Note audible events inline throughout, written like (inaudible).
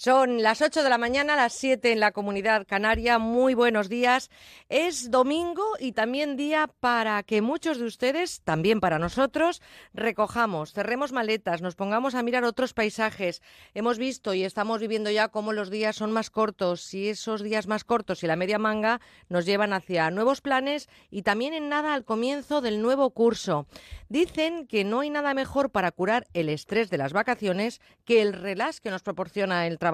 Son las 8 de la mañana, las 7 en la comunidad canaria. Muy buenos días. Es domingo y también día para que muchos de ustedes, también para nosotros, recojamos, cerremos maletas, nos pongamos a mirar otros paisajes. Hemos visto y estamos viviendo ya cómo los días son más cortos y esos días más cortos y la media manga nos llevan hacia nuevos planes y también en nada al comienzo del nuevo curso. Dicen que no hay nada mejor para curar el estrés de las vacaciones que el relax que nos proporciona el trabajo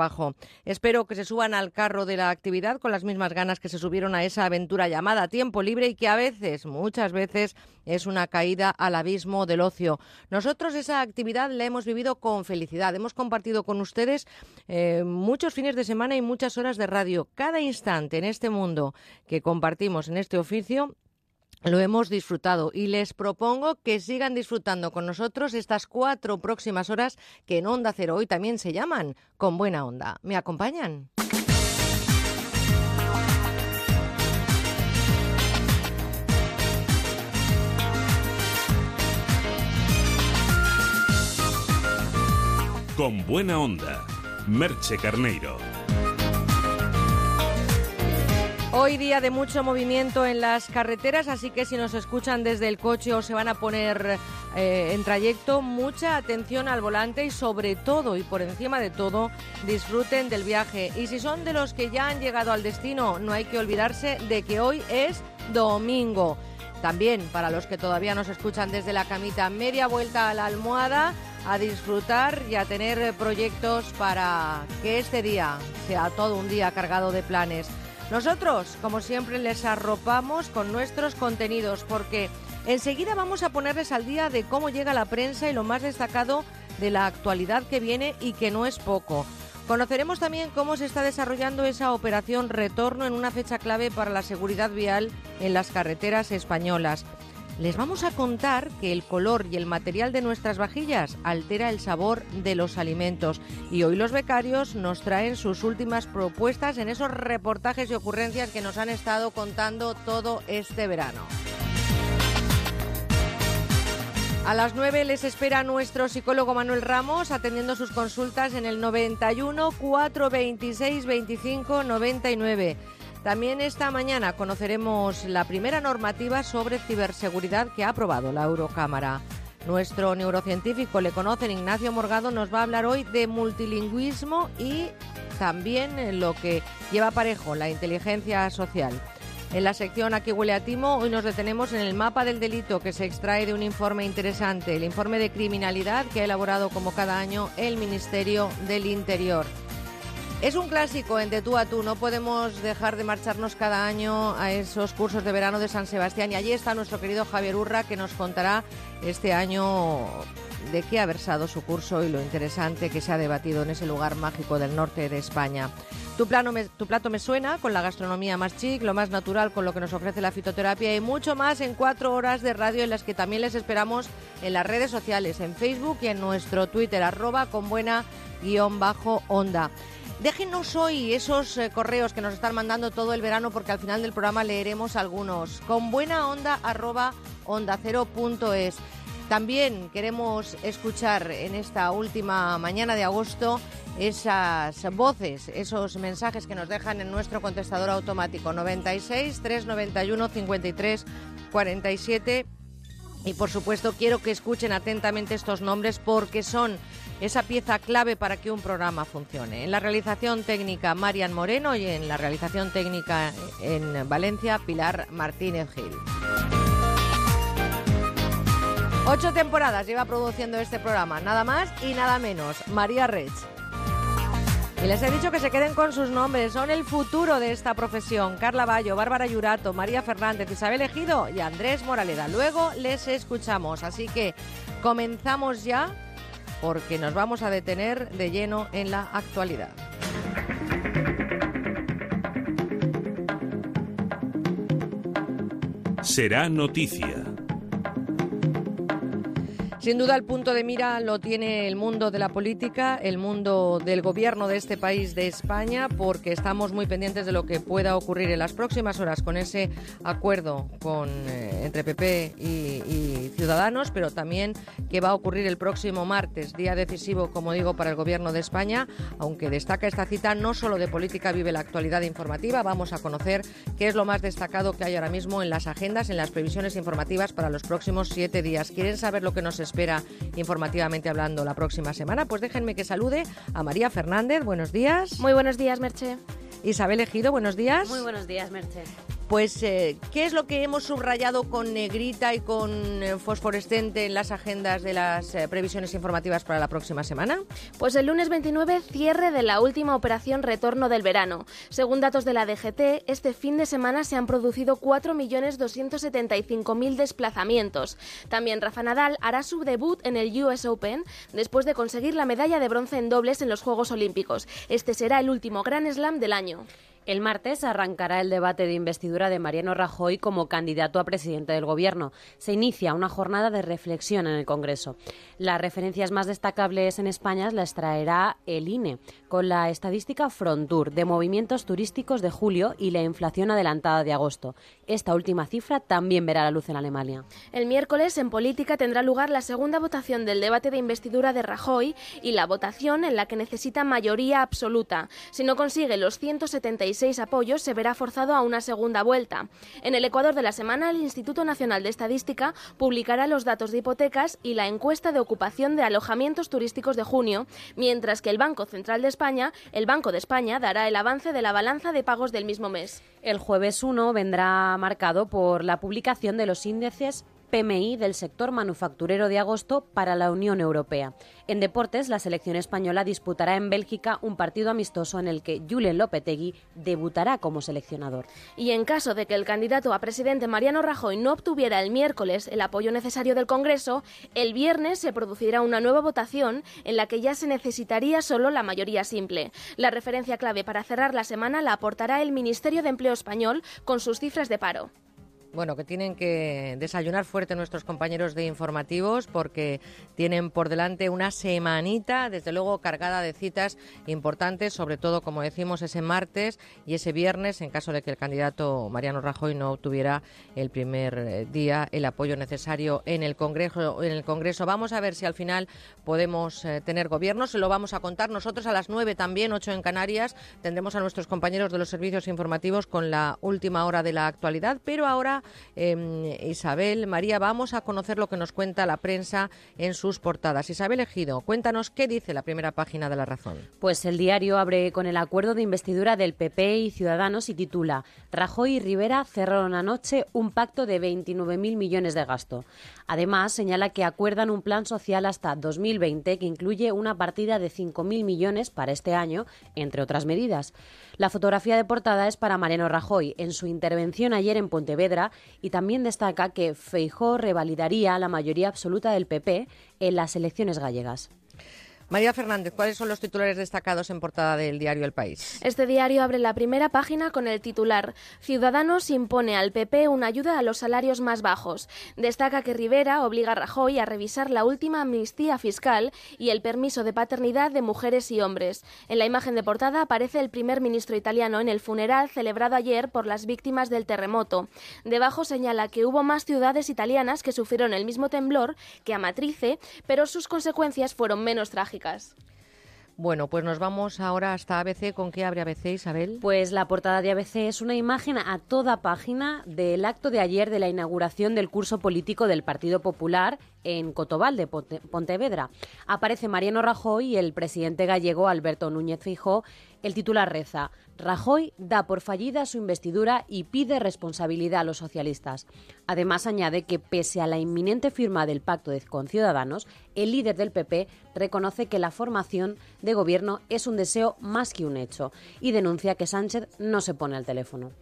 Espero que se suban al carro de la actividad con las mismas ganas que se subieron a esa aventura llamada tiempo libre y que a veces, muchas veces, es una caída al abismo del ocio. Nosotros esa actividad la hemos vivido con felicidad. Hemos compartido con ustedes eh, muchos fines de semana y muchas horas de radio. Cada instante en este mundo que compartimos en este oficio lo hemos disfrutado y les propongo que sigan disfrutando con nosotros estas cuatro próximas horas que en Onda Cero hoy también se llaman Con Buena Onda. ¿Me acompañan? Con Buena Onda, Merche Carneiro. Hoy día de mucho movimiento en las carreteras, así que si nos escuchan desde el coche o se van a poner eh, en trayecto, mucha atención al volante y sobre todo y por encima de todo, disfruten del viaje. Y si son de los que ya han llegado al destino, no hay que olvidarse de que hoy es domingo. También para los que todavía nos escuchan desde la camita, media vuelta a la almohada a disfrutar y a tener proyectos para que este día sea todo un día cargado de planes. Nosotros, como siempre, les arropamos con nuestros contenidos porque enseguida vamos a ponerles al día de cómo llega la prensa y lo más destacado de la actualidad que viene y que no es poco. Conoceremos también cómo se está desarrollando esa operación retorno en una fecha clave para la seguridad vial en las carreteras españolas. Les vamos a contar que el color y el material de nuestras vajillas altera el sabor de los alimentos y hoy los becarios nos traen sus últimas propuestas en esos reportajes y ocurrencias que nos han estado contando todo este verano. A las 9 les espera nuestro psicólogo Manuel Ramos atendiendo sus consultas en el 91 426 25 99. También esta mañana conoceremos la primera normativa sobre ciberseguridad que ha aprobado la Eurocámara. Nuestro neurocientífico, le conocen, Ignacio Morgado, nos va a hablar hoy de multilingüismo y también lo que lleva parejo, la inteligencia social. En la sección Aquí huele a timo, hoy nos detenemos en el mapa del delito que se extrae de un informe interesante, el informe de criminalidad que ha elaborado como cada año el Ministerio del Interior. Es un clásico en De tú a tú, no podemos dejar de marcharnos cada año a esos cursos de verano de San Sebastián y allí está nuestro querido Javier Urra que nos contará este año de qué ha versado su curso y lo interesante que se ha debatido en ese lugar mágico del norte de España. Tu, tu plato me suena con la gastronomía más chic, lo más natural con lo que nos ofrece la fitoterapia y mucho más en cuatro horas de radio en las que también les esperamos en las redes sociales, en Facebook y en nuestro Twitter, arroba con buena guion bajo onda. Déjenos hoy esos eh, correos que nos están mandando todo el verano porque al final del programa leeremos algunos. Con buena onda arroba onda cero punto es. También queremos escuchar en esta última mañana de agosto esas voces, esos mensajes que nos dejan en nuestro contestador automático 96 391 53 47 y por supuesto quiero que escuchen atentamente estos nombres porque son esa pieza clave para que un programa funcione. En la realización técnica Marian Moreno y en la realización técnica en Valencia Pilar Martínez Gil. Ocho temporadas lleva produciendo este programa, nada más y nada menos, María Rech. Y les he dicho que se queden con sus nombres, son el futuro de esta profesión. Carla Bayo, Bárbara Yurato, María Fernández, Isabel Ejido y Andrés Moraleda. Luego les escuchamos, así que comenzamos ya porque nos vamos a detener de lleno en la actualidad. Será noticia. Sin duda el punto de mira lo tiene el mundo de la política, el mundo del gobierno de este país de España, porque estamos muy pendientes de lo que pueda ocurrir en las próximas horas con ese acuerdo con, eh, entre PP y, y Ciudadanos, pero también qué va a ocurrir el próximo martes, día decisivo, como digo, para el gobierno de España, aunque destaca esta cita no solo de política vive la actualidad informativa, vamos a conocer qué es lo más destacado que hay ahora mismo en las agendas, en las previsiones informativas para los próximos siete días. ¿Quieren saber lo que nos espera? Informativamente hablando la próxima semana, pues déjenme que salude a María Fernández. Buenos días. Muy buenos días, Merche. Isabel Ejido, buenos días. Muy buenos días, Merche. Pues, eh, ¿qué es lo que hemos subrayado con negrita y con eh, fosforescente en las agendas de las eh, previsiones informativas para la próxima semana? Pues el lunes 29, cierre de la última operación retorno del verano. Según datos de la DGT, este fin de semana se han producido 4.275.000 desplazamientos. También Rafa Nadal hará su debut en el US Open después de conseguir la medalla de bronce en dobles en los Juegos Olímpicos. Este será el último Grand Slam del año. Brasil. El martes arrancará el debate de investidura de Mariano Rajoy como candidato a presidente del Gobierno. Se inicia una jornada de reflexión en el Congreso. Las referencias más destacables en España las traerá el INE, con la estadística Frontur de movimientos turísticos de julio y la inflación adelantada de agosto. Esta última cifra también verá la luz en Alemania. El miércoles, en política, tendrá lugar la segunda votación del debate de investidura de Rajoy y la votación en la que necesita mayoría absoluta. Si no consigue los 176 seis apoyos, se verá forzado a una segunda vuelta. En el Ecuador de la semana, el Instituto Nacional de Estadística publicará los datos de hipotecas y la encuesta de ocupación de alojamientos turísticos de junio, mientras que el Banco Central de España, el Banco de España, dará el avance de la balanza de pagos del mismo mes. El jueves 1 vendrá marcado por la publicación de los índices PMI del sector manufacturero de agosto para la Unión Europea. En deportes, la selección española disputará en Bélgica un partido amistoso en el que Julen Lopetegui debutará como seleccionador. Y en caso de que el candidato a presidente Mariano Rajoy no obtuviera el miércoles el apoyo necesario del Congreso, el viernes se producirá una nueva votación en la que ya se necesitaría solo la mayoría simple. La referencia clave para cerrar la semana la aportará el Ministerio de Empleo español con sus cifras de paro. Bueno, que tienen que desayunar fuerte nuestros compañeros de informativos porque tienen por delante una semanita, desde luego cargada de citas importantes, sobre todo, como decimos, ese martes y ese viernes, en caso de que el candidato Mariano Rajoy no obtuviera el primer eh, día el apoyo necesario en el Congreso. En el Congreso. Vamos a ver si al final podemos eh, tener gobierno. Se lo vamos a contar nosotros a las nueve también, ocho en Canarias. Tendremos a nuestros compañeros de los servicios informativos con la última hora de la actualidad, pero ahora Em, Isabel, María, vamos a conocer lo que nos cuenta la prensa en sus portadas. Isabel Ejido, cuéntanos qué dice la primera página de La Razón. Pues el diario abre con el acuerdo de investidura del PP y Ciudadanos y titula Rajoy y Rivera cerraron anoche un pacto de 29.000 millones de gasto. Además, señala que acuerdan un plan social hasta 2020 que incluye una partida de 5.000 millones para este año, entre otras medidas. La fotografía de portada es para Mariano Rajoy en su intervención ayer en Pontevedra y también destaca que Feijó revalidaría la mayoría absoluta del PP en las elecciones gallegas. María Fernández, ¿cuáles son los titulares destacados en portada del diario El País? Este diario abre la primera página con el titular Ciudadanos impone al PP una ayuda a los salarios más bajos. Destaca que Rivera obliga a Rajoy a revisar la última amnistía fiscal y el permiso de paternidad de mujeres y hombres. En la imagen de portada aparece el primer ministro italiano en el funeral celebrado ayer por las víctimas del terremoto. Debajo señala que hubo más ciudades italianas que sufrieron el mismo temblor que Amatrice, pero sus consecuencias fueron menos trágicas. Bueno, pues nos vamos ahora hasta ABC. ¿Con qué abre ABC, Isabel? Pues la portada de ABC es una imagen a toda página del acto de ayer de la inauguración del curso político del Partido Popular en Cotobal de Pontevedra. Aparece Mariano Rajoy y el presidente gallego Alberto Núñez Fijó. El titular reza: Rajoy da por fallida su investidura y pide responsabilidad a los socialistas. Además añade que pese a la inminente firma del pacto con Ciudadanos, el líder del PP reconoce que la formación de gobierno es un deseo más que un hecho y denuncia que Sánchez no se pone al teléfono.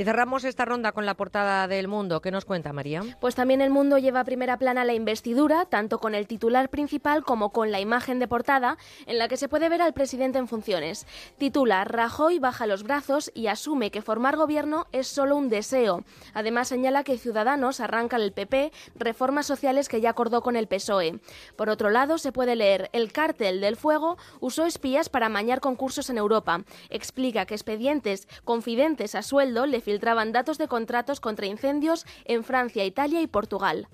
Y cerramos esta ronda con la portada del Mundo. ¿Qué nos cuenta María? Pues también el Mundo lleva a primera plana la investidura, tanto con el titular principal como con la imagen de portada, en la que se puede ver al presidente en funciones. Titula Rajoy baja los brazos y asume que formar gobierno es solo un deseo. Además señala que Ciudadanos arranca el PP reformas sociales que ya acordó con el PSOE. Por otro lado, se puede leer El cártel del fuego usó espías para amañar concursos en Europa. Explica que expedientes confidentes a sueldo le filtraban datos de contratos contra incendios en Francia, Italia y Portugal.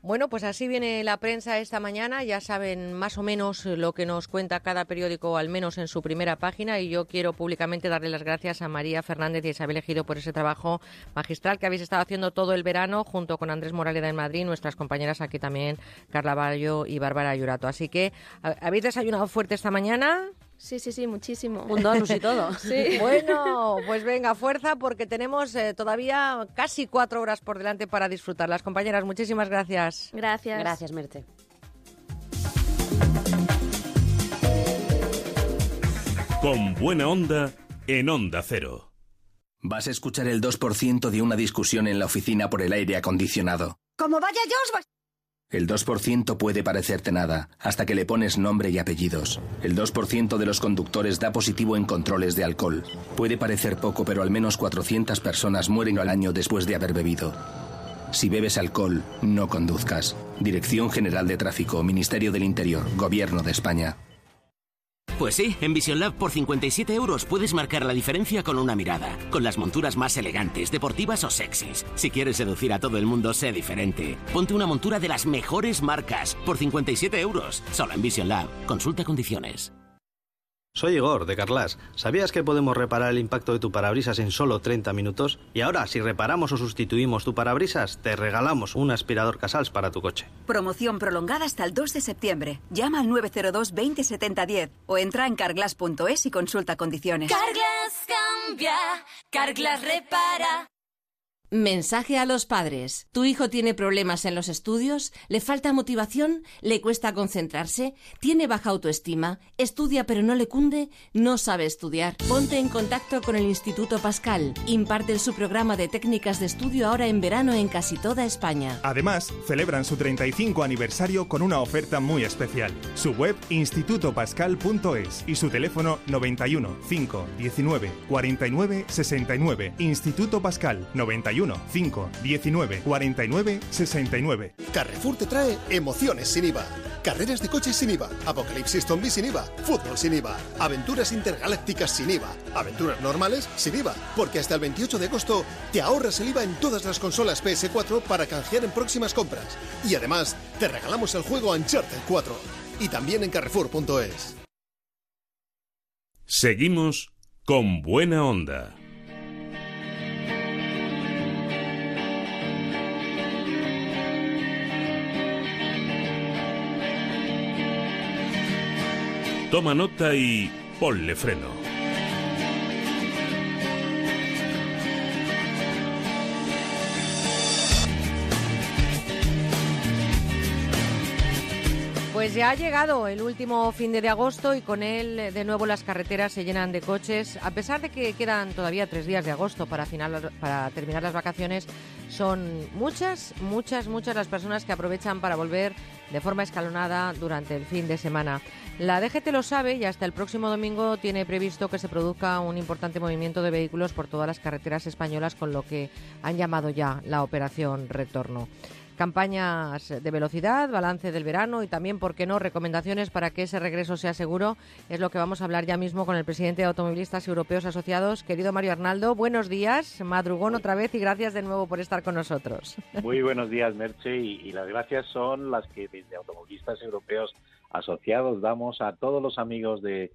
Bueno, pues así viene la prensa esta mañana. Ya saben más o menos lo que nos cuenta cada periódico, al menos en su primera página. Y yo quiero públicamente darle las gracias a María Fernández y Isabel Ejido por ese trabajo magistral que habéis estado haciendo todo el verano junto con Andrés Moraleda en Madrid, nuestras compañeras aquí también, Carla Bayo y Bárbara Yurato. Así que, ¿habéis desayunado fuerte esta mañana? Sí, sí, sí, muchísimo. Un donus y todo. (laughs) sí. Bueno, pues venga, fuerza, porque tenemos eh, todavía casi cuatro horas por delante para disfrutar. Las compañeras, muchísimas gracias. Gracias. Gracias, Merte. Con buena onda en Onda Cero. Vas a escuchar el 2% de una discusión en la oficina por el aire acondicionado. Como vaya yo, os El 2% puede parecerte nada, hasta que le pones nombre y apellidos. El 2% de los conductores da positivo en controles de alcohol. Puede parecer poco, pero al menos 400 personas mueren al año después de haber bebido. Si bebes alcohol, no conduzcas. Dirección General de Tráfico, Ministerio del Interior, Gobierno de España. Pues sí, en Vision Lab por 57 euros puedes marcar la diferencia con una mirada, con las monturas más elegantes, deportivas o sexys. Si quieres seducir a todo el mundo, sé diferente. Ponte una montura de las mejores marcas por 57 euros, solo en Vision Lab. Consulta condiciones. Soy Igor, de Carlas. ¿Sabías que podemos reparar el impacto de tu parabrisas en solo 30 minutos? Y ahora, si reparamos o sustituimos tu parabrisas, te regalamos un aspirador Casals para tu coche. Promoción prolongada hasta el 2 de septiembre. Llama al 902 20 70 10 o entra en carglass.es y consulta condiciones. Carglass cambia, Carglass repara. Mensaje a los padres. ¿Tu hijo tiene problemas en los estudios? ¿Le falta motivación? ¿Le cuesta concentrarse? ¿Tiene baja autoestima? ¿Estudia pero no le cunde? ¿No sabe estudiar? Ponte en contacto con el Instituto Pascal. Imparten su programa de técnicas de estudio ahora en verano en casi toda España. Además, celebran su 35 aniversario con una oferta muy especial. Su web institutopascal.es y su teléfono 91 5 19 49 69. Instituto Pascal 91 5 19 49 69. Carrefour te trae emociones sin IVA. Carreras de coches sin IVA, Apocalipsis Zombie sin IVA, fútbol sin IVA, aventuras intergalácticas sin IVA, aventuras normales sin IVA, porque hasta el 28 de agosto te ahorras el IVA en todas las consolas PS4 para canjear en próximas compras. Y además, te regalamos el juego Uncharted 4 y también en carrefour.es. Seguimos con buena onda. Toma nota y ponle freno. Pues ya ha llegado el último fin de, agosto y con él de nuevo las carreteras se llenan de coches. A pesar de que quedan todavía tres días de agosto para, final, para terminar las vacaciones, son muchas, muchas, muchas las personas que aprovechan para volver de forma escalonada durante el fin de semana. La DGT lo sabe y hasta el próximo domingo tiene previsto que se produzca un importante movimiento de vehículos por todas las carreteras españolas con lo que han llamado ya la operación retorno campañas de velocidad, balance del verano y también, ¿por qué no?, recomendaciones para que ese regreso sea seguro. Es lo que vamos a hablar ya mismo con el presidente de Automovilistas Europeos Asociados, querido Mario Arnaldo. Buenos días, madrugón otra vez y gracias de nuevo por estar con nosotros. Muy buenos días, Merche, y, y las gracias son las que desde Automovilistas Europeos Asociados damos a todos los amigos de,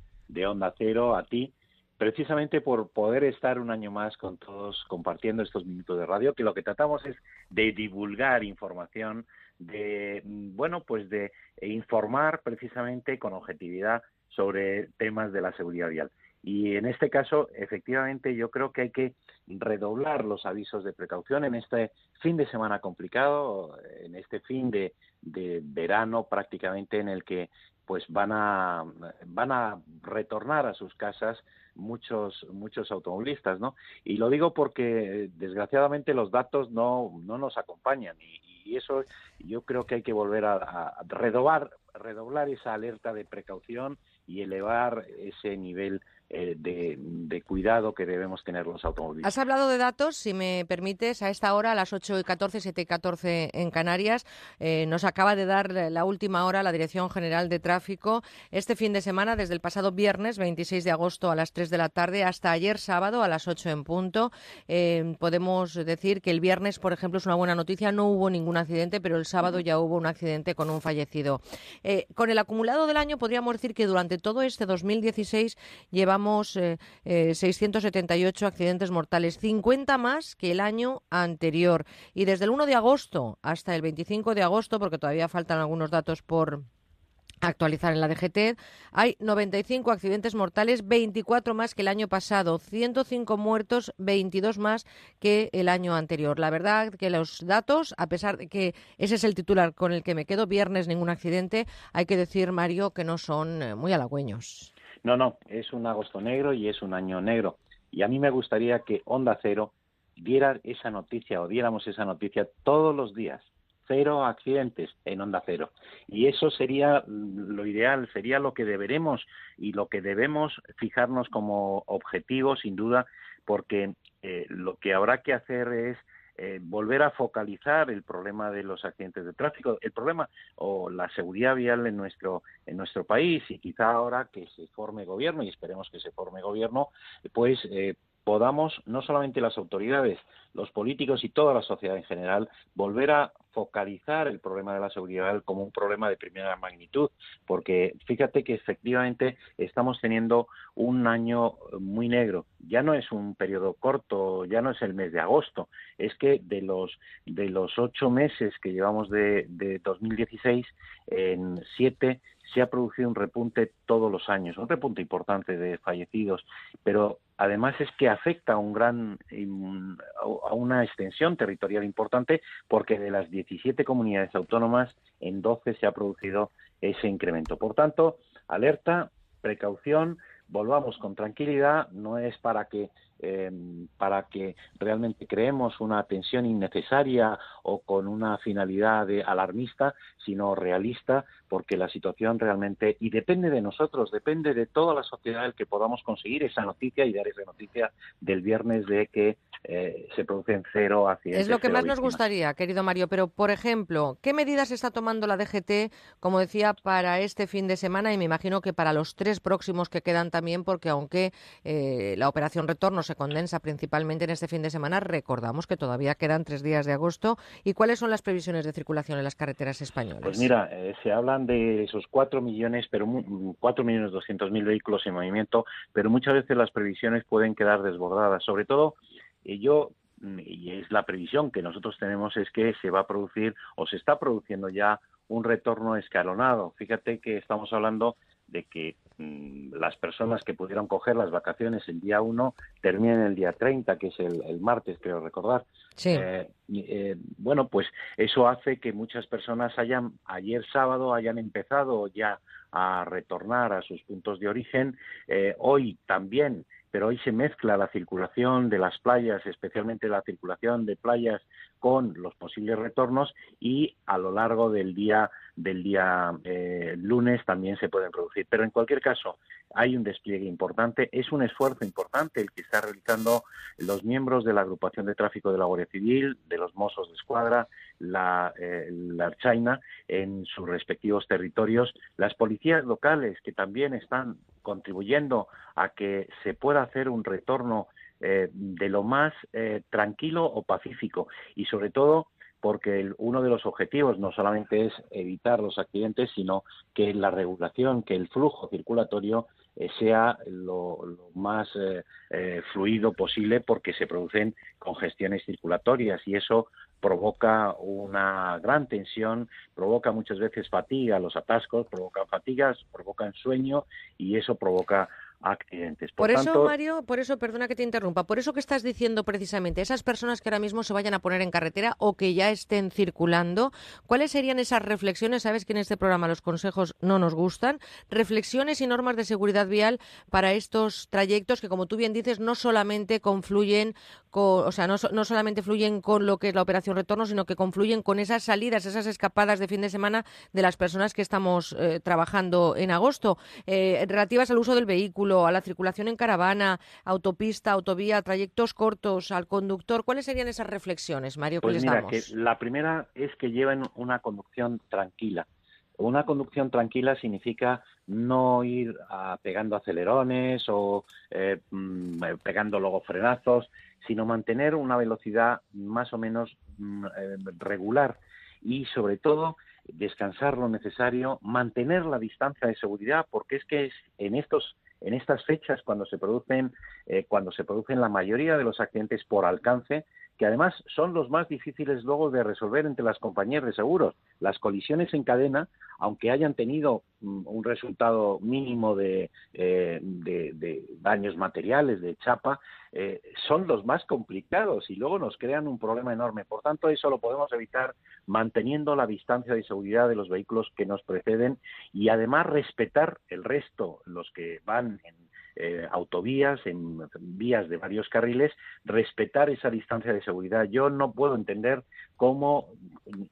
Onda Cero, a ti, precisamente por poder estar un año más con todos compartiendo estos minutos de radio, que lo que tratamos es de divulgar información, de, bueno, pues de informar precisamente con objetividad sobre temas de la seguridad vial. Y en este caso, efectivamente, yo creo que hay que redoblar los avisos de precaución en este fin de semana complicado, en este fin de, de verano prácticamente en el que pues van a van a retornar a sus casas muchos muchos automovilistas, ¿no? Y lo digo porque desgraciadamente los datos no no nos acompañan y, y eso yo creo que hay que volver a, a redoblar redoblar esa alerta de precaución y elevar ese nivel eh, de, de, cuidado que debemos tener los automovilistas. Has hablado de datos, si me permites, a esta hora, a las 8 y 14, 7 y 14 en Canarias. Eh, nos acaba de dar la última hora la Dirección General de Tráfico. Este fin de semana, desde el pasado viernes 26 de agosto a las 3 de la tarde hasta ayer sábado a las 8 en punto. Eh, podemos decir que el viernes, por ejemplo, es una buena noticia. No hubo ningún accidente, pero el sábado ya hubo un accidente con un fallecido. Eh, con el acumulado del año, podríamos decir que durante todo este 2016 llevamos eh, eh, 678 accidentes mortales, 50 más que el año anterior. Y desde el 1 de agosto hasta el 25 de agosto, porque todavía faltan algunos datos por actualizar en la DGT, hay 95 accidentes mortales, 24 más que el año pasado, 105 muertos, 22 más que el año anterior. La verdad que los datos, a pesar de que ese es el titular con el que me quedo, viernes ningún accidente, hay que decir, Mario, que no son eh, muy halagüeños. No, no, es un agosto negro y es un año negro. Y a mí me gustaría que Onda Cero diera esa noticia o diéramos esa noticia todos los días. Cero accidentes en Onda Cero. Y eso sería lo ideal, sería lo que deberemos y lo que debemos fijarnos como objetivo, sin duda, porque eh, lo que habrá que hacer es eh, volver a focalizar el problema de los accidentes de tráfico, el problema o la seguridad vial en nuestro en nuestro país y quizá ahora que se forme gobierno y esperemos que se forme gobierno, pues eh, podamos, no solamente las autoridades, los políticos y toda la sociedad en general, volver a focalizar el problema de la seguridad como un problema de primera magnitud, porque fíjate que efectivamente estamos teniendo un año muy negro. Ya no es un periodo corto, ya no es el mes de agosto, es que de los de los ocho meses que llevamos de, de 2016, en siete se ha producido un repunte todos los años, un repunte importante de fallecidos, pero además es que afecta a un gran a una extensión territorial importante porque de las 17 comunidades autónomas en 12 se ha producido ese incremento. Por tanto, alerta, precaución, volvamos con tranquilidad, no es para que eh, para que realmente creemos una tensión innecesaria o con una finalidad de alarmista, sino realista, porque la situación realmente, y depende de nosotros, depende de toda la sociedad el que podamos conseguir esa noticia y dar esa noticia del viernes de que eh, se producen cero accidentes. Es lo que más víctimas. nos gustaría, querido Mario, pero por ejemplo, ¿qué medidas está tomando la DGT, como decía, para este fin de semana y me imagino que para los tres próximos que quedan también, porque aunque eh, la operación retorno se condensa principalmente en este fin de semana, recordamos que todavía quedan tres días de agosto. ¿Y cuáles son las previsiones de circulación en las carreteras españolas? Pues mira, eh, se hablan de esos cuatro millones, pero mu- cuatro millones doscientos mil vehículos en movimiento, pero muchas veces las previsiones pueden quedar desbordadas. Sobre todo, eh, yo mm, y es la previsión que nosotros tenemos es que se va a producir o se está produciendo ya un retorno escalonado. Fíjate que estamos hablando de que mm, las personas que pudieron coger las vacaciones el día 1 terminen el día 30, que es el, el martes, creo recordar. Sí. Eh, eh, bueno, pues eso hace que muchas personas hayan, ayer sábado, hayan empezado ya a retornar a sus puntos de origen. Eh, hoy también, pero hoy se mezcla la circulación de las playas, especialmente la circulación de playas con los posibles retornos y a lo largo del día del día eh, lunes también se pueden producir. Pero en cualquier caso, hay un despliegue importante, es un esfuerzo importante el que está realizando los miembros de la agrupación de tráfico de la Guardia Civil, de los Mossos de Escuadra, la, eh, la Archaina en sus respectivos territorios, las policías locales que también están contribuyendo a que se pueda hacer un retorno eh, de lo más eh, tranquilo o pacífico. Y sobre todo porque el- uno de los objetivos no solamente es evitar los accidentes, sino que la regulación, que el flujo circulatorio eh, sea lo, más eh, fluido posible porque se producen congestiones circulatorias. Y eso provoca una gran tensión, provoca muchas veces fatiga, los atascos provocan fatigas, provocan sueño y eso provoca accidentes. Por, eso, Mario, por eso, perdona que te interrumpa, por eso que estás diciendo precisamente, esas personas que ahora mismo se vayan a poner en carretera o que ya estén circulando, ¿cuáles serían esas reflexiones? Sabes que en este programa los consejos no nos gustan, reflexiones y normas de seguridad vial para estos trayectos que, como tú bien dices, no solamente confluyen con, o sea, no, no solamente fluyen con lo que es la operación retorno, sino que confluyen con esas salidas, esas escapadas de fin de semana de las personas que estamos eh, trabajando en agosto, eh, relativas al uso del vehículo a la circulación en caravana, autopista, autovía, trayectos cortos, al conductor. ¿Cuáles serían esas reflexiones, Mario, que pues les mira, damos? Que la primera es que lleven una conducción tranquila. Una conducción tranquila significa no ir a, pegando acelerones o eh, mm, pegando luego frenazos, sino mantener una velocidad más o menos mm, eh, regular y sobre todo descansar lo necesario, mantener la distancia de seguridad, porque es que es en estos en estas fechas cuando se producen eh, cuando se producen la mayoría de los accidentes por alcance que además son los más difíciles luego de resolver entre las compañías de seguros. Las colisiones en cadena, aunque hayan tenido mm, un resultado mínimo de, eh, de, daños materiales, de chapa, eh, son los más complicados y luego nos crean un problema enorme. Por tanto, eso lo podemos evitar manteniendo la distancia de seguridad de los vehículos que nos preceden y además respetar el resto, los que van en eh, autovías, en vías de varios carriles, respetar esa distancia de seguridad. Yo no puedo entender cómo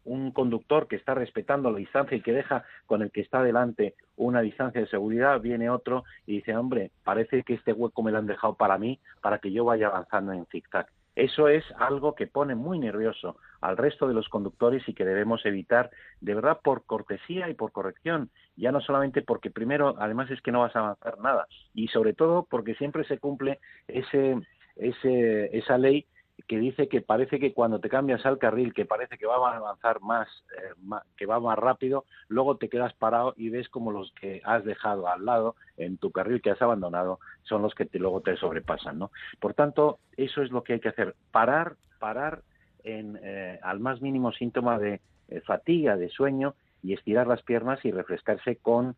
un conductor que está respetando la distancia y que deja con el que está delante una distancia de seguridad, viene otro y dice, hombre, parece que este hueco me lo han dejado para mí, para que yo vaya avanzando en zigzag. Eso es algo que pone muy nervioso al resto de los conductores y que debemos evitar de verdad por cortesía y por corrección, ya no solamente porque primero además es que no vas a avanzar nada y sobre todo porque siempre se cumple ese, ese esa ley que dice que parece que cuando te cambias al carril, que parece que va a avanzar más, eh, que va más rápido, luego te quedas parado y ves como los que has dejado al lado en tu carril que has abandonado son los que te, luego te sobrepasan, ¿no? Por tanto, eso es lo que hay que hacer, parar, parar en, eh, al más mínimo síntoma de eh, fatiga, de sueño y estirar las piernas y refrescarse con,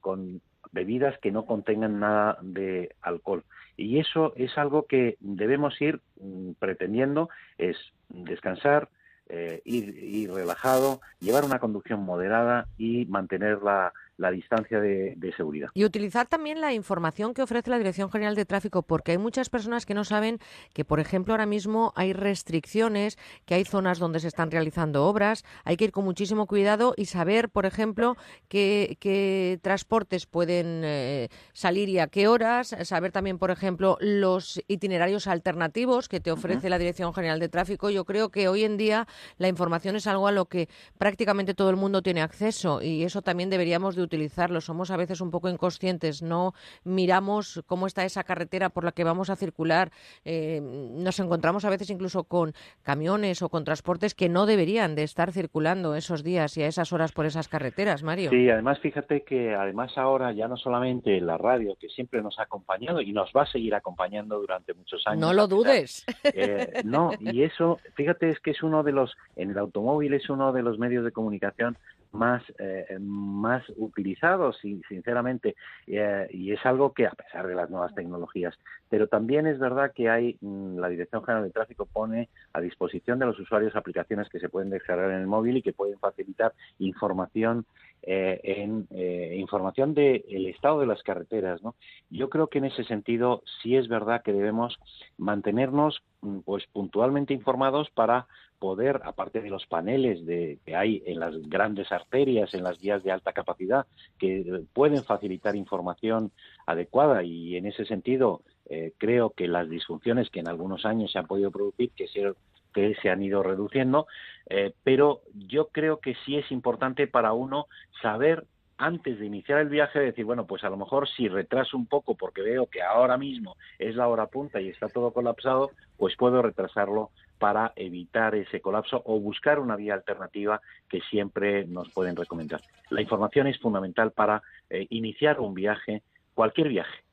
con bebidas que no contengan nada de alcohol. Y eso es algo que debemos ir mm, pretendiendo, es descansar, eh, ir, relajado, llevar una conducción moderada y mantener la, la distancia de, seguridad. Y utilizar también la información que ofrece la Dirección General de Tráfico, porque hay muchas personas que no saben que, por ejemplo, ahora mismo hay restricciones, que hay zonas donde se están realizando obras, hay que ir con muchísimo cuidado y saber, por ejemplo, qué, transportes pueden eh, salir y a qué horas, saber también, por ejemplo, los itinerarios alternativos que te ofrece la Dirección General de Tráfico. Yo creo que hoy en día la información es algo a lo que prácticamente todo el mundo tiene acceso y eso también deberíamos de utilizarlo. Somos a veces un poco inconscientes, no miramos cómo está esa carretera por la que vamos a circular. Eh, nos encontramos a veces incluso con camiones o con transportes que no deberían de estar circulando esos días y a esas horas por esas carreteras, Mario. Sí, además fíjate que además ahora ya no solamente la radio, que siempre nos ha acompañado y nos va a seguir acompañando durante muchos años. No lo dudes. Eh, no, y eso, fíjate, es que es uno de los, en el automóvil es uno de los medios de comunicación más, eh, más utilizados, sinceramente, eh, y es algo que, a pesar de las nuevas tecnologías, pero también es verdad que hay, mm, la Dirección General de Tráfico pone a disposición de los usuarios aplicaciones que se pueden descargar en el móvil y que pueden facilitar información eh, en eh, información del estado de las carreteras. ¿no? Yo creo que en ese sentido sí es verdad que debemos mantenernos mm, pues puntualmente informados para poder, aparte de los paneles de, que hay en las grandes arterias, en las vías de alta capacidad, que pueden facilitar información adecuada y en ese sentido eh, creo que las disfunciones que en algunos años se han podido producir, que se, que se han ido reduciendo, eh, pero yo creo que sí es importante para uno saber antes de iniciar el viaje decir, bueno, pues a lo mejor si retraso un poco porque veo que ahora mismo es la hora punta y está todo colapsado, pues puedo retrasarlo para evitar ese colapso o buscar una vía alternativa que siempre nos pueden recomendar. La información es fundamental para eh, iniciar un viaje, cualquier viaje.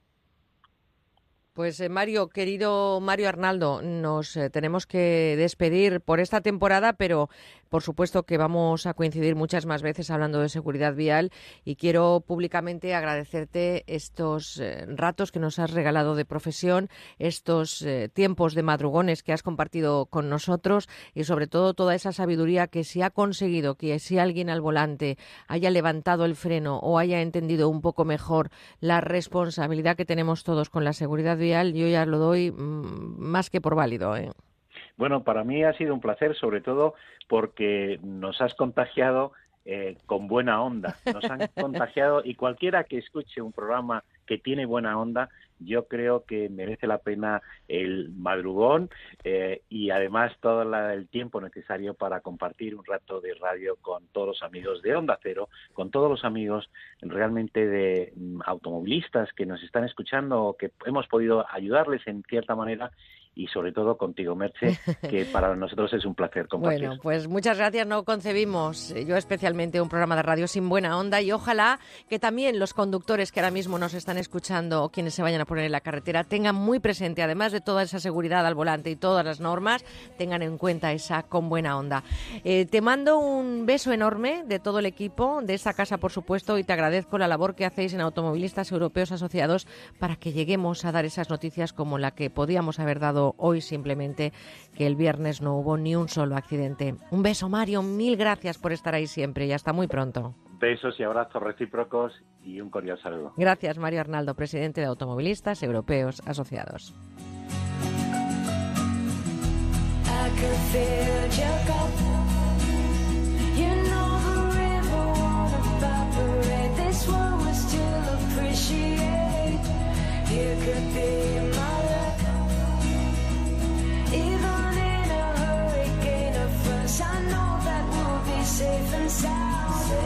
Pues eh, Mario, querido Mario Arnaldo, nos eh, tenemos que despedir por esta temporada, pero por supuesto que vamos a coincidir muchas más veces hablando de seguridad vial y quiero públicamente agradecerte estos eh, ratos que nos has regalado de profesión, estos tiempos de madrugones que has compartido con nosotros y sobre todo toda esa sabiduría que si ha conseguido que si alguien al volante haya levantado el freno o haya entendido un poco mejor la responsabilidad que tenemos todos con la seguridad vial, yo ya lo doy mm, más que por válido. ¿eh? Bueno, para mí ha sido un placer, sobre todo porque nos has contagiado eh, con buena onda. Nos han (laughs) contagiado y cualquiera que escuche un programa que tiene buena onda, yo creo que merece la pena el madrugón eh, y además todo el tiempo necesario para compartir un rato de radio con todos los amigos de Onda Cero, con todos los amigos realmente de mm, automovilistas que nos están escuchando o que hemos podido ayudarles en cierta manera y sobre todo contigo, Merche, (laughs) que para nosotros es un placer compartir. Bueno, pues muchas gracias. No concebimos, eh, yo especialmente, un programa de radio sin buena onda y ojalá que también los conductores que ahora mismo nos están escuchando o quienes se vayan a poner en la carretera tengan muy presente, además de toda esa seguridad al volante y todas las normas, tengan en cuenta esa con buena onda. Eh, te mando un beso enorme de todo el equipo de esta casa, por supuesto, y te agradezco la labor que hacéis en Automovilistas Europeos Asociados para que lleguemos a dar esas noticias como la que podíamos haber dado hoy simplemente que el viernes no hubo ni un solo accidente. Un beso, Mario, mil gracias por estar ahí siempre y hasta muy pronto. Besos y abrazos recíprocos y un cordial saludo. Gracias, Mario Arnaldo, presidente de Automovilistas Europeos Asociados. Cause I know that we'll be safe and sound. Safe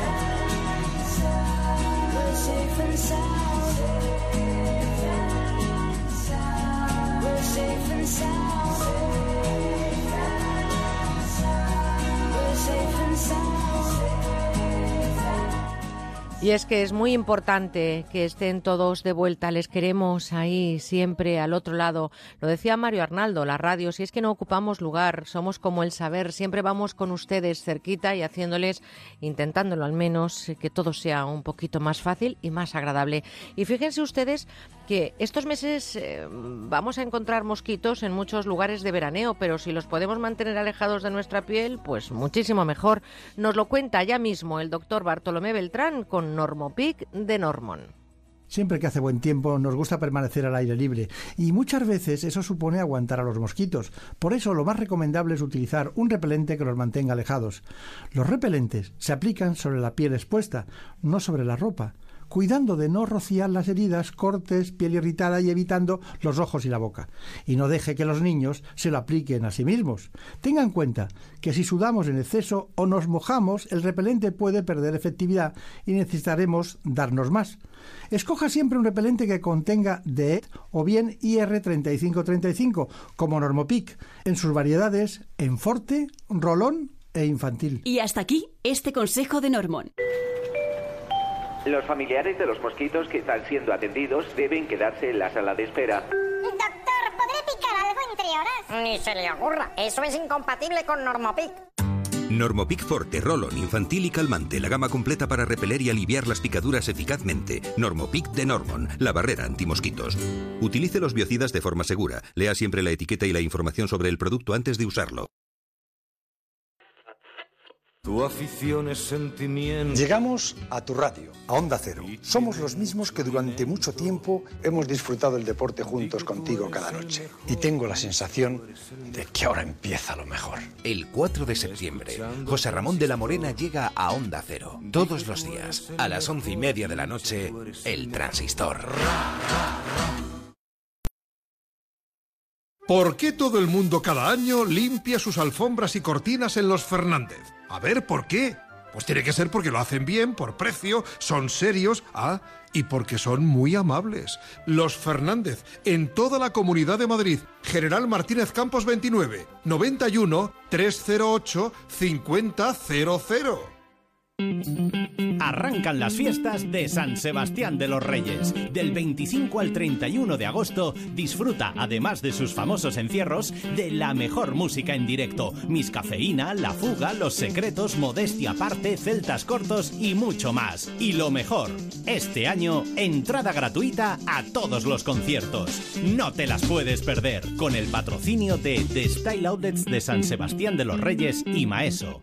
and sound. We're safe and sound. Safe and sound. We're safe and sound. Safe and sound. We're safe and sound. Y es que es muy importante que estén todos de vuelta. Les queremos ahí siempre al otro lado. Lo decía Mario Arnaldo, la radio, si es que no ocupamos lugar, somos como el saber, siempre vamos con ustedes cerquita y haciéndoles, intentándolo al menos, que todo sea un poquito más fácil y más agradable. Y fíjense ustedes que estos meses eh, vamos a encontrar mosquitos en muchos lugares de veraneo, pero si los podemos mantener alejados de nuestra piel, pues muchísimo mejor. Nos lo cuenta ya mismo el doctor Bartolomé Beltrán con Normopic de Normon. Siempre que hace buen tiempo nos gusta permanecer al aire libre y muchas veces eso supone aguantar a los mosquitos. Por eso lo más recomendable es utilizar un repelente que los mantenga alejados. Los repelentes se aplican sobre la piel expuesta, no sobre la ropa cuidando de no rociar las heridas, cortes, piel irritada y evitando los ojos y la boca. Y no deje que los niños se lo apliquen a sí mismos. Tenga en cuenta que si sudamos en exceso o nos mojamos, el repelente puede perder efectividad y necesitaremos darnos más. Escoja siempre un repelente que contenga DEET o bien IR3535, como Normopic, en sus variedades en forte, rolón e infantil. Y hasta aquí este consejo de Normon. Los familiares de los mosquitos que están siendo atendidos deben quedarse en la sala de espera. Doctor, ¿podré picar algo entre horas? Ni se le ocurra. Eso es incompatible con Normopic. Normopic Forte, Rolon, infantil y calmante, la gama completa para repeler y aliviar las picaduras eficazmente. Normopic de Normon, la barrera antimosquitos. Utilice los biocidas de forma segura. Lea siempre la etiqueta y la información sobre el producto antes de usarlo. Tu afición es sentimiento. Llegamos a tu radio, a Onda Cero. Somos los mismos que durante mucho tiempo hemos disfrutado el deporte juntos contigo cada noche. Y tengo la sensación de que ahora empieza lo mejor. El 4 de septiembre, José Ramón de la Morena llega a Onda Cero. Todos los días, a las once y media de la noche, El Transistor. ¿Por qué todo el mundo cada año limpia sus alfombras y cortinas en los Fernández? A ver, ¿por qué? Pues tiene que ser porque lo hacen bien, por precio, son serios, ah, y porque son muy amables. Los Fernández, en toda la comunidad de Madrid. General Martínez Campos 29, 91 308 5000. Arrancan las fiestas de San Sebastián de los Reyes. Del 25 al 31 de agosto disfruta, además de sus famosos encierros, de la mejor música en directo. Miss Cafeína, La Fuga, Los Secretos, Modestia Aparte, Celtas Cortos y mucho más. Y lo mejor, este año, entrada gratuita a todos los conciertos. No te las puedes perder con el patrocinio de The Style Outlets de San Sebastián de los Reyes y Maeso.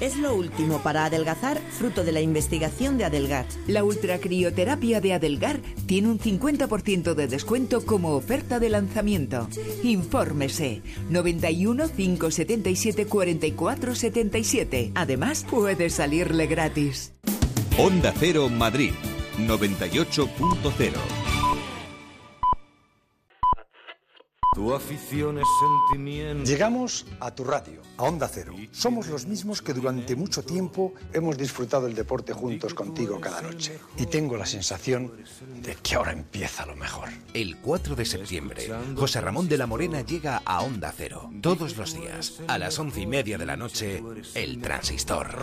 Es lo último para adelgazar, fruto de la investigación de Adelgar. La ultracrioterapia de Adelgar tiene un 50% de descuento como oferta de lanzamiento. Infórmese 91 577 44 77. Además, puede salirle gratis. Onda Cero Madrid 98.0 Tu afición es sentimiento. Llegamos a tu radio, a Onda Cero. Somos los mismos que durante mucho tiempo hemos disfrutado el deporte juntos contigo cada noche. Y tengo la sensación de que ahora empieza lo mejor. El 4 de septiembre, José Ramón de la Morena llega a Onda Cero. Todos los días, a las once y media de la noche, El Transistor.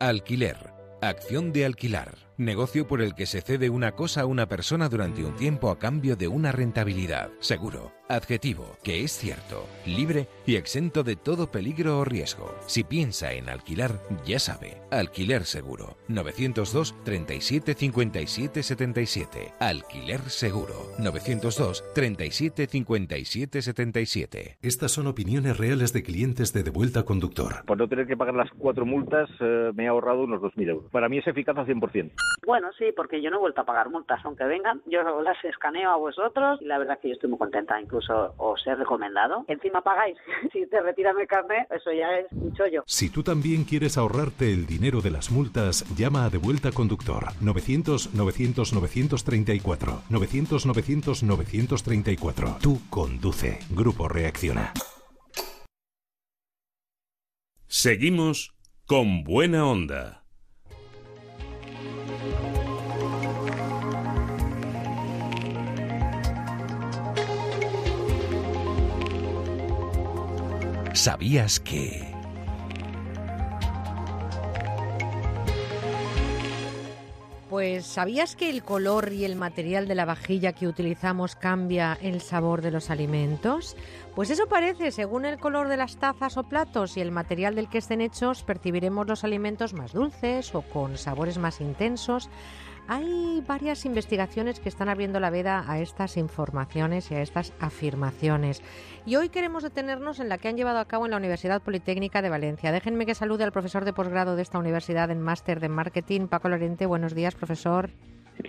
Alquiler. Acción de alquilar. Negocio por el que se cede una cosa a una persona durante un tiempo a cambio de una rentabilidad. Seguro. Adjetivo, que es cierto, libre y exento de todo peligro o riesgo. Si piensa en alquilar, ya sabe. Alquiler seguro. 902 37 57 77. Alquiler seguro. 902 37 57 77. Estas son opiniones reales de clientes de Devuelta Conductor. Por no tener que pagar las cuatro multas, eh, me he ahorrado unos 2.000 euros. Para mí es eficaz al 100%. Bueno, sí, porque yo no he vuelto a pagar multas, aunque vengan. Yo las escaneo a vosotros y la verdad es que yo estoy muy contenta. Incluso os he recomendado. Encima pagáis. (laughs) si te retiran el carnet, eso ya es un chollo. Si tú también quieres ahorrarte el dinero de las multas, llama a Devuelta Conductor 900 900 934 900 900 934. Tú conduce. Grupo Reacciona. Seguimos con buena onda. ¿Sabías que... Pues ¿sabías que el color y el material de la vajilla que utilizamos cambia el sabor de los alimentos? Pues eso parece, según el color de las tazas o platos y el material del que estén hechos, percibiremos los alimentos más dulces o con sabores más intensos. Hay varias investigaciones que están abriendo la veda a estas informaciones y a estas afirmaciones. Y hoy queremos detenernos en la que han llevado a cabo en la Universidad Politécnica de Valencia. Déjenme que salude al profesor de posgrado de esta universidad en máster de marketing, Paco Lorente. Buenos días, profesor.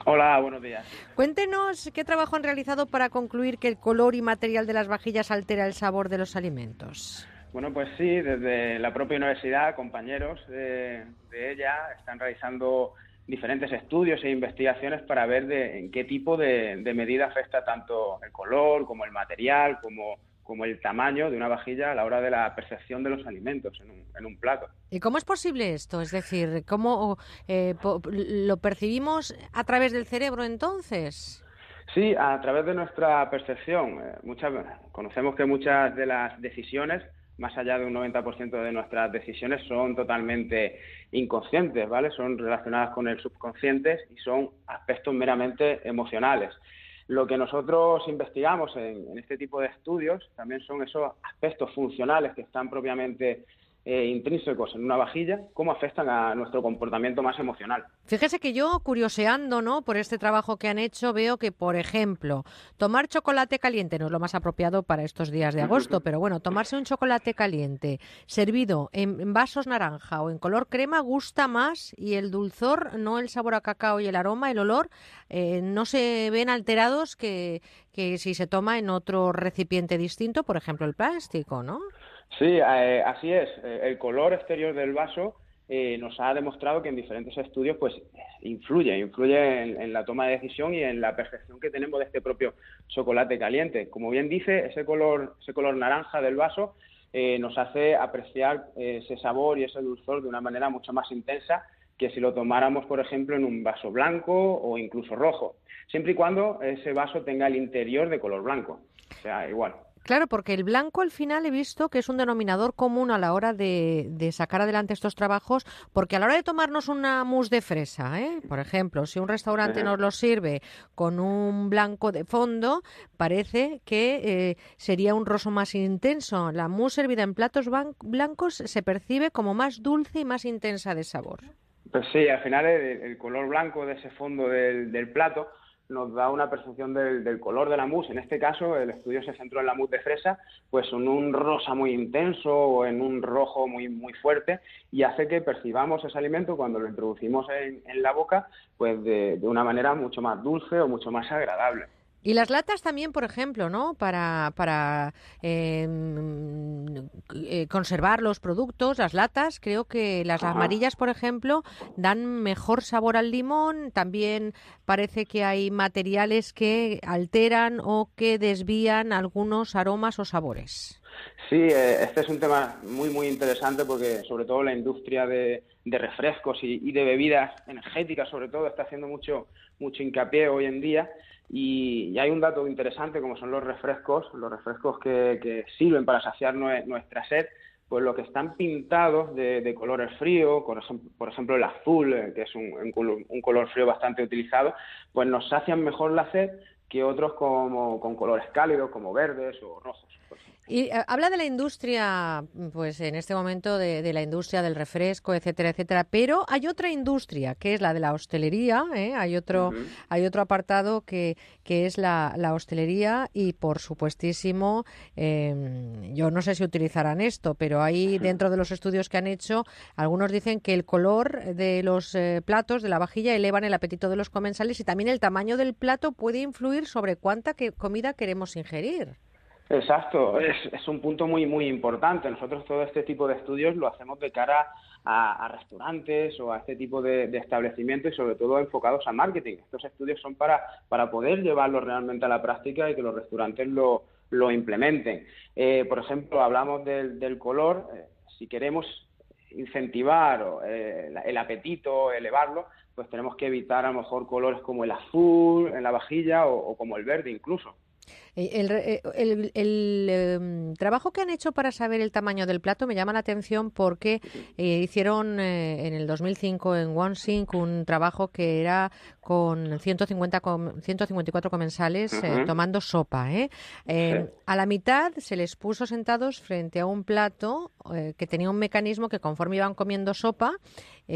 Hola, buenos días. Cuéntenos qué trabajo han realizado para concluir que el color y material de las vajillas altera el sabor de los alimentos. Bueno, pues sí, desde la propia universidad, compañeros de, de ella están realizando diferentes estudios e investigaciones para ver de, en qué tipo de, de medida afecta tanto el color como el material, como, como el tamaño de una vajilla a la hora de la percepción de los alimentos en un, en un plato. ¿Y cómo es posible esto? Es decir, ¿cómo eh, lo percibimos a través del cerebro entonces? Sí, a través de nuestra percepción. Eh, muchas, conocemos que muchas de las decisiones, más allá de un 90% de nuestras decisiones, son totalmente inconscientes, ¿vale? Son relacionadas con el subconsciente y son aspectos meramente emocionales. Lo que nosotros investigamos en, en este tipo de estudios también son esos aspectos funcionales que están propiamente eh, intrínsecos en una vajilla, cómo afectan a nuestro comportamiento más emocional. Fíjese que yo, curioseando ¿no? por este trabajo que han hecho, veo que, por ejemplo, tomar chocolate caliente no es lo más apropiado para estos días de agosto, (laughs) pero bueno, tomarse un chocolate caliente servido en, vasos naranja o en color crema gusta más y el dulzor, no el sabor a cacao y el aroma, el olor, eh, no se ven alterados que, que si se toma en otro recipiente distinto, por ejemplo, el plástico, ¿no? Sí, eh, así es. Eh, El color exterior del vaso eh, nos ha demostrado que en diferentes estudios pues influye, influye en, la toma de decisión y en la percepción que tenemos de este propio chocolate caliente. Como bien dice, ese color, ese color naranja del vaso eh, nos hace apreciar eh, ese sabor y ese dulzor de una manera mucho más intensa que si lo tomáramos, por ejemplo, en un vaso blanco o incluso rojo, siempre y cuando ese vaso tenga el interior de color blanco. O sea, igual. Claro, porque el blanco al final he visto que es un denominador común a la hora de, sacar adelante estos trabajos, porque a la hora de tomarnos una mousse de fresa, ¿eh? por ejemplo, si un restaurante nos lo sirve con un blanco de fondo, parece que eh, sería un roso más intenso. La mousse servida en platos blancos se percibe como más dulce y más intensa de sabor. Pues sí, al final el, color blanco de ese fondo del plato nos da una percepción del, color de la mousse. En este caso, el estudio se centró en la mousse de fresa, pues en un rosa muy intenso o en un rojo muy, muy fuerte y hace que percibamos ese alimento cuando lo introducimos en, la boca, pues de, de una manera mucho más dulce o mucho más agradable. Y las latas también, por ejemplo, ¿no? Para, para em, eh, conservar los productos, las latas, creo que las amarillas, por ejemplo, dan mejor sabor al limón. También parece que hay materiales que alteran o que desvían algunos aromas o sabores. Sí, eh, este es un tema muy, muy interesante porque sobre todo la industria de, refrescos y, y, de bebidas energéticas, sobre todo, está haciendo mucho, mucho hincapié hoy en día y, hay un dato interesante como son los refrescos, los refrescos que, sirven para saciar nuestra sed, pues lo que están pintados de, colores fríos, por ejemplo, el azul, eh, que es un, un, color frío bastante utilizado, pues nos sacian mejor la sed que otros como, con colores cálidos, como verdes o rojos. Y eh, habla de la industria, pues en este momento de, la industria del refresco, etcétera, etcétera. Pero hay otra industria que es la de la hostelería. ¿eh? Hay otro, hay otro apartado que, que es la, hostelería y, por supuestísimo, em, yo no sé si utilizarán esto, pero ahí dentro de los estudios que han hecho, algunos dicen que el color de los eh, platos de la vajilla elevan el apetito de los comensales y también el tamaño del plato puede influir sobre cuánta comida queremos ingerir. Exacto, es, un punto muy, muy importante. Nosotros todo este tipo de estudios lo hacemos de cara a, restaurantes o a este tipo de, establecimientos y sobre todo enfocados a marketing. Estos estudios son para, para poder llevarlo realmente a la práctica y que los restaurantes lo, lo implementen. Eh, por ejemplo, hablamos del, color. Eh, si queremos incentivar eh, el apetito, elevarlo, pues tenemos que evitar a lo mejor colores como el azul en la vajilla o como el verde incluso. Eh, el, el, em, trabajo que han hecho para saber el tamaño del plato me llama la atención porque eh, hicieron eh, en el 2005 en OneSync un trabajo que era con 150 154 comensales tomando sopa. A la mitad se les puso sentados frente a un plato que tenía un mecanismo que conforme iban comiendo sopa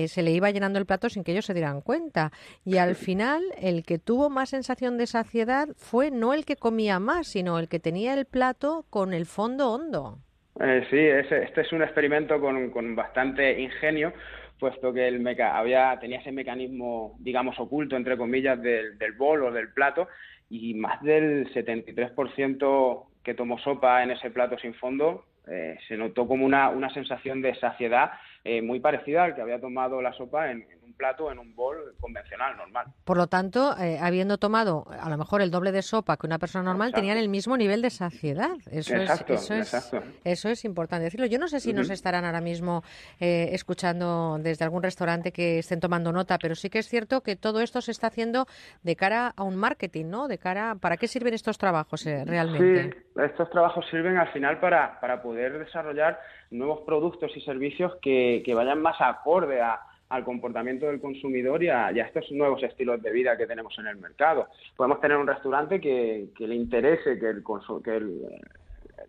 se le iba llenando el plato sin que ellos se dieran cuenta. Y al (laughs) final el que tuvo más sensación de saciedad fue no el que comía más, sino el que tenía el plato con el fondo hondo. Eh, sí, este es un experimento con, bastante ingenio, puesto que el meca había, tenía ese mecanismo, digamos, oculto, entre comillas, del, del bol o del plato, y más del 73% que tomó sopa en ese plato sin fondo eh, se notó como una, una sensación de saciedad eh, muy parecida al que había tomado la sopa en, un plato, en un bol convencional, normal. Por lo tanto, eh, habiendo tomado a lo mejor el doble de sopa que una persona normal, tenían el mismo nivel de saciedad. Eso, es, eso, es, eso es importante decirlo. Yo no sé si nos estarán ahora mismo escuchando desde algún restaurante que estén tomando nota, pero sí que es cierto que todo esto se está haciendo de cara a un marketing, ¿no? De cara, ¿para qué sirven estos trabajos realmente? Sí, estos trabajos sirven al final para, para poder desarrollar nuevos productos y servicios que, que vayan más acorde a, al comportamiento del consumidor y a, estos nuevos estilos de vida que tenemos en el mercado. Podemos tener un restaurante que, le interese que el, que el,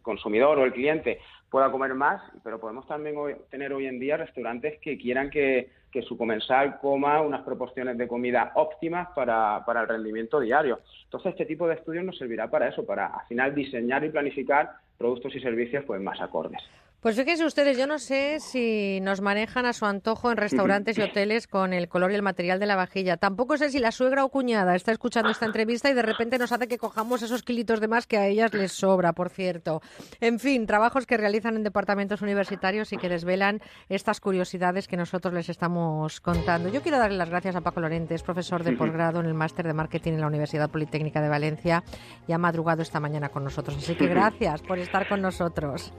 consumidor o el cliente pueda comer más, pero podemos también tener hoy en día restaurantes que quieran que, que su comensal coma unas proporciones de comida óptimas para, para, el rendimiento diario. Entonces, este tipo de estudios nos servirá para eso, para al final diseñar y planificar productos y servicios pues más acordes. Pues fíjense ustedes, yo no sé si nos manejan a su antojo en restaurantes y hoteles con el color y el material de la vajilla. Tampoco sé si la suegra o cuñada está escuchando esta entrevista y de repente nos hace que cojamos esos kilitos de más que a ellas les sobra, por cierto. En fin, trabajos que realizan en departamentos universitarios y que desvelan estas curiosidades que nosotros les estamos contando. Yo quiero darle las gracias a Paco Lorente, es profesor de posgrado en el máster de marketing en la Universidad Politécnica de Valencia y ha madrugado esta mañana con nosotros. Así que gracias por estar con nosotros.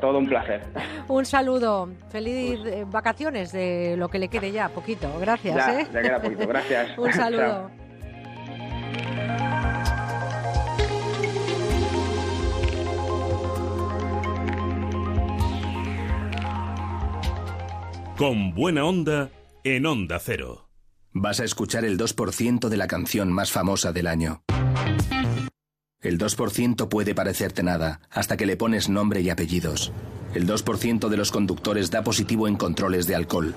todo un placer. (laughs) Un saludo. Feliz eh, vacaciones de lo que le quede ya, poquito. Gracias. Ya, ¿eh? ya queda poquito. Gracias. (laughs) un saludo. Chao. Con buena onda en Onda Cero. Vas a escuchar el 2% de la canción más famosa del año. El 2% puede parecerte nada, hasta que le pones nombre y apellidos. El 2% de los conductores da positivo en controles de alcohol.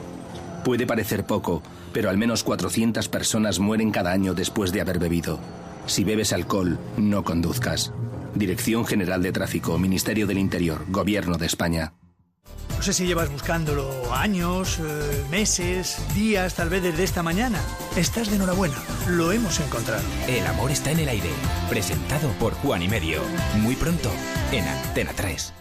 Puede parecer poco, pero al menos 400 personas mueren cada año después de haber bebido. Si bebes alcohol, no conduzcas. Dirección General de Tráfico, Ministerio del Interior, Gobierno de España. No sé si llevas buscándolo años, eh, meses, días, tal vez desde esta mañana. Estás de enhorabuena. Lo hemos encontrado. El amor está en el aire. Presentado por Juan y Medio. Muy pronto en Antena 3.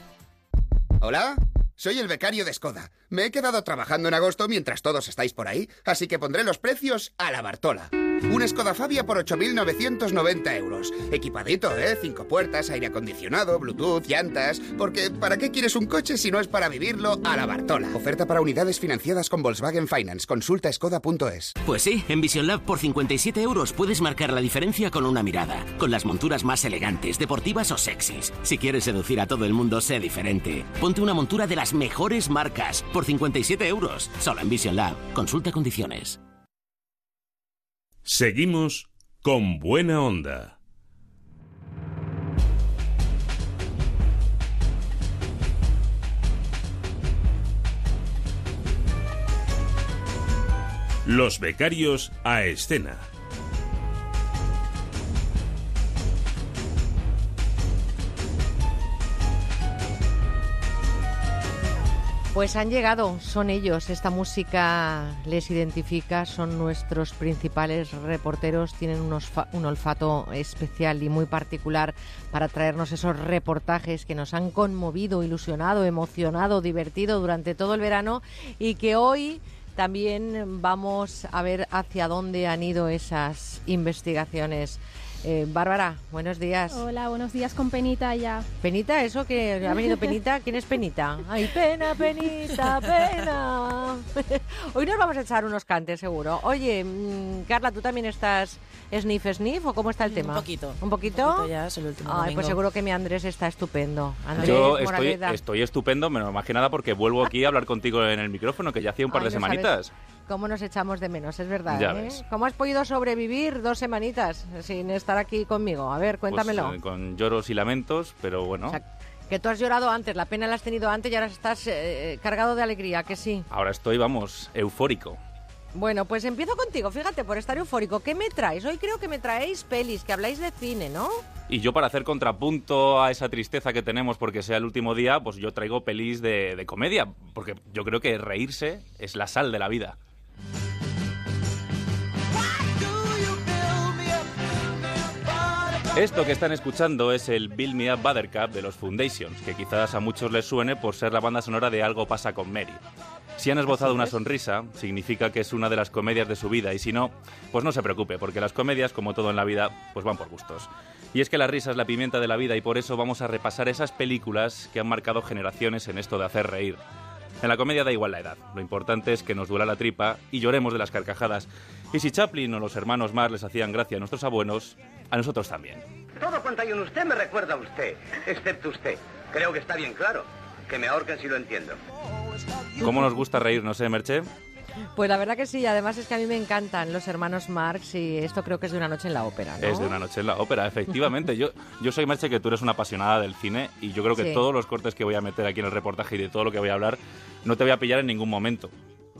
Hola, soy el becario de Skoda. Me he quedado trabajando en agosto mientras todos estáis por ahí, así que pondré los precios a la Bartola. Un Skoda Fabia por 8.990 euros. Equipadito, ¿eh? Cinco puertas, aire acondicionado, Bluetooth, llantas... Porque ¿para qué quieres un coche si no es para vivirlo a la Bartola? Oferta para unidades financiadas con Volkswagen Finance. Consulta skoda.es. Pues sí, en Vision Lab por 57 euros puedes marcar la diferencia con una mirada. Con las monturas más elegantes, deportivas o sexys. Si quieres seducir a todo el mundo, sé diferente. Ponte una montura de las mejores marcas por 57 euros. Solo en Vision Lab. Consulta condiciones. Seguimos con buena onda. Los becarios a escena. Pues han llegado, son ellos, esta música les identifica, son nuestros principales reporteros, tienen un, olfato especial y muy particular para traernos esos reportajes que nos han conmovido, ilusionado, emocionado, divertido durante todo el verano y que hoy también vamos a ver hacia dónde han ido esas investigaciones. Eh, Bárbara, buenos días. Hola, buenos días con Penita ya. Penita, eso que ha venido Penita, ¿quién es Penita? Ay, pena, Penita, pena. (laughs) Hoy nos vamos a echar unos cantes, seguro. Oye, mm, Carla, ¿tú también estás sniff sniff o cómo está el tema? Un poquito. ¿Un poquito? Un poquito ya, es el último Ay, domingo. pues seguro que mi Andrés está estupendo. Andrés Yo estoy, estupendo, menos más que nada porque vuelvo aquí a hablar contigo en el micrófono, que ya hacía un par Ay, de no sabes semanitas. ¿Cómo nos echamos de menos? Es verdad. ¿eh? ¿Cómo has podido sobrevivir dos semanitas sin estar aquí conmigo? A ver, Pues, cuéntamelo. eh, con lloros y lamentos, pero bueno. Que tú has llorado antes, la pena la has tenido antes y ahora estás eh, cargado de alegría, que sí. Ahora estoy, vamos, eufórico. Bueno, pues empiezo contigo, fíjate, por estar eufórico. ¿Qué me traes? Hoy creo que me traéis pelis, que habláis de cine, ¿no? Y yo para hacer contrapunto a esa tristeza que tenemos porque sea el último día, pues yo traigo pelis de, de comedia, porque yo creo que reírse es la sal de la vida. Esto que están escuchando es el Build Me Up Buttercup de los Foundations, que quizás a muchos les suene por ser la banda sonora de Algo pasa con Mary. Si han esbozado una sonrisa, significa que es una de las comedias de su vida, y si no, pues no se preocupe, porque las comedias, como todo en la vida, pues van por gustos. Y es que la risa es la pimienta de la vida y por eso vamos a repasar esas películas que han marcado generaciones en esto de hacer reír. En la comedia da igual la edad, lo importante es que nos duela la tripa y lloremos de las carcajadas. Y si Chaplin o los hermanos Marx les hacían gracia a nuestros abuelos, a nosotros también. Todo cuanto hay en usted me recuerda a usted, excepto usted. Creo que está bien claro. Que me ahorquen si lo entiendo. ¿Cómo nos gusta reírnos, eh, Merche? Pues la verdad que sí, además es que a mí me encantan los hermanos Marx y esto creo que es de una noche en la ópera, ¿no? Es de una noche en la ópera, efectivamente. yo, yo soy Merche, que tú eres una apasionada del cine y yo creo que Sí. todos los cortes que voy a meter aquí en el reportaje y de todo lo que voy a hablar no te voy a pillar en ningún momento.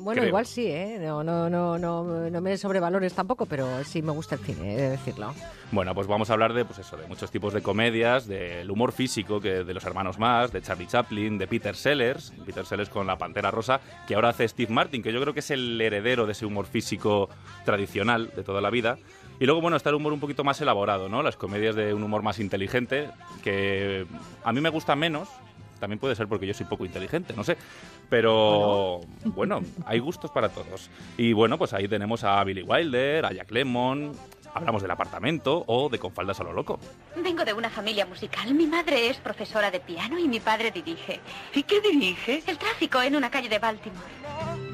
Bueno, creo. igual sí, ¿eh? No, no, no, no, no me sobrevalores tampoco, pero sí me gusta el cine, he de decirlo. Bueno, pues vamos a hablar de, pues eso, de muchos tipos de comedias, del humor físico que de los hermanos más, de Charlie Chaplin, de Peter Sellers, Peter Sellers con La Pantera Rosa, que ahora hace Steve Martin, que yo creo que es el heredero de ese humor físico tradicional de toda la vida. Y luego, bueno, está el humor un poquito más elaborado, ¿no? Las comedias de un humor más inteligente, que a mí me gusta menos, también puede ser porque yo soy poco inteligente, no sé. Pero bueno, hay gustos para todos. Y bueno, pues ahí tenemos a Billy Wilder, a Jack Lemmon, hablamos del apartamento o de Con faldas a lo loco. Vengo de una familia musical. Mi madre es profesora de piano y mi padre dirige. ¿Y qué dirige? El tráfico en una calle de Baltimore.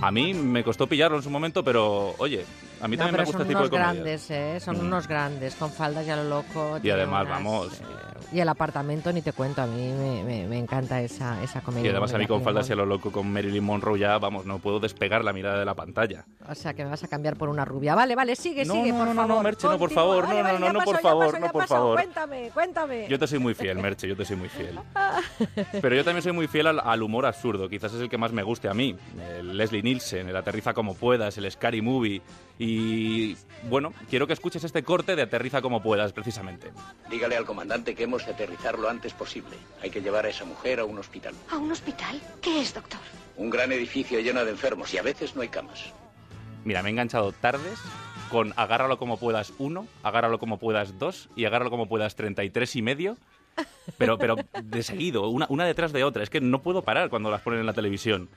A mí me costó pillarlo en su momento, pero oye, a mí No, también me gusta son este tipo unos de comedias. grandes, ¿eh? Son Mm. unos grandes, con faldas ya lo loco. Y además, unas, vamos, eh, Y el apartamento, ni te cuento, a mí me, me- me encanta esa, esa comedia. Y además de a mí con faldas y a lo loco con Marilyn Monroe ya, vamos, no puedo despegar la mirada de la pantalla. O sea, que me vas a cambiar por una rubia. Vale, vale, sigue, No, sigue, no, por no, no, favor. Merche, no, por favor, Vale, no, vale, no, no, por favor, no, por favor. Cuéntame, cuéntame. Yo te soy muy fiel, Merche, yo te soy muy fiel. Pero yo también soy muy fiel al, al humor absurdo, quizás es el que más me guste a mí. El Leslie Nielsen, el Aterriza como puedas, el Scary Movie. Y bueno, quiero que escuches este corte de Aterriza como puedas, precisamente. Dígale al comandante que hemos de aterrizar lo antes posible. Hay que llevar a esa mujer a un hospital. ¿A un hospital? ¿Qué es, doctor? Un gran edificio lleno de enfermos y a veces no hay camas. Mira, me he enganchado tardes con Agárralo como puedas 1, Agárralo como puedas 2 y Agárralo como puedas 33 y medio. Pero, pero de seguido, una, una detrás de otra. Es que no puedo parar cuando las ponen en la televisión.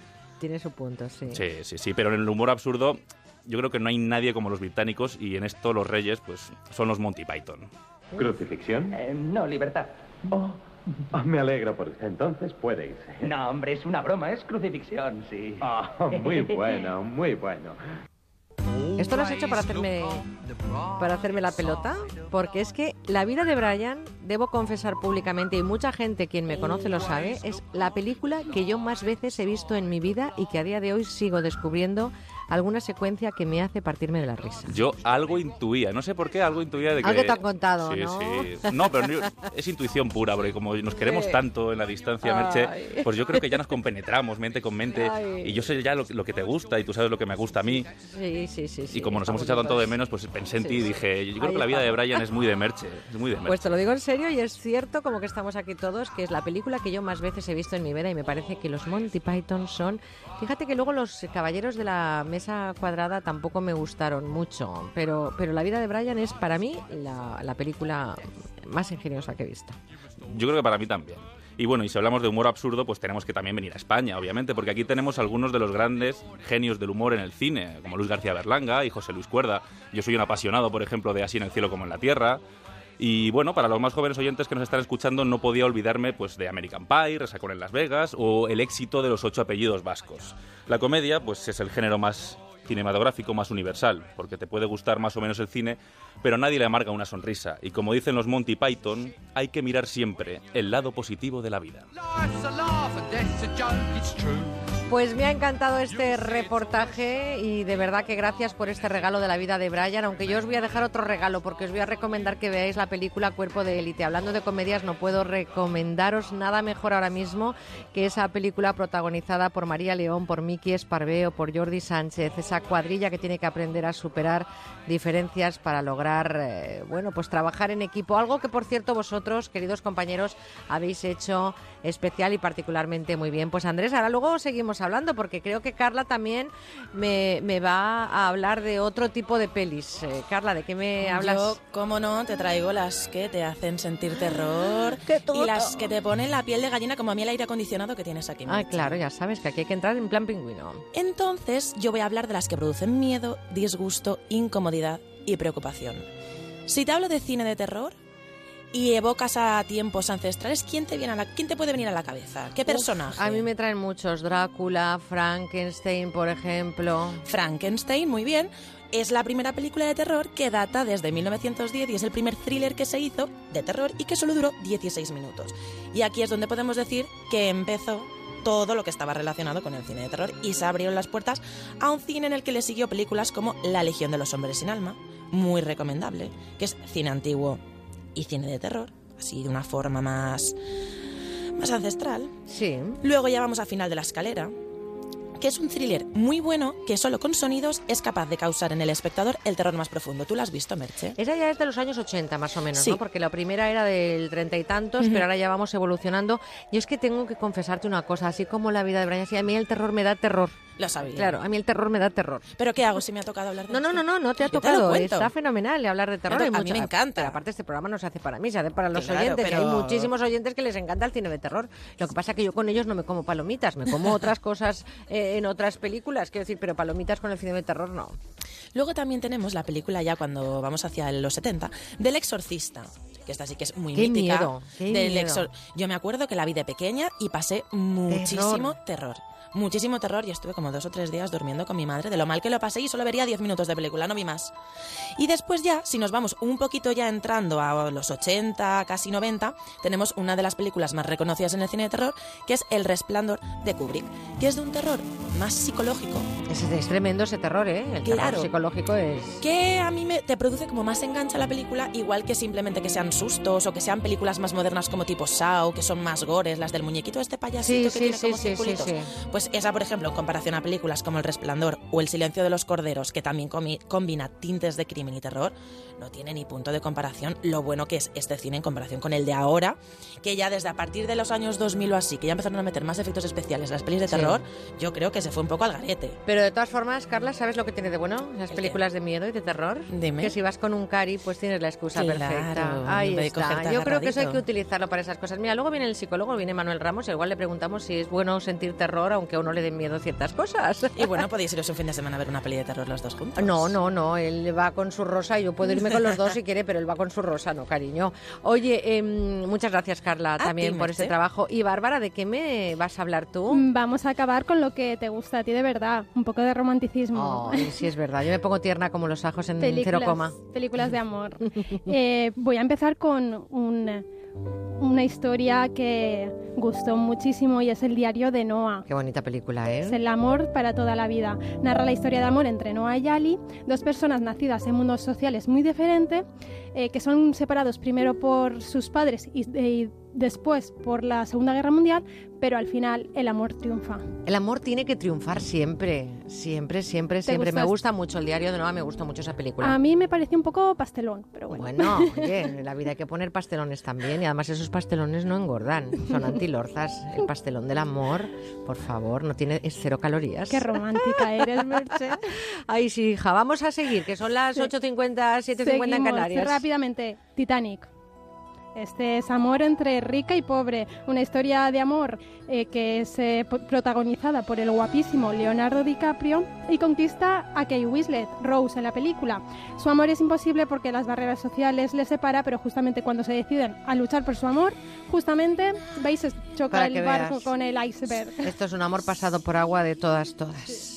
Tiene su punto, sí. Sí, sí, sí, pero en el humor absurdo yo creo que no hay nadie como los británicos y en esto los reyes pues son los Monty Python. ¿Crucifixión? Eh, no, libertad. Oh, ah, me alegro por usted. Entonces puede irse. No, hombre, es una broma, es crucifixión, sí. Ah, muy (laughs) bueno, muy bueno. ¿Esto lo has hecho para hacerme, para hacerme la pelota? Porque es que La vida de Brian, debo confesar públicamente, y mucha gente quien me conoce lo sabe, es la película que yo más veces he visto en mi vida y que a día de hoy sigo descubriendo alguna secuencia que me hace partirme de la risa. Yo algo intuía, no sé por qué, algo intuía de que... Algo te han contado, sí, ¿no? Sí, No, pero no- es intuición pura, porque como nos queremos tanto en la distancia, Merche, Ay. pues yo creo que ya nos compenetramos mente con mente Ay. y yo sé ya lo, lo que te gusta y tú sabes lo que me gusta a mí. Sí, sí, sí. sí, y como nos hemos echado tanto de menos, pues pensé en ti y dije, yo creo Ahí que la vida de. Brian es muy de Merche, es muy de Merche. Pues te lo digo en serio y es cierto, como que estamos aquí todos, que es la película que yo más veces he visto en mi vida y me parece que los Monty Python son... Fíjate que luego los Caballeros de la Mesa Cuadrada tampoco me gustaron mucho, pero, pero La vida de Brian es para mí la, la película más ingeniosa que he visto. Yo creo que para mí también. Y bueno, y si hablamos de humor absurdo, pues tenemos que también venir a España, obviamente, porque aquí tenemos algunos de los grandes genios del humor en el cine, como Luis García Berlanga y José Luis Cuerda. Yo soy un apasionado, por ejemplo, de Así en el cielo como en la tierra. Y bueno, para los más jóvenes oyentes que nos están escuchando, no podía olvidarme pues de American Pie, Resacón en Las Vegas o el éxito de los ocho apellidos vascos. La comedia, pues es el género más cinematográfico más universal, porque te puede gustar más o menos el cine, pero nadie le amarga una sonrisa. Y como dicen los Monty Python, hay que mirar siempre el lado positivo de la vida. Pues me ha encantado este reportaje y de verdad que gracias por este regalo de la vida de Brian, aunque yo os voy a dejar otro regalo porque os voy a recomendar que veáis la película Cuerpo de élite. Hablando de comedias, no puedo recomendaros nada mejor ahora mismo que esa película protagonizada por María León, por Miki Esparveo, por Jordi Sánchez, esa cuadrilla que tiene que aprender a superar diferencias para lograr, eh, bueno, pues trabajar en equipo. Algo que, por cierto, vosotros, queridos compañeros, habéis hecho especial y particularmente muy bien. Pues Andrés, ahora luego seguimos hablando porque creo que Carla también me, me va a hablar de otro tipo de pelis. Eh, Carla, ¿de qué me hablas? Yo, cómo no, te traigo las que te hacen sentir terror y las que te ponen la piel de gallina como a mí el aire acondicionado que tienes aquí. Ah, claro, ya sabes que aquí hay que entrar en plan pingüino. Entonces, yo voy a hablar de las que producen miedo, disgusto, incomodidad y preocupación. Si te hablo de cine de terror y evocas a tiempos ancestrales, ¿quién te, viene a la, quién te puede venir a la cabeza? ¿Qué Uf, personaje? a mí me traen muchos. Drácula, Frankenstein, por ejemplo. Frankenstein, muy bien. Es la primera película de terror que data desde 1910 y es el primer thriller que se hizo de terror y que solo duró 16 minutos. Y aquí es donde podemos decir que empezó todo lo que estaba relacionado con el cine de terror y se abrieron las puertas a un cine en el que le siguió películas como La Legión de los Hombres sin Alma, muy recomendable, que es cine antiguo y cine de terror, así de una forma más más ancestral. Sí. Luego ya vamos a Final de la Escalera, que es un thriller muy bueno que solo con sonidos es capaz de causar en el espectador el terror más profundo. ¿Tú la has visto, Merche? Esa ya es de los años 80, más o menos, Sí. ¿no? Porque la primera era del treinta y tantos, pero ahora ya vamos evolucionando. Yo es que tengo que confesarte una cosa, así como la vida de Brian, sí, a mí el terror me da terror. Lo sabía. Claro, a mí el terror me da terror. ¿Pero qué hago si me ha tocado hablar de No, no, no, no, no te ha tocado. Está fenomenal hablar de terror. A mí me encanta. aparte, este programa no se hace para mí, se hace para los oyentes. Hay muchísimos oyentes que les encanta el cine de terror. Lo que pasa es que yo con ellos no me como palomitas, me como otras (laughs) cosas eh, en otras películas, quiero decir, pero palomitas con el cine de terror no. Luego también tenemos la película ya cuando vamos hacia los 70 del Exorcista. Que esta sí que es muy Qué mítica. miedo, qué del miedo. Yo me acuerdo que la vi de pequeña y pasé muchísimo terror. Muchísimo terror y estuve como dos o tres días durmiendo con mi madre de lo mal que lo pasé y solo vería 10 minutos de película, no vi más. Y después ya, si nos vamos un poquito ya entrando a los 80, casi 90, tenemos una de las películas más reconocidas en el cine de terror, que es El Resplandor de Kubrick, que es de un terror más psicológico. Es, es tremendo ese terror, ¿eh? El terror Claro. psicológico es... que a mí me, te produce como más engancha la película, igual que simplemente que sean sustos o que sean películas más modernas como tipo Saw, que son más gores, las del muñequito este payasito Sí, que sí, tiene sí, como sí, sí, circulitos. sí. Pues esa, por ejemplo, en comparación a películas como El Resplandor o El Silencio de los Corderos, que también combina tintes de crimen y terror, no tiene ni punto de comparación lo bueno que es este cine en comparación con el de ahora, que ya desde a partir de los años 2000 o así, que ya empezaron a meter más efectos especiales en las pelis de Sí. terror, yo creo que se fue un poco al garete. Pero de todas formas, Carla, ¿sabes lo que tiene de bueno las películas de miedo y de terror? Dime. Que si vas con un cari, pues tienes la excusa Claro, perfecta. Ahí está. Yo creo que eso hay que utilizarlo para esas cosas. Mira, luego viene el psicólogo, viene Manuel Ramos, y igual le preguntamos si es bueno sentir terror, aunque a uno le den miedo ciertas cosas. Y bueno, podéis iros un fin de semana a ver una peli de terror los dos juntos. No, no, no, él va con su rosa y yo puedo irme con los dos si quiere, pero él va con su rosa, no, cariño. Oye, em, muchas gracias, Carla, también ti, por este trabajo. Y Bárbara, ¿de qué me vas a hablar tú? Mm, Vamos a acabar con lo que te gusta a ti de verdad, un poco de romanticismo. Ay, sí, es verdad, yo me pongo tierna como los ajos en cero coma. películas de amor. (laughs) Eh, voy a empezar con un- una historia que gustó muchísimo y es el diario de Noah. Qué bonita película, ¿eh? Es el amor para toda la vida. Narra la historia de amor entre Noah y Ali, dos personas nacidas en mundos sociales muy diferentes, eh, que son separados primero por sus padres y, y después por la Segunda Guerra Mundial, pero al final el amor triunfa. El amor tiene que triunfar siempre, siempre, siempre, siempre. Me gusta mucho el diario de Noah, me gusta mucho esa película. A mí me pareció un poco pastelón, pero bueno. Bueno, oye, en (laughs) la vida hay que poner pastelones también y además esos pastelones no engordan, son antilorzas. El pastelón del amor, por favor, no tiene es cero calorías. Qué romántica eres, Merche. (laughs) Ay, sí, hija, vamos a seguir, que son las Sí. 8.50, 7.50 en Canarias. rápidamente. Titanic. Este es amor entre rica y pobre, una historia de amor eh, que es eh, protagonizada por el guapísimo Leonardo DiCaprio y conquista a Kate Winslet, Rose en la película. Su amor es imposible porque las barreras sociales les separa, pero justamente cuando se deciden a luchar por su amor, justamente veis choca Para el barco veas. con el iceberg. Esto es un amor pasado por agua de todas, todas.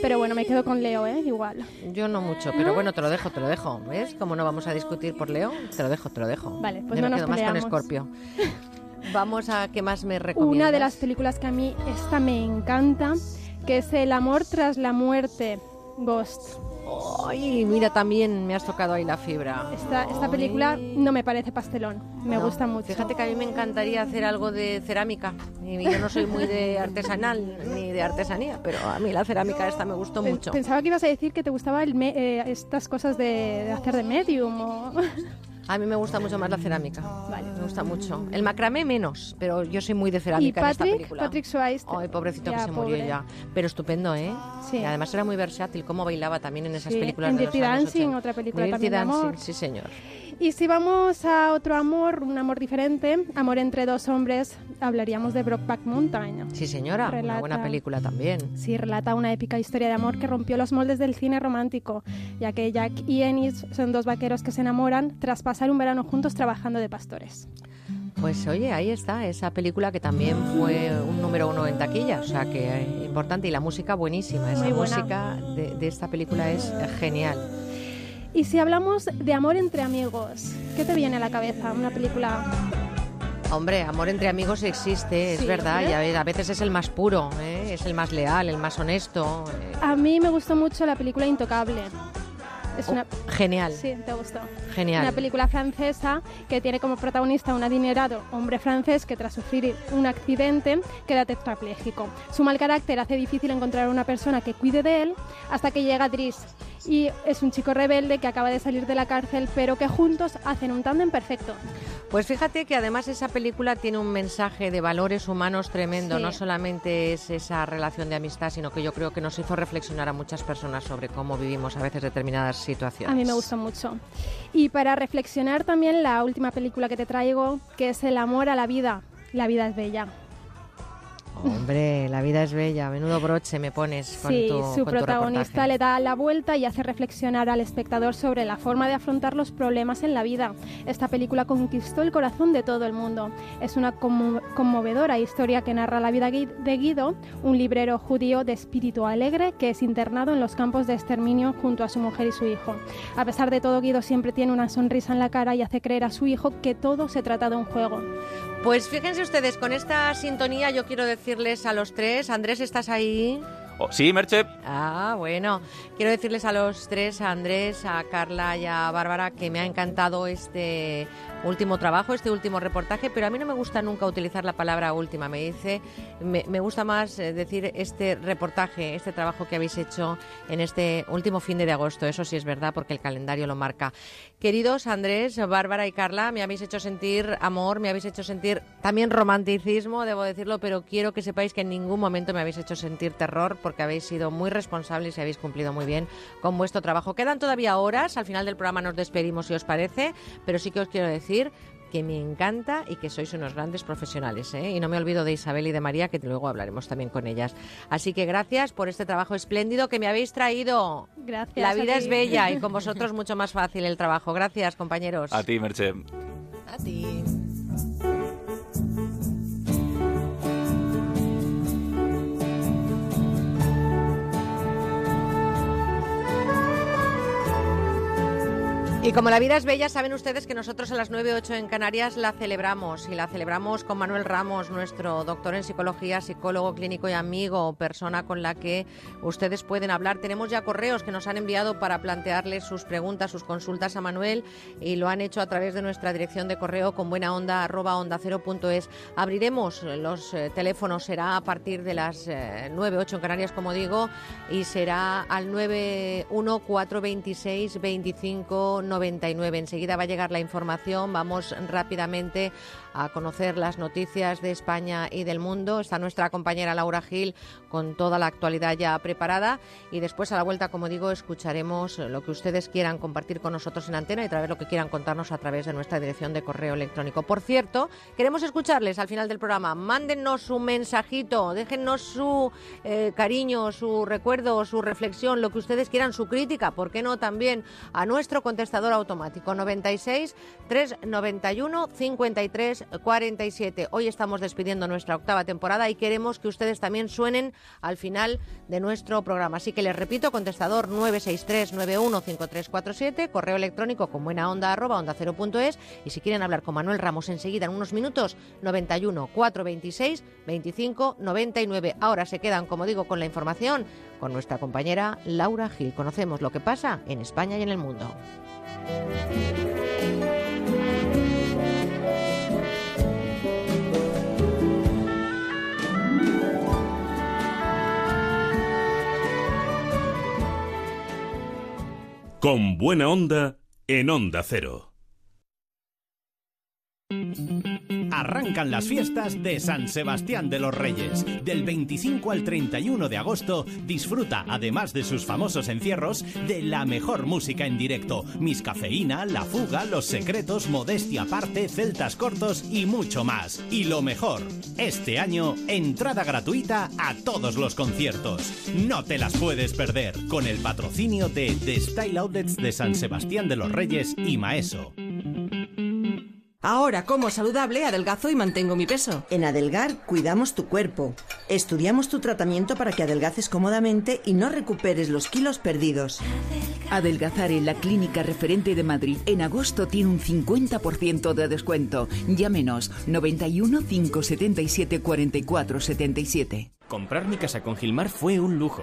Pero bueno, me quedo con Leo, ¿eh? Igual. Yo no mucho, pero bueno, te lo dejo, te lo dejo. ¿Ves? Como no vamos a discutir por Leo, te lo dejo, te lo dejo. Vale, pues Yo no me nos quedo más con. Scorpio. (laughs) Vamos a qué más me recomiendas. Una de las películas que a mí esta me encanta, que es El amor tras la muerte, Ghost. Ay, mira, también me has tocado ahí la fibra. Esta, esta película no me parece pastelón, me No, gusta mucho. Fíjate que a mí me encantaría hacer algo de cerámica. Y yo no soy muy de artesanal ni de artesanía, pero a mí la cerámica esta me gustó mucho. Pensaba que ibas a decir que te gustaba el me- eh, estas cosas de, de hacer de medium o... A mí me gusta mucho más la cerámica. Me gusta mucho. El macramé menos, pero yo soy muy de y cerámica en esta Patrick, película. Patrick Swayze. Ay, pobrecito que Ya, se murió pobre. ya. Pero estupendo, ¿eh? Sí. Y además era muy versátil, cómo bailaba también en esas Sí, películas en de los Dirty años Dancing, 80. otra película Dirty también de Dancing, amor. sí señor. Y si vamos a otro amor, un amor diferente, amor entre dos hombres, hablaríamos de Brokeback Mountain. Sí señora, una Relata- buena película también. Sí, relata una épica historia de amor que rompió los moldes del cine romántico, ya que Jack y Ennis son dos vaqueros que se enamoran tras pasar un verano juntos trabajando de pastores. Pues oye, ahí está, esa película que también fue un número uno en taquilla, o sea que eh, importante y la música buenísima, esa Muy música de, de esta película es genial. Y si hablamos de amor entre amigos, ¿qué te viene a la cabeza? Una película... Hombre, amor entre amigos existe, es Sí, verdad, ¿eh? y a a veces es el más puro, ¿eh? es el más leal, el más honesto. eh. A mí me gustó mucho la película Intocable. Es una... Genial. Sí, te gustó. Genial. Una película francesa que tiene como protagonista un adinerado hombre francés que tras sufrir un accidente queda tetrapléjico. Su mal carácter hace difícil encontrar una persona que cuide de él hasta que llega Driss y es un chico rebelde que acaba de salir de la cárcel pero que juntos hacen un tándem perfecto. Pues fíjate que además esa película tiene un mensaje de valores humanos tremendo, Sí. no solamente es esa relación de amistad, sino que yo creo que nos hizo reflexionar a muchas personas sobre cómo vivimos a veces determinadas situaciones. A mí me gusta mucho. Y para reflexionar también la última película que te traigo, que es El amor a la vida. La vida es bella. Hombre, la vida es bella, menudo broche me pones con Sí, tu su con tu protagonista reportaje. le da la vuelta y hace reflexionar al espectador sobre la forma de afrontar los problemas en la vida. Esta película conquistó el corazón de todo el mundo. Es una conmo- conmovedora historia que narra la vida de Guido, un librero judío de espíritu alegre que es internado en los campos de exterminio junto a su mujer y su hijo. A pesar de todo, Guido siempre tiene una sonrisa en la cara y hace creer a su hijo que todo se trata de un juego. Pues fíjense ustedes, con esta sintonía yo quiero decirles a los tres, Andrés, ¿estás ahí? Oh, sí, Merche. Ah, bueno. Quiero decirles a los tres, a Andrés, a Carla y a Bárbara, que me ha encantado este último trabajo, este último reportaje, pero a mí no me gusta nunca utilizar la palabra última. Me dice, me, me gusta más eh, decir este reportaje, este trabajo que habéis hecho en este último fin de agosto. Eso sí es verdad, porque el calendario lo marca. Queridos Andrés, Bárbara y Carla, me habéis hecho sentir amor, me habéis hecho sentir también romanticismo, debo decirlo, pero quiero que sepáis que en ningún momento me habéis hecho sentir terror porque habéis sido muy responsables y habéis cumplido muy bien con vuestro trabajo. Quedan todavía horas, al final del programa nos despedimos si os parece, pero sí que os quiero decir que me encanta y que sois unos grandes profesionales. ¿eh? Y no me olvido de Isabel y de María, que luego hablaremos también con ellas. Así que gracias por este trabajo espléndido que me habéis traído. Gracias. La vida a es bella y (laughs) con vosotros mucho más fácil el trabajo. Gracias, compañeros. A ti, Merche. A ti. Y como la vida es bella, saben ustedes que nosotros a las 9.08 en Canarias la celebramos y la celebramos con Manuel Ramos, nuestro doctor en psicología, psicólogo clínico y amigo, persona con la que ustedes pueden hablar. Tenemos ya correos que nos han enviado para plantearle sus preguntas, sus consultas a Manuel y lo han hecho a través de nuestra dirección de correo con buena onda onda cero. Abriremos los eh, teléfonos, será a partir de las eh, 9.08 en Canarias, como digo, y será al 91426 25 99. Enseguida va a llegar la información. Vamos rápidamente a conocer las noticias de España y del mundo. Está nuestra compañera Laura Gil con toda la actualidad ya preparada. Y después, a la vuelta, como digo, escucharemos lo que ustedes quieran compartir con nosotros en antena y través lo que quieran contarnos a través de nuestra dirección de correo electrónico. Por cierto, queremos escucharles al final del programa. Mándennos su mensajito, déjennos su eh, cariño, su recuerdo, su reflexión, lo que ustedes quieran, su crítica, ¿por qué no también a nuestro contestador automático 96 391 53 47. Hoy estamos despidiendo nuestra octava temporada y queremos que ustedes también suenen al final de nuestro programa. Así que les repito, contestador 963 91 5347, correo electrónico con buena onda onda cero y si quieren hablar con Manuel Ramos enseguida en unos minutos 91 426 25 99. Ahora se quedan, como digo, con la información con nuestra compañera Laura Gil. Conocemos lo que pasa en España y en el mundo. Con buena onda en Onda Cero. Arrancan las fiestas de San Sebastián de los Reyes. Del 25 al 31 de agosto, disfruta, además de sus famosos encierros, de la mejor música en directo. Miss Cafeína, La Fuga, Los Secretos, Modestia Aparte, Celtas Cortos y mucho más. Y lo mejor, este año, entrada gratuita a todos los conciertos. No te las puedes perder, con el patrocinio de The Style Outlets de San Sebastián de los Reyes y Maeso. Ahora como saludable, adelgazo y mantengo mi peso. En Adelgar cuidamos tu cuerpo. Estudiamos tu tratamiento para que adelgaces cómodamente y no recuperes los kilos perdidos. Adelgazar en la clínica referente de Madrid en agosto tiene un 50% de descuento. Llámenos 91 577 44 77. Comprar mi casa con Gilmar fue un lujo.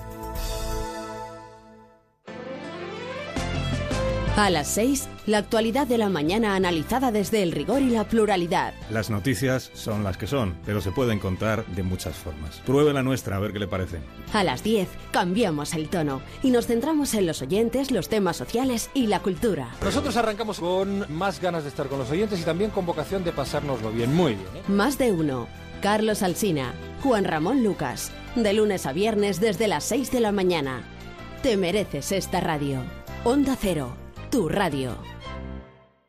A las 6, la actualidad de la mañana analizada desde el rigor y la pluralidad. Las noticias son las que son, pero se pueden contar de muchas formas. Pruebe la nuestra, a ver qué le parece. A las 10, cambiamos el tono y nos centramos en los oyentes, los temas sociales y la cultura. Nosotros arrancamos con más ganas de estar con los oyentes y también con vocación de pasárnoslo bien. Muy bien. ¿eh? Más de uno. Carlos Alsina, Juan Ramón Lucas. De lunes a viernes desde las 6 de la mañana. Te mereces esta radio. Onda Cero tu radio.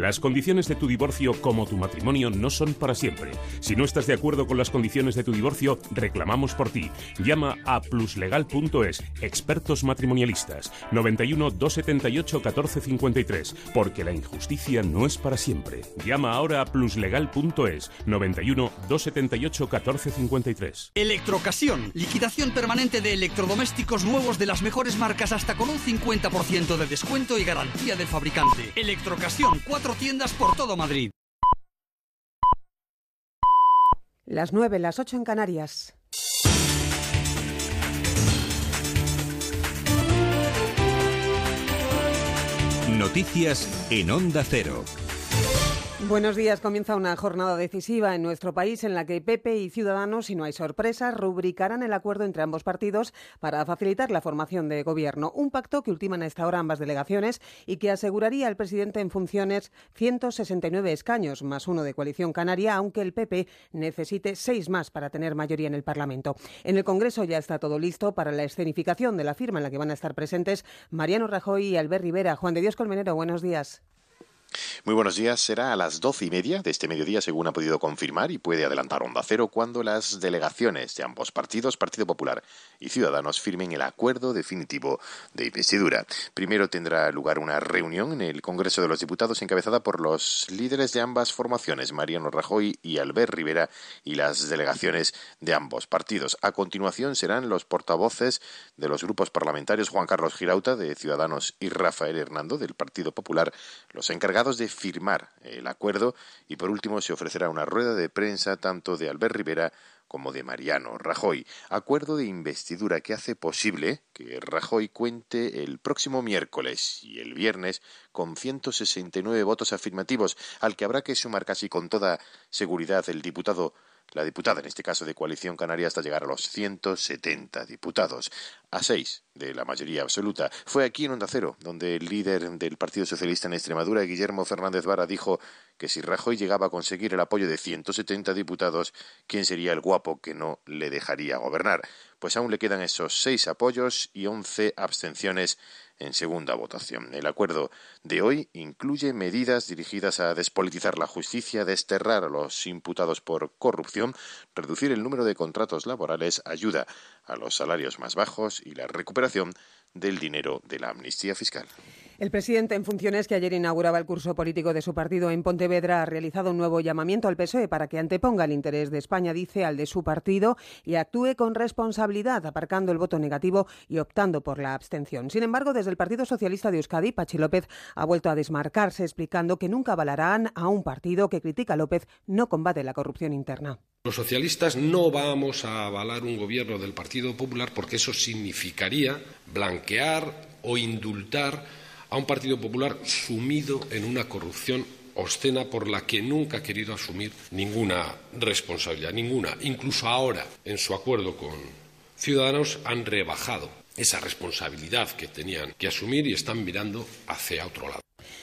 Las condiciones de tu divorcio como tu matrimonio no son para siempre. Si no estás de acuerdo con las condiciones de tu divorcio, reclamamos por ti. Llama a pluslegal.es, expertos matrimonialistas, 91 278 1453, porque la injusticia no es para siempre. Llama ahora a pluslegal.es, 91 278 1453. Electrocasión, liquidación permanente de electrodomésticos nuevos de las mejores marcas hasta con un 50% de descuento y garantía del fabricante. Electrocasión, cuatro tiendas por todo Madrid. Las 9, las 8 en Canarias. Noticias en Onda Cero. Buenos días. Comienza una jornada decisiva en nuestro país en la que PP y Ciudadanos, si no hay sorpresas, rubricarán el acuerdo entre ambos partidos para facilitar la formación de gobierno. Un pacto que ultiman a esta hora ambas delegaciones y que aseguraría al presidente en funciones 169 escaños, más uno de coalición canaria, aunque el PP necesite seis más para tener mayoría en el Parlamento. En el Congreso ya está todo listo para la escenificación de la firma en la que van a estar presentes Mariano Rajoy y Albert Rivera. Juan de Dios Colmenero, buenos días. Muy buenos días. Será a las doce y media de este mediodía, según ha podido confirmar y puede adelantar Onda Cero, cuando las delegaciones de ambos partidos, Partido Popular y Ciudadanos, firmen el acuerdo definitivo de investidura. Primero tendrá lugar una reunión en el Congreso de los Diputados encabezada por los líderes de ambas formaciones, Mariano Rajoy y Albert Rivera, y las delegaciones de ambos partidos. A continuación serán los portavoces de los grupos parlamentarios Juan Carlos Girauta, de Ciudadanos, y Rafael Hernando, del Partido Popular, los encargados de firmar el acuerdo y por último se ofrecerá una rueda de prensa tanto de Albert Rivera como de Mariano Rajoy. Acuerdo de investidura que hace posible que Rajoy cuente el próximo miércoles y el viernes con 169 votos afirmativos, al que habrá que sumar casi con toda seguridad el diputado la diputada, en este caso de Coalición Canaria, hasta llegar a los 170 diputados, a seis de la mayoría absoluta. Fue aquí en Onda Cero, donde el líder del Partido Socialista en Extremadura, Guillermo Fernández Vara, dijo que si Rajoy llegaba a conseguir el apoyo de 170 diputados, ¿quién sería el guapo que no le dejaría gobernar? Pues aún le quedan esos seis apoyos y once abstenciones en segunda votación. El acuerdo de hoy incluye medidas dirigidas a despolitizar la justicia, desterrar a los imputados por corrupción, reducir el número de contratos laborales, ayuda a los salarios más bajos y la recuperación del dinero de la amnistía fiscal. El presidente en funciones que ayer inauguraba el curso político de su partido en Pontevedra ha realizado un nuevo llamamiento al PSOE para que anteponga el interés de España, dice, al de su partido y actúe con responsabilidad, aparcando el voto negativo y optando por la abstención. Sin embargo, desde el Partido Socialista de Euskadi, Pachi López ha vuelto a desmarcarse explicando que nunca avalarán a un partido que critica a López no combate la corrupción interna. Los socialistas no vamos a avalar un gobierno del Partido Popular porque eso significaría blanquear o indultar a un Partido Popular sumido en una corrupción obscena por la que nunca ha querido asumir ninguna responsabilidad, ninguna. Incluso ahora, en su acuerdo con Ciudadanos, han rebajado esa responsabilidad que tenían que asumir y están mirando hacia otro lado.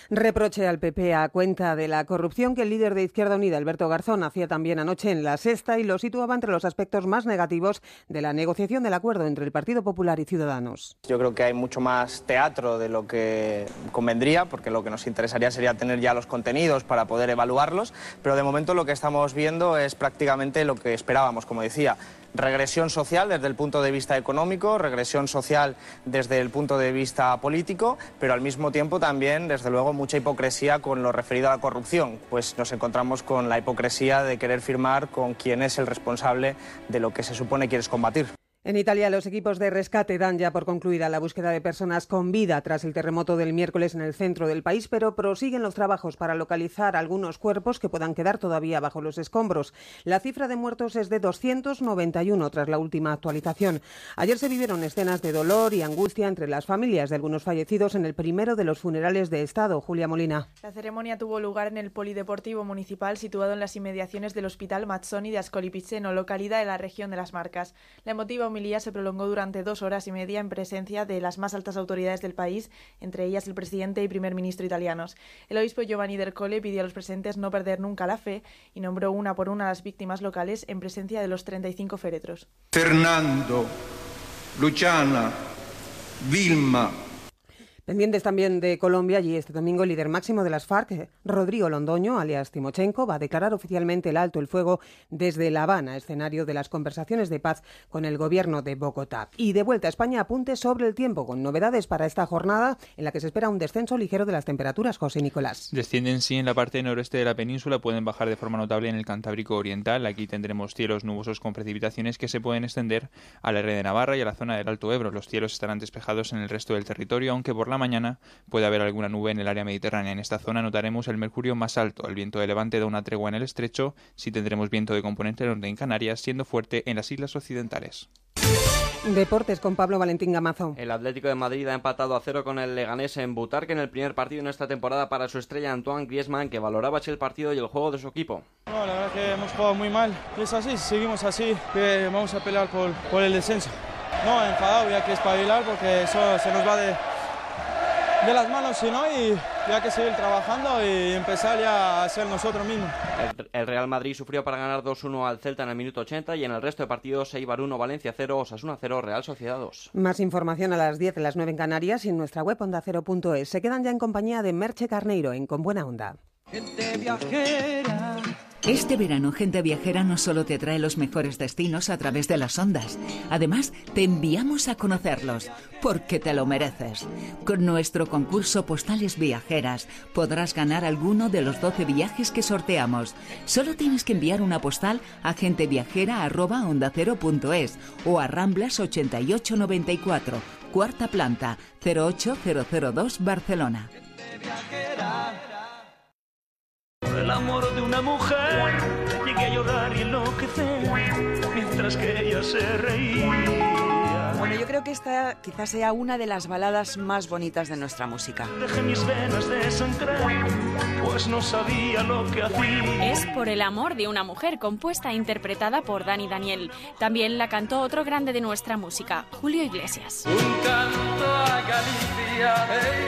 Reproche al PP a cuenta de la corrupción que el líder de Izquierda Unida, Alberto Garzón, hacía también anoche en la sexta y lo situaba entre los aspectos más negativos de la negociación del acuerdo entre el Partido Popular y Ciudadanos. Yo creo que hay mucho más teatro de lo que convendría, porque lo que nos interesaría sería tener ya los contenidos para poder evaluarlos, pero de momento lo que estamos viendo es prácticamente lo que esperábamos, como decía, regresión social desde el punto de vista económico, regresión social desde el punto de vista político, pero al mismo tiempo también, desde luego, mucha hipocresía con lo referido a la corrupción, pues nos encontramos con la hipocresía de querer firmar con quien es el responsable de lo que se supone quieres combatir. En Italia, los equipos de rescate dan ya por concluida la búsqueda de personas con vida tras el terremoto del miércoles en el centro del país, pero prosiguen los trabajos para localizar algunos cuerpos que puedan quedar todavía bajo los escombros. La cifra de muertos es de 291 tras la última actualización. Ayer se vivieron escenas de dolor y angustia entre las familias de algunos fallecidos en el primero de los funerales de Estado. Julia Molina. La ceremonia tuvo lugar en el Polideportivo Municipal situado en las inmediaciones del Hospital Mazzoni de Ascoli Piceno, localidad de la región de las Marcas. La emotiva homilía se prolongó durante dos horas y media en presencia de las más altas autoridades del país, entre ellas el presidente y primer ministro italianos. El obispo Giovanni Dercole pidió a los presentes no perder nunca la fe y nombró una por una a las víctimas locales en presencia de los 35 féretros. Fernando, Luciana, Vilma, Pendientes también de Colombia, allí este domingo el líder máximo de las FARC, Rodrigo Londoño, alias Timochenko, va a declarar oficialmente el alto el fuego desde La Habana, escenario de las conversaciones de paz con el gobierno de Bogotá. Y de vuelta a España, apunte sobre el tiempo, con novedades para esta jornada en la que se espera un descenso ligero de las temperaturas, José Nicolás. Descienden sí en la parte noreste de la península, pueden bajar de forma notable en el Cantábrico Oriental. Aquí tendremos cielos nubosos con precipitaciones que se pueden extender a la red de Navarra y a la zona del Alto Ebro. Los cielos estarán despejados en el resto del territorio, aunque por la mañana puede haber alguna nube en el área mediterránea. En esta zona notaremos el mercurio más alto. El viento de levante da una tregua en el estrecho. Si tendremos viento de componente norte en Canarias, siendo fuerte en las islas occidentales. Deportes con Pablo Valentín Gamazo. El Atlético de Madrid ha empatado a cero con el Leganés en Butarque en el primer partido en esta temporada para su estrella Antoine Griezmann, que valoraba el partido y el juego de su equipo. No, la verdad que hemos jugado muy mal. Es así, seguimos así, que vamos a pelear por, por el descenso. No, enfadado, ya que espabilar porque eso se nos va de, de las manos, si no, y ya que seguir trabajando y empezar ya a ser nosotros mismos. El, el Real Madrid sufrió para ganar 2-1 al Celta en el minuto 80 y en el resto de partidos Eibar 1, Valencia 0, Osasuna 0, Real Sociedad 2. Más información a las 10 de las 9 en Canarias y en nuestra web ondacero.es. Se quedan ya en compañía de Merche Carneiro en Con Buena Onda. Gente viajera. Este verano Gente Viajera no solo te trae los mejores destinos a través de las ondas, además te enviamos a conocerlos, porque te lo mereces. Con nuestro concurso Postales Viajeras podrás ganar alguno de los 12 viajes que sorteamos. Solo tienes que enviar una postal a genteviajera.ondacero.es o a Ramblas 8894, cuarta planta, 08002 Barcelona. Por el amor de una mujer llegué a llorar y enloquecer mientras que ella se reía. Bueno, yo creo que esta quizás sea una de las baladas más bonitas de nuestra música. Dejé mis venas de sangrar, pues no sabía lo que hacía. Es Por el amor de una mujer, compuesta e interpretada por Dani Daniel. También la cantó otro grande de nuestra música, Julio Iglesias. Un canto a Galicia, hey,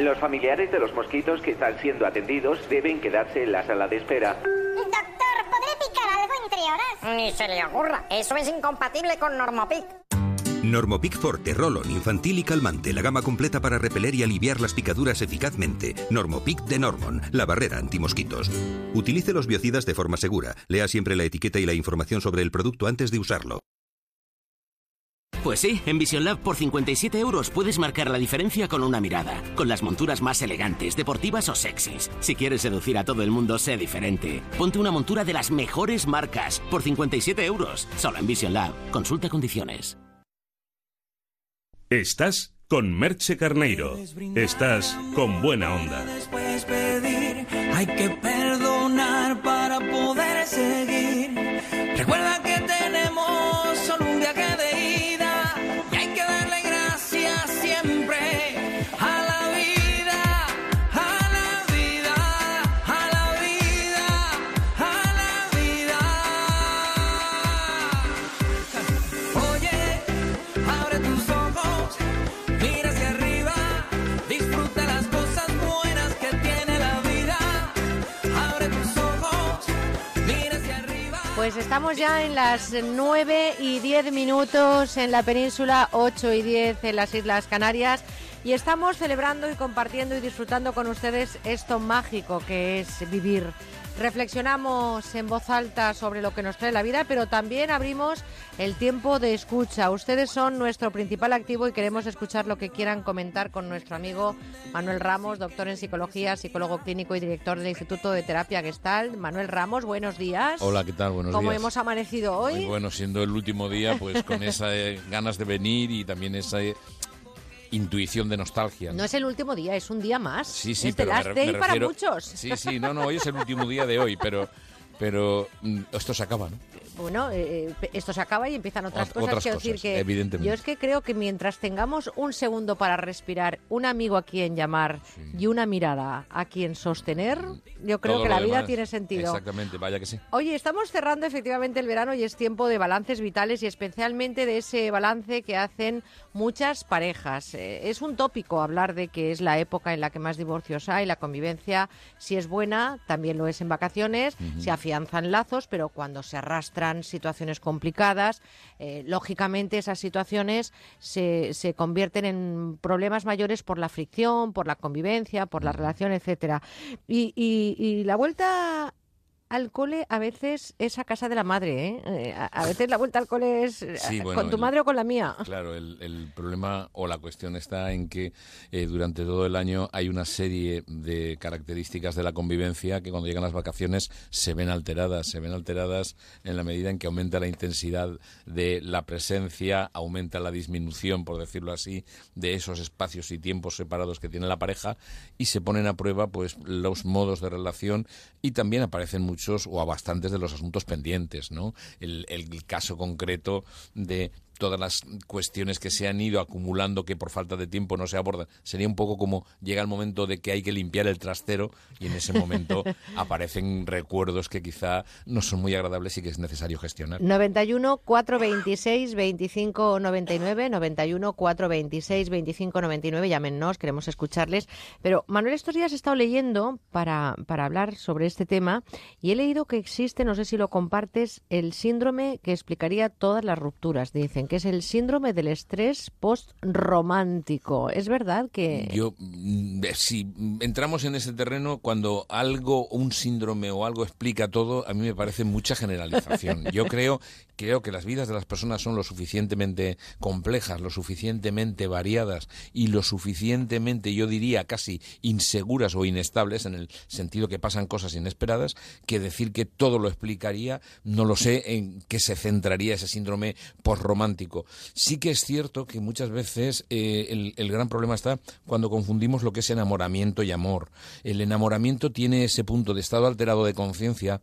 Los familiares de los mosquitos que están siendo atendidos deben quedarse en la sala de espera. Doctor, ¿podré picar algo entre horas? Ni se le ocurra, eso es incompatible con Normopic. Normopic Forte, Rolon, infantil y calmante. La gama completa para repeler y aliviar las picaduras eficazmente. Normopic de Normon, la barrera antimosquitos. Utilice los biocidas de forma segura. Lea siempre la etiqueta y la información sobre el producto antes de usarlo. Pues sí, en Vision Lab por 57 euros puedes marcar la diferencia con una mirada, con las monturas más elegantes, deportivas o sexys. Si quieres seducir a todo el mundo, sé diferente. Ponte una montura de las mejores marcas por 57 euros, solo en Vision Lab. Consulta condiciones. Estás con Merche Carneiro. Estás con buena onda. Puedes pedir, hay que Pues estamos ya en las 9 y 10 minutos en la península, 8 y 10 en las Islas Canarias. Y estamos celebrando y compartiendo y disfrutando con ustedes esto mágico que es vivir. Reflexionamos en voz alta sobre lo que nos trae la vida, pero también abrimos el tiempo de escucha. Ustedes son nuestro principal activo y queremos escuchar lo que quieran comentar con nuestro amigo Manuel Ramos, doctor en psicología, psicólogo clínico y director del Instituto de Terapia Gestalt. Manuel Ramos, buenos días. Hola, ¿qué tal? Buenos ¿Cómo días. hemos amanecido hoy? Muy bueno, siendo el último día, pues con esas ganas de venir y también esa eh, intuición de nostalgia. No es el último día, es un día más. Sí, sí, es pero me me para refiero- muchos. Sí, sí, no, no, hoy es el último día de hoy, pero, pero mm, esto se acaba, ¿no? Bueno, eh, eh, esto se acaba y empiezan otras Ot- cosas. otras Quiero cosas, decir que evidentemente. yo es que creo que mientras tengamos un segundo para respirar, un amigo a quien llamar y una mirada a quien sostener, yo creo Todo que la vida demás, tiene sentido. Exactamente, vaya que sí. Oye, estamos cerrando efectivamente el verano y es tiempo de balances vitales y especialmente de ese balance que hacen muchas parejas. Eh, es un tópico hablar de que es la época en la que más divorcios hay, la convivencia, si es buena, también lo es en vacaciones, se afianzan lazos, pero cuando se arrastran situaciones complicadas, eh, lógicamente esas situaciones se, se convierten en problemas mayores por la fricción, por la convivencia, por la relación, etcétera. Y, y- y la vuelta al cole a veces es a casa de la madre, ¿eh? Eh, a, a veces la vuelta al cole es eh, Sí, bueno, con tu el- madre o con la mía. Claro, el, el problema o la cuestión está en que eh, durante todo el año hay una serie de características de la convivencia que cuando llegan las vacaciones se ven alteradas, se ven alteradas en la medida en que aumenta la intensidad de la presencia, aumenta la disminución, por decirlo así, de esos espacios y tiempos separados que tiene la pareja y se ponen a prueba pues los modos de relación y también aparecen muchos o a bastantes de los asuntos pendientes, ¿no? El, el caso concreto de todas las cuestiones que se han ido acumulando que por falta de tiempo no se abordan. Sería un poco como llega el momento de que hay que limpiar el trastero y en ese momento (laughs) aparecen recuerdos que quizá no son muy agradables y que es necesario gestionar. 91 426 25 99 91 426 25 99 llámenos, queremos escucharles. Pero Manuel, estos días he estado leyendo para, para hablar sobre este tema y he leído que existe, no sé si lo compartes, el síndrome que explicaría todas las rupturas. Dicen que es el síndrome del estrés post-romántico. ¿Es verdad que...? Yo, mm, eh, si entramos en ese terreno, cuando algo, un síndrome o algo explica todo, a mí me parece mucha generalización. (laughs) Yo creo, creo que las vidas de las personas son lo suficientemente complejas, lo suficientemente variadas y lo suficientemente, yo diría, casi inseguras o inestables, en el sentido que pasan cosas inesperadas, que decir que todo lo explicaría, no lo sé en qué se centraría ese síndrome postromántico. Sí que es cierto que muchas veces eh, el, el gran problema está cuando confundimos lo que es enamoramiento y amor. El enamoramiento tiene ese punto de estado alterado de conciencia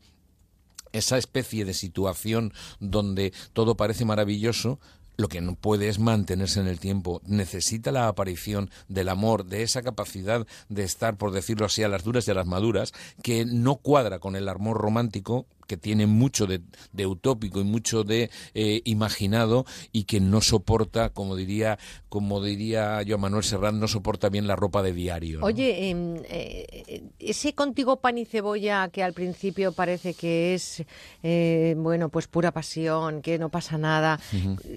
esa especie de situación donde todo parece maravilloso, lo que no puede es mantenerse en el tiempo. Necesita la aparición del amor, de esa capacidad de estar, por decirlo así, a las duras y a las maduras, que no cuadra con el amor romántico que tiene mucho de, de utópico y mucho de eh, imaginado y que no soporta, como diría, como diría yo Manuel Serrat, no soporta bien la ropa de diario. ¿no? Oye, em, eh, ese contigo pan y cebolla que al principio parece que es, eh, bueno, pues pura pasión, que no pasa nada.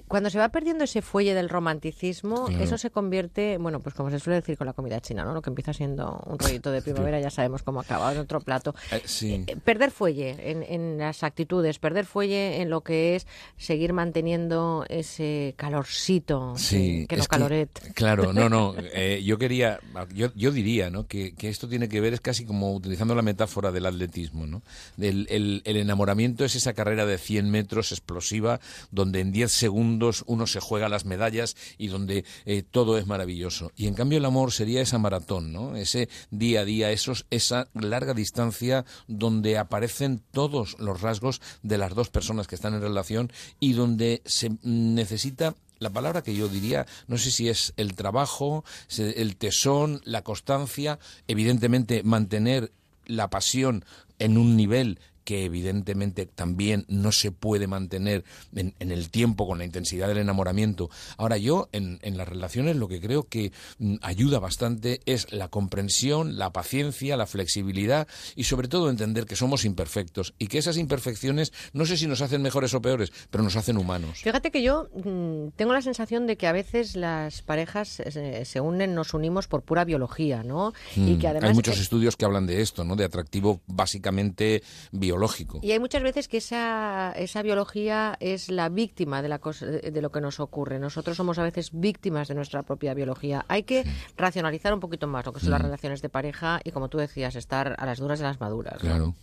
Cuando se va perdiendo ese fuelle del romanticismo, Claro. eso se convierte, bueno, pues como se suele decir con la comida china, ¿no? Lo que empieza siendo un rollito de (laughs) primavera, ya sabemos cómo acaba en otro plato. Eh, sí. Perder fuelle en, en las actitudes, perder fuelle en lo que es seguir manteniendo ese calorcito, Sí, que, no caloret. Claro, no, no. (laughs) eh, yo quería, yo, yo diría, ¿no? Que, que esto tiene que ver es casi como utilizando la metáfora del atletismo, ¿no? Del, el, el enamoramiento es esa carrera de 100 metros explosiva donde en 10 segundos uno se juega las medallas y donde eh, todo es maravilloso. Y en cambio el amor sería esa maratón, ¿no? Ese día a día, esos, esa larga distancia donde aparecen todos los rasgos de las dos personas que están en relación y donde se necesita la palabra que yo diría, no sé si es el trabajo, el tesón, la constancia, evidentemente mantener la pasión en un nivel que evidentemente también no se puede mantener en, en el tiempo con la intensidad del enamoramiento. Ahora yo en, en las relaciones lo que creo que mm, ayuda bastante es la comprensión, la paciencia, la flexibilidad y sobre todo entender que somos imperfectos y que esas imperfecciones no sé si nos hacen mejores o peores, pero nos hacen humanos. Fíjate que yo mm, tengo la sensación de que a veces las parejas eh, se unen, nos unimos por pura biología, ¿no? Y Mm, que además hay muchos estudios que hablan de esto, ¿no? De atractivo básicamente biológico. Y hay muchas veces que esa, esa biología es la víctima de, la cosa, de lo que nos ocurre. Nosotros somos a veces víctimas de nuestra propia biología. Hay que racionalizar un poquito más lo que son las Mm. relaciones de pareja y, como tú decías, estar a las duras y a las maduras. ¿no?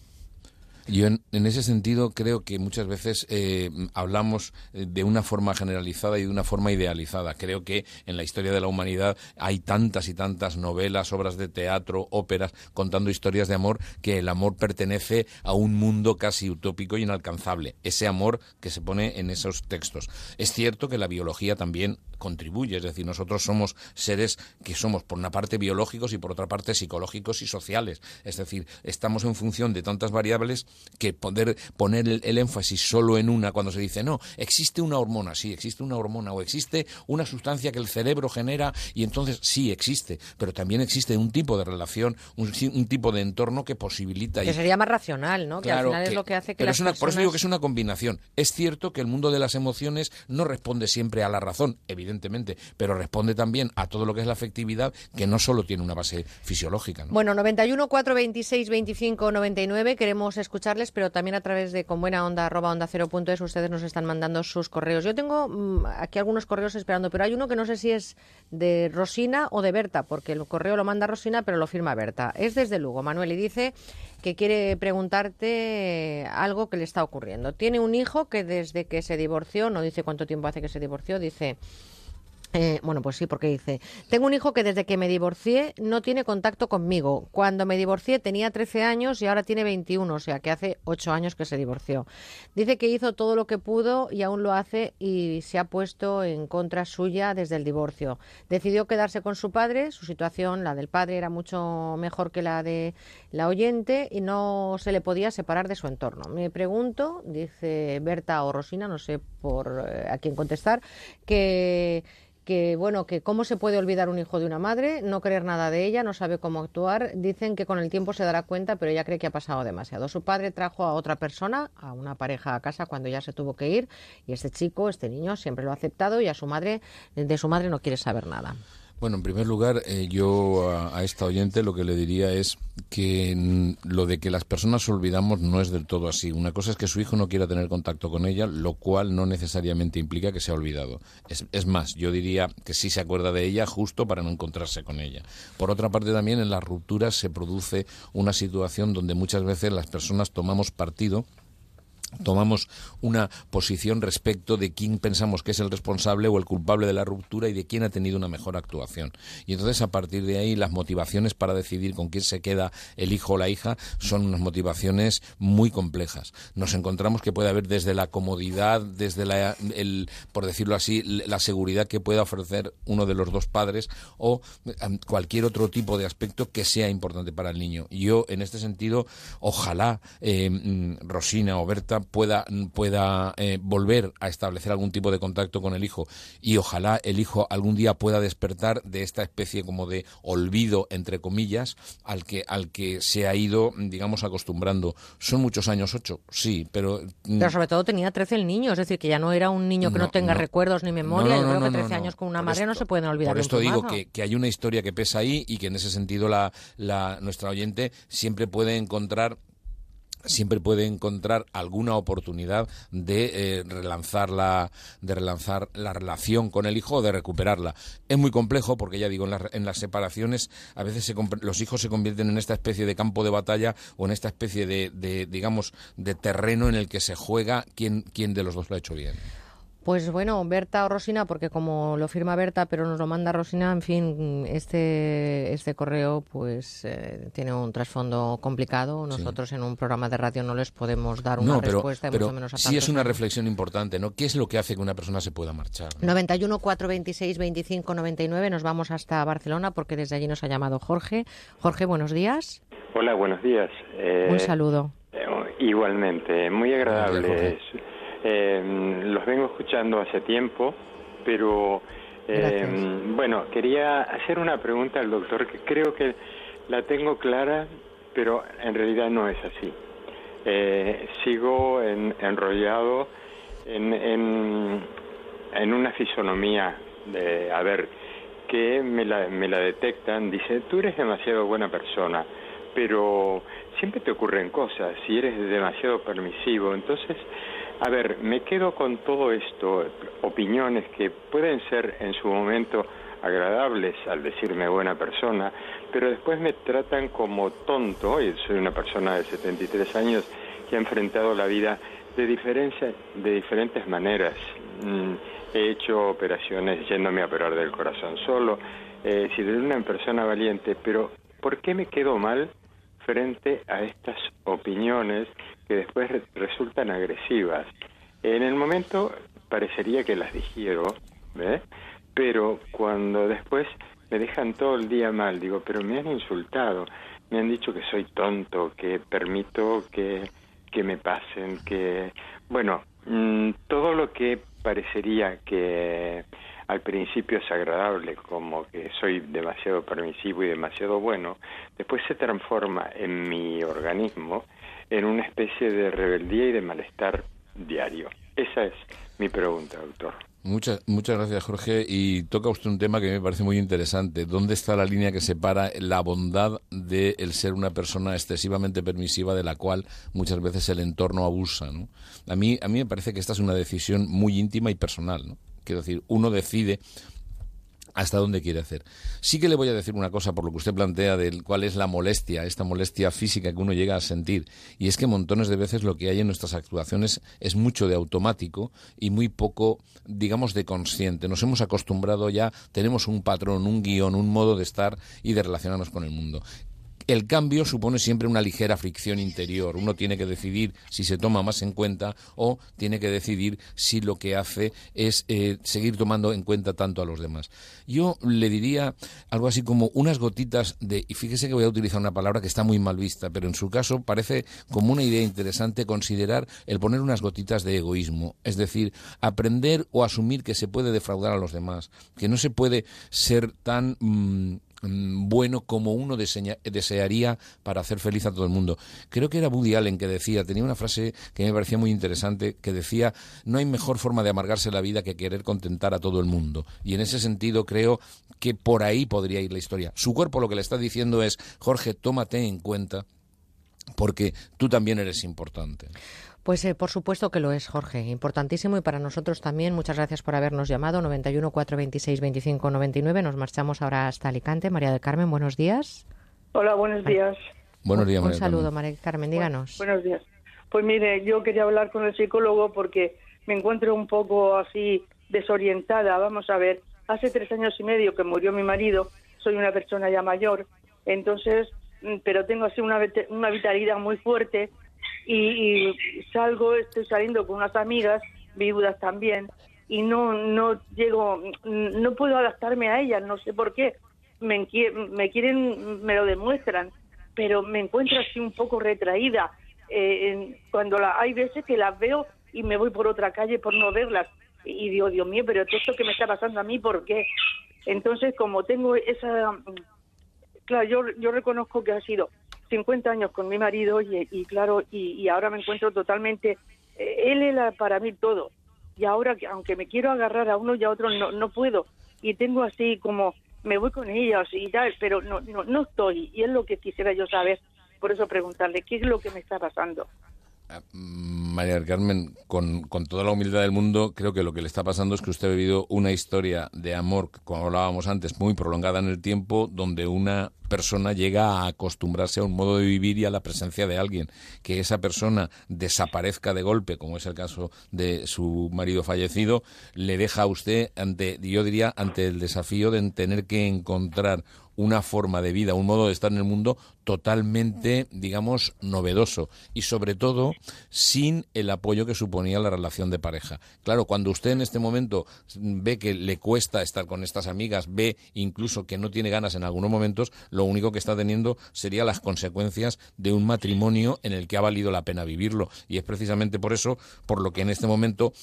Yo en, ese sentido creo que muchas veces eh, hablamos eh, de una forma generalizada y de una forma idealizada. Creo que en la historia de la humanidad hay tantas y tantas novelas, obras de teatro, óperas contando historias de amor que el amor pertenece a un mundo casi utópico y inalcanzable. Ese amor que se pone en esos textos. Es cierto que la biología también contribuye, es decir, nosotros somos seres que somos por una parte biológicos y por otra parte psicológicos y sociales. Es decir, estamos en función de tantas variables que poder poner el, el énfasis solo en una cuando se dice, no, existe una hormona, sí, existe una hormona o existe una sustancia que el cerebro genera y entonces sí existe, pero también existe un tipo de relación, un, tipo de entorno que posibilita Que y- sería más racional, ¿no? que al Claro, final es lo que hace que pero las es una- Por eso digo que es una combinación. Es cierto que el mundo de las emociones no responde siempre a la razón, evidentemente, pero responde también a todo lo que es la afectividad, que no solo tiene una base fisiológica. ¿no? Bueno, 91 426 25 99 queremos escucharles, pero también a través de con buena onda arroba onda cero punto es ustedes nos están mandando sus correos. Yo tengo mm, aquí algunos correos esperando, pero hay uno que no sé si es de Rosina o de Berta, porque el correo lo manda Rosina, pero lo firma Berta. Es desde Lugo, Manuel, y dice que quiere preguntarte algo que le está ocurriendo. Tiene un hijo que desde que se divorció, no dice cuánto tiempo hace que se divorció, dice Eh, bueno, pues sí, porque dice, tengo un hijo que desde que me divorcié no tiene contacto conmigo. Cuando me divorcié tenía 13 años y ahora tiene 21, o sea que hace 8 años que se divorció. Dice que hizo todo lo que pudo y aún lo hace y se ha puesto en contra suya desde el divorcio. Decidió quedarse con su padre, su situación, la del padre, era mucho mejor que la de la oyente y no se le podía separar de su entorno. Me pregunto, dice Berta o Rosina, no sé por eh, a quién contestar, que que bueno, que cómo se puede olvidar un hijo de una madre, no creer nada de ella, no sabe cómo actuar. Dicen que con el tiempo se dará cuenta, pero ella cree que ha pasado demasiado. Su padre trajo a otra persona, a una pareja a casa cuando ya se tuvo que ir, y este chico, este niño, siempre lo ha aceptado y a su madre, de su madre no quiere saber nada. Bueno, en primer lugar, eh, yo a, esta oyente lo que le diría es que lo de que las personas olvidamos no es del todo así. Una cosa es que su hijo no quiera tener contacto con ella, lo cual no necesariamente implica que se ha olvidado. Es, es más, yo diría que sí se acuerda de ella justo para no encontrarse con ella. Por otra parte, también en las rupturas se produce una situación donde muchas veces las personas tomamos partido tomamos una posición respecto de quién pensamos que es el responsable o el culpable de la ruptura y de quién ha tenido una mejor actuación. Y entonces a partir de ahí las motivaciones para decidir con quién se queda el hijo o la hija son unas motivaciones muy complejas. Nos encontramos que puede haber desde la comodidad, desde la, el, por decirlo así, la seguridad que pueda ofrecer uno de los dos padres o cualquier otro tipo de aspecto que sea importante para el niño. Yo en este sentido, ojalá eh, Rosina o Berta pueda, pueda eh, volver a establecer algún tipo de contacto con el hijo y ojalá el hijo algún día pueda despertar de esta especie como de olvido, entre comillas, al que, al que se ha ido, digamos, acostumbrando. Son muchos años, ocho, sí, pero... Mm, pero sobre todo tenía trece el niño, es decir, que ya no era un niño que no, tenga recuerdos ni memoria. Yo creo que trece años con una madre no se pueden olvidar. Por esto digo que, que, hay una historia que pesa ahí y que en ese sentido la, la, nuestra oyente siempre puede encontrar siempre puede encontrar alguna oportunidad de eh, relanzar la de relanzar la relación con el hijo o de recuperarla. Es muy complejo porque ya digo en, en las separaciones a veces se, los hijos se convierten en esta especie de campo de batalla o en esta especie de, de digamos de terreno en el que se juega quién quién de los dos lo ha hecho bien pues bueno, Berta o Rosina, porque como lo firma Berta, pero nos lo manda Rosina, en fin, este, este correo pues eh, tiene un trasfondo complicado. Nosotros sí. en un programa de radio no les podemos dar una no, pero, respuesta, pero mucho menos a sí es una reflexión importante, ¿no? ¿Qué es lo que hace que una persona se pueda marchar? ¿no? 91 426 25 99, nos vamos hasta Barcelona porque desde allí nos ha llamado Jorge. Jorge, buenos días. Hola, buenos días. Eh, un saludo. Eh, igualmente, muy agradable. Eh, los vengo escuchando hace tiempo, pero eh, bueno, quería hacer una pregunta al doctor que creo que la tengo clara, pero en realidad no es así. Eh, sigo en, enrollado en, en, en, una fisonomía de, a ver, que me la, me la detectan, dice, tú eres demasiado buena persona, pero siempre te ocurren cosas, si eres demasiado permisivo, entonces a ver, me quedo con todo esto, opiniones que pueden ser en su momento agradables al decirme buena persona, pero después me tratan como tonto, y soy una persona de 73 años que ha enfrentado la vida de, diferencia, de diferentes maneras. Mm, he hecho operaciones yéndome a operar del corazón solo, eh, si una persona valiente, pero ¿por qué me quedo mal frente a estas opiniones que después resultan agresivas. En el momento parecería que las digiero, ¿ve? pero cuando después me dejan todo el día mal, digo, pero me han insultado, me han dicho que soy tonto, que permito que, que me pasen, que, bueno, mmm, todo lo que parecería que al principio es agradable, como que soy demasiado permisivo y demasiado bueno, después se transforma en mi organismo en una especie de rebeldía y de malestar diario. Esa es mi pregunta, doctor. Muchas, muchas gracias, Jorge. Y toca usted un tema que me parece muy interesante. ¿Dónde está la línea que separa la bondad de el ser una persona excesivamente permisiva de la cual muchas veces el entorno abusa? ¿no? A, mí, a mí me parece que esta es una decisión muy íntima y personal. ¿no? Quiero decir, uno decide hasta dónde quiere hacer. Sí que le voy a decir una cosa por lo que usted plantea de cuál es la molestia, esta molestia física que uno llega a sentir. Y es que montones de veces lo que hay en nuestras actuaciones es mucho de automático y muy poco, digamos, de consciente. Nos hemos acostumbrado ya, tenemos un patrón, un guion, un modo de estar y de relacionarnos con el mundo. El cambio supone siempre una ligera fricción interior. Uno tiene que decidir si se toma más en cuenta o tiene que decidir si lo que hace es eh, seguir tomando en cuenta tanto a los demás. Yo le diría algo así como unas gotitas de, y fíjese que voy a utilizar una palabra que está muy mal vista, pero en su caso parece como una idea interesante considerar el poner unas gotitas de egoísmo, es decir, aprender o asumir que se puede defraudar a los demás, que no se puede ser tan... Mm, bueno como uno desearía para hacer feliz a todo el mundo. Creo que era Woody Allen que decía, tenía una frase que me parecía muy interesante, que decía, no hay mejor forma de amargarse la vida que querer contentar a todo el mundo. Y en ese sentido creo que por ahí podría ir la historia. Su cuerpo lo que le está diciendo es, Jorge, tómate en cuenta porque tú también eres importante. Pues eh, por supuesto que lo es, Jorge. Importantísimo y para nosotros también. Muchas gracias por habernos llamado. 91 426 25 99. Nos marchamos ahora hasta Alicante. María del Carmen, buenos días. Hola, buenos días. Buenos días, María Un saludo, María del Carmen. Díganos. buenos días. Pues mire, yo quería hablar con el psicólogo porque me encuentro un poco así desorientada. Vamos a ver, hace tres años y medio que murió mi marido. Soy una persona ya mayor. Entonces, mm, pero tengo así una, una vitalidad muy fuerte y, salgo, estoy saliendo con unas amigas, viudas también, y no, no llego, no puedo adaptarme a ellas, no sé por qué. Me, me quieren, me lo demuestran, pero me encuentro así un poco retraída. Eh, cuando la, hay veces que las veo y me voy por otra calle por no verlas. Y digo, Dios mío, pero esto que me está pasando a mí, ¿por qué? Entonces, como tengo esa... Claro, yo, yo reconozco que ha sido 50 años con mi marido y, claro, y, ahora me encuentro totalmente, eh, él era para mí todo. Y ahora, aunque me quiero agarrar a uno y a otro, no, no puedo. Y tengo así como, me voy con ellos y tal, pero no, no, no estoy. Y es lo que quisiera yo saber. Por eso preguntarle, ¿qué es lo que me está pasando? Mm, María Carmen, con, con, toda la humildad del mundo, creo que lo que le está pasando es que usted ha vivido una historia de amor, como hablábamos antes, muy prolongada en el tiempo, donde una persona llega a acostumbrarse a un modo de vivir y a la presencia de alguien. Que esa persona desaparezca de golpe, como es el caso de su marido fallecido, le deja a usted ante, yo diría, ante el desafío de tener que encontrar una forma de vida, un modo de estar en el mundo totalmente, digamos, novedoso y sobre todo sin el apoyo que suponía la relación de pareja. Claro, cuando usted en este momento ve que le cuesta estar con estas amigas, ve incluso que no tiene ganas en algunos momentos, lo único que está teniendo sería las consecuencias de un matrimonio en el que ha valido la pena vivirlo y es precisamente por eso por lo que en este momento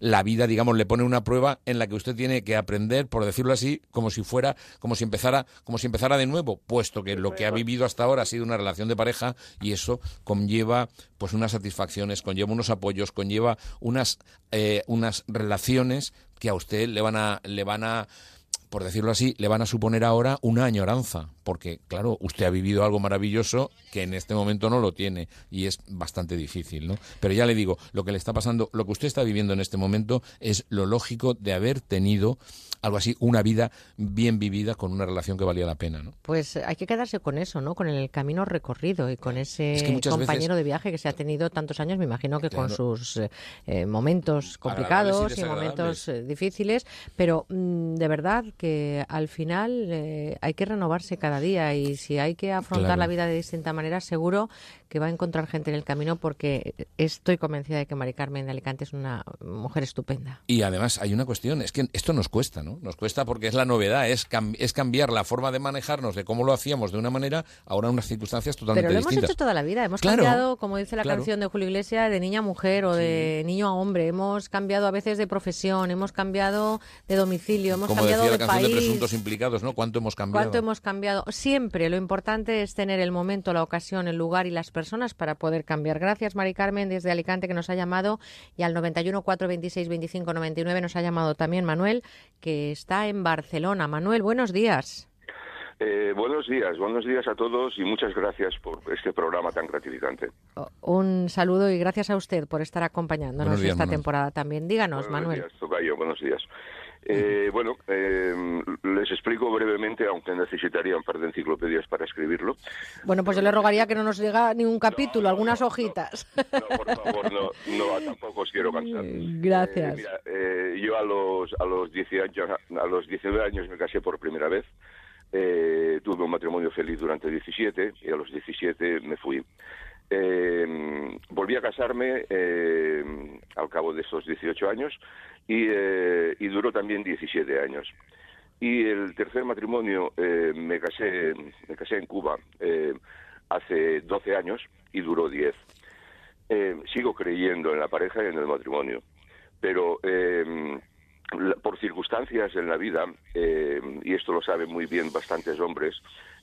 la vida, digamos, le pone una prueba en la que usted tiene que aprender, por decirlo así, como si fuera, como si empezara, como si empezara de nuevo, puesto que lo que ha vivido hasta ahora ha sido una relación de pareja y eso conlleva pues unas satisfacciones, conlleva unos apoyos, conlleva unas eh, unas relaciones que a usted le van a le van a por decirlo así, le van a suponer ahora una añoranza, porque claro, usted ha vivido algo maravilloso que en este momento no lo tiene y es bastante difícil, ¿no? Pero ya le digo, lo que le está pasando, lo que usted está viviendo en este momento es lo lógico de haber tenido algo así, una vida bien vivida con una relación que valía la pena, ¿no? Pues hay que quedarse con eso, ¿no? Con el camino recorrido y con ese compañero de viaje que se ha tenido tantos años, me imagino que con sus eh, eh, momentos complicados y, momentos eh, difíciles, pero mm, de verdad que al final hay que renovarse cada día y si hay que afrontar la vida de distinta manera, seguro que va a encontrar gente en el camino porque estoy convencida de que Mari Carmen de Alicante es una mujer estupenda. Y además hay una cuestión, es que esto nos cuesta, ¿no? Nos cuesta porque es la novedad, es, es cambiar la forma de manejarnos de cómo lo hacíamos de una manera ahora unas circunstancias totalmente distintas. Pero lo hemos hecho toda la vida, hemos cambiado, como dice la canción de Julio Iglesias, de niña a mujer o de niño a hombre, hemos cambiado a veces de profesión, hemos cambiado de domicilio, hemos cambiado decía de la canción país. de presuntos implicados, ¿no? ¿Cuánto hemos cambiado? ¿Cuánto hemos cambiado? Siempre lo importante es tener el momento, la ocasión, el lugar y las personas para poder cambiar. Gracias, Mari Carmen, desde Alicante, que nos ha llamado, y al 91 426 25 99 nos ha llamado también Manuel, que está en Barcelona. Manuel, buenos días. Eh, buenos días, buenos días a todos y muchas gracias por este programa tan gratificante. Un saludo y gracias a usted por estar acompañándonos esta temporada también. Díganos, buenos Manuel. Días, Tocayo, buenos días. Eh, bueno, eh, les explico brevemente, aunque necesitaría un par de enciclopedias para escribirlo. Bueno, pues yo le rogaría que no nos diga ningún capítulo, algunas hojitas. No, por favor, no, no tampoco os quiero cansar. Gracias. Eh, mira, eh, yo a los, a, los 18 años, a los 19 años me casé por primera vez. Eh, tuve un matrimonio feliz durante 17 y a los 17 me fui. Eh, volví a casarme eh, al cabo de esos 18 años y, eh, y duró también 17 años. Y el tercer matrimonio eh, me casé me casé en Cuba eh, hace 12 años y duró 10. Eh, sigo creyendo en la pareja y en el matrimonio, pero la- por circunstancias en la vida, y esto lo saben muy bien bastantes hombres,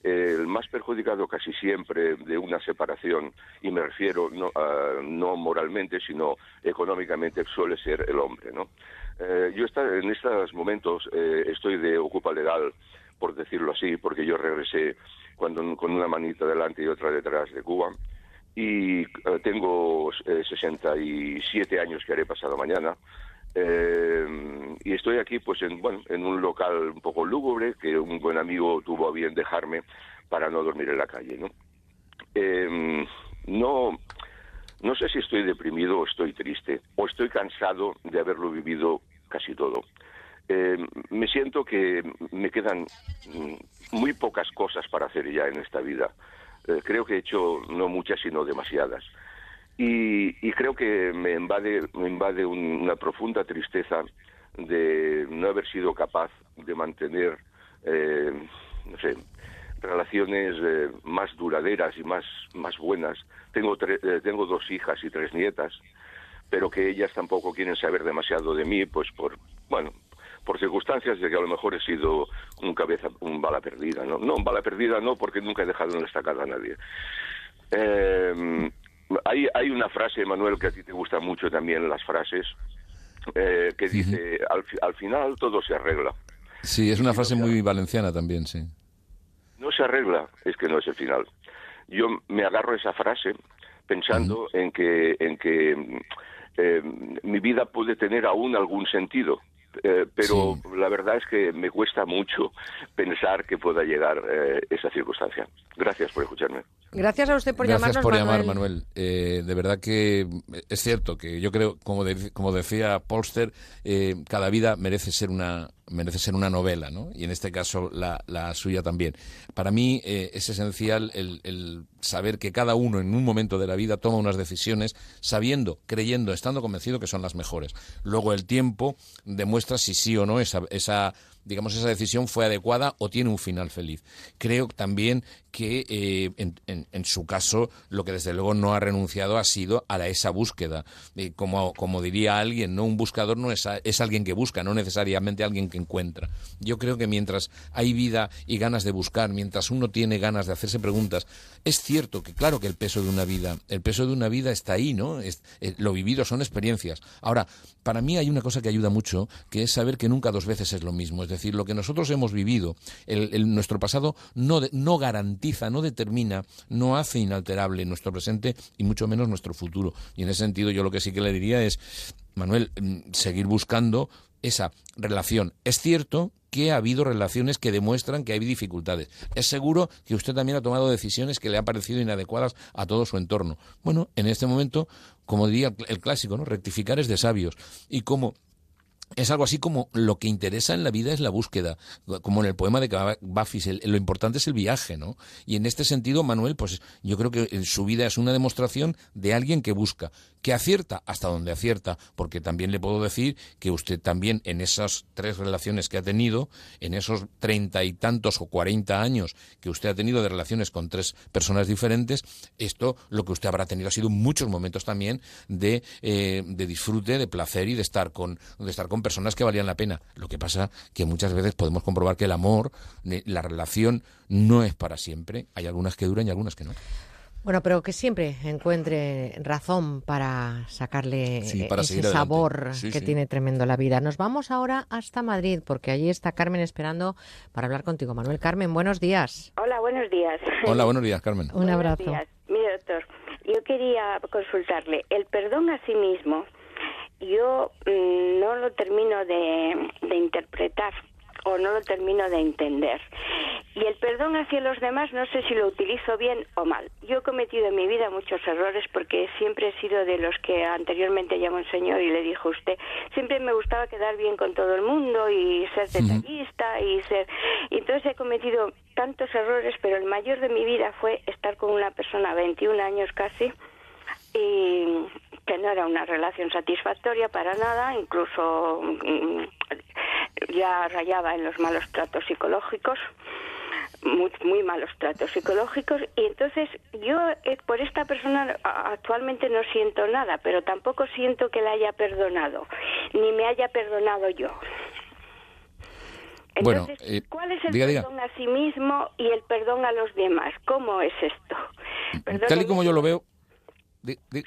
el más perjudicado casi siempre de una separación, y me refiero no, a- no moralmente, sino económicamente, suele ser el hombre. ¿no? Eh, yo esta- en estos momentos eh, estoy de ocupa legal, por decirlo así, porque yo regresé cuando, con una manita delante y otra detrás de Cuba y eh, tengo eh, 67 años que haré pasado mañana. Eh, y estoy aquí pues en, bueno, en un local un poco lúgubre que un buen amigo tuvo a bien dejarme para no dormir en la calle. ¿no? Eh, no, no sé si estoy deprimido o estoy triste o estoy cansado de haberlo vivido casi todo. Eh, me siento que me quedan mm, muy pocas cosas para hacer ya en esta vida. Creo que he hecho no muchas, sino demasiadas. Y, y creo que me invade, me invade un- una profunda tristeza de no haber sido capaz de mantener, eh, no sé, relaciones eh, más duraderas y más, más buenas. Tengo, tre- eh, tengo dos hijas y tres nietas, pero que ellas tampoco quieren saber demasiado de mí, pues por, bueno, por circunstancias de que a lo mejor he sido un cabeza, un bala perdida, ¿no? No, un bala perdida no, porque nunca he dejado en la estacada a nadie. Eh, hay, hay una frase, Manuel, que a ti te gusta mucho también, las frases, eh, que dice, al, fi- al final todo se arregla. Sí, es una frase muy valenciana también, sí. No se arregla, es que no es el final. Yo me agarro esa frase pensando en que, en que eh, mi vida puede tener aún algún sentido. Eh, pero la verdad es que me cuesta mucho pensar que pueda llegar eh, esa circunstancia. Gracias por escucharme. Gracias a usted por Gracias llamarnos, por llamar, Manuel. Manuel. Eh, de verdad que es cierto que yo creo, como, de- como decía Polster, eh, cada vida merece ser una merece ser una novela, ¿no? Y en este caso la, la suya también. Para mí eh, es esencial el, el saber que cada uno en un momento de la vida toma unas decisiones sabiendo, creyendo, estando convencido que son las mejores. Luego el tiempo demuestra si sí o no esa, esa digamos, esa decisión fue adecuada o tiene un final feliz. Creo también que eh, en, su caso lo que desde luego no ha renunciado ha sido a la- esa búsqueda. Eh, como, como diría alguien, no un buscador no es, a- es alguien que busca, no necesariamente alguien que encuentra. Yo creo que mientras hay vida y ganas de buscar, mientras uno tiene ganas de hacerse preguntas, es cierto que claro que el peso de una vida, el peso de una vida está ahí, ¿no? Es- eh, lo vivido son experiencias. Ahora, para mí hay una cosa que ayuda mucho, que es saber que nunca dos veces es lo mismo. Lo que nosotros hemos vivido, el- nuestro pasado no, de- no garantiza, no determina, no hace inalterable nuestro presente y mucho menos nuestro futuro. Y en ese sentido yo lo que sí que le diría es, Manuel, mm, seguir buscando esa relación. Es cierto que ha habido relaciones que demuestran que hay dificultades. Es seguro que usted también ha tomado decisiones que le han parecido inadecuadas a todo su entorno. Bueno, en este momento, como diría el clásico, ¿no? Rectificar es de sabios. Y como es algo así como lo que interesa en la vida es la búsqueda, como en el poema de Bafis, lo importante es el viaje, ¿no? Y en este sentido, Manuel, pues yo creo que en su vida es una demostración de alguien que busca, que acierta hasta donde acierta, porque también le puedo decir que usted también en esas tres relaciones que ha tenido, en esos treinta y tantos o cuarenta años que usted ha tenido de relaciones con tres personas diferentes, esto lo que usted habrá tenido ha sido muchos momentos también de, eh, de disfrute, de placer y de estar con de estar con personas que valían la pena. Lo que pasa que muchas veces podemos comprobar que el amor, la relación no es para siempre. Hay algunas que duran y algunas que no. Bueno, pero que siempre encuentre razón para sacarle Sí, para ese sabor Sí, que sí. tiene tremendo la vida. Nos vamos ahora hasta Madrid, porque allí está Carmen esperando para hablar contigo. Manuel Carmen, buenos días. Hola, buenos días. Hola, buenos días, Carmen. Un abrazo. Buenos días. Mire, doctor, yo quería consultarle. El perdón a sí mismo yo mm, no lo termino de, de interpretar o no lo termino de entender. Y el perdón hacia los demás no sé si lo utilizo bien o mal. Yo he cometido en mi vida muchos errores porque siempre he sido de los que anteriormente llamó un señor y le dijo usted, siempre me gustaba quedar bien con todo el mundo y ser detallista y ser... Y entonces he cometido tantos errores, pero el mayor de mi vida fue estar con una persona 21 años casi y que no era una relación satisfactoria para nada, incluso mm, ya rayaba en los malos tratos psicológicos, muy, muy malos tratos psicológicos, y entonces yo eh, por esta persona actualmente no siento nada, pero tampoco siento que la haya perdonado, ni me haya perdonado yo. Bueno, Entonces, eh, ¿cuál es el diga, diga. perdón a sí mismo y el perdón a los demás? ¿Cómo es esto? Tal y como yo lo veo... di- di-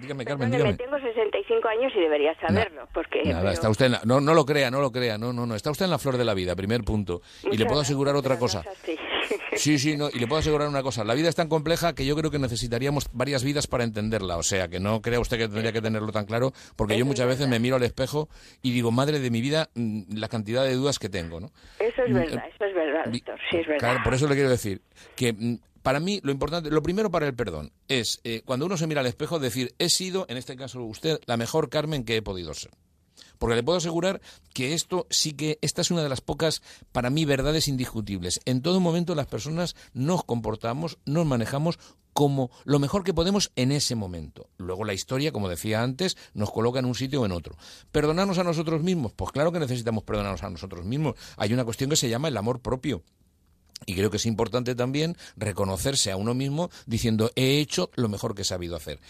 dígame, Carmen, Perdóneme, dígame. tengo 65 años y debería saberlo, porque... Nada, pero- está usted en la- no, no lo crea, no lo crea, no, no, no, está usted en la flor de la vida, primer punto. Y le Muchas puedo asegurar otra no cosa. (laughs) Sí, sí, no, y le puedo asegurar una cosa. La vida es tan compleja que yo creo que necesitaríamos varias vidas para entenderla. O sea, que no crea usted que tendría que tenerlo tan claro, porque yo muchas veces me miro al espejo y digo, madre de mi vida, mm, la cantidad de dudas que tengo, ¿no? Eso es verdad, eso es verdad, doctor, sí es verdad. Claro, por eso le quiero decir que mm, para mí lo importante, lo primero para el perdón es eh, cuando uno se mira al espejo decir he sido, en este caso usted, la mejor Carmen que he podido ser. Porque le puedo asegurar que esto sí que, esta es una de las pocas, para mí, verdades indiscutibles. En todo momento las personas nos comportamos, nos manejamos como lo mejor que podemos en ese momento. Luego la historia, como decía antes, nos coloca en un sitio o en otro. ¿Perdonarnos a nosotros mismos? Pues claro que necesitamos perdonarnos a nosotros mismos. Hay una cuestión que se llama el amor propio. Y creo que es importante también reconocerse a uno mismo diciendo he hecho lo mejor que he sabido hacer.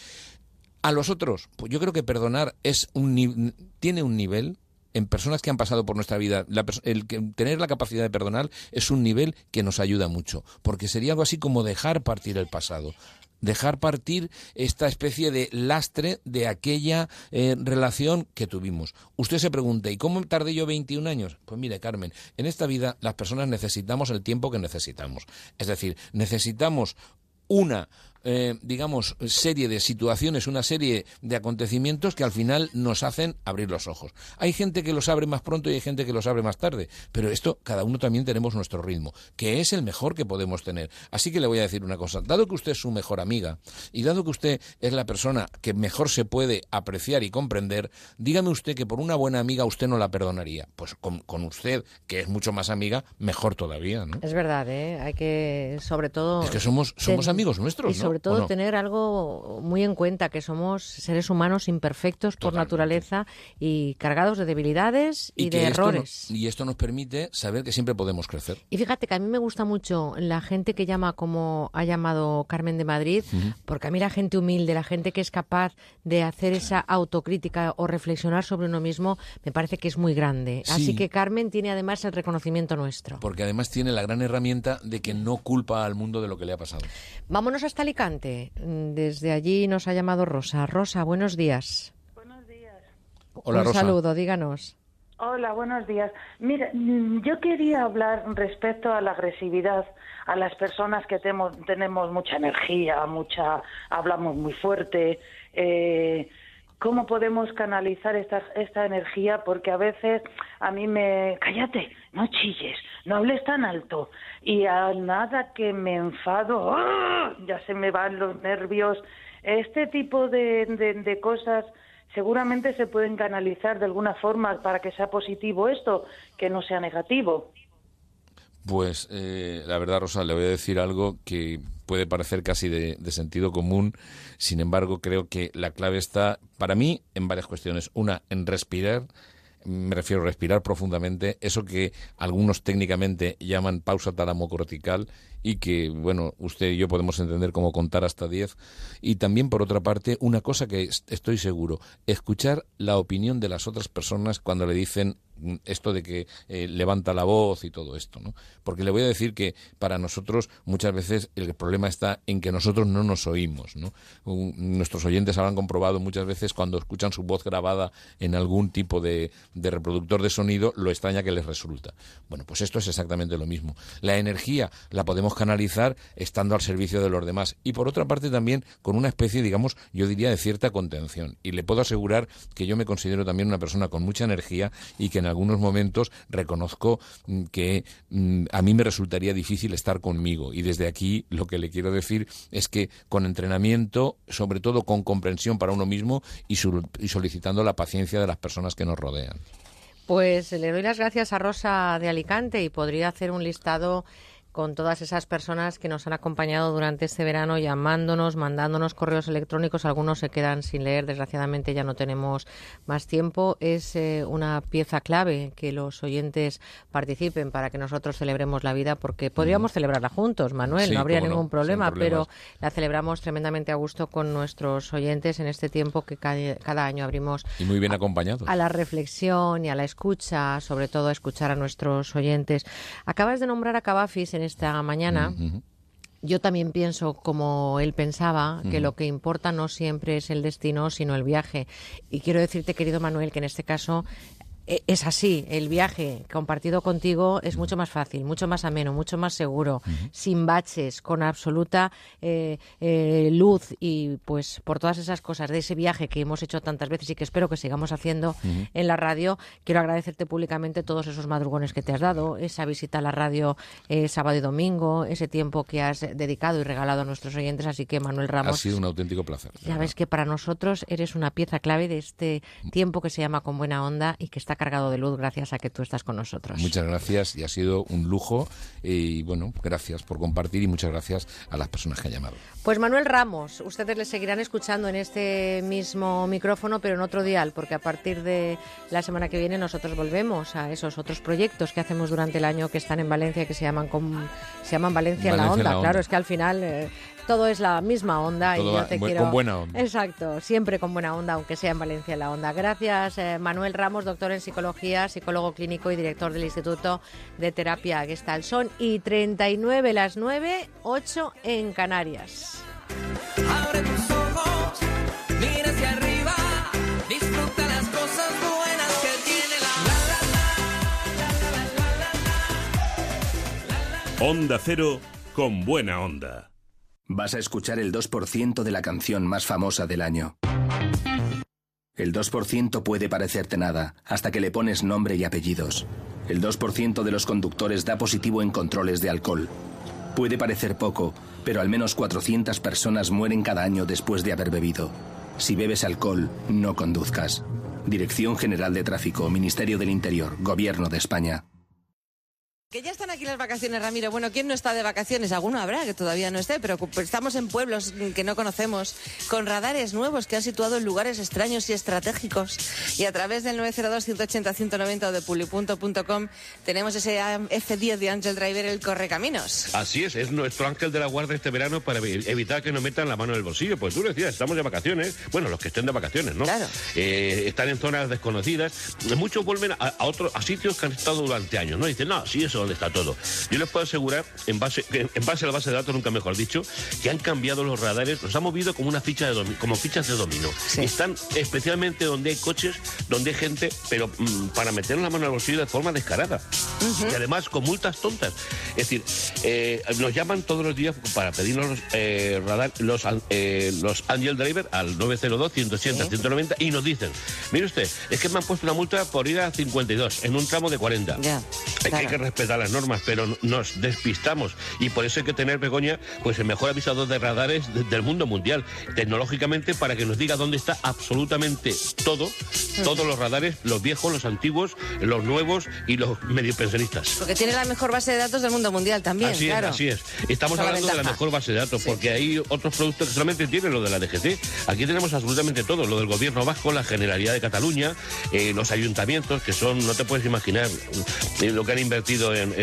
A los otros, pues yo creo que perdonar es un tiene un nivel en personas que han pasado por nuestra vida, la el tener la capacidad de perdonar es un nivel que nos ayuda mucho, porque sería algo así como dejar partir el pasado, dejar partir esta especie de lastre de aquella eh, relación que tuvimos. Usted se pregunta, ¿y cómo tardé yo 21 años? Pues mire, Carmen, en esta vida las personas necesitamos el tiempo que necesitamos. Es decir, necesitamos una, eh, digamos, serie de situaciones, una serie de acontecimientos que al final nos hacen abrir los ojos. Hay gente que los abre más pronto y hay gente que los abre más tarde, pero esto cada uno también tenemos nuestro ritmo, que es el mejor que podemos tener. Así que le voy a decir una cosa, dado que usted es su mejor amiga y dado que usted es la persona que mejor se puede apreciar y comprender, dígame usted que por una buena amiga usted no la perdonaría. Pues con, con usted, que es mucho más amiga, mejor todavía, ¿no? Es verdad, ¿eh? Hay que, sobre todo... Es que somos, somos amigos nuestros, ¿no? Sobre ¿O todo no? tener algo muy en cuenta, que somos seres humanos imperfectos por naturaleza y cargados de debilidades y, de no- errores. y esto nos permite saber que siempre podemos crecer. Y fíjate que a mí me gusta mucho la gente que llama como ha llamado Carmen de Madrid, porque a mí la gente humilde, la gente que es capaz de hacer esa autocrítica o reflexionar sobre uno mismo, me parece que es muy grande. Así Sí. que Carmen tiene además el reconocimiento nuestro. Porque además tiene la gran herramienta de que no culpa al mundo de lo que le ha pasado. Vámonos hasta Alicante. Desde allí nos ha llamado Rosa. Rosa, buenos días. Hola, Un Rosa. saludo, díganos. Hola, buenos días. Mira, yo quería hablar respecto a la agresividad a las personas que temo- tenemos mucha energía, mucha, hablamos muy fuerte. eh, ¿Cómo podemos canalizar esta, esta energía? Porque a veces a mí me... Cállate, no chilles, no hables tan alto. Y a nada que me enfado, ¡ah! ya se me van los nervios. Este tipo de, de- de cosas seguramente se pueden canalizar de alguna forma para que sea positivo esto, que no sea negativo. Pues eh, la verdad, Rosa, le voy a decir algo que puede parecer casi de, de sentido común. Sin embargo, creo que la clave está, para mí, en varias cuestiones. Una, en respirar. Me refiero a respirar profundamente, eso que algunos técnicamente llaman pausa talamocortical y que, bueno, usted y yo podemos entender como contar hasta 10. Y también, por otra parte, una cosa que est- estoy seguro, escuchar la opinión de las otras personas cuando le dicen mm, esto de que eh, levanta la voz y todo esto, ¿no? Porque le voy a decir que para nosotros muchas veces el problema está en que nosotros no nos oímos, ¿no? Nuestros oyentes habrán comprobado muchas veces cuando escuchan su voz grabada en algún tipo de, de reproductor de sonido, lo extraña que les resulta. Bueno, pues esto es exactamente lo mismo. La energía la podemos podemos canalizar estando al servicio de los demás. Y por otra parte también con una especie, digamos, yo diría de cierta contención. Y le puedo asegurar que yo me considero también una persona con mucha energía y que en algunos momentos reconozco mm, que mm, a mí me resultaría difícil estar conmigo. Y desde aquí lo que le quiero decir es que con entrenamiento, sobre todo con comprensión para uno mismo y, y solicitando la paciencia de las personas que nos rodean. Pues le doy las gracias a Rosa de Alicante y podría hacer un listado con todas esas personas que nos han acompañado durante este verano llamándonos, mandándonos correos electrónicos. Algunos se quedan sin leer, desgraciadamente ya no tenemos más tiempo. Es eh, una pieza clave que los oyentes participen para que nosotros celebremos la vida, porque podríamos celebrarla juntos, Manuel, no habría ningún problema, pero la celebramos tremendamente a gusto con nuestros oyentes en este tiempo que cada, año abrimos. Y muy bien acompañados. A la reflexión y a la escucha, sobre todo a escuchar a nuestros oyentes. Acabas de nombrar a Cavafis en esta mañana. Yo también pienso, como él pensaba, que lo que importa no siempre es el destino, sino el viaje. Y quiero decirte, querido Manuel, que en este caso es así, el viaje compartido contigo es mucho más fácil, mucho más ameno, mucho más seguro, sin baches, con absoluta eh, eh, luz y pues por todas esas cosas de ese viaje que hemos hecho tantas veces y que espero que sigamos haciendo en la radio, quiero agradecerte públicamente todos esos madrugones que te has dado, esa visita a la radio eh, sábado y domingo, ese tiempo que has dedicado y regalado a nuestros oyentes, así que Manuel Ramos... Ha sido un auténtico placer. Ya ves que para nosotros eres una pieza clave de este tiempo que se llama Con Buena Onda y que está cargado de luz gracias a que tú estás con nosotros. Muchas gracias y ha sido un lujo y bueno, gracias por compartir y muchas gracias a las personas que han llamado. Pues Manuel Ramos, ustedes le seguirán escuchando en este mismo micrófono, pero en otro dial, porque a partir de la semana que viene nosotros volvemos a esos otros proyectos que hacemos durante el año que están en Valencia, que se llaman, se llaman Valencia, en, la onda. Claro, es que al final eh, todo es la misma onda y yo te quiero... Con buena onda. Exacto, siempre con buena onda, aunque sea en Valencia en la onda. Gracias, eh, Manuel Ramos, doctor en psicología, psicólogo clínico y director del Instituto de Terapia Gestalt. Son y 39 las 9, 8 en Canarias. Abre tus ojos, mira hacia arriba, disfruta las cosas buenas que tiene la... Onda Cero con buena onda. Vas a escuchar el 2% de la canción más famosa del año. El 2% puede parecerte nada, hasta que le pones nombre y apellidos. El 2% de los conductores da positivo en controles de alcohol. Puede parecer poco, pero al menos 400 personas mueren cada año después de haber bebido. Si bebes alcohol, no conduzcas. Dirección General de Tráfico, Ministerio del Interior, Gobierno de España. Que ya están aquí las vacaciones, Ramiro. Bueno, ¿quién no está de vacaciones? Alguno habrá que todavía no esté, pero estamos en pueblos que no conocemos, con radares nuevos que han situado en lugares extraños y estratégicos. Y a través del 902-180-190 o de pulipunto.com tenemos ese F10 de Angel Driver, el correcaminos. Así es, es nuestro ángel de la guardia este verano para evitar que nos metan la mano en el bolsillo. Pues tú decías, estamos de vacaciones, bueno, los que estén de vacaciones, ¿no? Claro. Eh, están en zonas desconocidas. Muchos vuelven a, a, otros, a sitios que han estado durante años, ¿no? Dicen, no, sí, eso dónde está todo. Yo les puedo asegurar, en base, en base a la base de datos, nunca mejor dicho, que han cambiado los radares, los han movido como una ficha de como fichas de dominó. Están especialmente donde hay coches, donde hay gente, pero mm, para meter la mano al bolsillo de forma descarada. Y además con multas tontas. Es decir, eh, nos llaman todos los días para pedirnos eh, radar, los, eh, los Angel Driver al 902 180 190 y nos dicen, mire usted, es que me han puesto una multa por ir a 52 en un tramo de 40. hay, que, hay que respetar las normas, pero nos despistamos y por eso hay que tener, Begoña, pues el mejor avisador de radares del mundo mundial, tecnológicamente, para que nos diga dónde está absolutamente todo, todos los radares, los viejos, los antiguos, los nuevos y los medio pensionistas. Porque tiene la mejor base de datos del mundo mundial también, así claro. Es, así es. Estamos hablando de la mejor base de datos, porque hay otros productos que solamente tienen lo de la DGT. Aquí tenemos absolutamente todo, lo del gobierno vasco, la Generalidad de Cataluña, eh, los ayuntamientos, que son, no te puedes imaginar eh, lo que han invertido en,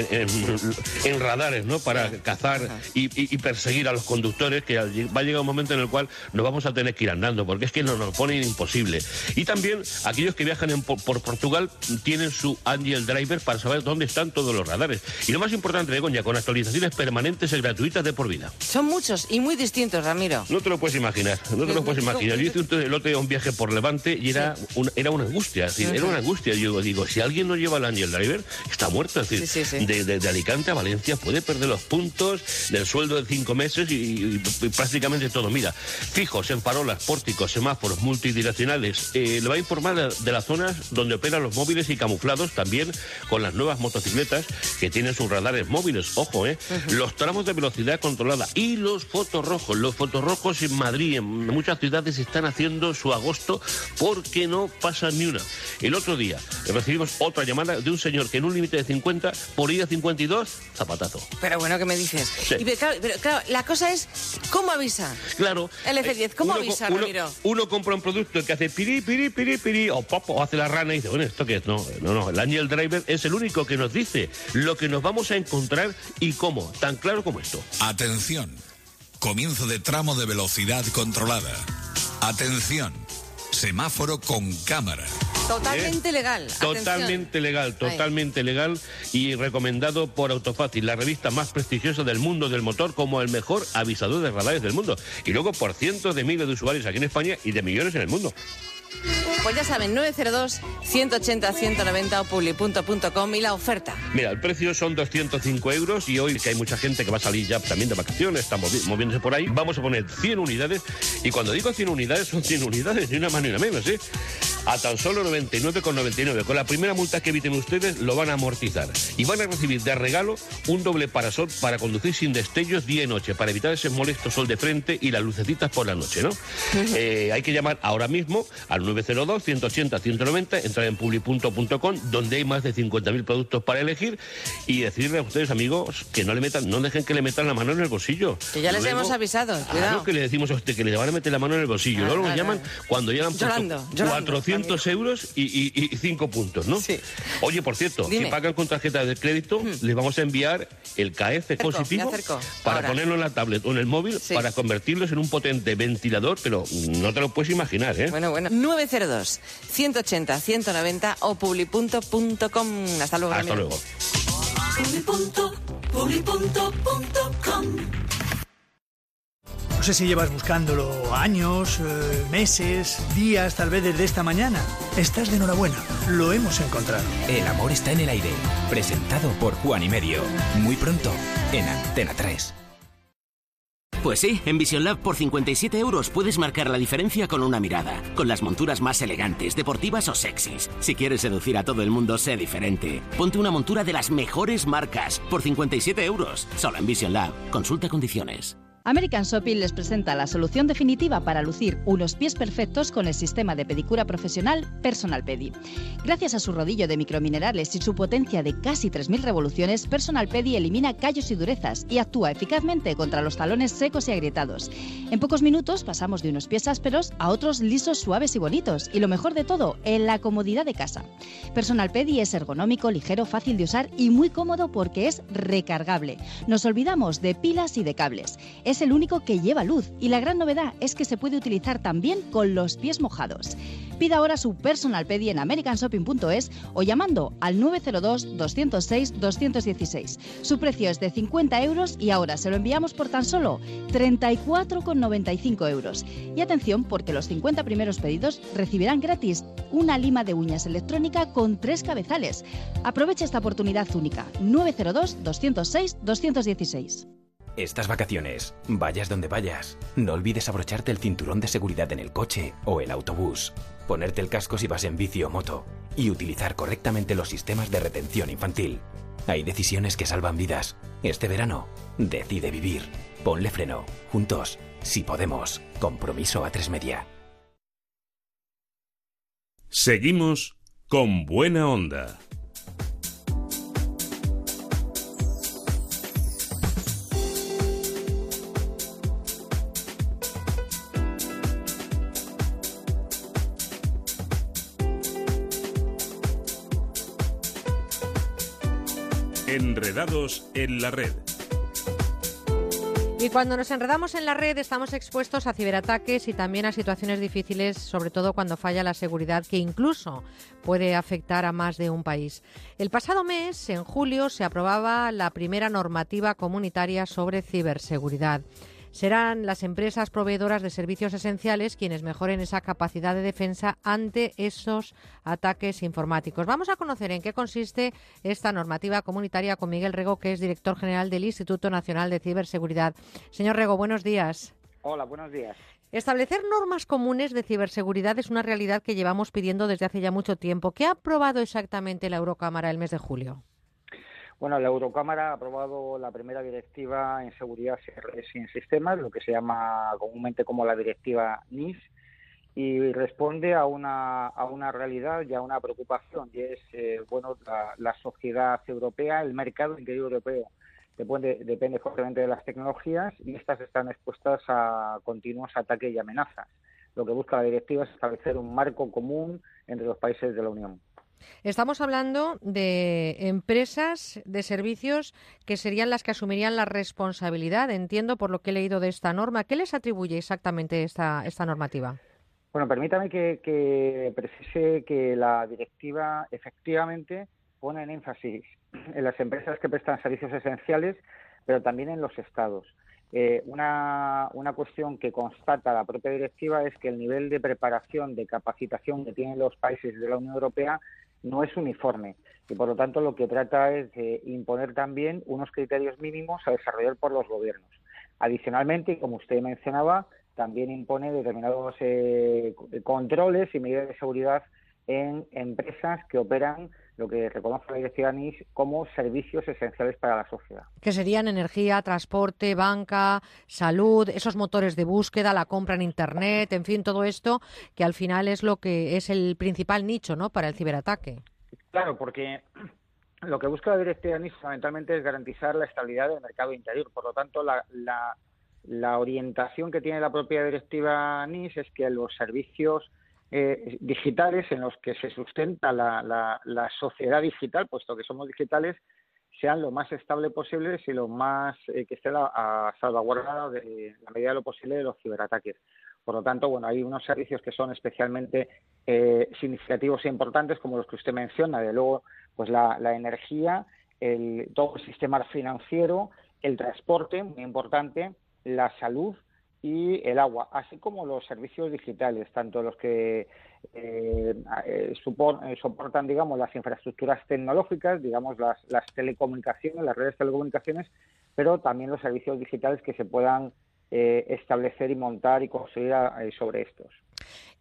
en, radares, ¿no? Para cazar y, perseguir a los conductores, que va a llegar un momento en el cual nos vamos a tener que ir andando, porque es que nos lo ponen imposible. Y también aquellos que viajan por, Portugal tienen su Angel Driver para saber dónde están todos los radares. Y lo más importante, Begoña, con actualizaciones permanentes y gratuitas de por vida. Son muchos y muy distintos, Ramiro. No te lo puedes imaginar, no te lo puedes imaginar. Yo hice un, otro día un viaje por Levante y era, una, era una angustia, era una angustia. Yo digo, si alguien no lleva el Angel Driver, está muerto. Es decir, De, de- de Alicante a Valencia, puede perder los puntos del sueldo de cinco meses y, y- y prácticamente todo. Mira, fijos en farolas, pórticos, semáforos multidireccionales. Eh, le va a informar de, las zonas donde operan los móviles y camuflados también con las nuevas motocicletas que tienen sus radares móviles. Ojo, ¿eh? Los tramos de velocidad controlada y los fotorrojos. Los fotorrojos en Madrid, en muchas ciudades, están haciendo su agosto porque no pasa ni una. El otro día recibimos otra llamada de un señor que en un límite de 50, por ir a 52, zapatazo. Pero bueno, ¿qué me dices? Sí. Y pero, claro, pero, claro, la cosa es, ¿cómo avisa? Claro. El F10, ¿cómo Uno avisa, uno- Ramiro? Uno compra un producto que hace piri, piri, piri, piri, o pop, o hace la rana y dice, bueno, ¿esto qué es? No, no, no. El Angel Driver es el único que nos dice lo que nos vamos a encontrar y cómo, tan claro como esto. Atención. Comienzo de tramo de velocidad controlada. Atención. Semáforo con cámara. Totalmente legal. Atención. Totalmente legal, totalmente legal y recomendado por Autofácil, la revista más prestigiosa del mundo del motor como el mejor avisador de radares del mundo. Y luego por cientos de miles de usuarios aquí en España y de millones en el mundo. Pues ya saben, 902-180-190 o publi.com y la oferta. Mira, el precio son 205 euros y hoy que hay mucha gente que va a salir ya también de vacaciones, está movi- moviéndose por ahí, vamos a poner 100 unidades y cuando digo 100 unidades son 100 unidades, ni una más ni una menos, ¿eh? A tan solo 99,99. Con la primera multa que eviten ustedes lo van a amortizar y van a recibir de regalo un doble parasol para conducir sin destellos día y noche, para evitar ese molesto sol de frente y las lucecitas por la noche, ¿no? Eh, hay que llamar ahora mismo al 902-180-190, entrar en publi.com, donde hay más de 50.000 productos para elegir y decirle a ustedes, amigos, que no le metan, no dejen que le metan la mano en el bolsillo. Que ya les Luego- hemos avisado, Claro que le decimos a usted que le van a meter la mano en el bolsillo. Ah, Luego nos ah, llaman cuando puesto Llorando, llorando, 400 euros y, y, 5 puntos, ¿no? Oye, por cierto, Dime. si pagan con tarjeta de crédito, les vamos a enviar el KF Acerco, positivo para Ahora. ponerlo en la tablet o en el móvil para convertirlos en un potente ventilador, pero no te lo puedes imaginar, ¿eh? Bueno, bueno. 902-180-190 o publi.com. Hasta luego. Hasta luego. No sé si llevas buscándolo años, eh, meses, días, tal vez desde esta mañana. Estás de enhorabuena, lo hemos encontrado. El amor está en el aire. Presentado por Juan y Medio. Muy pronto, en Antena 3. Pues sí, en Vision Lab por 57 euros puedes marcar la diferencia con una mirada, con las monturas más elegantes, deportivas o sexys. Si quieres seducir a todo el mundo, sé diferente. Ponte una montura de las mejores marcas por 57 euros, solo en Vision Lab. Consulta condiciones. American Shopping les presenta la solución definitiva para lucir unos pies perfectos con el sistema de pedicura profesional Personal Pedi. Gracias a su rodillo de microminerales y su potencia de casi 3.000 revoluciones, Personal Pedi elimina callos y durezas y actúa eficazmente contra los talones secos y agrietados. En pocos minutos pasamos de unos pies ásperos a otros lisos, suaves y bonitos. Y lo mejor de todo, en la comodidad de casa. Personal Pedi es ergonómico, ligero, fácil de usar y muy cómodo porque es recargable. Nos olvidamos de pilas y de cables. Es el único que lleva luz y la gran novedad es que se puede utilizar también con los pies mojados. Pida ahora su Personal Pedi en americanshopping.es o llamando al 902-206-216. Su precio es de 50 euros y ahora se lo enviamos por tan solo 34,95 euros. Y atención porque los 50 primeros pedidos recibirán gratis una lima de uñas electrónica con tres cabezales. Aprovecha esta oportunidad única. 902-206-216. Estas vacaciones, vayas donde vayas, no olvides abrocharte el cinturón de seguridad en el coche o el autobús, ponerte el casco si vas en bici o moto y utilizar correctamente los sistemas de retención infantil. Hay decisiones que salvan vidas. Este verano, decide vivir. Ponle freno. Juntos, si podemos. Compromiso a tres media. Seguimos con buena onda. Enredados en la red. Y cuando nos enredamos en la red estamos expuestos a ciberataques y también a situaciones difíciles, sobre todo cuando falla la seguridad, que incluso puede afectar a más de un país. El pasado mes, en julio, se aprobaba la primera normativa comunitaria sobre ciberseguridad. Serán las empresas proveedoras de servicios esenciales quienes mejoren esa capacidad de defensa ante esos ataques informáticos. Vamos a conocer en qué consiste esta normativa comunitaria con Miguel Rego, que es director general del Instituto Nacional de Ciberseguridad. Señor Rego, buenos días. Hola, buenos días. Establecer normas comunes de ciberseguridad es una realidad que llevamos pidiendo desde hace ya mucho tiempo. ¿Qué ha aprobado exactamente la Eurocámara el mes de julio? Bueno, la Eurocámara ha aprobado la primera directiva en seguridad sin sistemas, lo que se llama comúnmente como la directiva NIS, y responde a una, a una realidad y a una preocupación, y es eh, bueno la, sociedad europea, el mercado interior europeo depende fuertemente de las tecnologías y estas están expuestas a continuos ataques y amenazas. Lo que busca la directiva es establecer un marco común entre los países de la Unión. Estamos hablando de empresas de servicios que serían las que asumirían la responsabilidad, entiendo por lo que he leído de esta norma. ¿Qué les atribuye exactamente esta, esta normativa? Bueno, permítame que, precise que la directiva efectivamente pone en énfasis en las empresas que prestan servicios esenciales, pero también en los estados. Eh, una, una, cuestión que constata la propia directiva es que el nivel de preparación, de capacitación que tienen los países de la Unión Europea no es uniforme y por lo tanto lo que trata es de imponer también unos criterios mínimos a desarrollar por los gobiernos. Adicionalmente, como usted mencionaba, también impone determinados eh, controles y medidas de seguridad en empresas que operan lo que reconoce la Directiva NIS como servicios esenciales para la sociedad. Que serían energía, transporte, banca, salud, esos motores de búsqueda, la compra en Internet, en fin, todo esto que al final es lo que es el principal nicho ¿no? para el ciberataque. Claro, porque lo que busca la Directiva NIS fundamentalmente es garantizar la estabilidad del mercado interior. Por lo tanto, la, la, la orientación que tiene la propia Directiva NIS es que los servicios eh, digitales en los que se sustenta la, la, sociedad digital, puesto que somos digitales, sean lo más estable posibles y lo más eh, que estén a, salvaguardado de la medida de lo posible de los ciberataques. Por lo tanto, bueno, hay unos servicios que son especialmente eh, significativos e importantes, como los que usted menciona, de luego, pues la, la energía, el, todo el sistema financiero, el transporte, muy importante, la salud, y el agua, así como los servicios digitales, tanto los que eh, eh, soportan, digamos, las infraestructuras tecnológicas, digamos, las, las telecomunicaciones, las redes de telecomunicaciones, pero también los servicios digitales que se puedan eh, establecer y montar y construir sobre estos.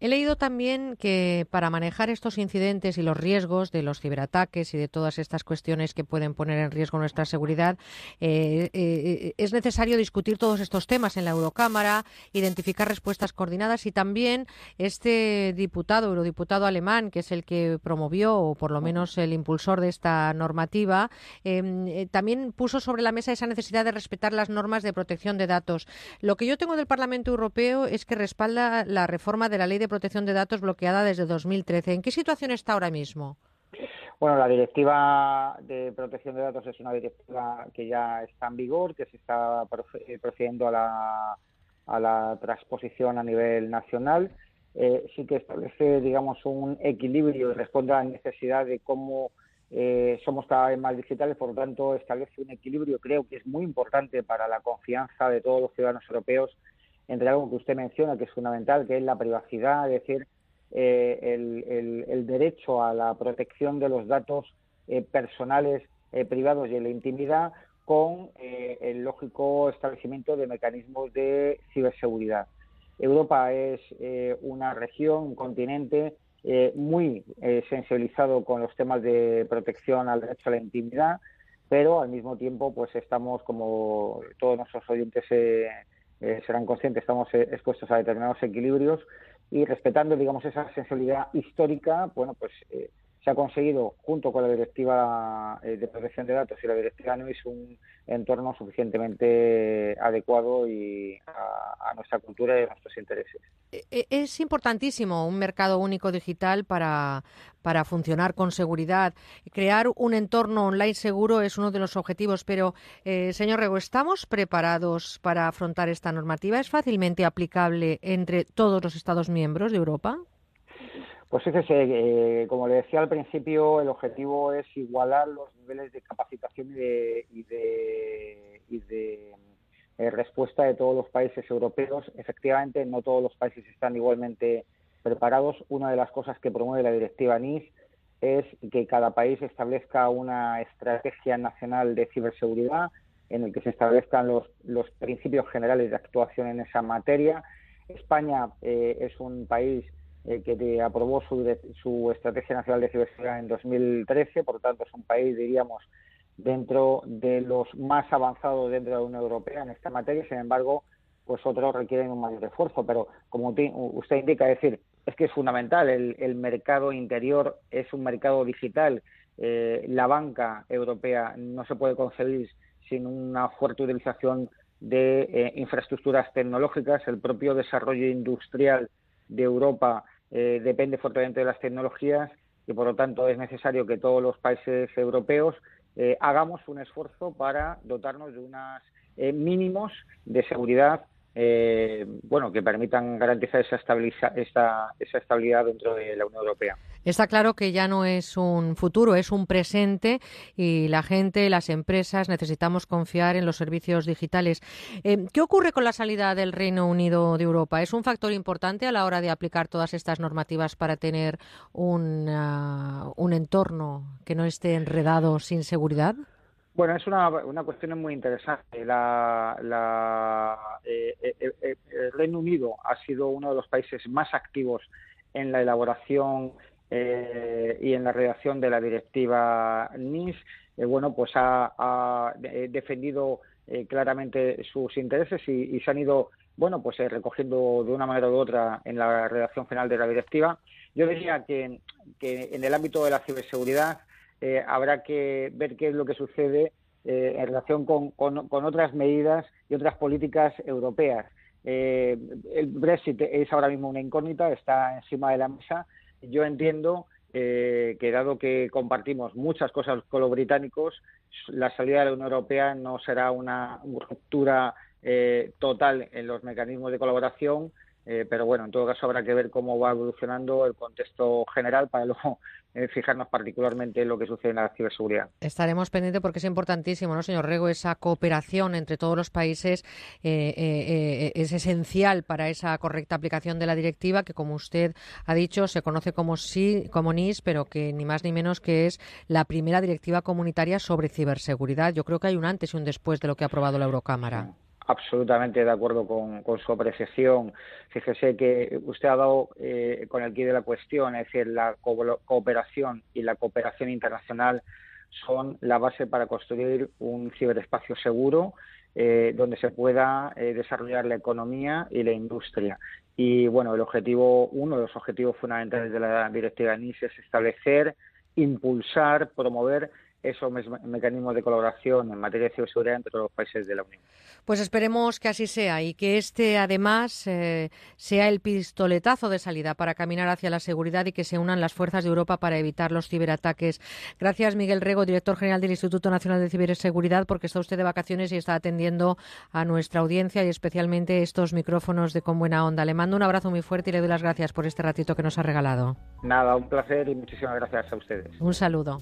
He leído también que para manejar estos incidentes y los riesgos de los ciberataques y de todas estas cuestiones que pueden poner en riesgo nuestra seguridad, eh, eh, es necesario discutir todos estos temas en la Eurocámara, identificar respuestas coordinadas y también este diputado, eurodiputado alemán, que es el que promovió, o por lo menos el impulsor de esta normativa, em, eh, también puso sobre la mesa esa necesidad de respetar las normas de protección de datos. Lo que yo tengo del Parlamento Europeo es que respalda la reforma de la Ley de Protección de Datos bloqueada desde 2013. ¿En qué situación está ahora mismo? Bueno, la directiva de protección de datos es una directiva que ya está en vigor, que se está eh, procediendo a la, a la transposición a nivel nacional. Eh, sí que establece, digamos, un equilibrio y responde a la necesidad de cómo eh, somos cada vez más digitales, por lo tanto, establece un equilibrio, creo que es muy importante para la confianza de todos los ciudadanos europeos entre algo que usted menciona, que es fundamental, que es la privacidad, es decir, eh, el, derecho a la protección de los datos eh, personales eh, privados y en la intimidad, con el lógico establecimiento de mecanismos de ciberseguridad. Europa es una región, un continente muy sensibilizado con los temas de protección al derecho a la intimidad, pero al mismo tiempo, pues estamos, como todos nuestros oyentes eh, serán conscientes, estamos eh, expuestos a determinados equilibrios y respetando, digamos, esa sensibilidad histórica, bueno, pues eh, se ha conseguido, junto con la Directiva de Protección de Datos y la Directiva NUIS, un entorno suficientemente adecuado y a, nuestra cultura y a nuestros intereses. E, e, es importantísimo un mercado único digital para, para funcionar con seguridad. Crear un entorno online seguro es uno de los objetivos, pero, eh, señor Rego, ¿estamos preparados para afrontar esta normativa? ¿Es fácilmente aplicable entre todos los Estados miembros de Europa? Pues fíjese, eh, como le decía al principio, el objetivo es igualar los niveles de capacitación y de, y de, eh, respuesta de todos los países europeos. Efectivamente, no todos los países están igualmente preparados. Una de las cosas que promueve la directiva NIS es que cada país establezca una estrategia nacional de ciberseguridad en el que se establezcan los, los principios generales de actuación en esa materia. España eh, es un país eh, que aprobó su, Estrategia Nacional de Ciberseguridad en 2013, por lo tanto es un país, diríamos, dentro de los más avanzados dentro de la Unión Europea en esta materia. Sin embargo, pues otros requieren un mayor esfuerzo. Pero como usted indica, es decir, es que es fundamental. El, mercado interior es un mercado digital. Eh, la banca europea no se puede concebir sin una fuerte utilización de eh, infraestructuras tecnológicas. El propio desarrollo industrial de Europa eh, depende fuertemente de las tecnologías y, por lo tanto, es necesario que todos los países europeos hagamos un esfuerzo para dotarnos de unos mínimos de seguridad eh, bueno, que permitan garantizar esa, esa, esa estabilidad dentro de la Unión Europea. Está claro que ya no es un futuro, es un presente y la gente, las empresas necesitamos confiar en los servicios digitales. Eh, ¿Qué ocurre con la salida del Reino Unido de Europa? ¿Es un factor importante a la hora de aplicar todas estas normativas para tener un, un entorno que no esté enredado sin seguridad? Bueno, es una, una cuestión muy interesante. La, eh, eh, eh, el Reino Unido ha sido uno de los países más activos en la elaboración y en la redacción de la directiva NIS. bueno, pues ha, defendido claramente sus intereses y, se han ido, bueno, pues recogiendo de una manera u otra en la redacción final de la directiva. Yo diría que, que en el ámbito de la ciberseguridad eh, habrá que ver qué es lo que sucede eh, en relación con, otras medidas y otras políticas europeas. Eh, el Brexit es ahora mismo una incógnita, está encima de la mesa. Yo entiendo que dado que compartimos muchas cosas con los británicos, la salida de la Unión Europea no será una ruptura total en los mecanismos de colaboración, pero bueno, en todo caso habrá que ver cómo va evolucionando el contexto general para luego (laughs) eh, fijarnos particularmente en lo que sucede en la ciberseguridad. Estaremos pendientes porque es importantísimo, ¿no, señor Rego? Esa cooperación entre todos los países eh, eh, es esencial para esa correcta aplicación de la directiva que, como usted ha dicho, se conoce como, sí, como NIS, pero que ni más ni menos que es la primera directiva comunitaria sobre ciberseguridad. Yo creo que hay un antes y un después de lo que ha aprobado la Eurocámara absolutamente de acuerdo con, su apreciación. Fíjese que usted ha dado eh, con el quid de la cuestión, es decir, la cooperación y la cooperación internacional son la base para construir un ciberespacio seguro eh, donde se pueda eh, desarrollar la economía y la industria. Y bueno, el objetivo, uno de los objetivos fundamentales de la directiva NIS es establecer, impulsar, promover esos mecanismos de colaboración en materia de ciberseguridad entre los países de la Unión. Pues esperemos que así sea y que este, además, eh, sea el pistoletazo de salida para caminar hacia la seguridad y que se unan las fuerzas de Europa para evitar los ciberataques. Gracias, Miguel Rego, director general del Instituto Nacional de Ciberseguridad, porque está usted de vacaciones y está atendiendo a nuestra audiencia y especialmente estos micrófonos de Con Buena Onda. Le mando un abrazo muy fuerte y le doy las gracias por este ratito que nos ha regalado. Nada, un placer y muchísimas gracias a ustedes. Un saludo.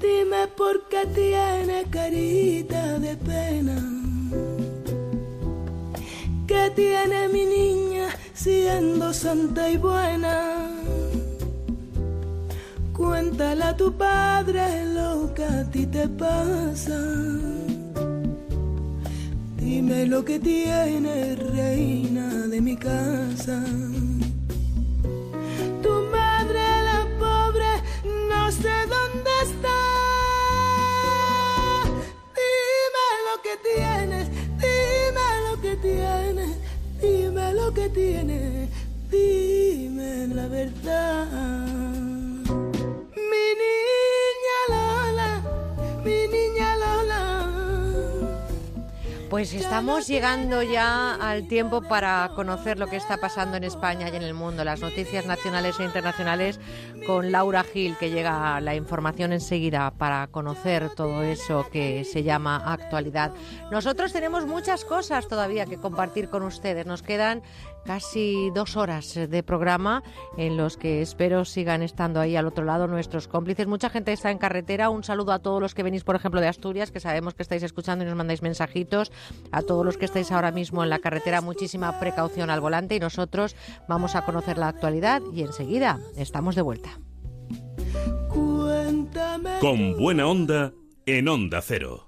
Dime por qué tiene carita de pena. ¿Qué tiene mi niña siendo santa y buena? Cuéntale a tu padre lo que a ti te pasa. Dime lo que tiene reina de mi casa. No sé dónde está. que tienes, dime lo que tienes, dime lo que tienes, dime la verdad. Mi niña Lola, mi niña Lola, Pues estamos llegando ya al tiempo para conocer lo que está pasando en España y en el mundo, las noticias nacionales e internacionales con Laura Gil, que llega la información enseguida para conocer todo eso que se llama actualidad. Nosotros tenemos muchas cosas todavía que compartir con ustedes. Nos quedan casi dos horas de programa en los que espero sigan estando ahí al otro lado nuestros cómplices. Mucha gente está en carretera. Un saludo a todos los que venís, por ejemplo, de Asturias, que sabemos que estáis escuchando y nos mandáis mensajitos. A todos los que estáis ahora mismo en la carretera, muchísima precaución al volante y nosotros vamos a conocer la actualidad y enseguida estamos de vuelta. Con buena onda en Onda Cero.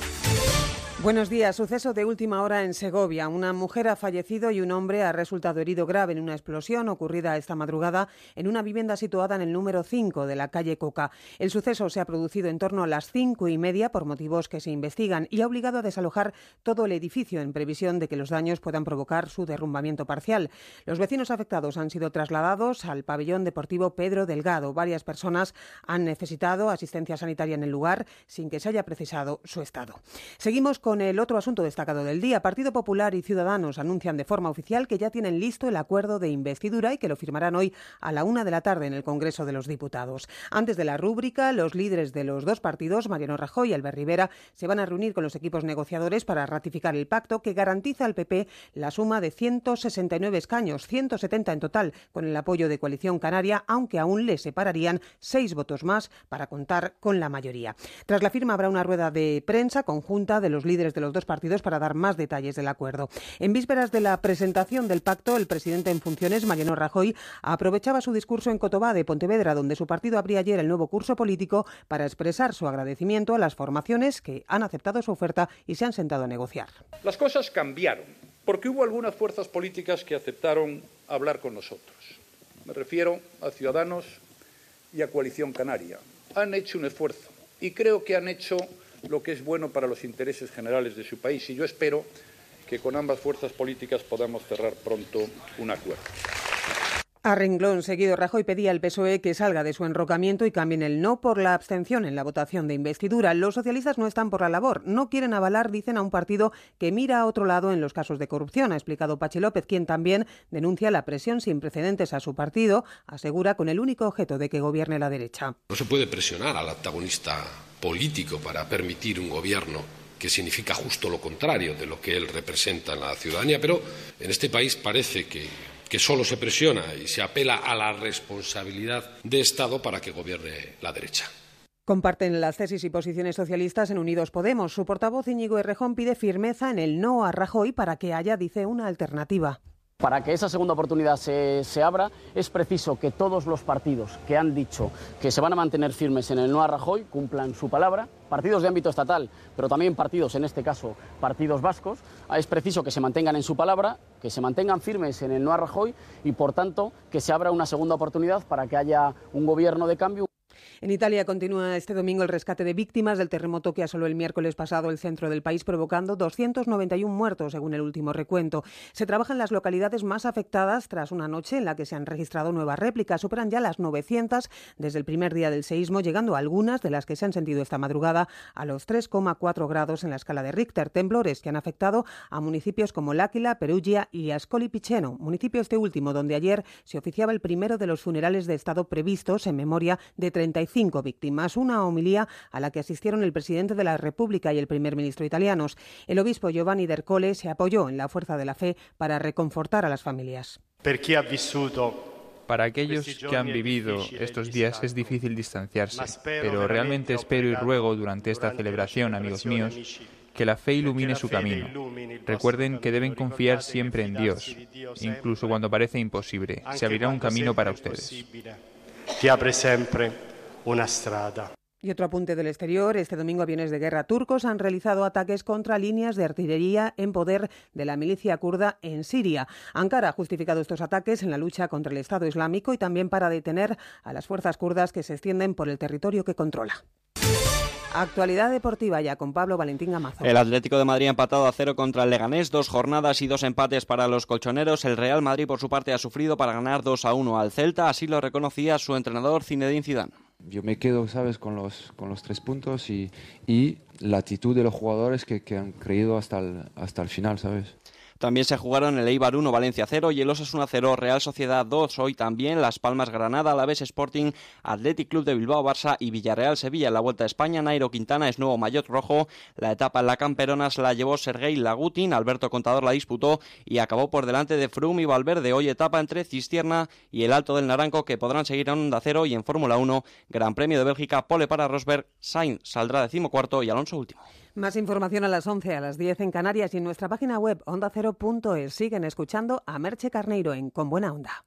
Buenos días. Suceso de última hora en Segovia. Una mujer ha fallecido y un hombre ha resultado herido grave en una explosión ocurrida esta madrugada en una vivienda situada en el número 5 de la calle Coca. El suceso se ha producido en torno a las cinco y media por motivos que se investigan y ha obligado a desalojar todo el edificio en previsión de que los daños puedan provocar su derrumbamiento parcial. Los vecinos afectados han sido trasladados al pabellón deportivo Pedro Delgado. Varias personas han necesitado asistencia sanitaria en el lugar sin que se haya precisado su estado. Seguimos con con el otro asunto destacado del día. Partido Popular y Ciudadanos anuncian de forma oficial que ya tienen listo el acuerdo de investidura y que lo firmarán hoy a la una de la tarde en el Congreso de los Diputados. Antes de la rúbrica, los líderes de los dos partidos, Mariano Rajoy y Albert Rivera, se van a reunir con los equipos negociadores para ratificar el pacto que garantiza al PP la suma de 169 escaños, 170 en total, con el apoyo de Coalición Canaria, aunque aún le separarían seis votos más para contar con la mayoría. Tras la firma habrá una rueda de prensa conjunta de los líderes líderes de los dos partidos para dar más detalles del acuerdo. En vísperas de la presentación del pacto, el presidente en funciones, Mariano Rajoy, aprovechaba su discurso en Cotobá de Pontevedra, donde su partido abría ayer el nuevo curso político para expresar su agradecimiento a las formaciones que han aceptado su oferta y se han sentado a negociar. Las cosas cambiaron porque hubo algunas fuerzas políticas que aceptaron hablar con nosotros. Me refiero a Ciudadanos y a Coalición Canaria. Han hecho un esfuerzo y creo que han hecho lo que es bueno para los intereses generales de su país y yo espero que con ambas fuerzas políticas podamos cerrar pronto un acuerdo. A renglón seguido, Rajoy pedía al PSOE que salga de su enrocamiento y cambien el no por la abstención en la votación de investidura. Los socialistas no están por la labor. No quieren avalar, dicen, a un partido que mira a otro lado en los casos de corrupción, ha explicado Pachi López, quien también denuncia la presión sin precedentes a su partido, asegura con el único objeto de que gobierne la derecha. No se puede presionar al antagonista político para permitir un gobierno que significa justo lo contrario de lo que él representa en la ciudadanía, pero en este país parece que solo se presiona y se apela a la responsabilidad de Estado para que gobierne la derecha. Comparten las tesis y posiciones socialistas en Unidos Podemos. Su portavoz Íñigo Errejón pide firmeza en el no a Rajoy para que haya, dice, una alternativa. Para que esa segunda oportunidad se, se, abra, es preciso que todos los partidos que han dicho que se van a mantener firmes en el no a Rajoy cumplan su palabra, partidos de ámbito estatal, pero también partidos, en este caso partidos vascos, es preciso que se mantengan en su palabra, que se mantengan firmes en el no a Rajoy y, por tanto, que se abra una segunda oportunidad para que haya un gobierno de cambio. En Italia continúa este domingo el rescate de víctimas del terremoto que asoló el miércoles pasado el centro del país, provocando 291 muertos, según el último recuento. Se trabaja en las localidades más afectadas tras una noche en la que se han registrado nuevas réplicas. Superan ya las 900 desde el primer día del seísmo, llegando algunas de las que se han sentido esta madrugada a los 3,4 grados en la escala de Richter. Temblores que han afectado a municipios como L'Aquila, Perugia y Ascoli Piceno, municipio este último donde ayer se oficiaba el primero de los funerales de Estado previstos en memoria de 35 víctimas, una homilía a la que asistieron el presidente de la República y el primer ministro italianos. El obispo Giovanni Dercole se apoyó en la fuerza de la fe para reconfortar a las familias. Para aquellos que han vivido estos días es difícil distanciarse, pero realmente espero y ruego durante esta celebración, amigos míos, que la fe ilumine su camino. Recuerden que deben confiar siempre en Dios, incluso cuando parece imposible. Se abrirá un camino para ustedes. Una Y otro apunte del exterior, este domingo aviones de guerra turcos han realizado ataques contra líneas de artillería en poder de la milicia kurda en Siria. Ankara ha justificado estos ataques en la lucha contra el Estado Islámico y también para detener a las fuerzas kurdas que se extienden por el territorio que controla. Actualidad deportiva ya con Pablo Valentín Gamazo. El Atlético de Madrid ha empatado a cero contra el Leganés, dos jornadas y dos empates para los colchoneros. El Real Madrid, por su parte, ha sufrido para ganar 2 a 1 al Celta, así lo reconocía su entrenador Zinedine Zidane. Yo me quedo, sabes, con los, con los tres puntos y, y la actitud de los jugadores que, que han creído hasta el, hasta el final, ¿sabes? También se jugaron el Eibar 1, Valencia 0 y el Osasuna 0, Real Sociedad 2. Hoy también Las Palmas Granada, Alavés Sporting, Athletic Club de Bilbao, Barça y Villarreal Sevilla. En la Vuelta a España, Nairo Quintana es nuevo maillot rojo. La etapa en la Camperona se la llevó Sergei Lagutin, Alberto Contador la disputó y acabó por delante de Froome y Valverde. Hoy etapa entre Cistierna y el Alto del Naranco que podrán seguir en Onda Cero y en Fórmula 1, Gran Premio de Bélgica, pole para Rosberg, Sainz saldrá decimocuarto y Alonso último. Más información a las 11, a las 10 en Canarias y en nuestra página web ondacero.es. Siguen escuchando a Merche Carneiro en Con Buena Onda.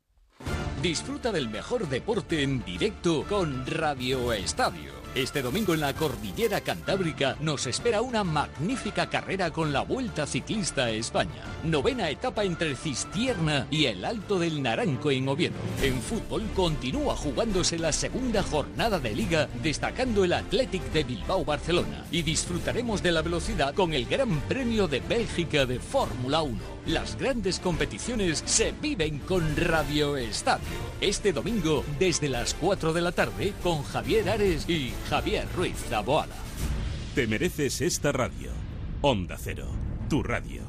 Disfruta del mejor deporte en directo con Radio Estadio. Este domingo en la Cordillera Cantábrica nos espera una magnífica carrera con la Vuelta Ciclista a España. Novena etapa entre Cistierna y el Alto del Naranco en Oviedo. En fútbol continúa jugándose la segunda jornada de liga destacando el Athletic de Bilbao Barcelona y disfrutaremos de la velocidad con el Gran Premio de Bélgica de Fórmula 1. Las grandes competiciones se viven con Radio Estadio. Este domingo desde las 4 de la tarde con Javier Ares y Javier Ruiz Taboada. Te mereces esta radio. Onda Cero, tu radio.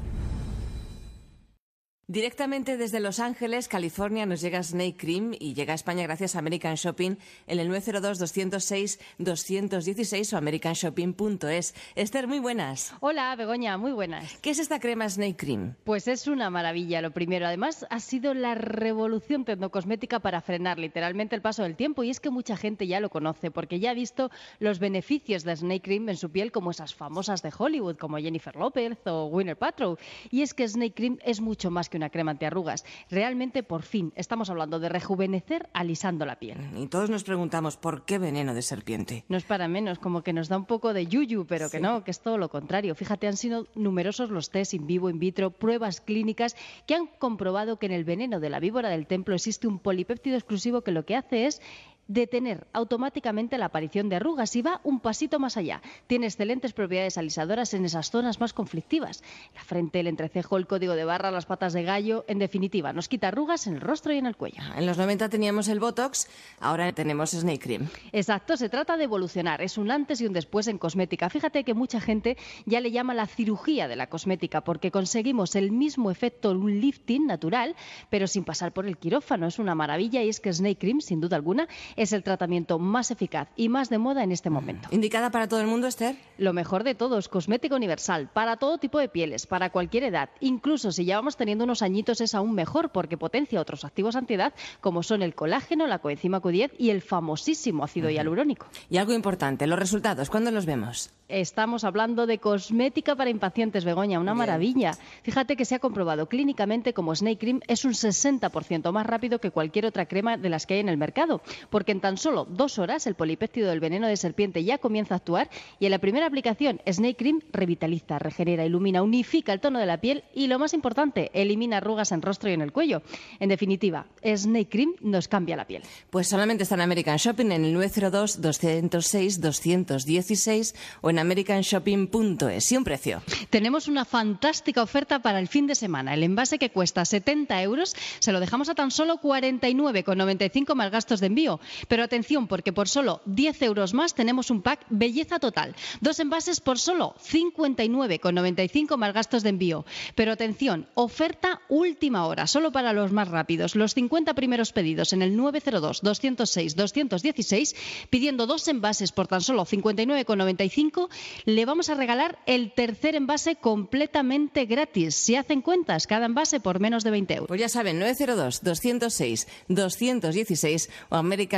Directamente desde Los Ángeles, California, nos llega Snake Cream y llega a España gracias a American Shopping en el 902-206-216 o americanshopping.es. Esther, muy buenas. Hola, Begoña, muy buenas. ¿Qué es esta crema Snake Cream? Pues es una maravilla, lo primero. Además, ha sido la revolución tecnocosmética para frenar literalmente el paso del tiempo y es que mucha gente ya lo conoce porque ya ha visto los beneficios de Snake Cream en su piel como esas famosas de Hollywood como Jennifer Lopez o Winner Paltrow. Y es que Snake Cream es mucho más que una crema antiarrugas. Realmente, por fin, estamos hablando de rejuvenecer alisando la piel. Y todos nos preguntamos, ¿por qué veneno de serpiente? No es para menos, como que nos da un poco de yuyu, pero que no, que es todo lo contrario. Fíjate, han sido numerosos los test in vivo, in vitro, pruebas clínicas que han comprobado que en el veneno de la víbora del templo existe un polipéptido exclusivo que lo que hace es detener automáticamente la aparición de arrugas y va un pasito más allá. Tiene excelentes propiedades alisadoras en esas zonas más conflictivas. La frente, el entrecejo, el código de barra, las patas de gallo, en definitiva, nos quita arrugas en el rostro y en el cuello. En los 90 teníamos el Botox, ahora tenemos Snake Cream. Exacto, se trata de evolucionar, es un antes y un después en cosmética. Fíjate que mucha gente ya le llama la cirugía de la cosmética porque conseguimos el mismo efecto, un lifting natural, pero sin pasar por el quirófano. Es una maravilla y es que Snake Cream, sin duda alguna, es el tratamiento más eficaz y más de moda en este momento. ¿Indicada para todo el mundo, Esther? Lo mejor de todo es cosmética universal, para todo tipo de pieles, para cualquier edad. Incluso si ya vamos teniendo unos añitos es aún mejor porque potencia otros activos antiedad como son el colágeno, la coenzima Q10 y el famosísimo ácido hialurónico. Y algo importante, los resultados, ¿cuándo los vemos? Estamos hablando de cosmética para impacientes, Begoña, una maravilla. Fíjate que se ha comprobado clínicamente como Snake Cream es un 60% más rápido que cualquier otra crema de las que hay en el mercado, porque en tan solo dos horas el polipéptido del veneno de serpiente ya comienza a actuar y en la primera aplicación Snake Cream revitaliza, regenera, ilumina, unifica el tono de la piel y lo más importante, elimina arrugas en rostro y en el cuello. En definitiva, Snake Cream nos cambia la piel. Pues solamente está en American Shopping en el 902 206 216 o en americanshopping.es y un precio. Tenemos una fantástica oferta para el fin de semana. El envase que cuesta 70 euros se lo dejamos a tan solo 49,95 más gastos de envío. Pero atención, porque por solo 10 euros más tenemos un pack belleza total. Dos envases por solo 59,95 más gastos de envío. Pero atención, oferta última hora, solo para los más rápidos. Los 50 primeros pedidos en el 902 206 216, pidiendo dos envases por tan solo 59,95 le vamos a regalar el tercer envase completamente gratis. Si hacen cuentas, cada envase por menos de 20 euros. Pues ya saben, 902-206-216 o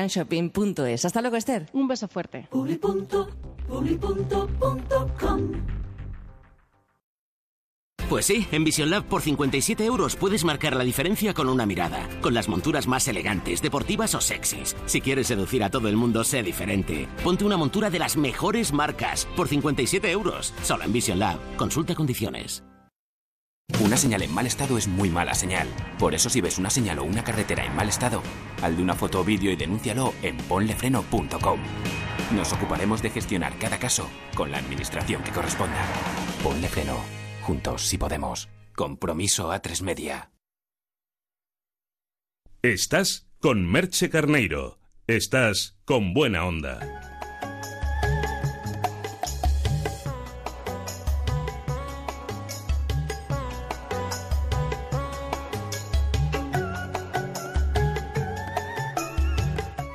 americanshopping.es. Hasta luego, Esther. Un beso fuerte. Pues sí, en Vision Lab por 57 euros puedes marcar la diferencia con una mirada, con las monturas más elegantes, deportivas o sexys. Si quieres seducir a todo el mundo, sé diferente. Ponte una montura de las mejores marcas por 57 euros, solo en Vision Lab. Consulta condiciones. Una señal en mal estado es muy mala señal. Por eso si ves una señal o una carretera en mal estado, de una foto o vídeo y denúncialo en ponlefreno.com. Nos ocuparemos de gestionar cada caso con la administración que corresponda. Ponle freno. Juntos si podemos. Compromiso a tres media. Estás con Merche Carneiro. Estás con buena onda.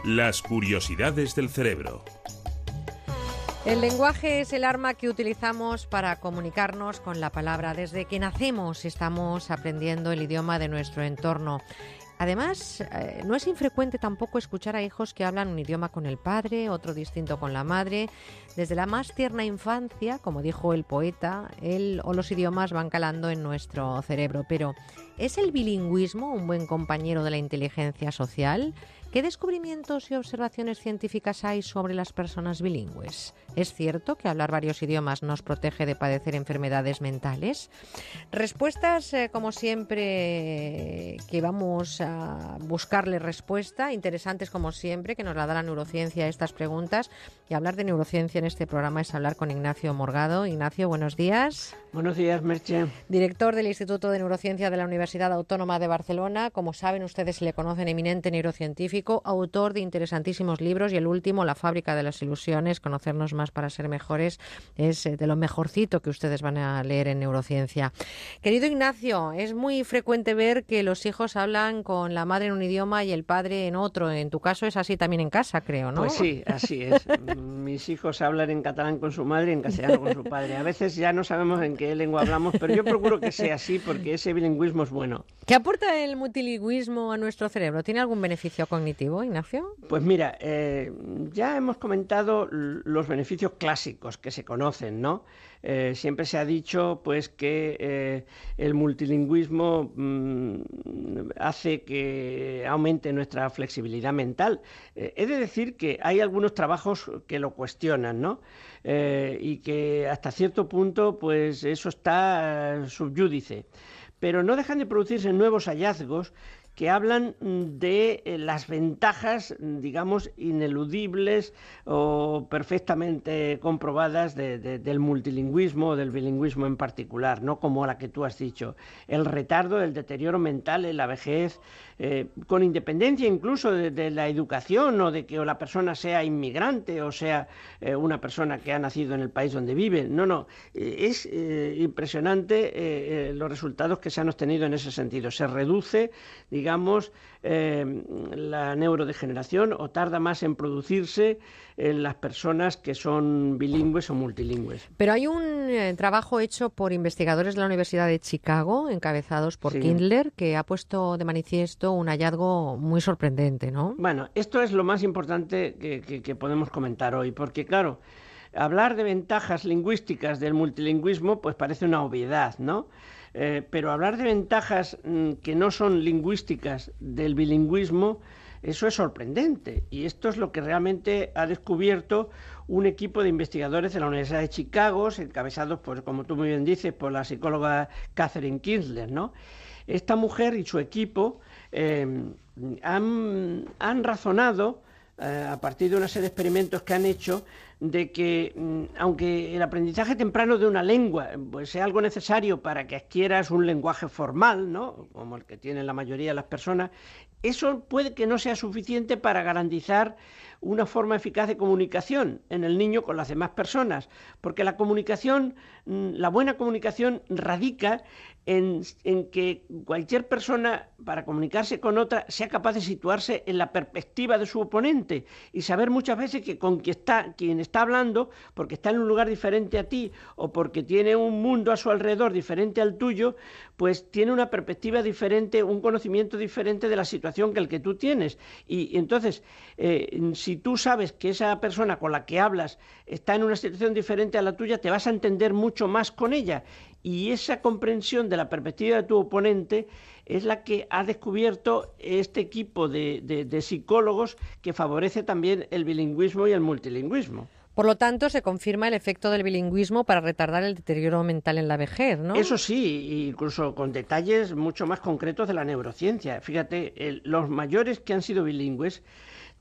Las curiosidades del cerebro. El lenguaje es el arma que utilizamos para comunicarnos con la palabra. Desde que nacemos estamos aprendiendo el idioma de nuestro entorno. Además, eh, no es infrecuente tampoco escuchar a hijos que hablan un idioma con el padre, otro distinto con la madre. Desde la más tierna infancia, como dijo el poeta, él o los idiomas van calando en nuestro cerebro. Pero, ¿es el bilingüismo un buen compañero de la inteligencia social? ¿Qué descubrimientos y observaciones científicas hay sobre las personas bilingües? ¿Es cierto que hablar varios idiomas nos protege de padecer enfermedades mentales? Respuestas, eh, como siempre, que vamos a buscarle respuesta, interesantes como siempre, que nos la da la neurociencia a estas preguntas. Y hablar de neurociencia en este programa es hablar con Ignacio Morgado. Ignacio, buenos días. Buenos días, Merche. Director del Instituto de Neurociencia de la Universidad Autónoma de Barcelona. Como saben, ustedes le conocen eminente neurocientífico, autor de interesantísimos libros y el último, La fábrica de las ilusiones, conocernos más para ser mejores es eh, de lo mejorcito que ustedes van a leer en neurociencia. Querido Ignacio, es muy frecuente ver que los hijos hablan con la madre en un idioma y el padre en otro. En tu caso es así también en casa, creo, ¿no? Pues sí, así es. (laughs) Mis hijos hablan en catalán con su madre y en castellano con su padre. A veces ya no sabemos en qué lengua hablamos, pero yo procuro que sea así porque ese bilingüismo es bueno. ¿Qué aporta el multilingüismo a nuestro cerebro? ¿Tiene algún beneficio cognitivo, Ignacio? Pues mira, eh, ya hemos comentado los beneficios clásicos que se conocen, ¿no? Eh, siempre se ha dicho pues que eh, el multilingüismo mm, hace que aumente nuestra flexibilidad mental. he de decir que hay algunos trabajos que lo cuestionan, ¿no? y que hasta cierto punto pues eso está subyúdice pero no dejan de producirse nuevos hallazgos que hablan de eh, las ventajas, digamos, ineludibles o perfectamente comprobadas del multilingüismo o del bilingüismo en particular, no como la que tú has dicho. El retardo, el deterioro mental en la vejez, eh, con independencia incluso de, la educación o de que la persona sea inmigrante o sea eh, una persona que ha nacido en el país donde vive. No, no, es impresionante los resultados que se han obtenido en ese sentido. Se reduce, digamos, eh, la neurodegeneración o tarda más en producirse en las personas que son bilingües o multilingües. Pero hay un eh, trabajo hecho por investigadores de la Universidad de Chicago, encabezados por Kindler, que ha puesto de manifiesto un hallazgo muy sorprendente, ¿no? Bueno, esto es lo más importante que podemos comentar hoy, porque claro, hablar de ventajas lingüísticas del multilingüismo pues parece una obviedad, ¿no? Eh, pero hablar de ventajas mm, que no son lingüísticas del bilingüismo, eso es sorprendente. Y esto es lo que realmente ha descubierto un equipo de investigadores de la Universidad de Chicago, encabezados, por, como tú muy bien dices, por la psicóloga Catherine Kinsler. ¿no? Esta mujer y su equipo eh, han, razonado, a partir de una serie de experimentos que han hecho, de que mm, aunque el aprendizaje temprano de una lengua pues, sea algo necesario para que adquieras un lenguaje formal, ¿no? como el que tienen la mayoría de las personas, eso puede que no sea suficiente para garantizar una forma eficaz de comunicación en el niño con las demás personas, porque la comunicación, mm, la buena comunicación radica en, que cualquier persona, para comunicarse con otra, sea capaz de situarse en la perspectiva de su oponente y saber muchas veces que con quien está, quien está hablando, porque está en un lugar diferente a ti o porque tiene un mundo a su alrededor diferente al tuyo, pues tiene una perspectiva diferente, un conocimiento diferente de la situación que el que tú tienes. Y, entonces, eh, si tú sabes que esa persona con la que hablas está en una situación diferente a la tuya, te vas a entender mucho más con ella y esa comprensión de la perspectiva de tu oponente es la que ha descubierto este equipo de, psicólogos que favorece también el bilingüismo y el multilingüismo. Por lo tanto, se confirma el efecto del bilingüismo para retardar el deterioro mental en la vejez, ¿no? Eso sí, incluso con detalles mucho más concretos de la neurociencia. Fíjate, los mayores que han sido bilingües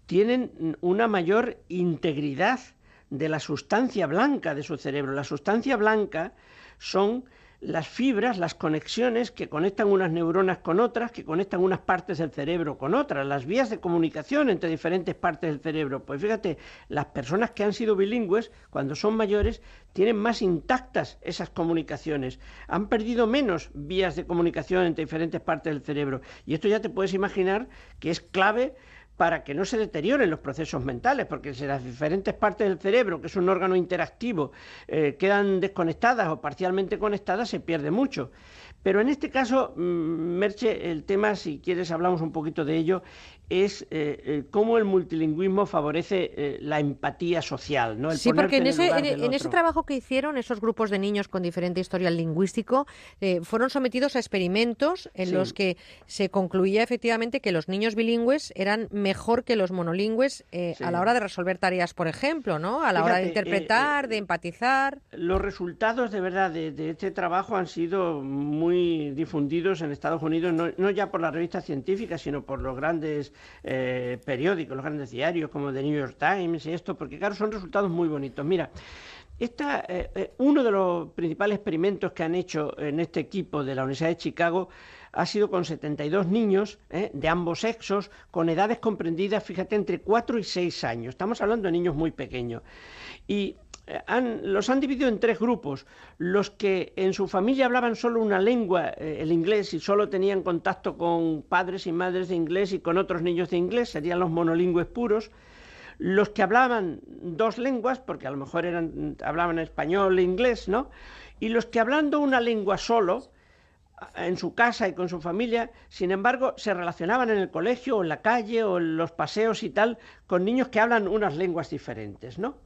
tienen una mayor integridad de la sustancia blanca de su cerebro. La sustancia blanca son las fibras, las conexiones que conectan unas neuronas con otras, que conectan unas partes del cerebro con otras, las vías de comunicación entre diferentes partes del cerebro. Pues fíjate, las personas que han sido bilingües, cuando son mayores, tienen más intactas esas comunicaciones, han perdido menos vías de comunicación entre diferentes partes del cerebro. Y esto ya te puedes imaginar que es clave para que no se deterioren los procesos mentales, porque si las diferentes partes del cerebro, que es un órgano interactivo, eh, quedan desconectadas o parcialmente conectadas, se pierde mucho. Pero en este caso, mm, Merche, el tema, si quieres hablamos un poquito de ello, es eh, eh, cómo el multilingüismo favorece eh, la empatía social. ¿no? sí, porque en, ese, en, ese, trabajo que hicieron, esos grupos de niños con diferente historial lingüístico fueron sometidos a experimentos en los que se concluía efectivamente que los niños bilingües eran mejor que los monolingües a la hora de resolver tareas, por ejemplo, ¿no? a la hora de interpretar, de empatizar. Los resultados de verdad de, este trabajo han sido muy difundidos en Estados Unidos, no, no ya por las revistas científicas, sino por los grandes eh, periódicos, los grandes diarios como The New York Times y esto, porque claro, son resultados muy bonitos. Mira, esta, eh, eh, uno de los principales experimentos que han hecho en este equipo de la Universidad de Chicago ha sido con 72 niños de ambos sexos, con edades comprendidas, fíjate, entre 4 y 6 años. Estamos hablando de niños muy pequeños. Y los han dividido en tres grupos. Los que en su familia hablaban solo una lengua, el inglés, y solo tenían contacto con padres y madres de inglés y con otros niños de inglés, serían los monolingües puros los que hablaban dos lenguas, porque a lo mejor eran, hablaban español e inglés, ¿no? Y los que hablando una lengua solo, en su casa y con su familia, sin embargo, se relacionaban en el colegio o en la calle o en los paseos y tal con niños que hablan unas lenguas diferentes, ¿no?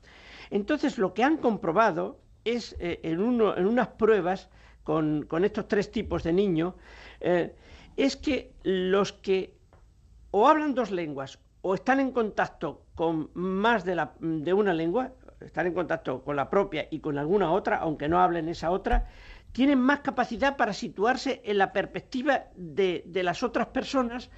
Entonces, lo que han comprobado es eh, en, unas pruebas con, estos tres tipos de niños, eh, es que los que o hablan dos lenguas o están en contacto con más de, una lengua, están en contacto con la propia y con alguna otra, aunque no hablen esa otra, tienen más capacidad para situarse en la perspectiva de las otras personas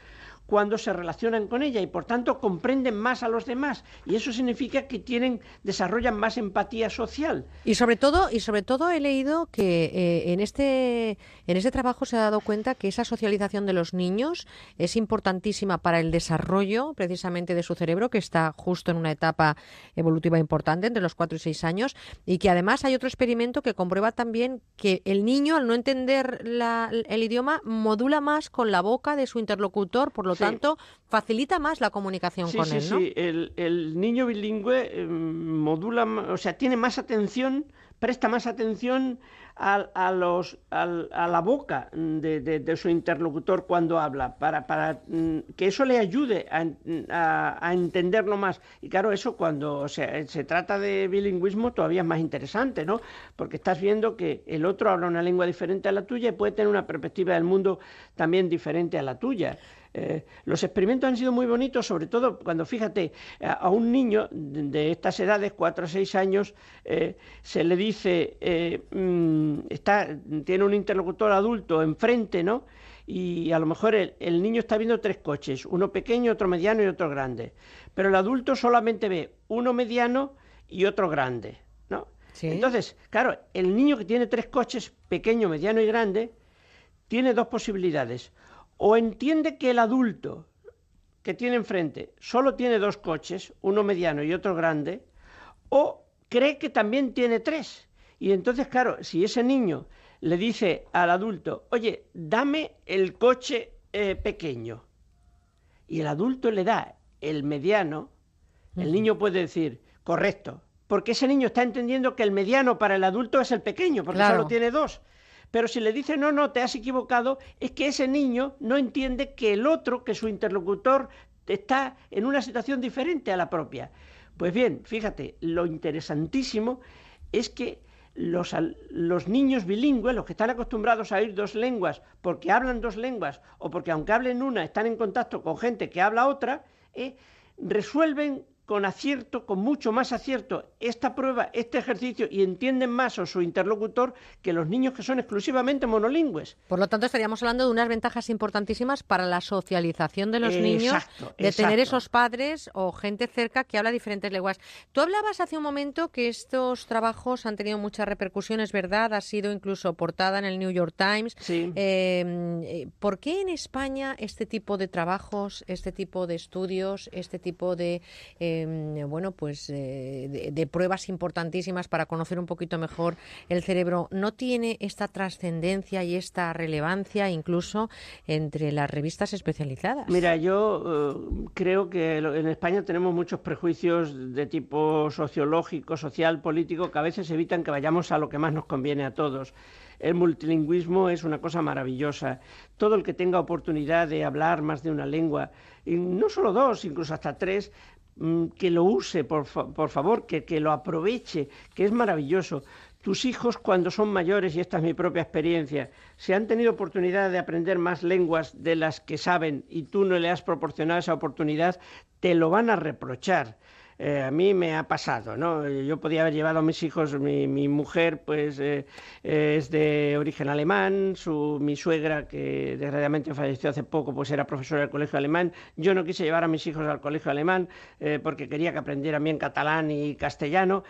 cuando se relacionan con ella y por tanto comprenden más a los demás. Y eso significa que tienen desarrollan más empatía social. Y sobre todo y sobre todo he leído que eh, en este en este trabajo se ha dado cuenta que esa socialización de los niños es importantísima para el desarrollo precisamente de su cerebro que está justo en una etapa evolutiva importante entre los 4 y 6 años y que además hay otro experimento que comprueba también que el niño al no entender el idioma modula más con la boca de su interlocutor por lo tanto, facilita más la comunicación con él, ¿no? Sí, el, el niño bilingüe em, modula, o sea, tiene más atención, presta más atención a, los, a, la boca de, su interlocutor cuando habla, para, para mm, que eso le ayude a, a, entenderlo más. Y claro, eso cuando se, se, trata de bilingüismo todavía es más interesante, ¿no? Porque estás viendo que el otro habla una lengua diferente a la tuya y puede tener una perspectiva del mundo también diferente a la tuya. Eh, los experimentos han sido muy bonitos, sobre todo cuando, fíjate, a, un niño de, estas edades, 4 o 6 años, eh, se le dice, eh, mm, está, tiene un interlocutor adulto enfrente, ¿no? Y a lo mejor el, niño está viendo tres coches, uno pequeño, otro mediano y otro grande. Pero el adulto solamente ve uno mediano y otro grande, ¿no? Entonces, claro, el niño que tiene tres coches, pequeño, mediano y grande, tiene dos posibilidades o entiende que el adulto que tiene enfrente solo tiene dos coches, uno mediano y otro grande, o cree que también tiene tres. Y entonces, claro, si ese niño le dice al adulto, oye, dame el coche eh, pequeño, y el adulto le da el mediano, el niño puede decir, correcto, porque ese niño está entendiendo que el mediano para el adulto es el pequeño, porque solo tiene dos. Pero si le dice, no, no, te has equivocado, es que ese niño no entiende que el otro, que su interlocutor, está en una situación diferente a la propia. Pues bien, fíjate, lo interesantísimo es que los, los, niños bilingües, los que están acostumbrados a oír dos lenguas, porque hablan dos lenguas o porque aunque hablen una están en contacto con gente que habla otra, eh, resuelven con acierto, con mucho más acierto, esta prueba, este ejercicio y entienden más a su interlocutor que los niños que son exclusivamente monolingües. Por lo tanto, estaríamos hablando de unas ventajas importantísimas para la socialización de los niños, de tener esos padres o gente cerca que habla diferentes lenguas. Tú hablabas hace un momento que estos trabajos han tenido muchas repercusiones, ¿verdad? Ha sido incluso portada en el New York Times. Sí. Em, eh, ¿Por qué en España este tipo de trabajos, este tipo de estudios, este tipo de... Eh, Em, bueno, pues eh, de, pruebas importantísimas para conocer un poquito mejor el cerebro, no tiene esta trascendencia y esta relevancia incluso entre las revistas especializadas. Mira, yo eh, creo que en España tenemos muchos prejuicios de tipo sociológico, social, político, que a veces evitan que vayamos a lo que más nos conviene a todos. El multilingüismo es una cosa maravillosa. Todo el que tenga oportunidad de hablar más de una lengua, y no solo dos, incluso hasta tres, que lo use, por, por favor, que, que lo aproveche, que es maravilloso. Tus hijos cuando son mayores, y esta es mi propia experiencia, si han tenido oportunidad de aprender más lenguas de las que saben y tú no le has proporcionado esa oportunidad, te lo van a reprochar. Eh, a mí me ha pasado, ¿no? Yo podía haber llevado a mis hijos, mi, mi mujer pues eh, es de origen alemán, su, mi suegra que desgraciadamente falleció hace poco pues era profesora del colegio alemán, yo no quise llevar a mis hijos al colegio alemán eh, porque quería que aprendieran bien catalán y castellano,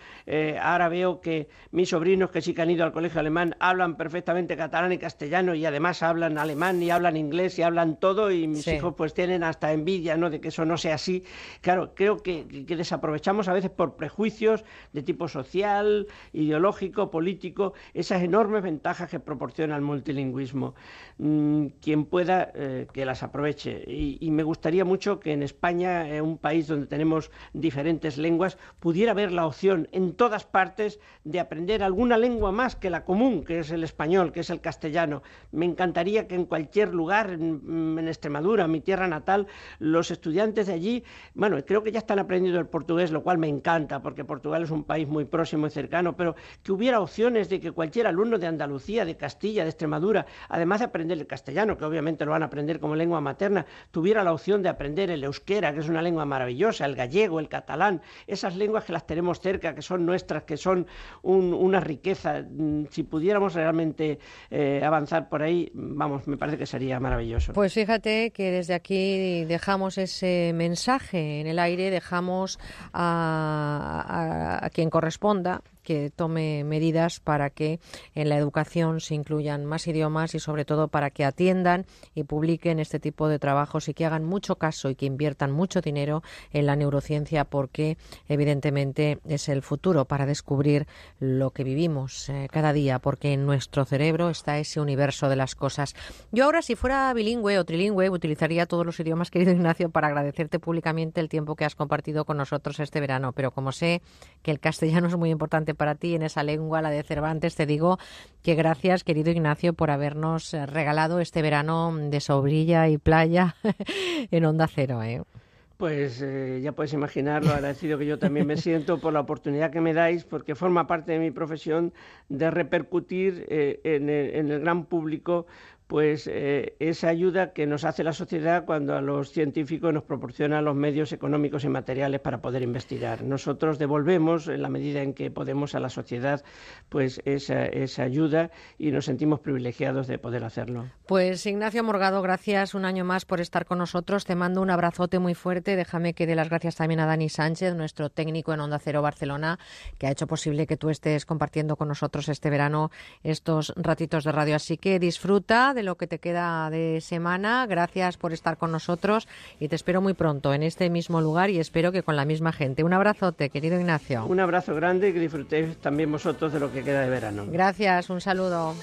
ahora veo que mis sobrinos que sí que han ido al colegio alemán hablan perfectamente catalán y castellano y además hablan alemán y hablan inglés y hablan todo y mis hijos pues tienen hasta envidia, ¿no? De que eso no sea así. Claro, creo que, que, que desaprovechamos a veces por prejuicios de tipo social, ideológico, político, esas enormes ventajas que proporciona el multilingüismo. Mm, quien pueda eh, que las aproveche. Y, me gustaría mucho que en España, un país donde tenemos diferentes lenguas, pudiera haber la opción en todas partes de aprender alguna lengua más que la común, que es el español, que es el castellano. Me encantaría que en cualquier lugar, en, en Extremadura, mi tierra natal, los estudiantes de allí, bueno, creo que ya están aprendiendo el portugués, lo cual me encanta, porque Portugal es un país muy próximo y cercano, pero que hubiera opciones de que cualquier alumno de Andalucía, de Castilla, de Extremadura, además de aprender el castellano, que obviamente lo van a aprender como lengua materna, tuviera la opción de aprender el euskera, que es una lengua maravillosa, el gallego, el catalán, esas lenguas que las tenemos cerca, que son nuestras, que son una riqueza. Mm, si pudiéramos realmente eh, avanzar por ahí, vamos, me parece que sería maravilloso. Pues fíjate que desde aquí dejamos ese mensaje en el aire, dejamos a quien corresponda que tome medidas para que en la educación se incluyan más idiomas y sobre todo para que atiendan y publiquen este tipo de trabajos y que hagan mucho caso y que inviertan mucho dinero en la neurociencia porque evidentemente es el futuro para descubrir lo que vivimos eh, cada día porque en nuestro cerebro está ese universo de las cosas. Yo ahora si fuera bilingüe o trilingüe utilizaría todos los idiomas, (laughs) querido Ignacio, para agradecerte públicamente el tiempo que has compartido con nosotros este verano, pero como sé que el castellano es muy importante para ti en esa lengua, la de Cervantes. Te digo que gracias, querido Ignacio, por habernos eh, regalado este verano de sobrilla y playa (laughs) en Onda Cero. ¿eh? Pues eh, ya puedes imaginar lo agradecido que yo también me siento por la oportunidad que me dais, porque forma parte de mi profesión de repercutir en, el, gran público pues eh, esa ayuda que nos hace la sociedad cuando a los científicos nos proporciona los medios económicos y materiales para poder investigar. Nosotros devolvemos en la medida en que podemos a la sociedad pues esa, esa ayuda y nos sentimos privilegiados de poder hacerlo. Pues Ignacio Morgado, gracias un año más por estar con nosotros. Te mando un abrazote muy fuerte. Déjame que dé las gracias también a Dani Sánchez, nuestro técnico en Onda Cero Barcelona, que ha hecho posible que tú estés compartiendo con nosotros este verano estos ratitos de radio. Así que disfruta de lo que te queda de semana. Gracias por estar con nosotros y te espero muy pronto en este mismo lugar y espero que con la misma gente. Un abrazote, querido Ignacio. Un abrazo grande y que disfrutéis también vosotros de lo que queda de verano. Gracias, un saludo.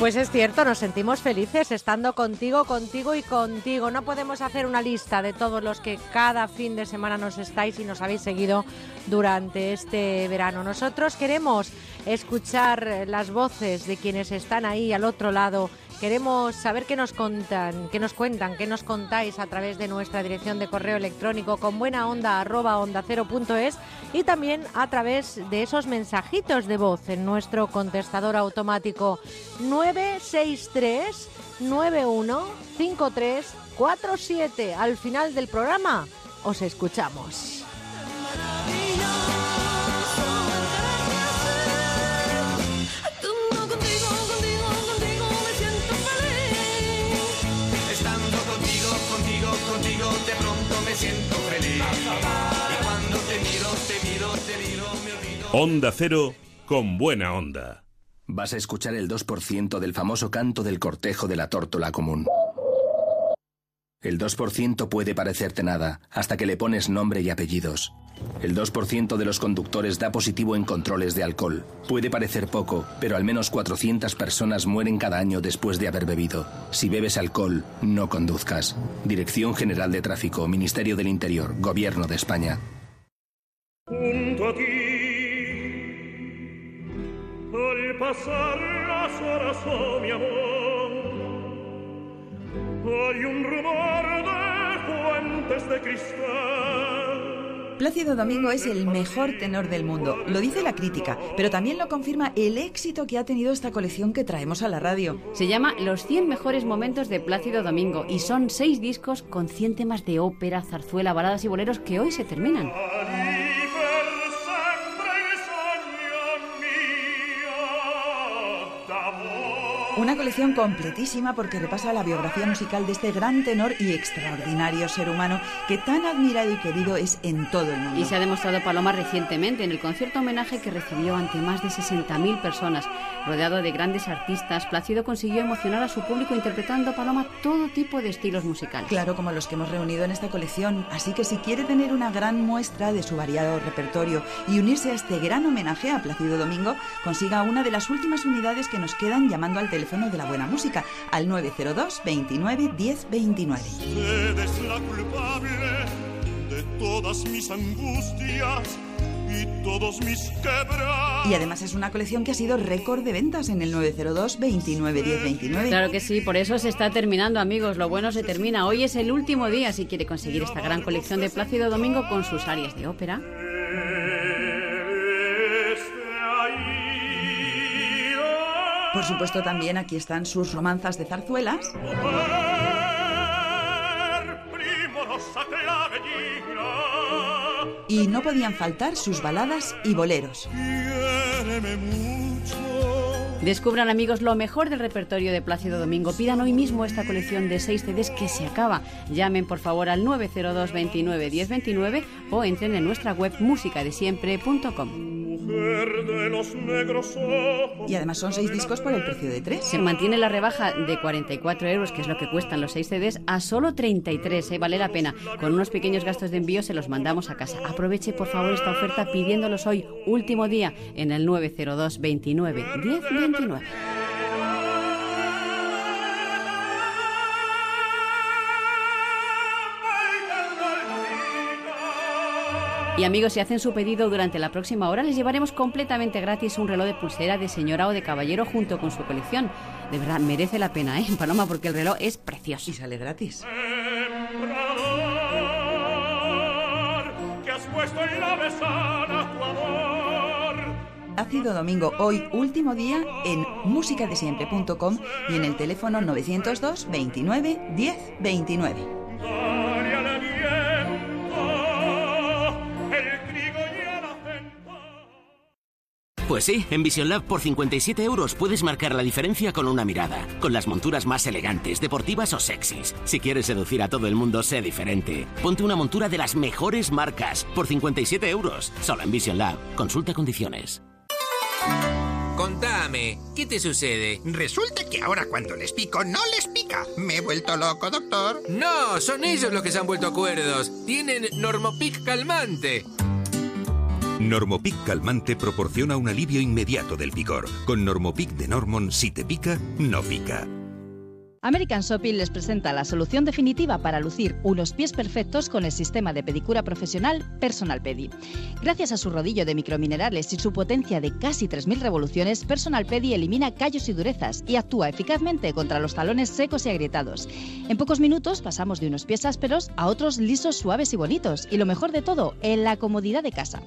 Pues es cierto, nos sentimos felices estando contigo, contigo y contigo. No podemos hacer una lista de todos los que cada fin de semana nos estáis y nos habéis seguido durante este verano. Nosotros queremos escuchar las voces de quienes están ahí al otro lado Queremos saber qué nos contan, qué nos cuentan, qué nos contáis a través de nuestra dirección de correo electrónico con buena onda arroba onda cero punto es y también a través de esos mensajitos de voz en nuestro contestador automático 963 915347. Al final del programa os escuchamos. Onda Cero con buena onda. Vas a escuchar el 2% del famoso canto del cortejo de la tórtola común. El 2% puede parecerte nada, hasta que le pones nombre y apellidos. El 2% de los conductores da positivo en controles de alcohol. Puede parecer poco, pero al menos 400 personas mueren cada año después de haber bebido. Si bebes alcohol, no conduzcas. Dirección General de Tráfico, Ministerio del Interior, Gobierno de España. Junto a ti, al pasar las horas, oh mi amor Hay un rumor de fuentes de cristal. Plácido Domingo es el mejor tenor del mundo, lo dice la crítica, pero también lo confirma el éxito que ha tenido esta colección que traemos a la radio. Se llama Los 100 mejores momentos de Plácido Domingo y son seis discos con 100 temas de ópera, zarzuela, baladas y boleros que hoy se terminan. Una colección completísima porque repasa la biografía musical de este gran tenor y extraordinario ser humano que tan admirado y querido es en todo el mundo. Y se ha demostrado Paloma recientemente en el concierto homenaje que recibió ante más de 60.000 personas. Rodeado de grandes artistas, Plácido consiguió emocionar a su público interpretando Paloma todo tipo de estilos musicales. Claro, como los que hemos reunido en esta colección. Así que si quiere tener una gran muestra de su variado repertorio y unirse a este gran homenaje a Plácido Domingo, consiga una de las últimas unidades que nos quedan llamando al teléfono de la buena música al 902 29 10 29. Eres la culpable de todas mis angustias y todos mis quebrantos. Y además es una colección que ha sido récord de ventas en el 902 29 10 29. Claro que sí, por eso se está terminando, amigos. Lo bueno se termina. Hoy es el último día si quiere conseguir esta gran colección de Plácido Domingo con sus áreas de ópera. Por supuesto, también aquí están sus romanzas de zarzuelas. Y no podían faltar sus baladas y boleros. Descubran amigos lo mejor del repertorio de Plácido Domingo. Pidan hoy mismo esta colección de seis CDs que se acaba. Llamen por favor al 902 29 10 29 o entren en nuestra web musicadesiempre.com. Y además son seis discos por el precio de tres. Se mantiene la rebaja de 44 euros, que es lo que cuestan los seis CDs, a solo 33. ¿eh? Vale la pena. Con unos pequeños gastos de envío se los mandamos a casa. Aproveche por favor esta oferta pidiéndolos hoy, último día, en el 902 29 10 29. Y amigos, si hacen su pedido durante la próxima hora, les llevaremos completamente gratis un reloj de pulsera de señora o de caballero junto con su colección. De verdad, merece la pena, ¿eh, (laughs) Paloma? Porque el reloj es precioso. Y sale gratis. Que has puesto en la mesana tu amor. Ácido Domingo, hoy último día en musicadesiempre.com y en el teléfono 902 29 10 29. Pues sí, en Vision Lab por 57 euros puedes marcar la diferencia con una mirada, con las monturas más elegantes, deportivas o sexys. Si quieres seducir a todo el mundo, sé diferente. Ponte una montura de las mejores marcas por 57 euros, solo en Vision Lab. Consulta condiciones. Contame, ¿qué te sucede? Resulta que ahora cuando les pico no les pica. Me he vuelto loco, doctor. No, son ellos los que se han vuelto cuerdos. Tienen Normopic calmante. Normopic calmante proporciona un alivio inmediato del picor. Con Normopic de Normon, si te pica, no pica. American Shopping les presenta la solución definitiva para lucir unos pies perfectos con el sistema de pedicura profesional Personal Pedi. Gracias a su rodillo de microminerales y su potencia de casi 3.000 revoluciones, Personal Pedi elimina callos y durezas y actúa eficazmente contra los talones secos y agrietados. En pocos minutos pasamos de unos pies ásperos a otros lisos, suaves y bonitos. Y lo mejor de todo, en la comodidad de casa.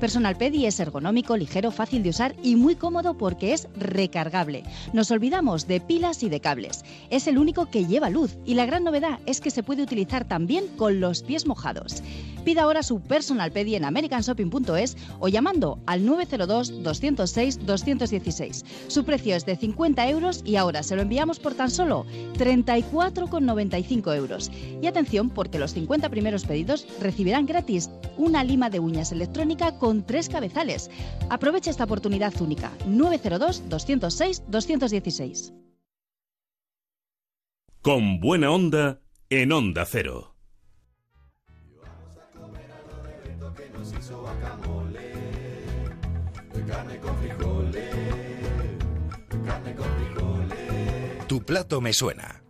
Personal Pedi es ergonómico, ligero, fácil de usar y muy cómodo porque es recargable. Nos olvidamos de pilas y de cables. Es el único que lleva luz y la gran novedad es que se puede utilizar también con los pies mojados. Pida ahora su Personal Pedi en americanshopping.es o llamando al 902-206-216. Su precio es de 50 euros y ahora se lo enviamos por tan solo 34,95 euros. Y atención porque los 50 primeros pedidos recibirán gratis una lima de uñas electrónica con tres cabezales. Aprovecha esta oportunidad única. 902-206-216. Con buena onda en Onda Cero. Tu plato me suena.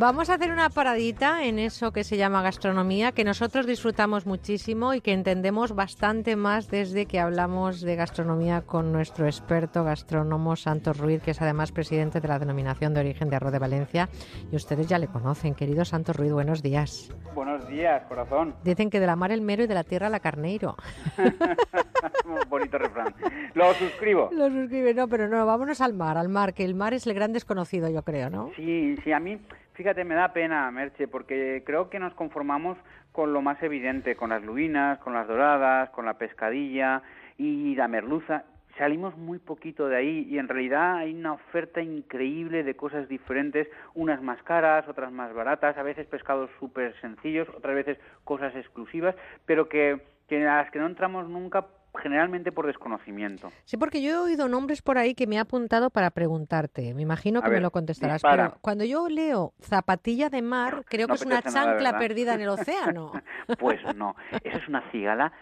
Vamos a hacer una paradita en eso que se llama gastronomía, que nosotros disfrutamos muchísimo y que entendemos bastante más desde que hablamos de gastronomía con nuestro experto gastrónomo Santos Ruiz, que es además presidente de la denominación de origen de Arroz de Valencia. Y ustedes ya le conocen. Querido Santos Ruiz, buenos días. Buenos días, corazón. Dicen que de la mar el mero y de la tierra la carneiro. (laughs) Bonito refrán. Lo suscribo. Lo suscribe, no, pero no, vámonos al mar, al mar, que el mar es el gran desconocido, yo creo, ¿no? Sí, sí, a mí, fíjate, me da pena, Merche, porque creo que nos conformamos con lo más evidente, con las lubinas, con las doradas, con la pescadilla y la merluza. Salimos muy poquito de ahí y en realidad hay una oferta increíble de cosas diferentes, unas más caras, otras más baratas, a veces pescados súper sencillos, otras veces cosas exclusivas, pero que, que a las que no entramos nunca generalmente por desconocimiento. Sí, porque yo he oído nombres por ahí que me he apuntado para preguntarte. Me imagino que me lo contestarás. dispara. Pero cuando yo leo zapatilla de mar, creo No que es una nada, chancla perdida en el (laughs) océano. Pues no, eso es una cigala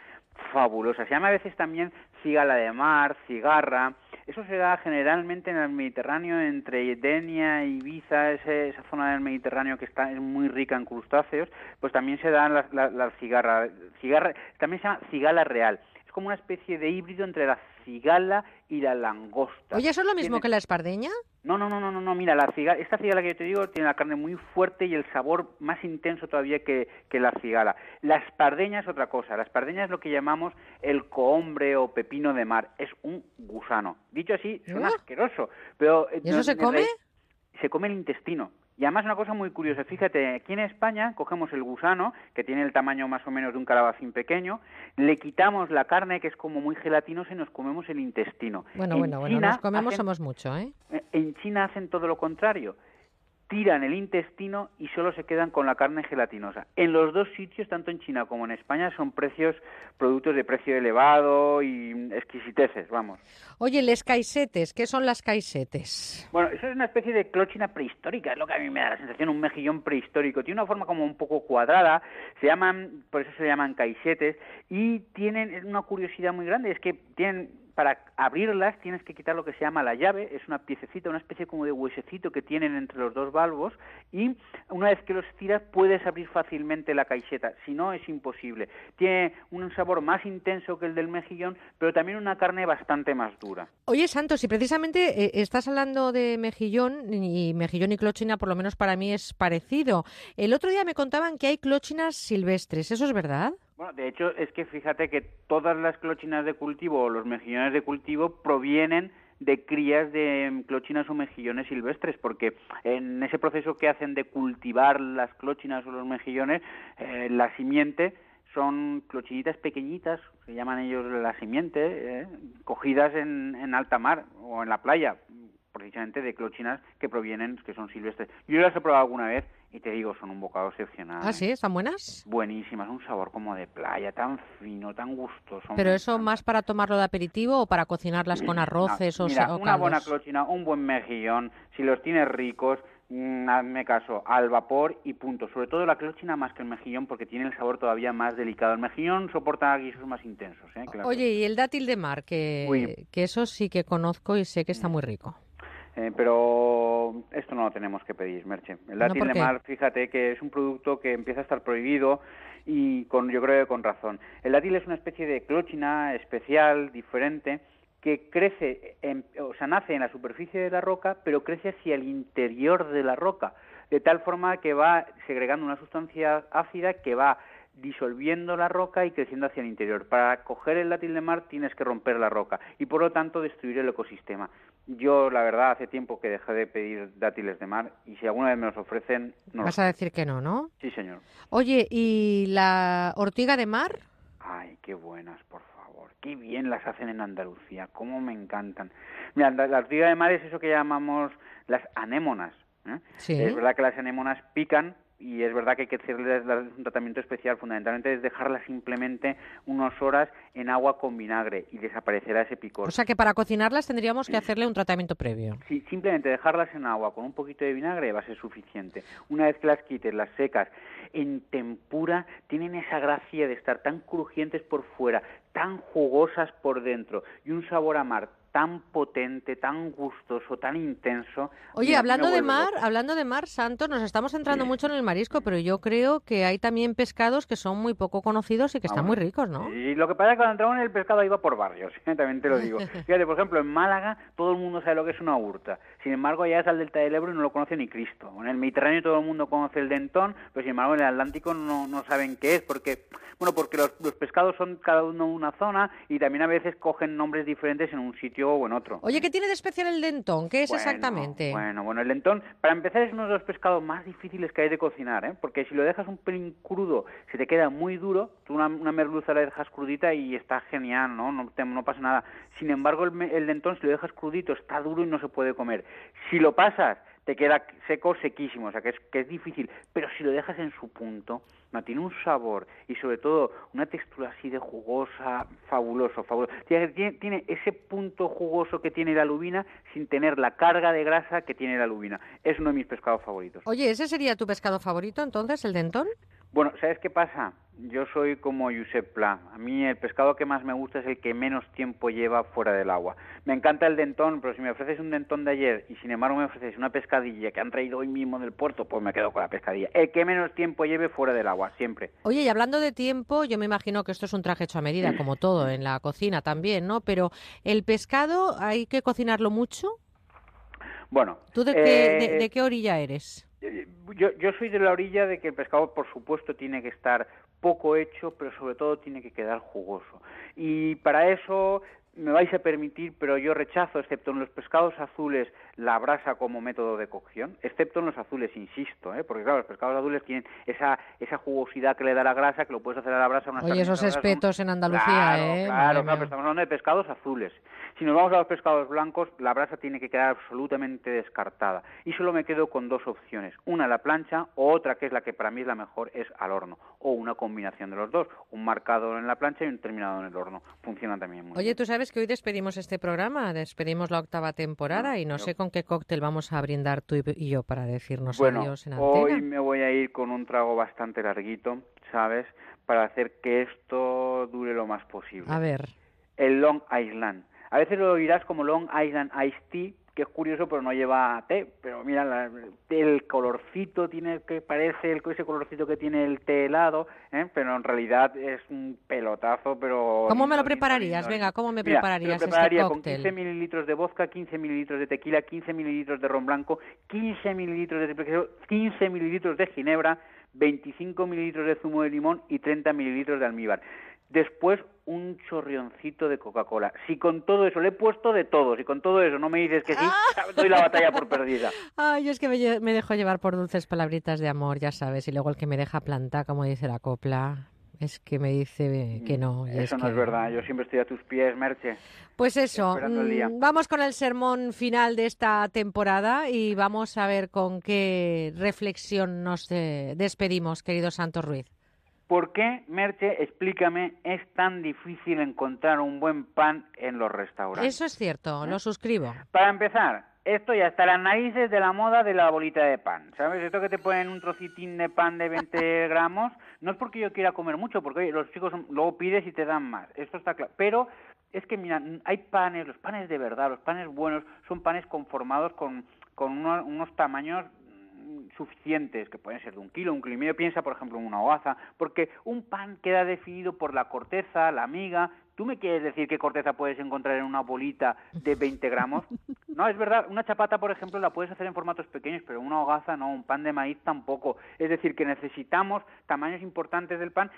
fabulosa. Se llama a veces también cigala de mar, cigarra. Eso se da generalmente en el Mediterráneo, entre Denia y Ibiza, ese- esa zona del Mediterráneo que está es muy rica en crustáceos. Pues también se da la, la- la cigarra, cigarra. También se llama cigala real. Como una especie de híbrido entre la cigala y la langosta. Oye, ¿eso es lo mismo Tiene- que la espardeña? no, no, no, no, no, no, mira, la cigala, esta cigala que yo te digo tiene la carne muy fuerte y el sabor más intenso todavía que, que la cigala. La espardeña es otra cosa, la espardeña es lo que llamamos el cohombre o pepino de mar, es un gusano. Dicho así, suena Uh. asqueroso, pero... eh, ¿Y eso no- se come? Se come el intestino. Y además una cosa muy curiosa, fíjate, aquí en España cogemos el gusano, que tiene el tamaño más o menos de un calabacín pequeño, le quitamos la carne, que es como muy gelatinosa, y nos comemos el intestino. Bueno, En bueno, bueno, nos comemos hacen- somos mucho, ¿eh? eh, En China hacen todo lo contrario. Tiran el intestino y solo se quedan con la carne gelatinosa. En los dos sitios, tanto en China como en España, son precios, productos de precio elevado y exquisiteces, vamos. Oye, les caisetes, ¿qué son las caisetes? Bueno, eso es una especie de clochina prehistórica, es lo que a mí me da la sensación, un mejillón prehistórico. Tiene una forma como un poco cuadrada, se llaman, por eso se llaman caisetes, y tienen una curiosidad muy grande, es que tienen, para abrirlas tienes que quitar lo que se llama la llave, es una piececita, una especie como de huesecito que tienen entre los dos valvos, y una vez que los tiras puedes abrir fácilmente la caiseta, si no es imposible. Tiene un sabor más intenso que el del mejillón, pero también una carne bastante más dura. Oye, Santos, y precisamente eh, estás hablando de mejillón, y mejillón y clochina por lo menos para mí es parecido. El otro día me contaban que hay clochinas silvestres, ¿eso es verdad? Bueno, de hecho, es que fíjate que todas las clochinas de cultivo o los mejillones de cultivo provienen de crías de mm, clochinas o mejillones silvestres, porque en ese proceso que hacen de cultivar las clochinas o los mejillones, eh, la simiente son clochinitas pequeñitas, se llaman ellos la simiente, eh, cogidas en, en alta mar o en la playa, precisamente de clochinas que provienen, que son silvestres. Yo las he probado alguna vez y te digo, son un bocado excepcional. Ah, sí, están buenas. Buenísimas, un sabor como de playa, tan fino, tan gustoso. Pero eso más para tomarlo de aperitivo o para cocinarlas con (clears throat) arroces No, o, mira, o una buena clochina, un buen mejillón, si los tienes ricos, mm, hazme caso, al vapor y punto. Sobre todo la clochina más que el mejillón porque tiene el sabor todavía más delicado. El mejillón soporta guisos más intensos. ¿eh? Oye, y el dátil de mar, que, Uy. que eso sí que conozco y sé que está muy rico. Eh, pero esto no lo tenemos que pedir, Merche. El No, dátil ¿por de mar, fíjate que es un producto que empieza a estar prohibido y con, yo creo que con razón. El dátil es una especie de clochina especial, diferente, que crece, en- o sea, nace en la superficie de la roca, pero crece hacia el interior de la roca, de tal forma que va segregando una sustancia ácida que va disolviendo la roca y creciendo hacia el interior. Para coger el dátil de mar tienes que romper la roca y por lo tanto destruir el ecosistema. Yo, la verdad, hace tiempo que dejé de pedir dátiles de mar y si alguna vez me los ofrecen, no Vas los- a decir que no, ¿no? Sí, señor. Oye, ¿y la ortiga de mar? Ay, qué buenas, por favor. Qué bien las hacen en Andalucía. Cómo me encantan. Mira, la, la ortiga de mar es eso que llamamos las anémonas. ¿eh? Sí. Es verdad que las anémonas pican y es verdad que hay que hacerles darles un tratamiento especial. Fundamentalmente es dejarlas simplemente unas horas en agua con vinagre y desaparecerá ese picor. O sea que para cocinarlas tendríamos que hacerle un tratamiento previo. Sí, simplemente dejarlas en agua con un poquito de vinagre va a ser suficiente. Una vez que las quites, las secas, en tempura, tienen esa gracia de estar tan crujientes por fuera, tan jugosas por dentro y un sabor a mar tan potente, tan gustoso, tan intenso. Oye, hablando de mar, loco. hablando de mar, Santos, nos estamos centrando mucho en el marisco, pero yo creo que hay también pescados que son muy poco conocidos y que están muy ricos, ¿no? Y lo que pasa es que cuando entramos en el pescado iba por barrios, (laughs) también te lo digo. (laughs) Fíjate, por ejemplo, en Málaga todo el mundo sabe lo que es una hurta. Sin embargo, ya es al delta del Ebro y no lo conoce ni Cristo. En el Mediterráneo todo el mundo conoce el dentón, pero sin embargo en el Atlántico no, no saben qué es, porque bueno, porque los, los pescados son cada uno una zona y también a veces cogen nombres diferentes en un sitio o en otro. Oye, ¿qué tiene de especial el dentón? ¿Qué es Bueno, exactamente? Bueno, bueno, el dentón, para empezar, es uno de los pescados más difíciles que hay de cocinar, ¿eh? Porque si lo dejas un pelín crudo, se te queda muy duro, tú una, una merluza la dejas crudita y está genial, ¿no? No, te- no pasa nada. Sin embargo, el, el dentón, si lo dejas crudito, está duro y no se puede comer. Si lo pasas, te queda seco, sequísimo, o sea que es, que es difícil. Pero si lo dejas en su punto, no tiene un sabor y sobre todo una textura así de jugosa, fabuloso, fabuloso. Tiene, tiene- ese punto jugoso que tiene la lubina sin tener la carga de grasa que tiene la lubina. Es uno de mis pescados favoritos. Oye, ¿ese sería tu pescado favorito entonces, el dentón? Bueno, ¿sabes qué pasa? Yo soy como Josep Pla. A mí el pescado que más me gusta es el que menos tiempo lleva fuera del agua. Me encanta el dentón, pero si me ofreces un dentón de ayer y sin embargo me ofreces una pescadilla que han traído hoy mismo del puerto, pues me quedo con la pescadilla. El que menos tiempo lleve fuera del agua, siempre. Oye, y hablando de tiempo, yo me imagino que esto es un traje hecho a medida, como todo, en la cocina también, ¿no? Pero el pescado, ¿hay que cocinarlo mucho? Bueno, ¿Tú de qué, eh, de, de qué orilla eres? Yo, yo soy de la orilla de que el pescado, por supuesto, tiene que estar poco hecho, pero sobre todo tiene que quedar jugoso. Y para eso me vais a permitir, pero yo rechazo, excepto en los pescados azules, la brasa como método de cocción, excepto en los azules, insisto, ¿eh? porque claro, los pescados azules tienen esa, esa jugosidad que le da la grasa, que lo puedes hacer a la brasa. unas Oye, esos espetos en Andalucía, Claro, ¿eh? Claro, claro, pero estamos hablando de pescados azules. Si nos vamos a los pescados blancos, la brasa tiene que quedar absolutamente descartada. Y solo me quedo con dos opciones. Una a la plancha o otra, que es la que para mí es la mejor, es al horno. O una combinación de los dos. Un marcado en la plancha y un terminado en el horno. Funciona también muy Oye, tú sabes que hoy despedimos este programa, despedimos la octava temporada y no sé con qué cóctel vamos a brindar tú y- yo para decirnos Bueno, adiós en hoy antena. me voy a ir con un trago bastante larguito, ¿sabes? Para hacer que esto dure lo más posible. A ver, el Long Island. A veces lo oirás como Long Island Iced Tea, que es curioso, pero no lleva té. Pero mira, la- el colorcito tiene que parece el, ese colorcito que tiene el té helado, ¿eh? pero en realidad es un pelotazo, pero... ¿cómo me lo prepararías? Venga. ¿cómo me Mira, prepararías lo prepararía este con cóctel? 15 mililitros de vodka, 15 mililitros de tequila, 15 mililitros de ron blanco, 15 mililitros de triple queso, 15 mililitros de ginebra, 25 mililitros de zumo de limón y 30 mililitros de almíbar. Después un chorrioncito de Coca-Cola. Si con todo eso le he puesto de todo, si con todo eso no me dices que sí, doy la batalla por perdida. (laughs) Ay, yo es que me, dejo llevar por dulces palabritas de amor, ya sabes, y luego el que me deja plantar, como dice la copla, es que me dice que no. y Eso es no que... es verdad, yo siempre estoy a tus pies, Merche. Pues eso, mm, vamos con el sermón final de esta temporada y vamos a ver con qué reflexión nos eh, despedimos, querido Santos Ruiz. ¿Por qué, Merche, explícame, es tan difícil encontrar un buen pan en los restaurantes? Eso es cierto, lo suscribo. Para empezar, esto ya está las narices de la moda de la bolita de pan, ¿sabes? Esto que te ponen un trocitín de pan de 20 (laughs) gramos, no es porque yo quiera comer mucho, porque oye, los chicos luego pides y te dan más, esto está claro. Pero es que, mira, hay panes, los panes de verdad, los panes buenos, son panes conformados con, con uno- unos tamaños suficientes, que pueden ser de un kilo, un kilo y medio. Piensa, por ejemplo, en una hogaza, porque un pan queda definido por la corteza, la miga. ¿Tú me quieres decir qué corteza puedes encontrar en una bolita de 20 gramos? (laughs) No, es verdad, una chapata, por ejemplo, la puedes hacer en formatos pequeños, pero una hogaza no, un pan de maíz tampoco. Es decir, que necesitamos tamaños importantes del pan.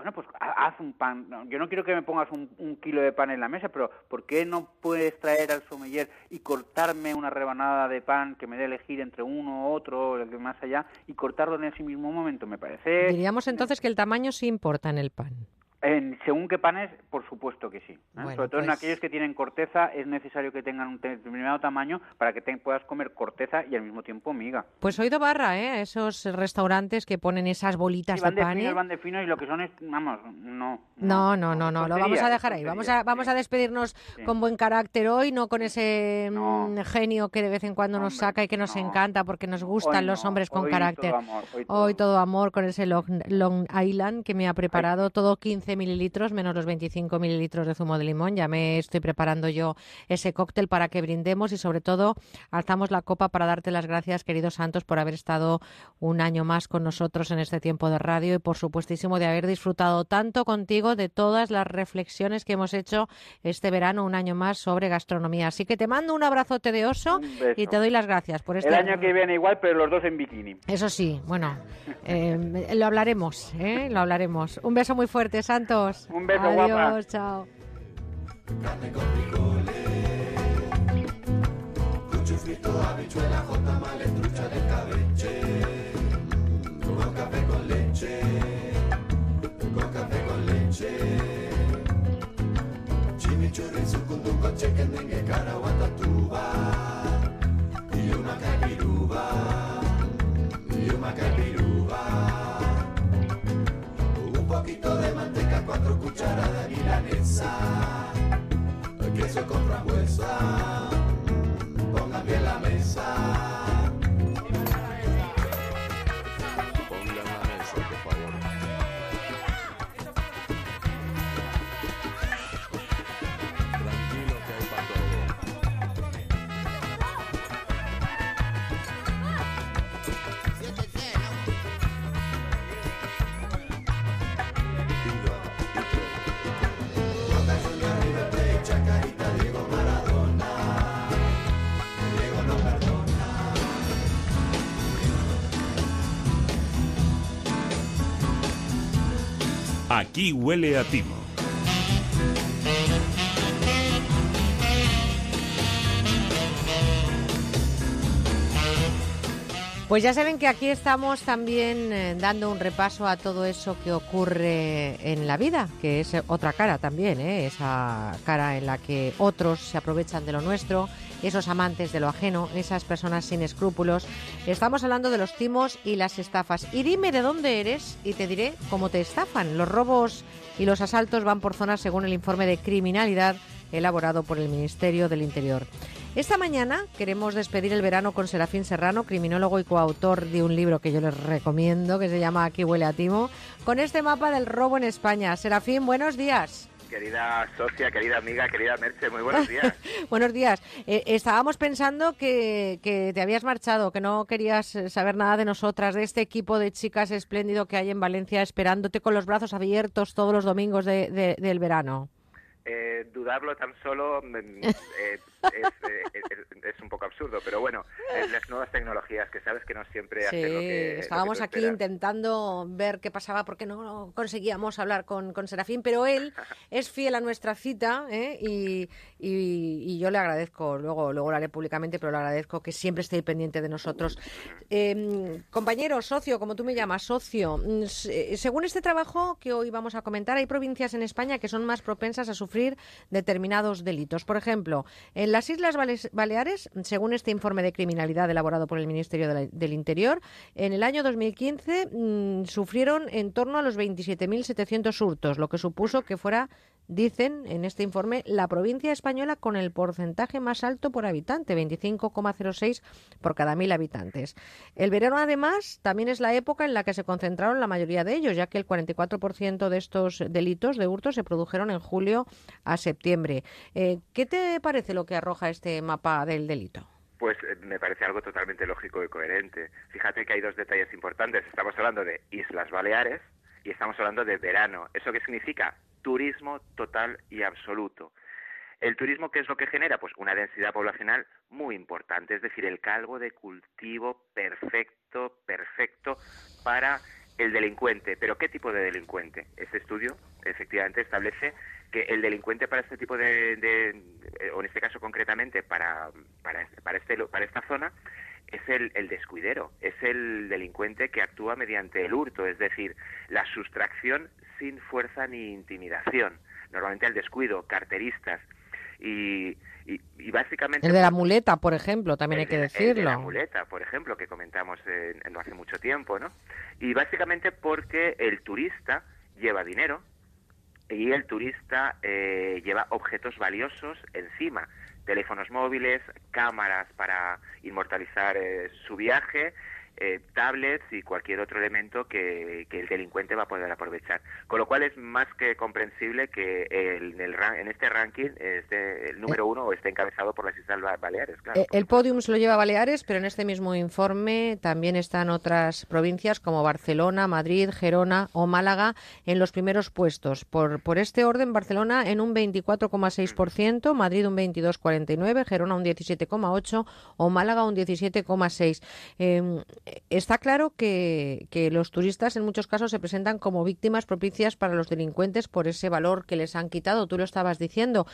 Bueno, pues ha- haz un pan. Yo no quiero que me pongas un, un kilo de pan en la mesa, pero ¿por qué no puedes traer al sommelier y cortarme una rebanada de pan que me dé elegir entre uno u otro, el que más allá, y cortarlo en ese mismo momento? Me parece... Diríamos entonces que el tamaño sí importa en el pan. En, según qué panes, por supuesto que sí. ¿eh? Bueno, Sobre todo en pues- aquellos que tienen corteza, es necesario que tengan un determinado tamaño para que te puedas comer corteza y al mismo tiempo miga. Pues oído barra, ¿eh? Esos restaurantes que ponen esas bolitas Sí, van de de pan. finos, van de finos y lo que son es, vamos, no. No, no, no, no, lo vamos a dejar ahí. Vamos a, vamos a despedirnos con buen carácter hoy, no con ese mm, genio que de vez en cuando nos saca y que nos encanta porque nos gustan Hoy los hombres con hoy carácter. todo amor, hoy todo Hoy todo amor con ese Long, Long Island que me ha preparado todo 15 15 mililitros menos los 25 mililitros de zumo de limón. Ya me estoy preparando yo ese cóctel para que brindemos y sobre todo alzamos la copa para darte las gracias, querido Santos, por haber estado un año más con nosotros en este tiempo de radio y por supuestísimo de haber disfrutado tanto contigo de todas las reflexiones que hemos hecho este verano, un año más, sobre gastronomía. Así que te mando un abrazote de oso y te doy las gracias por este El año que viene igual, pero los dos en bikini. Eso sí, bueno, eh, lo hablaremos, ¿eh? lo hablaremos. Un beso muy fuerte, Santos. Un beso, Adiós, guapa. chao. Cucho frito, habichuela, jota, male, trucha de cabeche. Con café con leche. Con café con leche. Chimichurri. Y una. Y una. Poquito de manteca, cuatro cucharadas de milanesa. Queso con frambuesa. Pongan bien la mesa. Aquí huele a timo. Pues ya saben que aquí estamos también eh, dando un repaso a todo eso que ocurre en la vida, que es otra cara también, ¿eh? esa cara en la que otros se aprovechan de lo nuestro, esos amantes de lo ajeno, esas personas sin escrúpulos. Estamos hablando de los timos y las estafas. Y dime de dónde eres y te diré cómo te estafan. Los robos y los asaltos van por zonas según el informe de criminalidad elaborado por el Ministerio del Interior. Esta mañana queremos despedir el verano con Serafín Serrano, criminólogo y coautor de un libro que yo les recomiendo, que se llama Aquí huele a timo, con este mapa del robo en España. Serafín, buenos días. Querida socia, querida amiga, querida Merche, muy buenos (laughs) días. buenos días. Eh, estábamos pensando que, que, te habías marchado, que no querías saber nada de nosotras, de este equipo de chicas espléndido que hay en Valencia esperándote con los brazos abiertos todos los domingos de, de, del verano. Eh, dudarlo tan solo mm, (laughs) eh, es, es, es, un poco absurdo, pero bueno, las nuevas tecnologías que sabes que no siempre hacen sí, lo que. Estábamos lo que aquí intentando ver qué pasaba porque no conseguíamos hablar con, con Serafín, pero él (laughs) es fiel a nuestra cita ¿eh? y, y, y, yo le agradezco, luego, luego lo haré públicamente, pero le agradezco que siempre esté pendiente de nosotros. Eh, compañero, socio, como tú me llamas, socio, mm, según este trabajo que hoy vamos a comentar, hay provincias en España que son más propensas a sufrir determinados delitos. Por ejemplo, en las Islas Baleares, según este informe de criminalidad elaborado por el Ministerio de la, del Interior, en el año 2015 mmm, sufrieron en torno a los 27.700 hurtos, lo que supuso que fuera, dicen en este informe, la provincia española con el porcentaje más alto por habitante, 25,06 por cada mil habitantes. El verano, además, también es la época en la que se concentraron la mayoría de ellos, ya que el 44% de estos delitos de hurto se produjeron en julio a septiembre. Eh, ¿Qué te parece lo que arroja este mapa del delito? Pues eh, me parece algo totalmente lógico y coherente. Fíjate que hay dos detalles importantes. Estamos hablando de Islas Baleares y estamos hablando de verano. ¿Eso qué significa? Turismo total y absoluto. ¿El turismo qué es lo que genera? Pues una densidad poblacional muy importante, es decir, el calvo de cultivo perfecto, perfecto para el delincuente. ¿Pero qué tipo de delincuente? Este estudio efectivamente establece que el delincuente para este tipo de, de o en este caso concretamente para, para, para, este, para esta zona, es el, el, descuidero, es el delincuente que actúa mediante el hurto, es decir, la sustracción sin fuerza ni intimidación. Normalmente el descuido, carteristas. Y, y, y básicamente... El de la muleta, por ejemplo, también hay que de, decirlo. El de la muleta, por ejemplo, que comentamos eh, no hace mucho tiempo, ¿no? Y básicamente porque el turista lleva dinero, y el turista eh, lleva objetos valiosos encima, teléfonos móviles, cámaras para inmortalizar eh, su viaje eh, tablets y cualquier otro elemento que, que, el delincuente va a poder aprovechar. Con lo cual es más que comprensible que el, el, en este ranking este, el número uno esté encabezado por las Islas Baleares. Claro, Eh, el podium se lo lleva Baleares, pero en este mismo informe también están otras provincias como Barcelona, Madrid, Gerona o Málaga en los primeros puestos. Por, por este orden, Barcelona en un 24,6%, Madrid un 22,49%, Gerona un 17,8% o Málaga un 17,6%. Eh, está claro que, que, los turistas en muchos casos se presentan como víctimas propicias para los delincuentes por ese valor que les han quitado, tú lo estabas diciendo.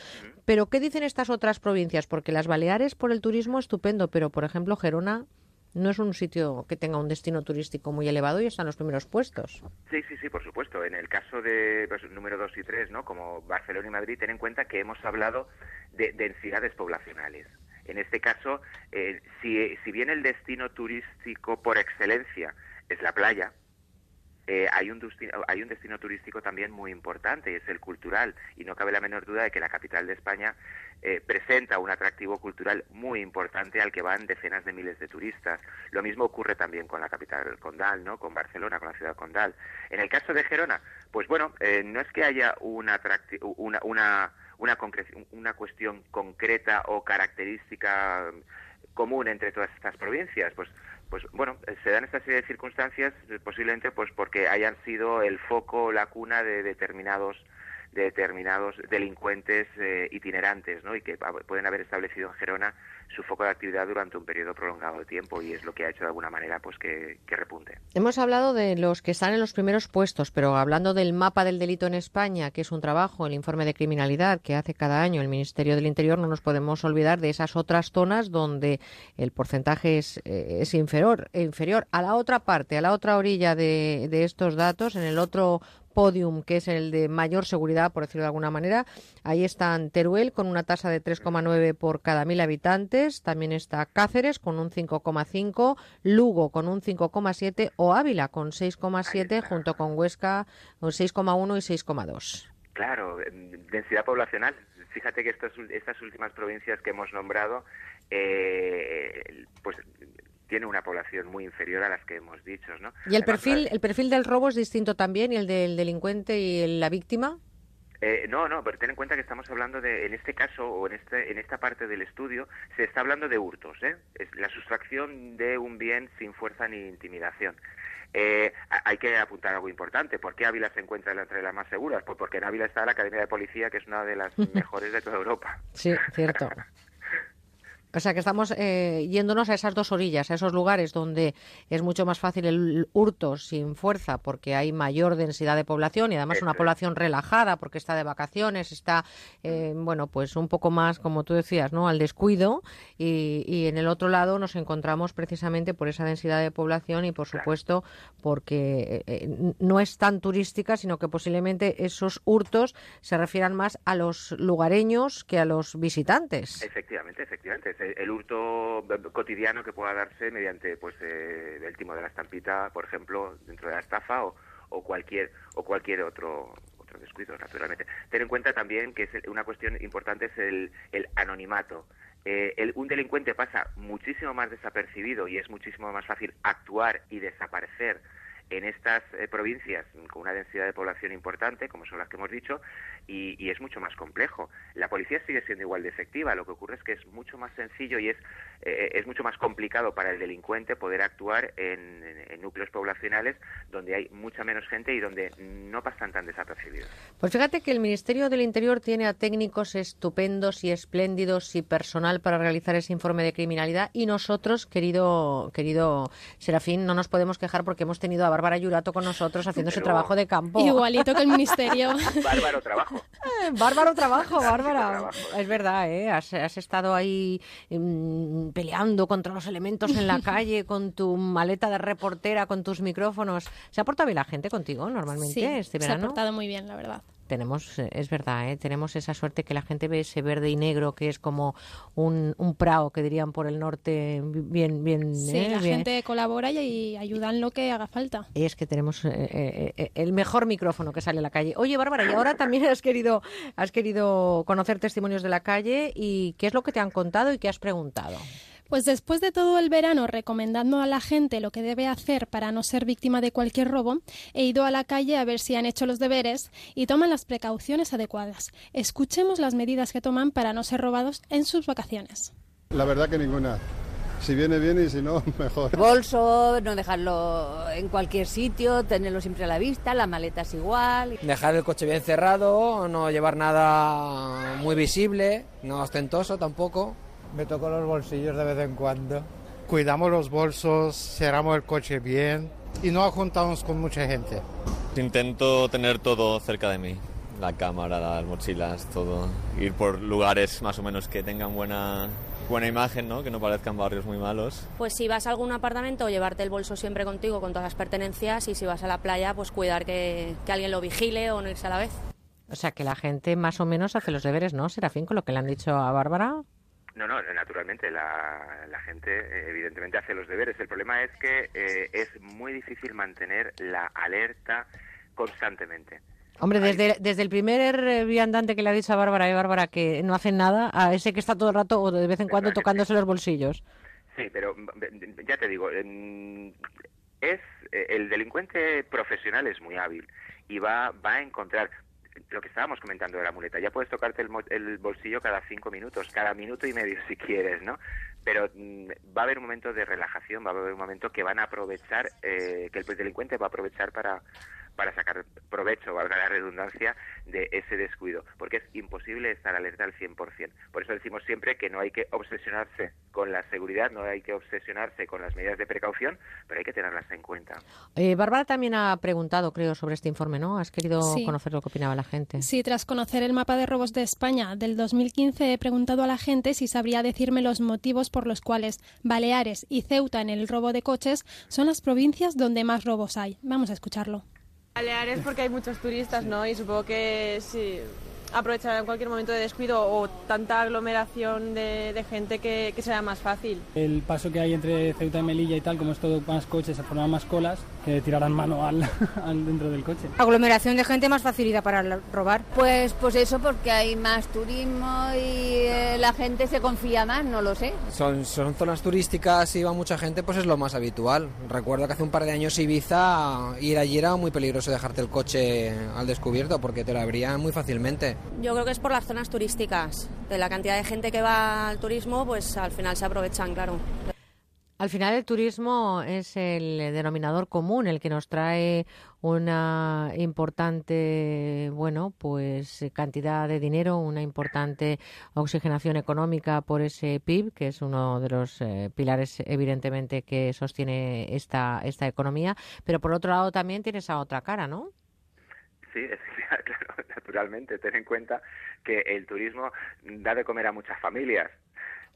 Pero ¿qué dicen estas otras provincias? Porque las Baleares por el turismo estupendo, pero por ejemplo Gerona no es un sitio que tenga un destino turístico muy elevado y están los primeros puestos. Sí, sí, sí, por supuesto. En el caso de pues, número 2 y 3, ¿no? como Barcelona y Madrid, ten en cuenta que hemos hablado de densidades poblacionales. En este caso, eh, si, si, bien el destino turístico por excelencia es la playa, eh, hay, un destino, hay un destino turístico también muy importante y es el cultural. Y no cabe la menor duda de que la capital de España eh, presenta un atractivo cultural muy importante al que van decenas de miles de turistas. Lo mismo ocurre también con la capital condal, ¿no? Con Barcelona, con la ciudad condal. En el caso de Gerona, pues bueno, eh, no es que haya una, una, una, una, una cuestión concreta o característica común entre todas estas provincias, pues pues bueno, se dan esta serie de circunstancias posiblemente pues porque hayan sido el foco, la cuna de determinados de determinados delincuentes eh, itinerantes, ¿no? Y que pueden haber establecido en Gerona su foco de actividad durante un periodo prolongado de tiempo y es lo que ha hecho de alguna manera pues que, que, repunte. Hemos hablado de los que están en los primeros puestos, pero hablando del mapa del delito en España, que es un trabajo, el informe de criminalidad que hace cada año el Ministerio del Interior, no nos podemos olvidar de esas otras zonas donde el porcentaje es, eh, es inferior, inferior a la otra parte, a la otra orilla de, de estos datos, en el otro podium, que es el de mayor seguridad, por decirlo de alguna manera. Ahí están Teruel con una tasa de 3,9 por cada mil habitantes. También está Cáceres con un 5,5, Lugo con un 5,7 o Ávila con 6,7 junto con Huesca con 6,1 y 6,2. Claro, densidad poblacional. Fíjate que estas, estas últimas provincias que hemos nombrado, eh, pues tiene una población muy inferior a las que hemos dicho, ¿no? ¿Y el Además, perfil, el perfil del robo es distinto también y el del delincuente y la víctima? Eh, no, no, pero ten en cuenta que estamos hablando de, en este caso o en este, en esta parte del estudio, se está hablando de hurtos, ¿eh? Es la sustracción de un bien sin fuerza ni intimidación. Eh, hay que apuntar algo importante. ¿Por qué Ávila se encuentra entre las más seguras? Pues porque en Ávila está la Academia de Policía, que es una de las (laughs) mejores de toda Europa. Sí, cierto. (laughs) O sea que estamos eh, yéndonos a esas dos orillas, a esos lugares donde es mucho más fácil el hurto sin fuerza porque hay mayor densidad de población y además una población relajada porque está de vacaciones, está, eh, bueno, pues un poco más, como tú decías, ¿no? Al descuido y, y, en el otro lado nos encontramos precisamente por esa densidad de población y, por supuesto, porque eh, no es tan turística, sino que posiblemente esos hurtos se refieran más a los lugareños que a los visitantes. Efectivamente, efectivamente el hurto cotidiano que pueda darse mediante pues eh, el timo de la estampita, por ejemplo, dentro de la estafa o, o cualquier o cualquier otro otro descuido, naturalmente. Ten en cuenta también que es una cuestión importante es el, el anonimato. Eh, un delincuente pasa muchísimo más desapercibido y es muchísimo más fácil actuar y desaparecer en estas eh, provincias con una densidad de población importante, como son las que hemos dicho, y, y, es mucho más complejo. La policía sigue siendo igual de efectiva, lo que ocurre es que es mucho más sencillo y es, eh, es mucho más complicado para el delincuente poder actuar en, en, en, núcleos poblacionales donde hay mucha menos gente y donde no pasan tan desapercibidos. Pues fíjate que el Ministerio del Interior tiene a técnicos estupendos y espléndidos y personal para realizar ese informe de criminalidad y nosotros, querido, querido Serafín, no nos podemos quejar porque hemos tenido a Bárbara Yurato con nosotros haciendo ese trabajo de campo. Igualito que el ministerio. (laughs) Bárbaro trabajo. Bárbaro trabajo, (laughs) Bárbara. Es verdad, ¿eh? Has, has estado ahí um, peleando contra los elementos en la (laughs) calle con tu maleta de reportera, con tus micrófonos. ¿Se ha portado bien la gente contigo normalmente sí, este verano? Se ha portado muy bien, la verdad tenemos, es verdad, ¿eh? tenemos esa suerte que la gente ve ese verde y negro que es como un, un prao, que dirían por el norte, bien, bien. Sí, ¿eh? la bien. gente colabora y, y, ayuda en lo que haga falta. Y es que tenemos eh, eh, el mejor micrófono que sale a la calle. Oye, Bárbara, y ahora también has querido, has querido conocer testimonios de la calle y qué es lo que te han contado y qué has preguntado. Pues después de todo el verano recomendando a la gente lo que debe hacer para no ser víctima de cualquier robo, he ido a la calle a ver si han hecho los deberes y toman las precauciones adecuadas. Escuchemos las medidas que toman para no ser robados en sus vacaciones. La verdad que ninguna. Si viene bien y si no, (laughs) mejor. Bolso, no dejarlo en cualquier sitio, tenerlo siempre a la vista, las maletas igual. Dejar el coche bien cerrado, no llevar nada muy visible, no ostentoso tampoco. Me toco los bolsillos de vez en cuando. Cuidamos los bolsos, cerramos el coche bien y no juntamos con mucha gente. Intento tener todo cerca de mí. La cámara, las mochilas, todo. Ir por lugares más o menos que tengan buena, buena imagen, ¿no? Que no parezcan barrios muy malos. Pues si vas a algún apartamento, llevarte el bolso siempre contigo con todas las pertenencias y si vas a la playa, pues cuidar que, que alguien lo vigile o no irse a la vez. O sea, que la gente más o menos hace los deberes, ¿no, Serafín, con lo que le han dicho a Bárbara? No, no, naturalmente la, la gente eh, evidentemente hace los deberes. El problema es que eh, es muy difícil mantener la alerta constantemente. Hombre, desde, desde el primer viandante que le ha dicho a Bárbara, eh, Bárbara, que no hacen nada, a ese que está todo el rato o de vez en cuando tocándose los bolsillos. Sí, pero ya te digo, es el delincuente profesional es muy hábil y va, va a encontrar lo que estábamos comentando de la muleta. Ya puedes tocarte el, el bolsillo cada cinco minutos, cada minuto y medio (laughs) si quieres, ¿no? Pero mm, va a haber un momento de relajación, va a haber un momento que van a aprovechar, eh, que el delincuente va a aprovechar para para sacar provecho, valga la redundancia, de ese descuido, porque es imposible estar alerta al 100%. Por eso decimos siempre que no hay que obsesionarse con la seguridad, no hay que obsesionarse con las medidas de precaución, pero hay que tenerlas en cuenta. Eh, Bárbara también ha preguntado, creo, sobre este informe, ¿no? Has querido Sí. conocer lo que opinaba la gente. Sí, tras conocer el mapa de robos de España del 2015 he preguntado a la gente si sabría decirme los motivos por los cuales Baleares y Ceuta en el robo de coches son las provincias donde más robos hay. Vamos a escucharlo. Baleares porque hay muchos turistas, ¿no? Y supongo que sí, aprovecharán cualquier momento de descuido o tanta aglomeración de, de gente que, que será más fácil. El paso que hay entre Ceuta y Melilla y tal, como es todo más coches, se forman más colas que tirarán mano al, (laughs) al dentro del coche. Aglomeración de gente, más facilidad para robar. Pues, pues eso, porque hay más turismo y eh, la gente se confía más, no lo sé. Son, son zonas turísticas y va mucha gente, pues es lo más habitual. Recuerdo que hace un par de años Ibiza, ir allí era muy peligroso dejarte el coche al descubierto porque te lo abrían muy fácilmente. Yo creo que es por las zonas turísticas. De la cantidad de gente que va al turismo, pues al final se aprovechan, claro. Al final el turismo es el denominador común, el que nos trae una importante, bueno, pues cantidad de dinero, una importante oxigenación económica por ese PIB, que es uno de los eh, pilares evidentemente que sostiene esta esta economía, pero por otro lado también tiene esa otra cara, ¿no? Sí, (laughs) es, claro, (laughs) naturalmente. Ten en cuenta que el turismo da de comer a muchas familias.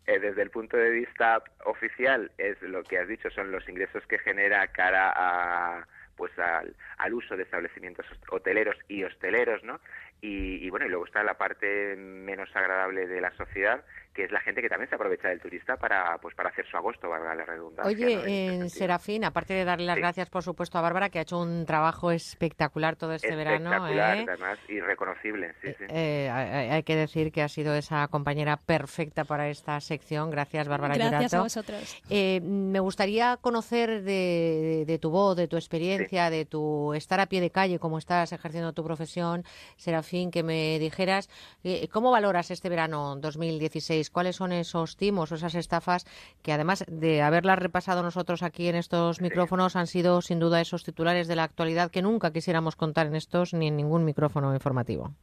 Eh, desde el punto de vista oficial, es lo que has dicho, son los ingresos que genera cara a pues al, al uso de establecimientos hoteleros y hosteleros, ¿no? Y, y bueno, y luego está la parte menos agradable de la sociedad, que es la gente que también se aprovecha del turista para pues para hacer su agosto, valga la redundancia. Oye, ¿no? En en sentido. Serafín, aparte de darle las gracias, por supuesto, a Bárbara, que ha hecho un trabajo espectacular todo este verano. Espectacular, ¿eh? además, irreconocible, sí, sí. Eh, hay, hay que decir que ha sido esa compañera perfecta para esta sección. Gracias, Bárbara Gracias a vosotros. Eh, me gustaría conocer de, de tu voz, de tu experiencia, de tu estar a pie de calle, cómo estás ejerciendo tu profesión, Serafín, que me dijeras eh, cómo valoras este verano 2016, cuáles son esos timos o esas estafas que además de haberlas repasado nosotros aquí en estos micrófonos han sido sin duda esos titulares de la actualidad que nunca quisiéramos contar en estos ni en ningún micrófono informativo.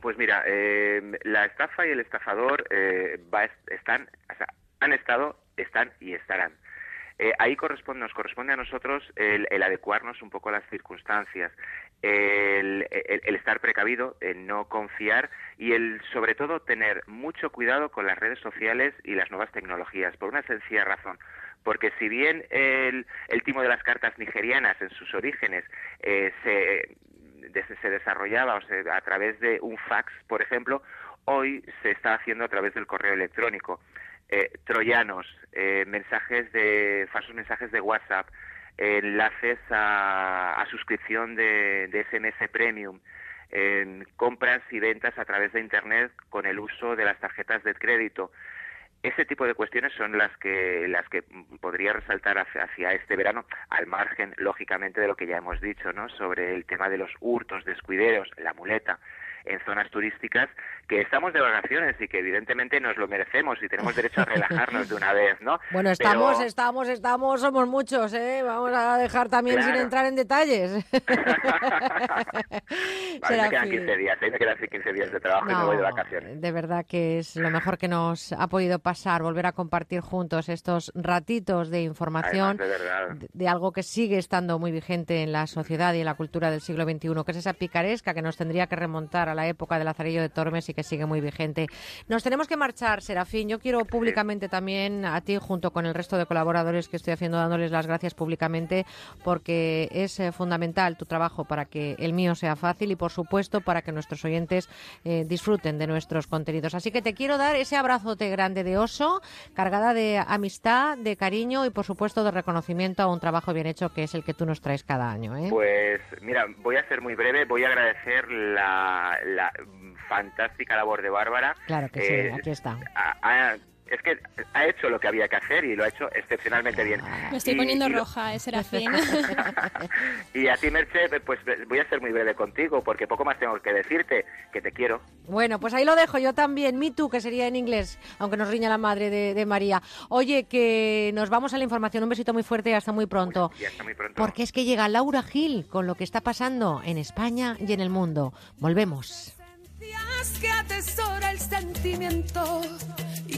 Pues mira, eh, la estafa y el estafador eh, va- están, o sea, han estado, están y estarán. Eh, ahí corresponde, nos corresponde a nosotros el, el adecuarnos un poco a las circunstancias, el, el- estar precavido, el no confiar y el, sobre todo, tener mucho cuidado con las redes sociales y las nuevas tecnologías, por una sencilla razón. Porque si bien el, timo de las cartas nigerianas en sus orígenes eh, se, se desarrollaba o a través de un fax, por ejemplo, hoy se está haciendo a través del correo electrónico. Eh, troyanos, eh, mensajes de falsos mensajes de WhatsApp, enlaces a, a suscripción de, de SMS Premium, compras y ventas a través de Internet con el uso de las tarjetas de crédito. ese tipo de cuestiones son las que las que podría resaltar hacia, hacia, este verano al margen lógicamente de lo que ya hemos dicho no sobre el tema de los hurtos descuideros la muleta en zonas turísticas que estamos de vacaciones y que evidentemente nos lo merecemos y tenemos derecho a (laughs) relajarnos de una vez, ¿no? Bueno, estamos, estamos, estamos, somos muchos, ¿eh? Vamos a dejar también sin entrar en detalles. (laughs) (laughs) vale, me quedan 15 días, ¿eh? me quedan 15 días de trabajo y me voy de vacaciones. De verdad que es lo mejor que nos ha podido pasar, volver a compartir juntos estos ratitos de información de, de, algo que sigue estando muy vigente en la sociedad y en la cultura del siglo XXI, que es esa picaresca que nos tendría que remontar a la época del Lazarillo de Tormes y que sigue muy vigente. Nos tenemos que marchar, Serafín. Yo quiero públicamente también a ti, junto con el resto de colaboradores que estoy haciendo, dándoles las gracias públicamente, porque es eh, fundamental tu trabajo para que el mío sea fácil y, por supuesto, para que nuestros oyentes eh, disfruten de nuestros contenidos. Así que te quiero dar ese abrazote grande de oso, cargada de amistad, de cariño y, por supuesto, de reconocimiento a un trabajo bien hecho que es el que tú nos traes cada año. ¿eh? Pues, mira, voy a ser muy breve. Voy a agradecer la, la fantástica labor de Bárbara. Claro que sí, Eh, aquí está. ha- ha- es que ha hecho lo que había que hacer y lo ha hecho excepcionalmente bien. Me estoy Y- poniendo y lo- roja, eh, Serafín. (laughs) Y a ti, Merche, pues voy a ser muy breve contigo porque poco más tengo que decirte, que te quiero. Bueno, pues ahí lo dejo yo también. Me too, que sería en inglés, aunque nos riña la madre de, de María. Oye, que nos vamos a la información. Un besito muy fuerte y hasta muy pronto. Y hasta muy pronto. Porque es que llega Laura Gil con lo que está pasando en España y en el mundo. Volvemos. Que atesora el sentimiento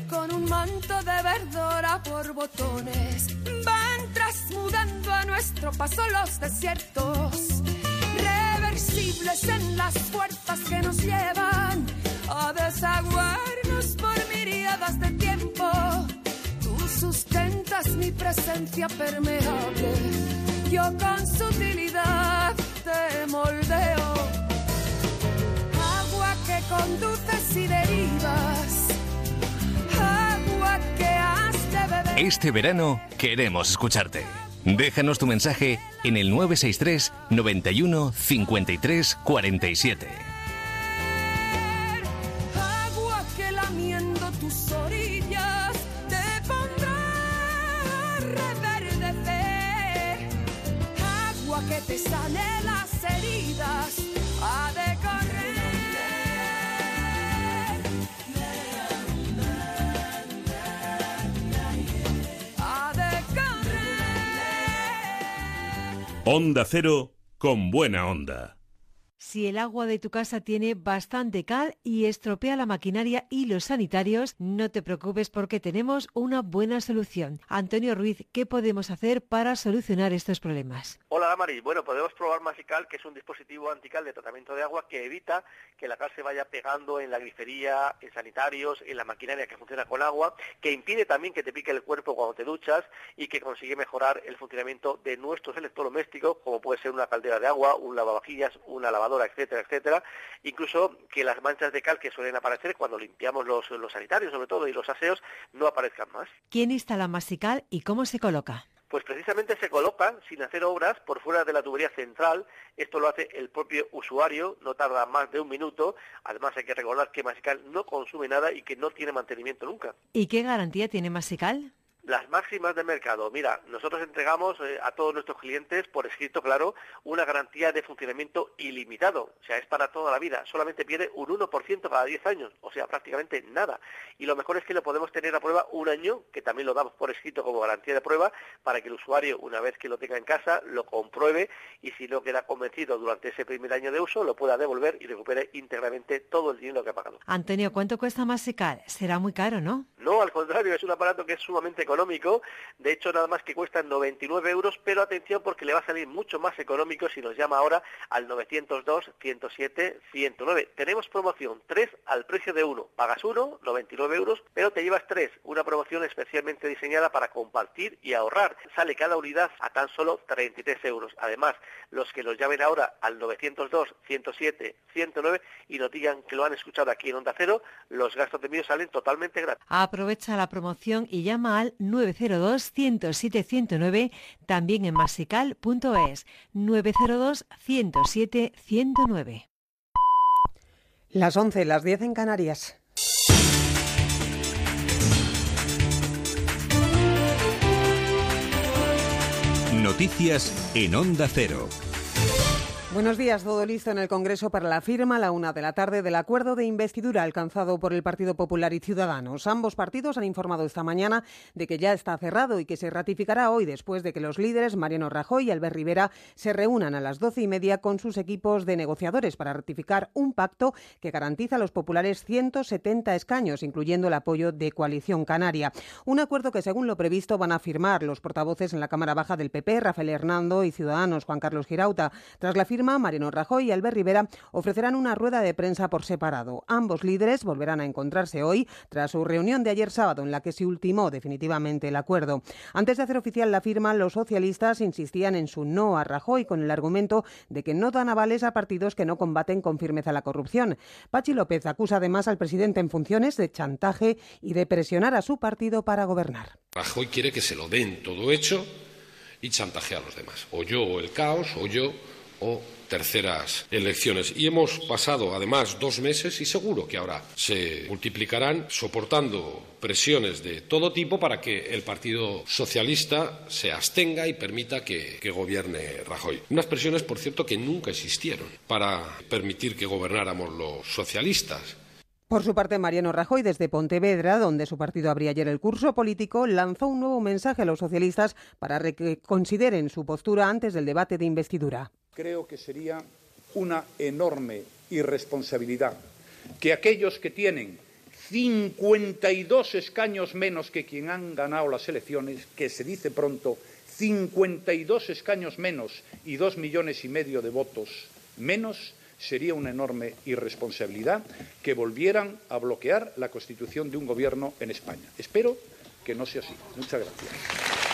con un manto de verdora por botones van trasmudando a nuestro paso los desiertos, reversibles en las fuerzas que nos llevan a desaguarnos por miríadas de tiempo. Tú sustentas mi presencia permeable, yo con sutilidad te moldeo agua que conduces y derivas, agua que has de beber. Este verano queremos escucharte. Déjanos tu mensaje en el 963 91 53 47. Agua que lamiendo tus orillas te pondrá a reverdecer. Agua que te Onda Cero con buena onda. Si el agua de tu casa tiene bastante cal y estropea la maquinaria y los sanitarios, no te preocupes porque tenemos una buena solución. Antonio Ruiz, ¿qué podemos hacer para solucionar estos problemas? Hola Damaris, bueno, podemos probar Masical, que es un dispositivo antical de tratamiento de agua que evita que la cal se vaya pegando en la grifería, en sanitarios, en la maquinaria que funciona con agua, que impide también que te pique el cuerpo cuando te duchas y que consigue mejorar el funcionamiento de nuestros electrodomésticos, como puede ser una caldera de agua, un lavavajillas, una lavadora, etcétera, etcétera. Incluso que las manchas de cal que suelen aparecer cuando limpiamos los, los sanitarios, sobre todo, y los aseos, no aparezcan más. ¿Quién instala Masical y cómo se coloca? Pues precisamente se coloca sin hacer obras por fuera de la tubería central. Esto lo hace el propio usuario, no tarda más de un minuto. Además hay que recordar que Masical no consume nada y que no tiene mantenimiento nunca. ¿Y qué garantía tiene Masical? Las máximas de mercado. Mira, nosotros entregamos eh, a todos nuestros clientes, por escrito claro, una garantía de funcionamiento ilimitado. O sea, es para toda la vida. Solamente pierde un 1% cada 10 años. O sea, prácticamente nada. Y lo mejor es que lo podemos tener a prueba un año, que también lo damos por escrito como garantía de prueba, para que el usuario, una vez que lo tenga en casa, lo compruebe y si no queda convencido durante ese primer año de uso, lo pueda devolver y recupere íntegramente todo el dinero que ha pagado. Antonio, ¿cuánto cuesta Masical? Será muy caro, ¿no? No, al contrario, es un aparato que es sumamente económico. De hecho, nada más que cuesta 99 euros, pero atención porque le va a salir mucho más económico si nos llama ahora al 902 107 109. Tenemos promoción 3 al precio de 1. Pagas 1, 99 euros, pero te llevas 3. Una promoción especialmente diseñada para compartir y ahorrar. Sale cada unidad a tan solo 33 euros. Además, los que nos llamen ahora al 902 107 109 y nos digan que lo han escuchado aquí en Onda Cero, los gastos de envío salen totalmente gratis. Aprovecha la promoción y llama al 902-107-109, también en masical.es, 902-107-109. Las 11, las 10 en Canarias. Noticias en Onda Cero. Buenos días, todo listo en el Congreso para la firma a la una de la tarde del acuerdo de investidura alcanzado por el Partido Popular y Ciudadanos. Ambos partidos han informado esta mañana de que ya está cerrado y que se ratificará hoy después de que los líderes Mariano Rajoy y Albert Rivera se reúnan a las doce y media con sus equipos de negociadores para ratificar un pacto que garantiza a los populares 170 escaños, incluyendo el apoyo de Coalición Canaria. Un acuerdo que, según lo previsto, van a firmar los portavoces en la Cámara Baja del PP, Rafael Hernando y Ciudadanos, Juan Carlos Girauta. Tras la firma, Mariano Rajoy y Albert Rivera ofrecerán una rueda de prensa por separado. Ambos líderes volverán a encontrarse hoy tras su reunión de ayer sábado en la que se ultimó definitivamente el acuerdo. Antes de hacer oficial la firma, los socialistas insistían en su no a Rajoy con el argumento de que no dan avales a partidos que no combaten con firmeza la corrupción. Pachi López acusa además al presidente en funciones de chantaje y de presionar a su partido para gobernar. Rajoy quiere que se lo den todo hecho y chantajea a los demás. O yo o el caos, o yo o terceras elecciones. Y hemos pasado, además, dos meses y seguro que ahora se multiplicarán soportando presiones de todo tipo para que el Partido Socialista se abstenga y permita que, que gobierne Rajoy. Unas presiones, por cierto, que nunca existieron para permitir que gobernáramos los socialistas. Por su parte, Mariano Rajoy, desde Pontevedra, donde su partido abría ayer el curso político, lanzó un nuevo mensaje a los socialistas para que consideren su postura antes del debate de investidura. Creo que sería una enorme irresponsabilidad que aquellos que tienen 52 escaños menos que quien han ganado las elecciones, que se dice pronto, 52 escaños menos y dos millones y medio de votos menos, sería una enorme irresponsabilidad que volvieran a bloquear la constitución de un gobierno en España. Espero que no sea así. Muchas gracias.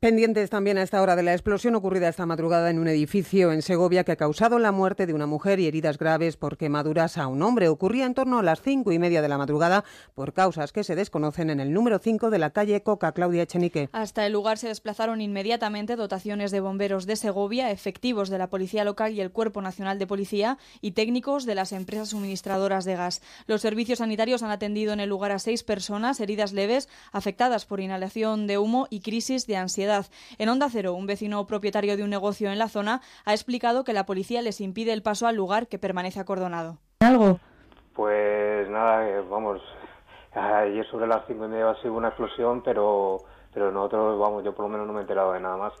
Pendientes también a esta hora de la explosión ocurrida esta madrugada en un edificio en Segovia que ha causado la muerte de una mujer y heridas graves por quemaduras a un hombre. Ocurría en torno a las cinco y media de la madrugada por causas que se desconocen en el número 5 de la calle Coca. Claudia Echenique. Hasta el lugar se desplazaron inmediatamente dotaciones de bomberos de Segovia, efectivos de la Policía Local y el Cuerpo Nacional de Policía y técnicos de las empresas suministradoras de gas. Los servicios sanitarios han atendido en el lugar a seis personas heridas leves, afectadas por inhalación de humo y crisis de ansiedad. En Onda Cero, un vecino propietario de un negocio en la zona ha explicado que la policía les impide el paso al lugar que permanece acordonado. ¿Algo? Pues nada, eh, vamos, ayer sobre las cinco y media ha sido una explosión, pero, pero nosotros, vamos, yo por lo menos no me he enterado de nada más,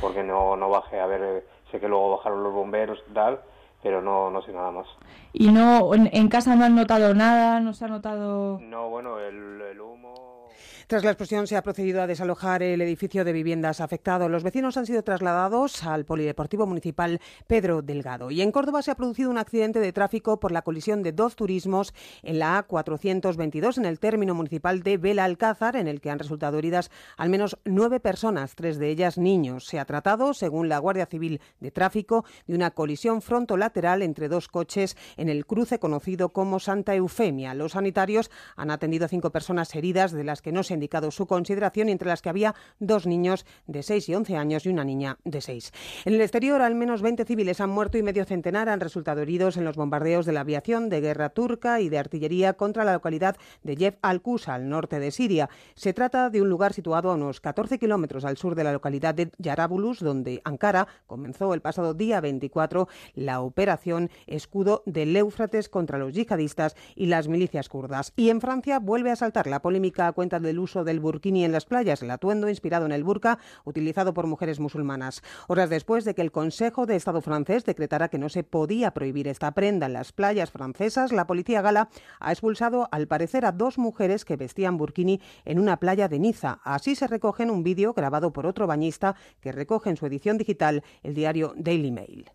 porque no, no bajé a ver, eh, sé que luego bajaron los bomberos y tal, pero no, no sé nada más. ¿Y no en, en casa no han notado nada? ¿No se ha notado...? No, bueno, el, el humo... Tras la explosión se ha procedido a desalojar el edificio de viviendas afectado. Los vecinos han sido trasladados al Polideportivo Municipal Pedro Delgado. Y en Córdoba se ha producido un accidente de tráfico por la colisión de dos turismos en la A422 en el término municipal de Vela Alcázar, en el que han resultado heridas al menos nueve personas, tres de ellas niños. Se ha tratado, según la Guardia Civil de Tráfico, de una colisión frontolateral entre dos coches en el cruce conocido como Santa Eufemia. Los sanitarios han atendido a cinco personas heridas, de las que no se ha indicado su consideración entre las que había dos niños de 6 y 11 años y una niña de 6. En el exterior, al menos 20 civiles han muerto y medio centenar han resultado heridos en los bombardeos de la aviación de guerra turca y de artillería contra la localidad de Yef al-Qusa, al norte de Siria. Se trata de un lugar situado a unos 14 kilómetros al sur de la localidad de Yarabulus, donde Ankara comenzó el pasado día 24 la operación Escudo del Éufrates contra los yihadistas y las milicias kurdas. Y en Francia vuelve a saltar la polémica a cuenta del uso del burkini en las playas, el atuendo inspirado en el burka utilizado por mujeres musulmanas. Horas después de que el Consejo de Estado francés decretara que no se podía prohibir esta prenda en las playas francesas, la policía gala ha expulsado al parecer a dos mujeres que vestían burkini en una playa de Niza. Así se recoge en un vídeo grabado por otro bañista que recoge en su edición digital el diario Daily Mail.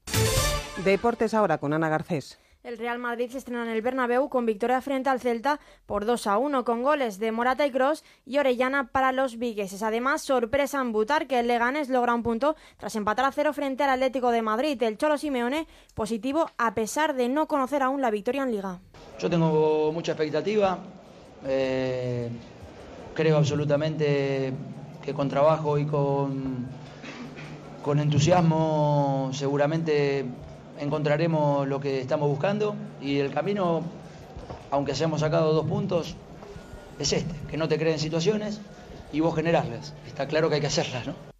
Deportes ahora con Ana Garcés. El Real Madrid se estrena en el Bernabéu con victoria frente al Celta por 2 a 1 con goles de Morata y Cross y Orellana para los vigueses. Además, sorpresa en Butar que el Leganés logra un punto tras empatar a cero frente al Atlético de Madrid. El Cholo Simeone positivo a pesar de no conocer aún la victoria en Liga. Yo tengo mucha expectativa. Eh, creo absolutamente que con trabajo y con, con entusiasmo seguramente encontraremos lo que estamos buscando y el camino, aunque hayamos sacado dos puntos, es este, que no te creen situaciones y vos generarlas. Está claro que hay que hacerlas, ¿no?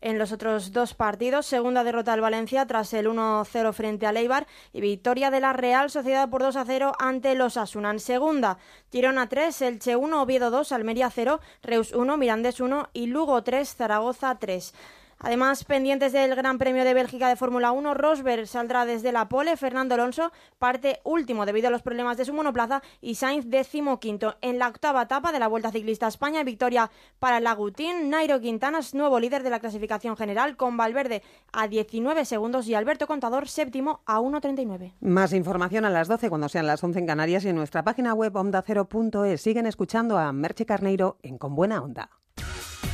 En los otros dos partidos, segunda derrota del Valencia tras el 1-0 frente al Eibar y victoria de la Real Sociedad por 2-0 ante los Asunan. Segunda, Girona 3, Elche 1, Oviedo 2, Almería 0, Reus 1, Mirandés 1 y Lugo 3, Zaragoza 3. Además, pendientes del Gran Premio de Bélgica de Fórmula 1, Rosberg saldrá desde la pole, Fernando Alonso parte último debido a los problemas de su monoplaza y Sainz décimo quinto. En la octava etapa de la Vuelta Ciclista a España, victoria para Lagutín, Nairo Quintana es nuevo líder de la clasificación general con Valverde a 19 segundos y Alberto Contador séptimo a 1.39. Más información a las 12 cuando sean las 11 en Canarias y en nuestra página web ondacero.es. Siguen escuchando a Merche Carneiro en Con Buena Onda.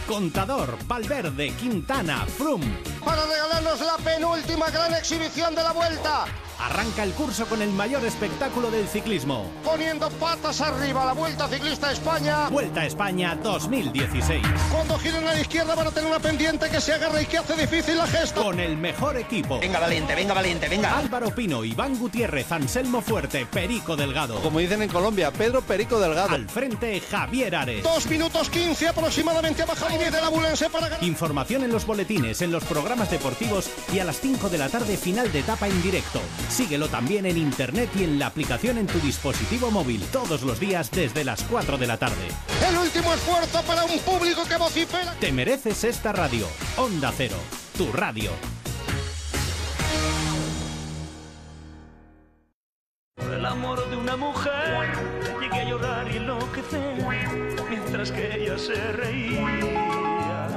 Contador, Valverde, Quintana, Frum. Para regalarnos la penúltima gran exhibición de la vuelta. Arranca el curso con el mayor espectáculo del ciclismo. Poniendo patas arriba la Vuelta Ciclista a España. Vuelta a España 2016. Cuando giren a la izquierda van a tener una pendiente que se agarra y que hace difícil la gesta. Con el mejor equipo. Venga, valiente, venga, valiente, venga. Álvaro Pino, Iván Gutiérrez, Anselmo Fuerte, Perico Delgado. Como dicen en Colombia, Pedro Perico Delgado. Al frente, Javier Ares. Dos minutos quince aproximadamente ha bajado de la Bulense para ganar. Información en los boletines, en los programas deportivos y a las 5 de la tarde final de etapa en directo. Síguelo también en internet y en la aplicación en tu dispositivo móvil todos los días desde las 4 de la tarde. El último esfuerzo para un público que vocifera. Te mereces esta radio. Onda Cero, tu radio. Por el amor de una mujer llegué a llorar y enloquecer mientras que ella se reía.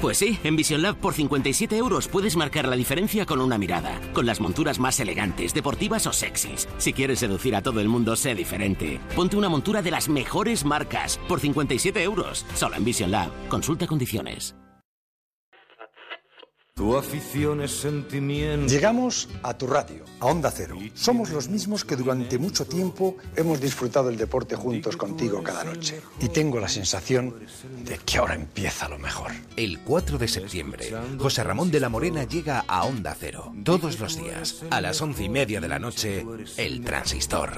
Pues sí, en Vision Lab por 57 euros puedes marcar la diferencia con una mirada, con las monturas más elegantes, deportivas o sexys. Si quieres seducir a todo el mundo, sé diferente. Ponte una montura de las mejores marcas por 57 euros, solo en Vision Lab. Consulta condiciones. Tu afición es sentimiento. Llegamos a tu radio, a Onda Cero. Somos los mismos que durante mucho tiempo hemos disfrutado el deporte juntos contigo cada noche. Y tengo la sensación de que ahora empieza lo mejor. El 4 de septiembre, José Ramón de la Morena llega a Onda Cero. Todos los días, a las once y media de la noche, El Transistor.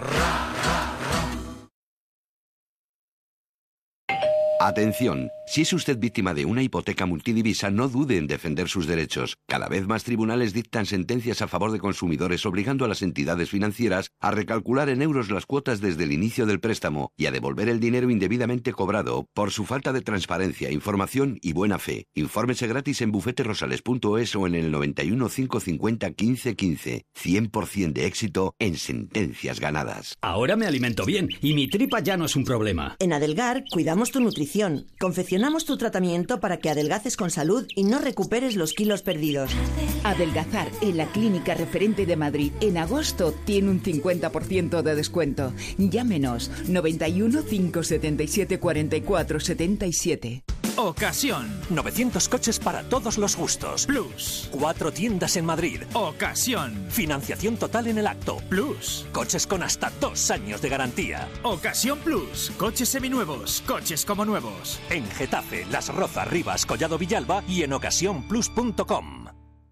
Atención, si es usted víctima de una hipoteca multidivisa, no dude en defender sus derechos. Cada vez más tribunales dictan sentencias a favor de consumidores obligando a las entidades financieras a recalcular en euros las cuotas desde el inicio del préstamo y a devolver el dinero indebidamente cobrado por su falta de transparencia, información y buena fe. Infórmese gratis en bufeterosales.es o en el 91 550 1515. 100% de éxito en sentencias ganadas. Ahora me alimento bien y mi tripa ya no es un problema. En Adelgar cuidamos tu nutrición. Confeccionamos tu tratamiento para que adelgaces con salud y no recuperes los kilos perdidos. Adelgazar en la clínica referente de Madrid en agosto tiene un 50% de descuento. Llámenos 91 577 44 77. Ocasión. 900 coches para todos los gustos. Plus. Cuatro tiendas en Madrid. Ocasión. Financiación total en el acto. Plus. Coches con hasta dos años de garantía. Ocasión Plus. Coches seminuevos. Coches como nuevos. En Getafe, Las Rozas, Rivas, Collado Villalba y en ocasiónplus.com.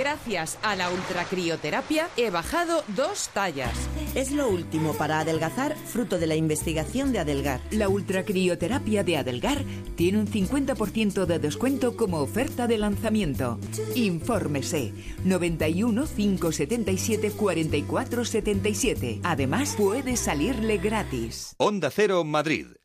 Gracias a la ultracrioterapia he bajado dos tallas. Es lo último para adelgazar, fruto de la investigación de Adelgar. La ultracrioterapia de Adelgar tiene un 50% de descuento como oferta de lanzamiento. Infórmese 91 577 44 77. Además, puede salirle gratis. Onda Cero Madrid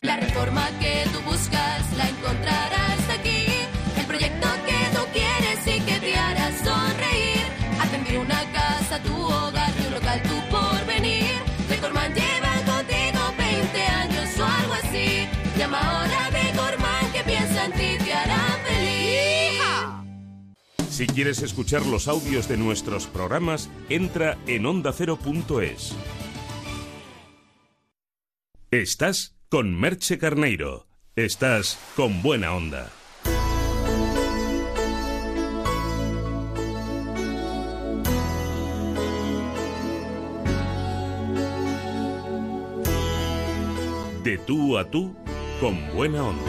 La reforma que tú buscas la encontrarás aquí. El proyecto que tú quieres y que te hará sonreír. Atender una casa, tu hogar y un local, tu porvenir. Decorman lleva contigo 20 años o algo así. Llama ahora a Decorman que piensa en ti, te hará feliz. Si quieres escuchar los audios de nuestros programas, entra en ondacero.es. Estás con Merche Carneiro. Estás con buena onda. De tú a tú, con buena onda.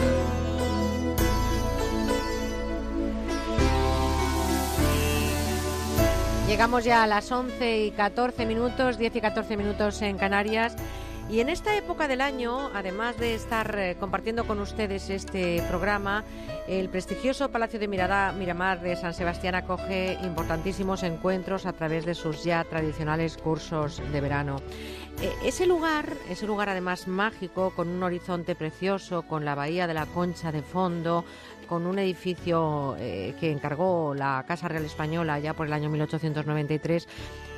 Llegamos ya a las 11 y 14 minutos, 10 y 14 minutos en Canarias. Y en esta época del año, además de estar eh, compartiendo con ustedes este programa, el prestigioso Palacio de Mirada, Miramar de San Sebastián acoge importantísimos encuentros a través de sus ya tradicionales cursos de verano. Eh, ese lugar, ese lugar además mágico, con un horizonte precioso, con la bahía de la Concha de fondo, con un edificio eh, que encargó la Casa Real Española ya por el año 1893,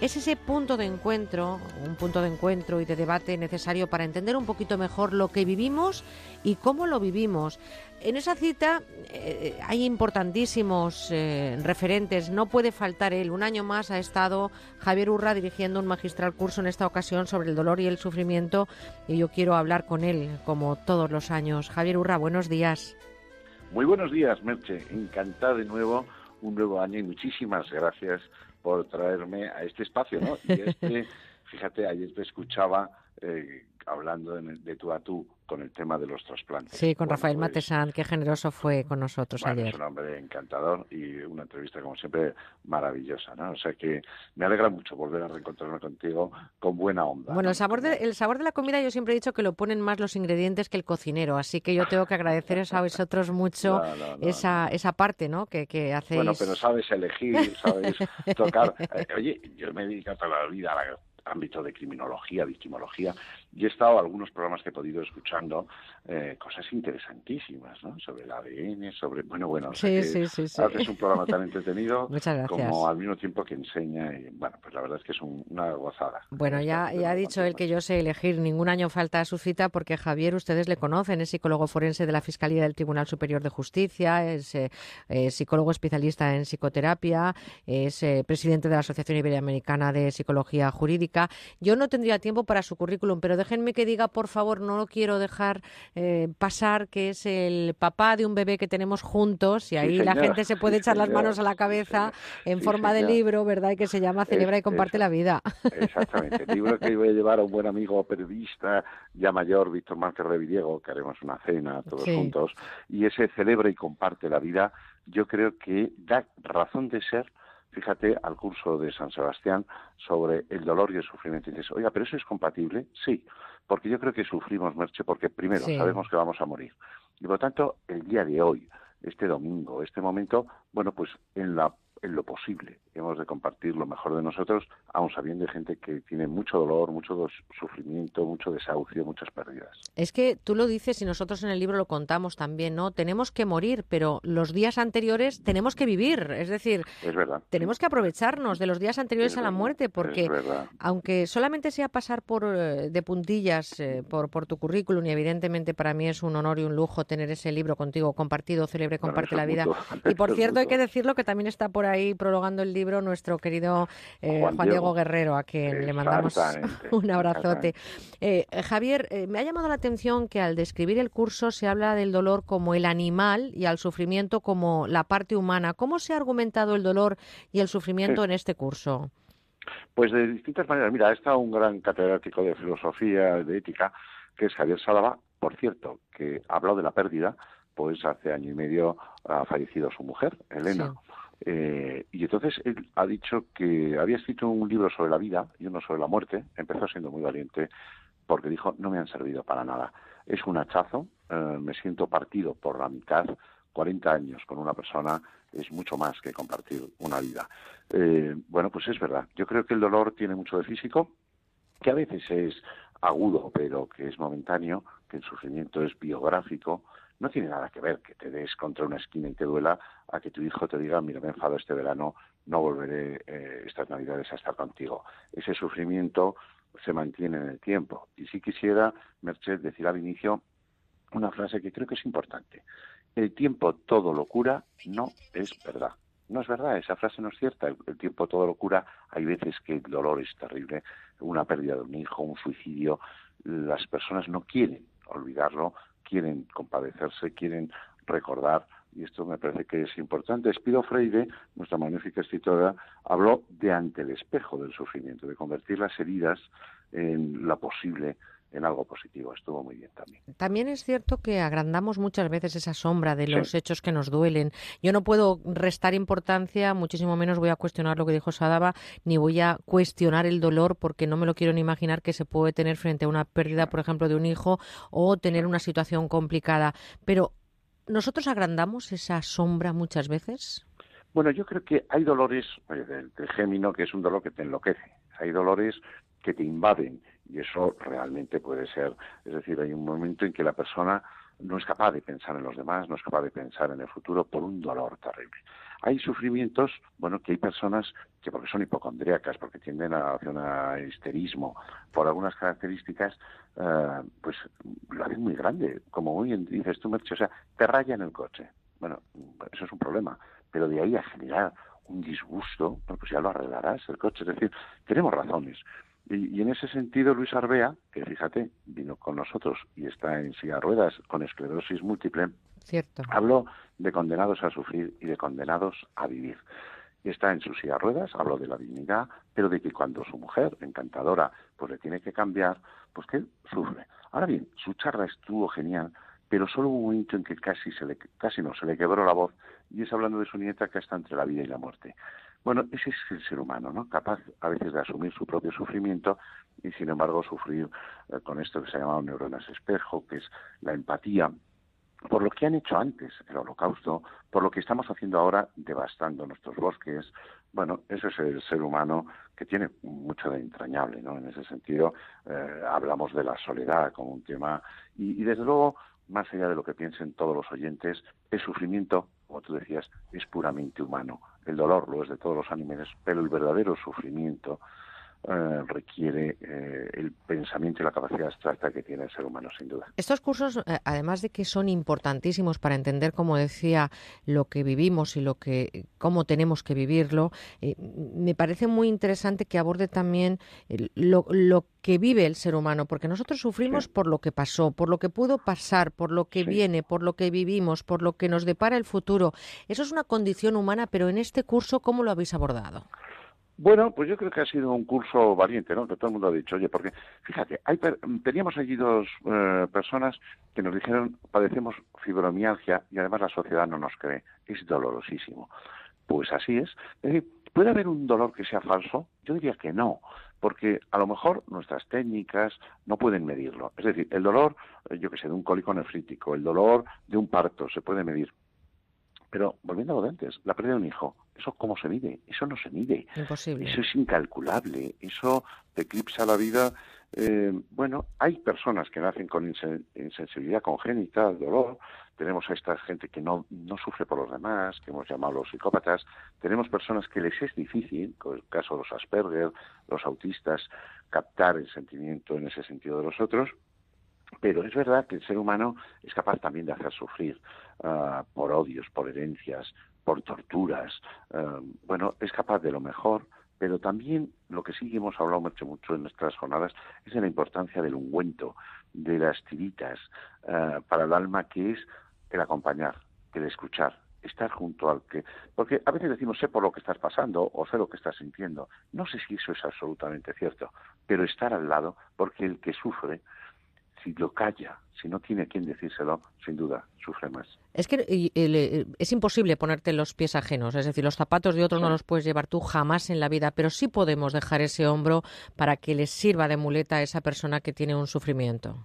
es ese punto de encuentro, un punto de encuentro y de debate necesario para entender un poquito mejor lo que vivimos y cómo lo vivimos. En esa cita eh, hay importantísimos eh, referentes, no puede faltar él. Un año más ha estado Javier Urra dirigiendo un magistral curso en esta ocasión sobre el dolor y el sufrimiento y yo quiero hablar con él como todos los años. Javier Urra, buenos días. Muy buenos días, Merche. Encantada de nuevo, un nuevo año y muchísimas gracias por traerme a este espacio, ¿no? Y este, (laughs) fíjate, ayer te escuchaba eh, hablando de, de tú a tú con el tema de los trasplantes. Sí, con Bueno, Rafael pues, Matesán, qué generoso fue con nosotros bueno, ayer. es un hombre encantador y una entrevista, como siempre, maravillosa, ¿no? O sea que me alegra mucho volver a reencontrarme contigo con buena onda. Bueno, ¿no? el sabor, de, el sabor de la comida yo siempre he dicho que lo ponen más los ingredientes que el cocinero, así que yo tengo que agradeceros a vosotros mucho (laughs) No, no, no, esa, esa parte ¿no? que, que hacéis. Bueno, pero sabes elegir, sabes (laughs) tocar. Eh, oye, yo me he dedicado toda la vida al ámbito de criminología, victimología, y he estado algunos programas que he podido escuchando eh, cosas interesantísimas, ¿no? Sobre el ADN, sobre... Bueno, bueno, o sea Sí, sí, sí, haces un programa tan entretenido (laughs) como al mismo tiempo que enseña, y bueno, pues la verdad es que es un- una gozada. Bueno, ya, ya ha dicho él que yo sé elegir. Ningún año falta a su cita porque Javier, ustedes le conocen, es psicólogo forense de la Fiscalía del Tribunal Superior de Justicia, es eh, eh, psicólogo especialista en psicoterapia, es presidente de la Asociación Iberoamericana de Psicología Jurídica. Yo no tendría tiempo para su currículum, pero déjenme que diga, por favor, no lo quiero dejar eh, pasar, que es el papá de un bebé que tenemos juntos y ahí la señor. gente se puede Sí, echar las señor. manos a la cabeza en Sí, forma de señor. libro, ¿verdad? Y que se llama Celebra y Es- comparte es- la vida. Exactamente. El libro que voy a llevar a un buen amigo periodista ya mayor, Víctor Márquez de Villego, que haremos una cena todos Sí. juntos, y ese celebra y comparte la vida, yo creo que da razón de ser, fíjate, al curso de San Sebastián sobre el dolor y el sufrimiento. Y dices, oiga, ¿pero eso es compatible? Sí, porque yo creo que sufrimos, Merche, porque primero Sí. sabemos que vamos a morir. Y por lo tanto, el día de hoy, este domingo, este momento, bueno, pues en la en lo posible hemos de compartir lo mejor de nosotros, aun sabiendo de gente que tiene mucho dolor, mucho sufrimiento, mucho desahucio, muchas pérdidas. Es que tú lo dices y nosotros en el libro lo contamos también, ¿no? Tenemos que morir, pero los días anteriores tenemos que vivir. Es decir, Es verdad. tenemos que aprovecharnos de los días anteriores Es a la muerte, porque aunque solamente sea pasar por eh, de puntillas eh, por, por tu currículum, y evidentemente para mí es un honor y un lujo tener ese libro contigo compartido, Celebre, Bueno, comparte la vida. Y por (laughs) es cierto, hay que decirlo que también está por ahí prologando el libro nuestro querido eh, Juan, Juan Diego. Guerrero, a quien le mandamos (laughs) un abrazote. Eh, Javier, eh, me ha llamado la atención que al describir el curso se habla del dolor como el animal y al sufrimiento como la parte humana. ¿Cómo se ha argumentado el dolor y el sufrimiento Sí. en este curso? Pues de distintas maneras. Mira, está un gran catedrático de filosofía, de ética, que es Javier Sálava, por cierto, que ha hablado de la pérdida, pues hace año y medio ha fallecido su mujer, Elena. Eh, y entonces él ha dicho que había escrito un libro sobre la vida y uno sobre la muerte. Empezó siendo muy valiente porque dijo, no me han servido para nada. Es un hachazo, eh, me siento partido por la mitad. 40 años con una persona es mucho más que compartir una vida. Eh, bueno, pues es verdad. Yo creo que el dolor tiene mucho de físico, que a veces es agudo, pero que es momentáneo, que el sufrimiento es biográfico, no tiene nada que ver que te des contra una esquina y te duela a que tu hijo te diga, mira, me enfado este verano, no volveré eh, estas navidades a estar contigo. Ese sufrimiento se mantiene en el tiempo. Y si quisiera, Merced, decir al inicio una frase que creo que es importante. El tiempo todo lo cura no es verdad. No es verdad, esa frase no es cierta. El, el tiempo todo lo cura. Hay veces que el dolor es terrible, una pérdida de un hijo, un suicidio. Las personas no quieren olvidarlo, quieren compadecerse, quieren recordar, y esto me parece que es importante. Espido Freire, nuestra magnífica escritora, habló de ante el espejo del sufrimiento, de convertir las heridas en la posible en algo positivo. Estuvo muy bien también. También es cierto que agrandamos muchas veces esa sombra de Sí. los hechos que nos duelen. Yo no puedo restar importancia, muchísimo menos voy a cuestionar lo que dijo Sadaba, ni voy a cuestionar el dolor porque no me lo quiero ni imaginar que se puede tener frente a una pérdida, por ejemplo, de un hijo o tener una situación complicada. Pero ¿nosotros agrandamos esa sombra muchas veces? Bueno, yo creo que hay dolores oye, del, del gémino que es un dolor que te enloquece. Hay dolores que te invaden y eso realmente puede ser. Es decir, hay un momento en que la persona no es capaz de pensar en los demás, no es capaz de pensar en el futuro por un dolor terrible. Hay sufrimientos, bueno, que hay personas que porque son hipocondríacas, porque tienden a hacer un histerismo por algunas características, eh, pues lo hacen muy grande. Como bien dices tú, Merche, o sea, te rayan el coche. Bueno, eso es un problema. Pero de ahí a generar un disgusto, pues ya lo arreglarás el coche. Es decir, tenemos razones. Y, y, en ese sentido, Luis Arbea, que fíjate, vino con nosotros y está en silla de ruedas con esclerosis múltiple, Cierto. habló de condenados a sufrir y de condenados a vivir. está en su silla de ruedas, hablo de la dignidad, pero de que cuando su mujer, encantadora, pues le tiene que cambiar, pues que él sufre. Ahora bien, su charla estuvo genial, pero solo hubo un momento en que casi se le, casi no, se le quebró la voz, y es hablando de su nieta que está entre la vida y la muerte. Bueno, ese es el ser humano, ¿no? Capaz a veces de asumir su propio sufrimiento y sin embargo sufrir eh, con esto que se ha llamado neuronas espejo, que es la empatía, por lo que han hecho antes, el holocausto, por lo que estamos haciendo ahora devastando nuestros bosques. Bueno, ese es el ser humano que tiene mucho de entrañable, ¿no? En ese sentido, eh, hablamos de la soledad como un tema y, y desde luego, más allá de lo que piensen todos los oyentes, el sufrimiento, como tú decías, es puramente humano. El dolor lo es de todos los animales, pero el verdadero sufrimiento eh, requiere eh, el pensamiento y la capacidad abstracta que tiene el ser humano, sin duda. Estos cursos, eh, además de que son importantísimos para entender, como decía, lo que vivimos y lo que cómo tenemos que vivirlo, me parece muy interesante que aborde también lo, que vive el ser humano, porque nosotros sufrimos por lo que pasó, por lo que pudo pasar, por lo que viene, por lo que vivimos, por lo que nos depara el futuro. Eso es una condición humana, pero en este curso, ¿cómo lo habéis abordado? Bueno, pues yo creo que ha sido un curso valiente, ¿no? Que todo el mundo ha dicho, oye, porque fíjate, hay teníamos allí dos eh, personas que nos dijeron, padecemos fibromialgia y además la sociedad no nos cree. Es dolorosísimo. Pues así es. ¿Puede haber un dolor que sea falso? Yo diría que no, porque a lo mejor nuestras técnicas no pueden medirlo. Es decir, el dolor, eh, yo que sé, de un cólico nefrítico, el dolor de un parto se puede medir. Pero volviendo a lo de antes, la pérdida de un hijo, ¿eso cómo se mide? Eso no se mide. Imposible. Eso es incalculable. Eso eclipsa la vida. Eh, bueno, hay personas que nacen con insensibilidad congénita, dolor. Tenemos a esta gente que no, no sufre por los demás, que hemos llamado los psicópatas. Tenemos personas que les es difícil, con el caso de los Asperger, los autistas, captar el sentimiento en ese sentido de los otros. Pero es verdad que el ser humano es capaz también de hacer sufrir ah, por odios, por herencias, por torturas. Ah, bueno, es capaz de lo mejor, pero también lo que sí hemos hablado mucho, mucho en nuestras jornadas es de la importancia del ungüento, de las tiritas ah, para el alma, que es el acompañar, el escuchar, estar junto al que... Porque a veces decimos, sé por lo que estás pasando o sé lo que estás sintiendo. No sé si eso es absolutamente cierto, pero estar al lado, porque el que sufre si lo calla, si no tiene a quien decírselo, sin duda sufre más. Es que eh, es imposible ponerte los pies ajenos, es decir, los zapatos de otro no los puedes llevar tú jamás en la vida, pero sí podemos dejar ese hombro para que les sirva de muleta a esa persona que tiene un sufrimiento.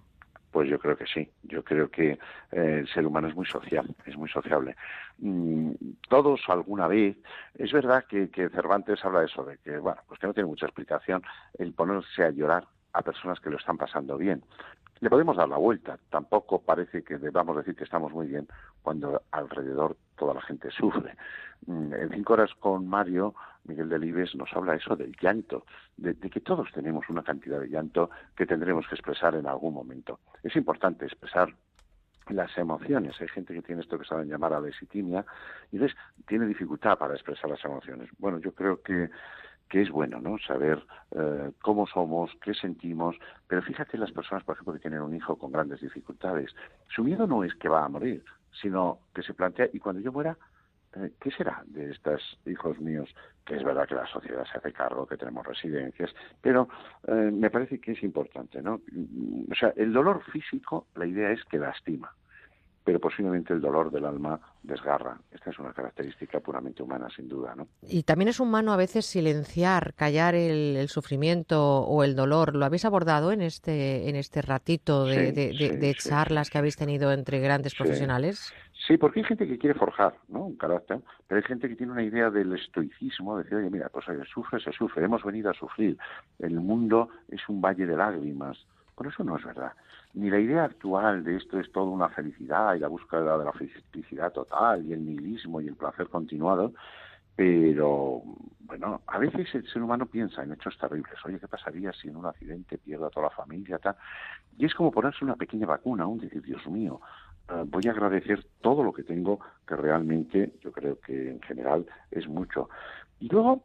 Pues yo creo que sí. Yo creo que eh, el ser humano es muy social, es muy sociable. Mm, todos alguna vez, es verdad que, que, Cervantes habla de eso, de que, bueno, pues que no tiene mucha explicación el ponerse a llorar a personas que lo están pasando bien le podemos dar la vuelta. Tampoco parece que debamos decir que estamos muy bien cuando alrededor toda la gente sufre. Mm, en cinco horas con Mario, Miguel Delibes nos habla eso del llanto, de, que todos tenemos una cantidad de llanto que tendremos que expresar en algún momento. Es importante expresar las emociones. Hay gente que tiene esto que saben llamar alesitimia y entonces tiene dificultad para expresar las emociones. Bueno, yo creo que que es bueno, ¿no? Saber eh, cómo somos, qué sentimos, pero fíjate las personas, por ejemplo, que tienen un hijo con grandes dificultades. Su miedo no es que va a morir, sino que se plantea, y cuando yo muera, eh, ¿qué será de estos hijos míos? Que es verdad que la sociedad se hace cargo, que tenemos residencias, pero eh, me parece que es importante, ¿no? O sea, el dolor físico, la idea es que lastima, pero posiblemente el dolor del alma desgarra. Esta es una característica puramente humana, sin duda. ¿no? Y también es humano a veces silenciar, callar el, sufrimiento o el dolor. ¿Lo habéis abordado en este, en este ratito de, charlas que habéis tenido entre grandes profesionales? Sí, porque hay gente que quiere forjar ¿no? un carácter, pero hay gente que tiene una idea del estoicismo, decir, oye, mira, pues oye, sufre, se sufre, hemos venido a sufrir. El mundo es un valle de lágrimas. Por eso no es verdad ni la idea actual de esto es toda una felicidad y la búsqueda de la felicidad total y el nihilismo y el placer continuado, pero bueno, a veces el ser humano piensa en hechos terribles. Oye, ¿qué pasaría si en un accidente pierdo a toda la familia? Tal? Y es como ponerse una pequeña vacuna, un decir, Dios mío, eh, voy a agradecer todo lo que tengo, que realmente yo creo que en general es mucho. Y luego,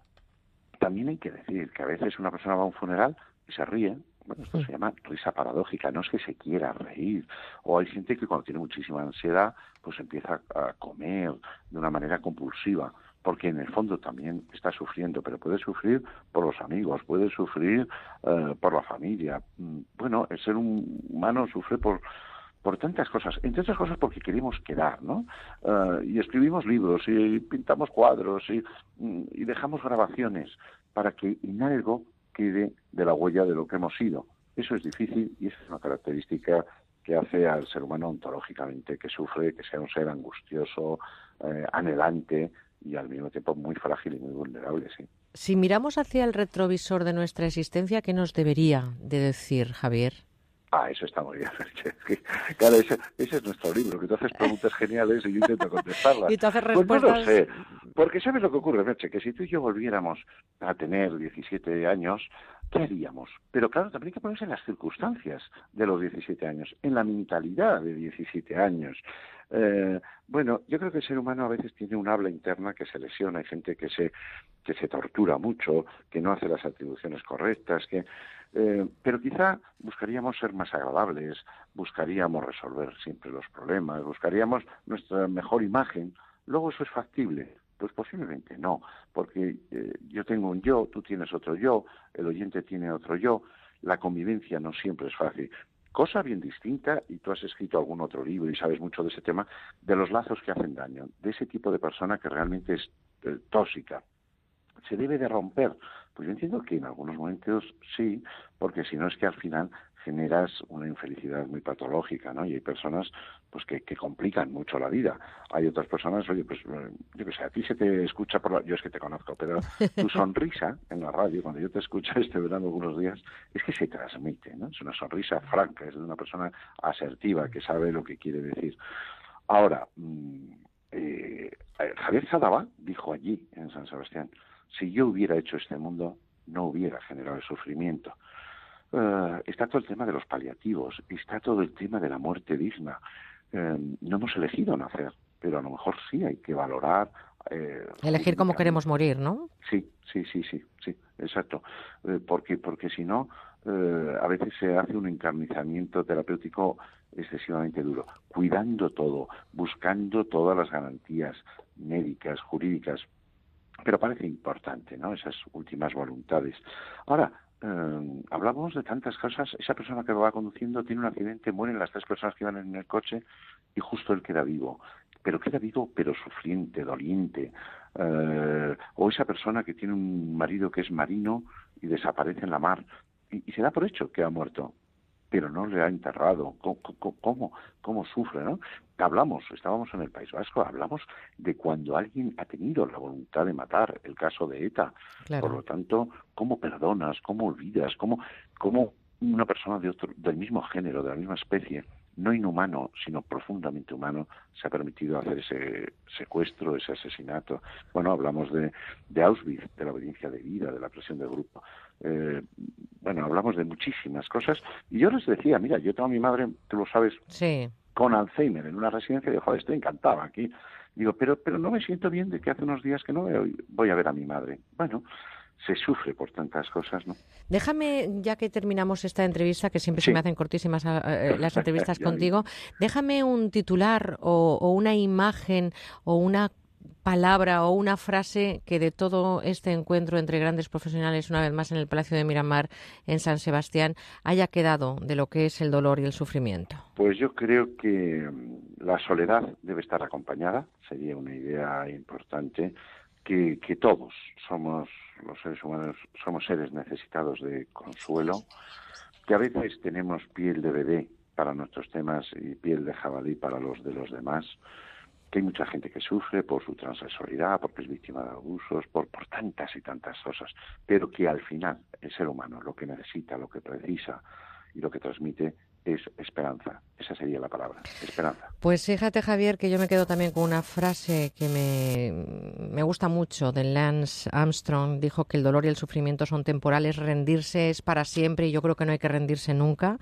también hay que decir que a veces una persona va a un funeral y se ríe, bueno, esto se llama risa paradójica, no es que se quiera reír. O hay gente que cuando tiene muchísima ansiedad, pues empieza a comer de una manera compulsiva. porque en el fondo también está sufriendo, pero puede sufrir por los amigos, puede sufrir eh, por la familia. Mm, bueno, el ser humano sufre por por tantas cosas, entre otras cosas porque queremos quedar, ¿no? Eh, y escribimos libros y pintamos cuadros y, mm, y dejamos grabaciones para que en algo de la huella de lo que hemos sido. Eso es difícil y es una característica que hace al ser humano ontológicamente, que sufre, que sea un ser angustioso, eh, anhelante y al mismo tiempo muy frágil y muy vulnerable, sí. Si miramos hacia el retrovisor de nuestra existencia, ¿qué nos debería de decir Javier? Ah, eso está muy bien. (laughs) claro, ese, es nuestro libro, que tú haces preguntas geniales y yo intento contestarlas. (laughs) Y tú haces respuestas... Pues no lo sé, porque ¿sabes lo que ocurre, Merche? Que si tú y yo volviéramos a tener 17 años, ¿qué haríamos? Pero claro, también hay que ponerse en las circunstancias de los 17 años, en la mentalidad de 17 años. Eh, bueno, yo creo que el ser humano a veces tiene un habla interna que se lesiona, hay gente que se, que se tortura mucho, que no hace las atribuciones correctas, que eh, pero quizá buscaríamos ser más agradables, buscaríamos resolver siempre los problemas, buscaríamos nuestra mejor imagen. Luego eso es factible. Pues posiblemente no, porque eh, yo tengo un yo, tú tienes otro yo, el oyente tiene otro yo, la convivencia no siempre es fácil. Cosa bien distinta, y tú has escrito algún otro libro y sabes mucho de ese tema, de los lazos que hacen daño, de ese tipo de persona que realmente es eh, tóxica. Se debe de romper pues yo entiendo que en algunos momentos sí, porque si no es que al final generas una infelicidad muy patológica, ¿no? Y hay personas pues que, que complican mucho la vida. Hay otras personas, oye, pues yo qué sé, a ti se te escucha por la... Yo es que te conozco, pero tu (laughs) sonrisa en la radio, cuando yo te escucho este verano algunos días, es que se transmite, ¿no? Es una sonrisa franca, es de una persona asertiva que sabe lo que quiere decir. Ahora, mm, eh, Javier Sadaba dijo allí, en San Sebastián, si yo hubiera hecho este mundo, no hubiera generado el sufrimiento. Eh, está todo el tema de los paliativos, está todo el tema de la muerte digna. Eh, no hemos elegido nacer, pero a lo mejor sí hay que valorar. Eh, Elegir cómo queremos morir, ¿no? Sí, sí, sí, sí, sí, exacto. porque, porque si no, a veces se hace un encarnizamiento terapéutico excesivamente duro, cuidando todo, buscando todas las garantías médicas, jurídicas, pero parece importante, ¿no? Esas últimas voluntades. Ahora, eh, hablamos de tantas cosas. Esa persona que va conduciendo tiene un accidente, mueren las tres personas que iban en el coche y justo él queda vivo. Pero queda vivo, pero sufriente, doliente. Eh, o esa persona que tiene un marido que es marino y desaparece en la mar y se da por hecho que ha muerto pero no le ha enterrado. ¿Cómo, cómo, sufre? ¿no? Hablamos, estábamos en el País Vasco, hablamos de cuando alguien ha tenido la voluntad de matar, el caso de ETA. Por lo tanto, ¿cómo perdonas? ¿Cómo olvidas? ¿Cómo, cómo una persona de otro, del mismo género, de la misma especie, no inhumano, sino profundamente humano, se ha permitido hacer ese secuestro, ese asesinato. Bueno, hablamos de, de Auschwitz, de la obediencia de vida, de la presión del grupo. Eh, bueno, hablamos de muchísimas cosas. Y yo les decía, mira, yo tengo a mi madre, tú lo sabes, con Alzheimer en una residencia, y digo, joder, estoy encantado aquí. Digo, pero, pero no me siento bien de que hace unos días que no veo, voy a ver a mi madre. Bueno, se sufre por tantas cosas, ¿no? Déjame, ya que terminamos esta entrevista, que siempre se me hacen cortísimas eh, eh, las (laughs) entrevistas contigo, déjame un titular o, o, una imagen o una palabra o una frase que de todo este encuentro entre grandes profesionales, una vez más en el Palacio de Miramar, en San Sebastián, haya quedado de lo que es el dolor y el sufrimiento? Pues yo creo que mm, la soledad debe estar acompañada, sería una idea importante, que, que todos somos, los seres humanos, somos seres necesitados de consuelo, que a veces tenemos piel de bebé para nuestros temas y piel de jabalí para los de los demás, que hay mucha gente que sufre por su transexualidad, porque es víctima de abusos, por, por tantas y tantas cosas, pero que al final el ser humano lo que necesita, lo que precisa y lo que transmite es esperanza. Esa sería la palabra, esperanza. Pues fíjate, Javier, que yo me quedo también con una frase que me, me gusta mucho de Lance Armstrong. Dijo que el dolor y el sufrimiento son temporales, rendirse es para siempre y yo creo que no hay que rendirse nunca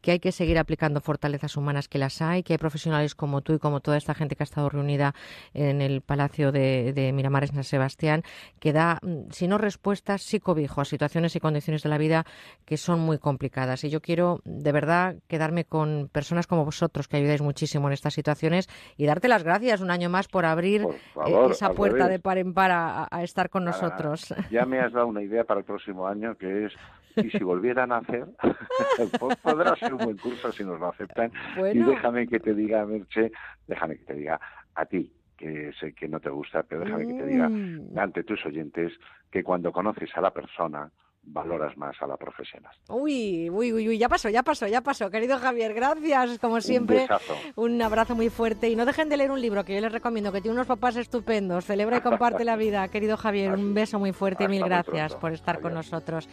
que hay que seguir aplicando fortalezas humanas que las hay, que hay profesionales como tú y como toda esta gente que ha estado reunida en el Palacio de, de Miramar en San Sebastián, que da, mm, si no respuestas, sí cobijo a situaciones y condiciones de la vida que son muy complicadas. Y yo quiero, de verdad, quedarme con personas como vosotros, que ayudáis muchísimo en estas situaciones, y darte las gracias un año más por abrir eh, esa puerta de par en par a, estar con nosotros. Ya (laughs) me has dado una idea para el próximo año, que es y si volvieran a hacer, (laughs) podrá ser un buen curso si nos lo aceptan. Y déjame que te diga, Merche, déjame que te diga a ti, que sé que no te gusta, pero déjame que te diga mm. ante tus oyentes que cuando conoces a la persona, valoras más a la profesional. Uy, uy, uy, uy, ya pasó, ya pasó, ya pasó. Querido Javier, gracias, como siempre. Un, abrazo muy fuerte. Y no dejen de leer un libro que yo les recomiendo, que tiene unos papás estupendos. Celebra y comparte la vida. Querido Javier, un beso muy fuerte y mil gracias por estar con nosotros.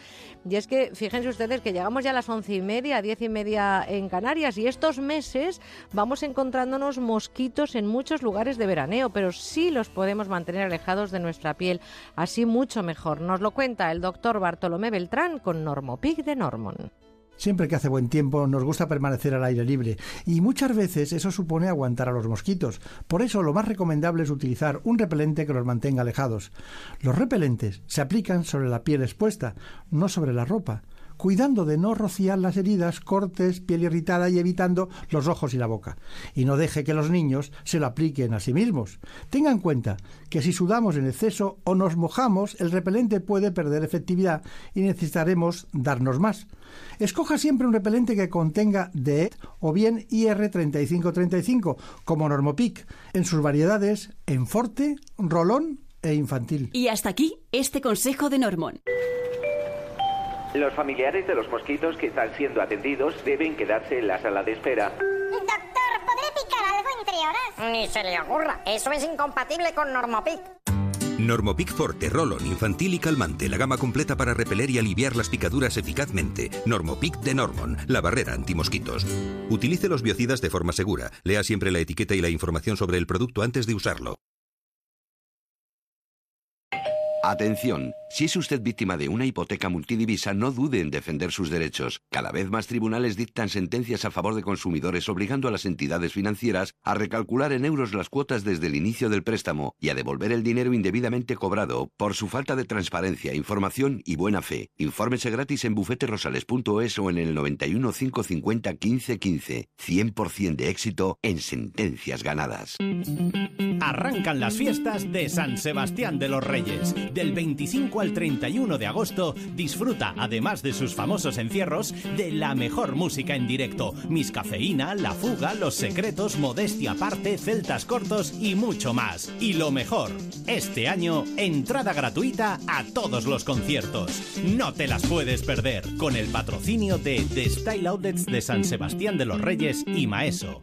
Y es que, fíjense ustedes que llegamos ya a las once y media, diez y media en Canarias, y estos meses vamos encontrándonos mosquitos en muchos lugares de veraneo, pero sí los podemos mantener alejados de nuestra piel. Así mucho mejor. Nos lo cuenta el doctor Bartolomé Beltrán con Normopic de Normon. Siempre que hace buen tiempo nos gusta permanecer al aire libre y muchas veces eso supone aguantar a los mosquitos. Por eso lo más recomendable es utilizar un repelente que los mantenga alejados. Los repelentes se aplican sobre la piel expuesta, no sobre la ropa cuidando de no rociar las heridas, cortes, piel irritada y evitando los ojos y la boca. Y no deje que los niños se lo apliquen a sí mismos. Tenga en cuenta que si sudamos en exceso o nos mojamos, el repelente puede perder efectividad y necesitaremos darnos más. Escoja siempre un repelente que contenga DEET o bien IR3535, como Normopic, en sus variedades en forte, rolón e infantil. Y hasta aquí este consejo de Normón. Los familiares de los mosquitos que están siendo atendidos deben quedarse en la sala de espera. Doctor, ¿podré picar algo entre horas? Ni se le ocurra. Eso es incompatible con Normopic. Normopic Forte, Rolon, infantil y calmante, la gama completa para repeler y aliviar las picaduras eficazmente. Normopic de Normon, la barrera antimosquitos. Utilice los biocidas de forma segura. Lea siempre la etiqueta y la información sobre el producto antes de usarlo. Atención, si es usted víctima de una hipoteca multidivisa, no dude en defender sus derechos. Cada vez más tribunales dictan sentencias a favor de consumidores obligando a las entidades financieras a recalcular en euros las cuotas desde el inicio del préstamo y a devolver el dinero indebidamente cobrado por su falta de transparencia, información y buena fe. Infórmese gratis en bufeterosales.es o en el 91 550 1515. 100% de éxito en sentencias ganadas. Arrancan las fiestas de San Sebastián de los Reyes del 25 al 31 de agosto, disfruta, además de sus famosos encierros, de la mejor música en directo. Miss Cafeína, La Fuga, Los Secretos, Modestia Aparte, Celtas Cortos y mucho más. Y lo mejor, este año, entrada gratuita a todos los conciertos. No te las puedes perder, con el patrocinio de The Style Outlets de San Sebastián de los Reyes y Maeso.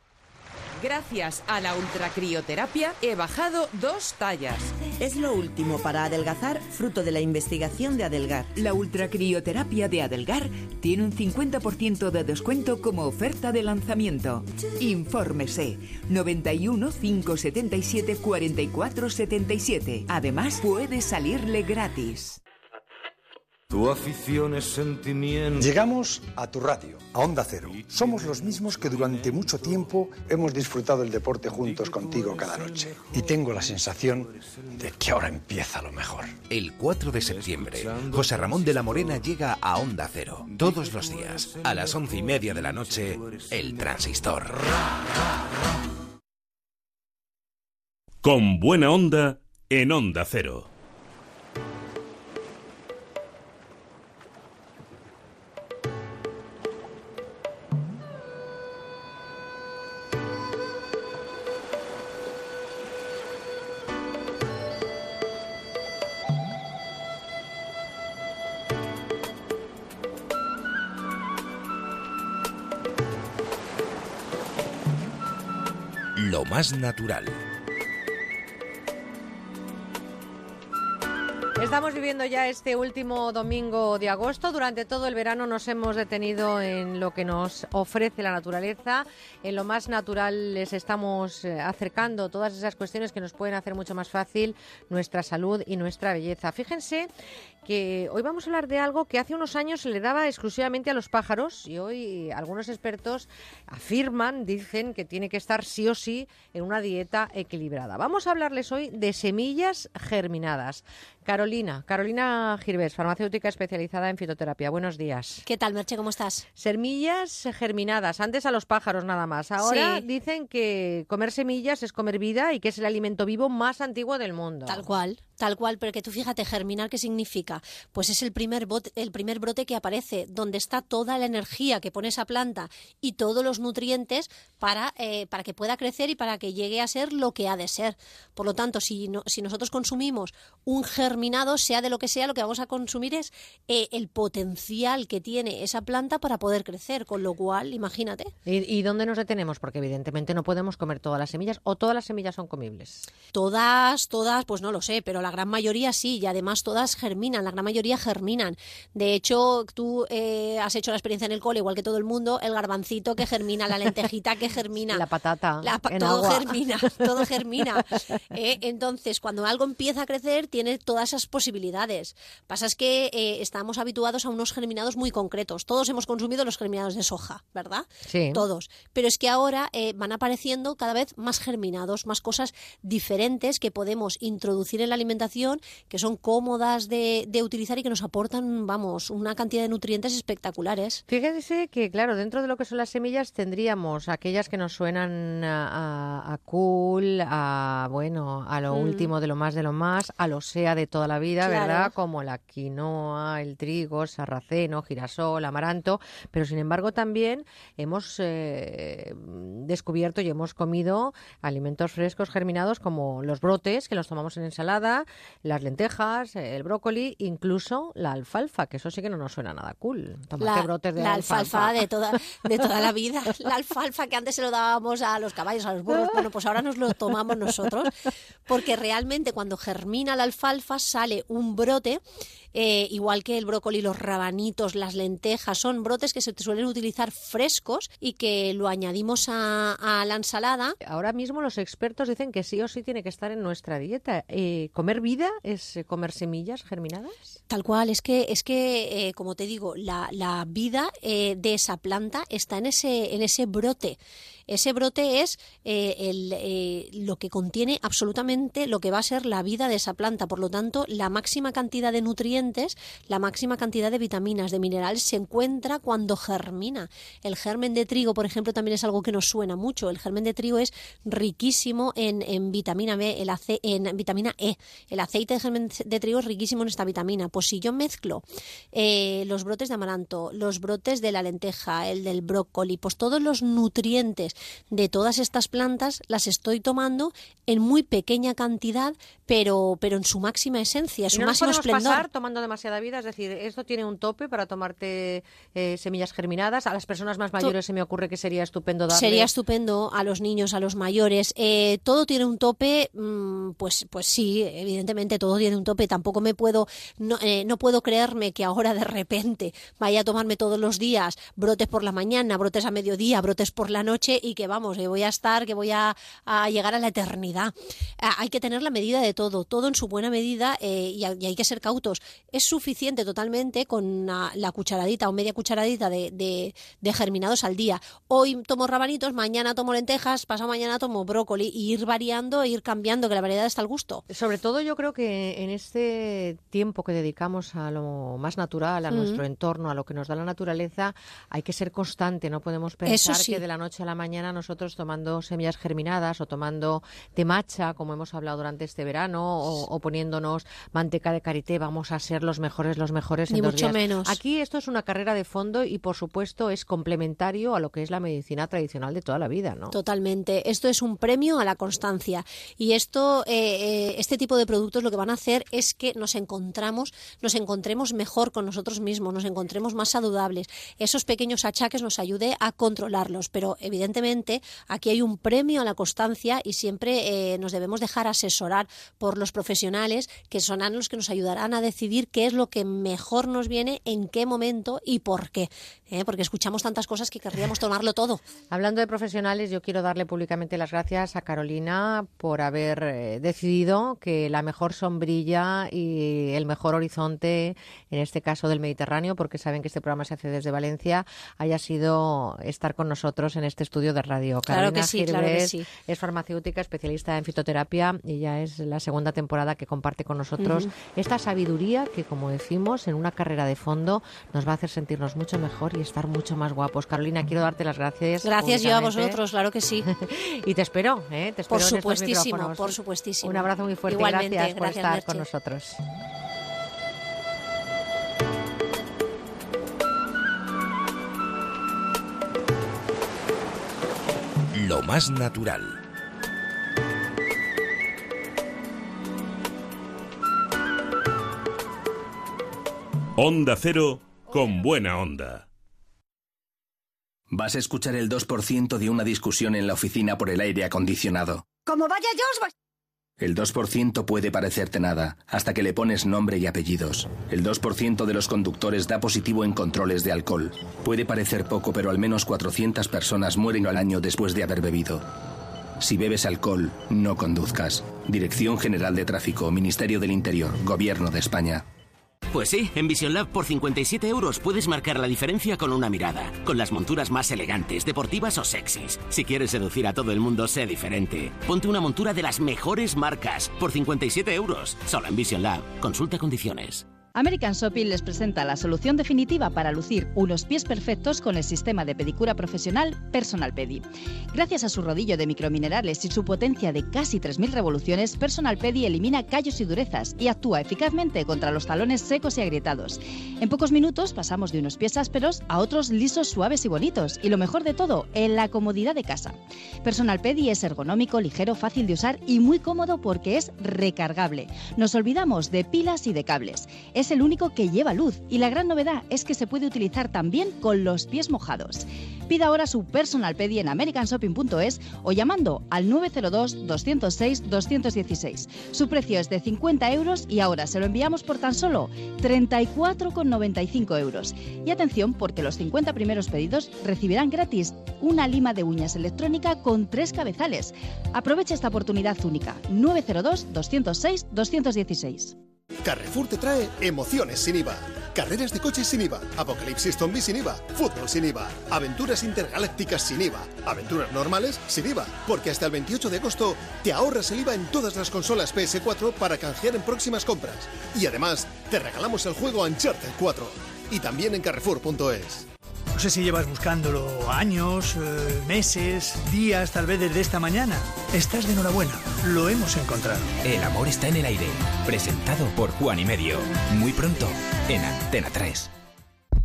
Gracias a la ultracrioterapia he bajado dos tallas. Es lo último para adelgazar, fruto de la investigación de Adelgar. La ultracrioterapia de Adelgar tiene un 50% de descuento como oferta de lanzamiento. Infórmese 91 577 44 77. Además, puede salirle gratis. Tu afición es sentimiento. Llegamos a tu radio, a Onda Cero. Somos los mismos que durante mucho tiempo hemos disfrutado el deporte juntos contigo cada noche. Y tengo la sensación de que ahora empieza lo mejor. El 4 de septiembre, José Ramón de la Morena llega a Onda Cero. Todos los días, a las once y media de la noche, El Transistor. Con buena onda, en Onda Cero. Más natural. Estamos viviendo ya este último domingo de agosto. Durante todo el verano nos hemos detenido en lo que nos ofrece la naturaleza. En lo más natural les estamos eh, acercando todas esas cuestiones que nos pueden hacer mucho más fácil nuestra salud y nuestra belleza. Fíjense que hoy vamos a hablar de algo que hace unos años se le daba exclusivamente a los pájaros y hoy algunos expertos afirman, dicen que tiene que estar sí o sí en una dieta equilibrada. Vamos a hablarles hoy de semillas germinadas. Carolina, Carolina Girbés, farmacéutica especializada en fitoterapia. Buenos días. ¿Qué tal, Merche? ¿Cómo estás? Semillas germinadas, antes a los pájaros nada más. Ahora Sí. dicen que comer semillas es comer vida y que es el alimento vivo más antiguo del mundo. Tal cual, tal cual, pero que tú fíjate, germinar, ¿qué significa? Pues es el primer, bot- el primer brote que aparece, donde está toda la energía que pone esa planta y todos los nutrientes para, eh, para que pueda crecer y para que llegue a ser lo que ha de ser. Por lo tanto, si, no- si nosotros consumimos un germinado, sea de lo que sea, lo que vamos a consumir es eh, el potencial que tiene esa planta para poder crecer, con lo cual, imagínate. ¿Y, y dónde nos detenemos? Porque evidentemente no podemos comer todas las semillas o todas las semillas son comibles. Todas, todas, pues no lo sé, pero la gran mayoría sí, y además todas germinan, la gran mayoría germinan. De hecho, tú eh, has hecho la experiencia en el cole, igual que todo el mundo, el garbancito que germina, la lentejita que germina. La patata La pa- en todo agua. germina, (laughs) todo germina. Eh, entonces, cuando algo empieza a crecer, tiene todas esas posibilidades. Pasa es que eh, estamos habituados a unos germinados muy concretos. Todos hemos consumido los germinados de soja, ¿verdad? Sí. Todos. Pero es que ahora van apareciendo cada vez más germinados, más cosas diferentes que podemos introducir en la alimentación, que son cómodas de, de utilizar y que nos aportan, vamos, una cantidad de nutrientes espectaculares. Fíjense que, claro, dentro de lo que son las semillas tendríamos aquellas que nos suenan a, a- a cool, a, bueno, a lo Mm. último de lo más de lo más, a lo sea de toda la vida, Claro. ¿verdad? Como la quinoa, el trigo, sarraceno, girasol, amaranto, pero sin embargo también hemos eh, descubierto y hemos comido alimentos frescos germinados como los brotes, que los tomamos en ensalada, las lentejas, el brócoli, incluso la alfalfa, que eso sí que no nos suena nada cool. Tomate La, brotes de la alfalfa. alfalfa de toda, de toda la vida. (laughs) La alfalfa que antes se lo dábamos a los caballos, a los burros. Bueno, pues ahora nos lo tomamos nosotros. Porque realmente cuando germina la alfalfa sale un brote, eh, igual que el brócoli, los rabanitos, las lentejas, son brotes que se suelen utilizar frescos y que lo añadimos a, a la ensalada. Ahora mismo los expertos dicen que sí o sí tiene que estar en nuestra dieta. Eh, ¿Comer vida es comer semillas germinadas? Tal cual, es que, es que eh, como te digo, la, la vida eh, de esa planta está en ese, en ese brote. Ese brote es eh, el, eh, lo que contiene absolutamente lo que va a ser la vida de esa planta. Por lo tanto, la máxima cantidad de nutrientes, la máxima cantidad de vitaminas, de minerales, se encuentra cuando germina. El germen de trigo, por ejemplo, también es algo que nos suena mucho. El germen de trigo es riquísimo en, en vitamina B, el ace- en vitamina E. El aceite de germen de trigo es riquísimo en esta vitamina. Pues si yo mezclo eh, los brotes de amaranto, los brotes de la lenteja, el del brócoli, pues todos los nutrientes de todas estas plantas las estoy tomando en muy pequeña cantidad, pero, pero en su máxima esencia, ¿Y su no nos máximo podemos esplendor. pasar tomando demasiada vida? Es decir, ¿esto tiene un tope para tomarte eh, semillas germinadas? A las personas más mayores se me ocurre que sería estupendo darle... Sería estupendo a los niños, a los mayores. Eh, todo tiene un tope, mm, pues, pues sí, evidentemente todo tiene un tope. Tampoco me puedo, no, eh, no puedo creerme que ahora de repente vaya a tomarme todos los días brotes por la mañana, brotes a mediodía, brotes por la noche y que vamos, que voy a estar, que voy a, a llegar a la eternidad. Hay que tener la medida de todo, todo en su buena medida eh, y, hay- que ser cautos. es suficiente totalmente con la cucharadita o media cucharadita de, de, germinados al día. Hoy tomo rabanitos, mañana tomo lentejas, pasado mañana tomo brócoli y ir variando, e ir cambiando, que la variedad está al gusto. Sobre todo yo creo que en este tiempo que dedicamos a lo más natural, a nuestro entorno, a lo que nos da la naturaleza, hay que ser constante, no podemos pensar que de la noche a la mañana nosotros tomando semillas germinadas o tomando temacha, como hemos hablado durante este verano, o, poniéndonos manteca de karité, vamos a ser los mejores, los mejores Ni mucho menos. Aquí esto es una carrera de fondo y por supuesto es complementario a lo que es la medicina tradicional de toda la vida, ¿no? Totalmente. Esto es un premio a la constancia y esto, eh, eh, este tipo de productos lo que van a hacer es que nos encontramos, nos encontremos mejor con nosotros mismos, nos encontremos más saludables. Esos pequeños achaques nos ayude a controlarlos, pero evidentemente aquí hay un premio a la constancia y siempre eh, nos debemos dejar asesorar por los profesionales que son los que nos ayudarán a decidir qué es lo que mejor nos viene, en qué momento y por qué. ¿eh? Porque escuchamos tantas cosas que querríamos tomarlo todo. Hablando de profesionales, yo quiero darle públicamente las gracias a Carolina por haber eh, decidido que la mejor sombrilla y el mejor horizonte, en este caso del Mediterráneo, porque saben que este programa se hace desde Valencia, haya sido estar con nosotros en este estudio de radio. Carolina claro que sí, claro que sí. es farmacéutica, especialista en fitoterapia y ya es la segunda temporada que comparte con nosotros esta sabiduría que, como decimos, en una carrera de fondo nos va a hacer sentirnos mucho mejor y estar mucho más guapos. Carolina, quiero darte las gracias. Gracias yo a vosotros, claro que sí. (laughs) y te espero, ¿eh? Te espero por supuestísimo, por supuestísimo. Un abrazo muy fuerte Igualmente, gracias por gracias, estar con nosotros. Lo más natural. Onda Cero con buena onda. Vas a escuchar el 2% de una discusión en la oficina por el aire acondicionado. Como vaya yo, El 2% puede parecerte nada, hasta que le pones nombre y apellidos. El 2% de los conductores da positivo en controles de alcohol. Puede parecer poco, pero al menos 400 personas mueren al año después de haber bebido. Si bebes alcohol, no conduzcas. Dirección General de Tráfico, Ministerio del Interior, Gobierno de España. Pues sí, en Vision Lab por 57 euros puedes marcar la diferencia con una mirada, con las monturas más elegantes, deportivas o sexys. Si quieres seducir a todo el mundo, sé diferente. Ponte una montura de las mejores marcas por 57 euros, solo en Vision Lab. Consulta condiciones. American Shopping les presenta la solución definitiva para lucir unos pies perfectos con el sistema de pedicura profesional Personal Pedi. Gracias a su rodillo de microminerales y su potencia de casi 3.000 revoluciones, Personal Pedi elimina callos y durezas y actúa eficazmente contra los talones secos y agrietados. En pocos minutos pasamos de unos pies ásperos a otros lisos, suaves y bonitos. Y lo mejor de todo, en la comodidad de casa. Personal Pedi es ergonómico, ligero, fácil de usar y muy cómodo porque es recargable. Nos olvidamos de pilas y de cables es el único que lleva luz y la gran novedad es que se puede utilizar también con los pies mojados. Pida ahora su personal pedi en americanshopping.es o llamando al 902-206-216. Su precio es de 50 euros y ahora se lo enviamos por tan solo 34,95 euros. Y atención porque los 50 primeros pedidos recibirán gratis una lima de uñas electrónica con tres cabezales. Aprovecha esta oportunidad única. 902-206-216. Carrefour te trae emociones sin IVA. Carreras de coches sin IVA, Apocalipsis Zombie sin IVA, fútbol sin IVA, aventuras intergalácticas sin IVA, aventuras normales sin IVA, porque hasta el 28 de agosto te ahorras el IVA en todas las consolas PS4 para canjear en próximas compras. Y además, te regalamos el juego Uncharted 4. Y también en carrefour.es. No sé si llevas buscándolo años, eh, meses, días, tal vez desde esta mañana. Estás de enhorabuena, lo hemos encontrado. El amor está en el aire, presentado por Juan y Medio. Muy pronto, en Antena 3.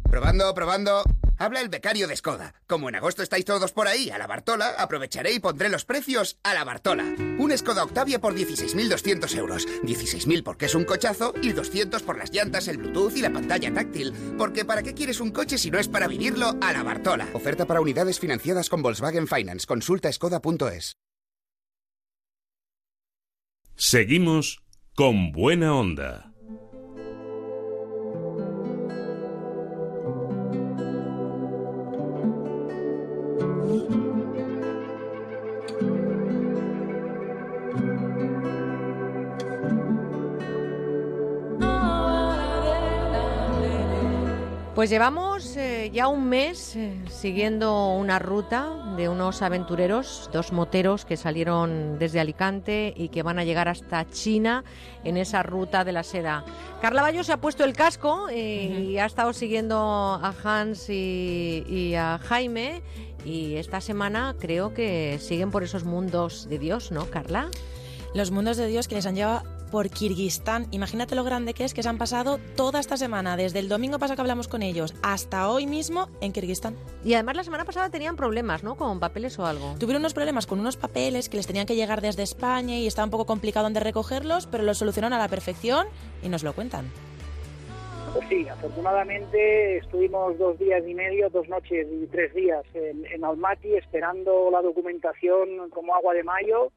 Probando, probando. Habla el becario de Skoda. Como en agosto estáis todos por ahí a la Bartola, aprovecharé y pondré los precios a la Bartola. Un Skoda Octavia por 16.200 euros. 16.000 porque es un cochazo y 200 por las llantas, el Bluetooth y la pantalla táctil. Porque ¿para qué quieres un coche si no es para vivirlo a la Bartola? Oferta para unidades financiadas con Volkswagen Finance. Consulta skoda.es. Seguimos con buena onda. Pues llevamos eh, ya un mes eh, siguiendo una ruta de unos aventureros, dos moteros que salieron desde Alicante y que van a llegar hasta China en esa ruta de la seda. Carla Bayo se ha puesto el casco eh, y ha estado siguiendo a Hans y, y a Jaime y esta semana creo que siguen por esos mundos de Dios, ¿no, Carla? Los mundos de Dios que les han llevado por Kirguistán. Imagínate lo grande que es que se han pasado toda esta semana, desde el domingo pasado que hablamos con ellos hasta hoy mismo en Kirguistán. Y además la semana pasada tenían problemas, ¿no? Con papeles o algo. Tuvieron unos problemas con unos papeles que les tenían que llegar desde España y estaba un poco complicado donde recogerlos, pero los solucionaron a la perfección y nos lo cuentan. Pues sí, afortunadamente estuvimos dos días y medio, dos noches y tres días en, en Almaty esperando la documentación como agua de mayo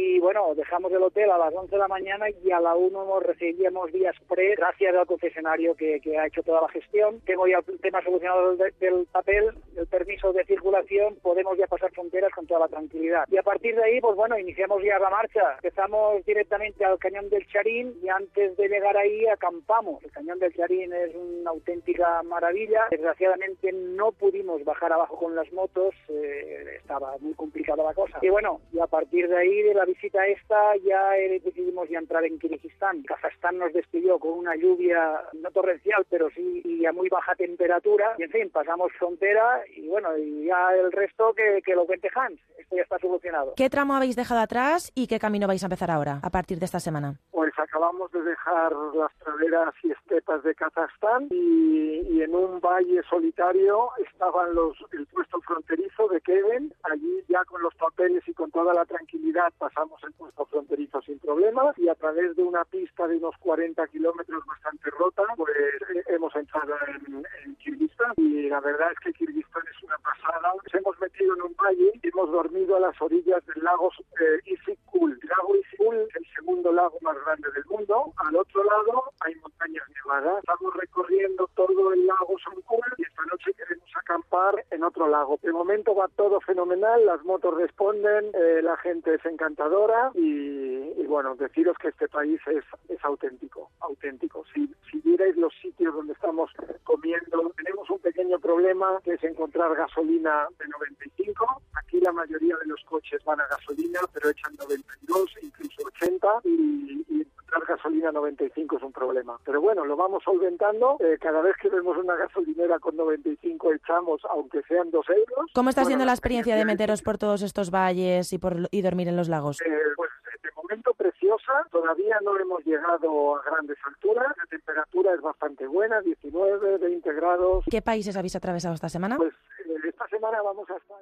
y bueno, dejamos el hotel a las 11 de la mañana y a la 1 hemos recibíamos días pre, gracias al concesionario que, que, ha hecho toda la gestión. Tengo ya el tema solucionado del, del, papel, el permiso de circulación, podemos ya pasar fronteras con toda la tranquilidad. Y a partir de ahí, pues bueno, iniciamos ya la marcha. Empezamos directamente al cañón del Charín y antes de llegar ahí acampamos. El cañón del Charín es una auténtica maravilla. Desgraciadamente no pudimos bajar abajo con las motos, eh, estaba muy complicada la cosa. Y bueno, y a partir de ahí, de la visita esta, ya decidimos ya entrar en Kirguistán. Kazajstán nos despidió con una lluvia, no torrencial, pero sí y a muy baja temperatura. Y en fin, pasamos frontera y bueno, y ya el resto que, que lo cuente Hans. Esto ya está solucionado. ¿Qué tramo habéis dejado atrás y qué camino vais a empezar ahora, a partir de esta semana? Pues acabamos de dejar las praderas y estepas de Kazajstán y, y en un valle solitario estaban los el puesto fronterizo de Kevin. Allí ya con los papeles y con toda la tranquilidad pasamos el puesto fronterizo sin problemas y a través de una pista de unos 40 kilómetros bastante rota, pues eh, hemos entrado en, en Kirguistán y la verdad es que Kirguistán es una pasada. Nos hemos metido en un valle y hemos dormido a las orillas del lago eh, Isikul. El lago Isikul es el segundo lago más grande del mundo. Al otro lado hay montañas nevadas. Estamos recorriendo todo el lago Sonkul y esta noche queremos acampar en otro lago. De momento va todo fenomenal, las motos responden, eh, la gente es encantadora y, y, bueno, deciros que este país es, es auténtico, auténtico. Si, si vierais los sitios donde estamos comiendo, tenemos un pequeño problema que es encontrar gasolina de 95. Aquí la mayoría de los coches van a gasolina, pero echan 92, incluso 80 y, y encontrar gasolina 95 es un problema. Pero bueno, lo vamos solventando. Eh, cada vez que vemos una gasolinera con 95 echamos, aunque sean dos euros. ¿Cómo está bueno, siendo la experiencia de meteros por todos estos valles y, por, y dormir en los lagos? Eh, pues de momento preciosa. Todavía no hemos llegado a grandes alturas. La temperatura es bastante buena, 19, 20 grados. ¿Qué países habéis atravesado esta semana? Pues eh, esta semana vamos a estar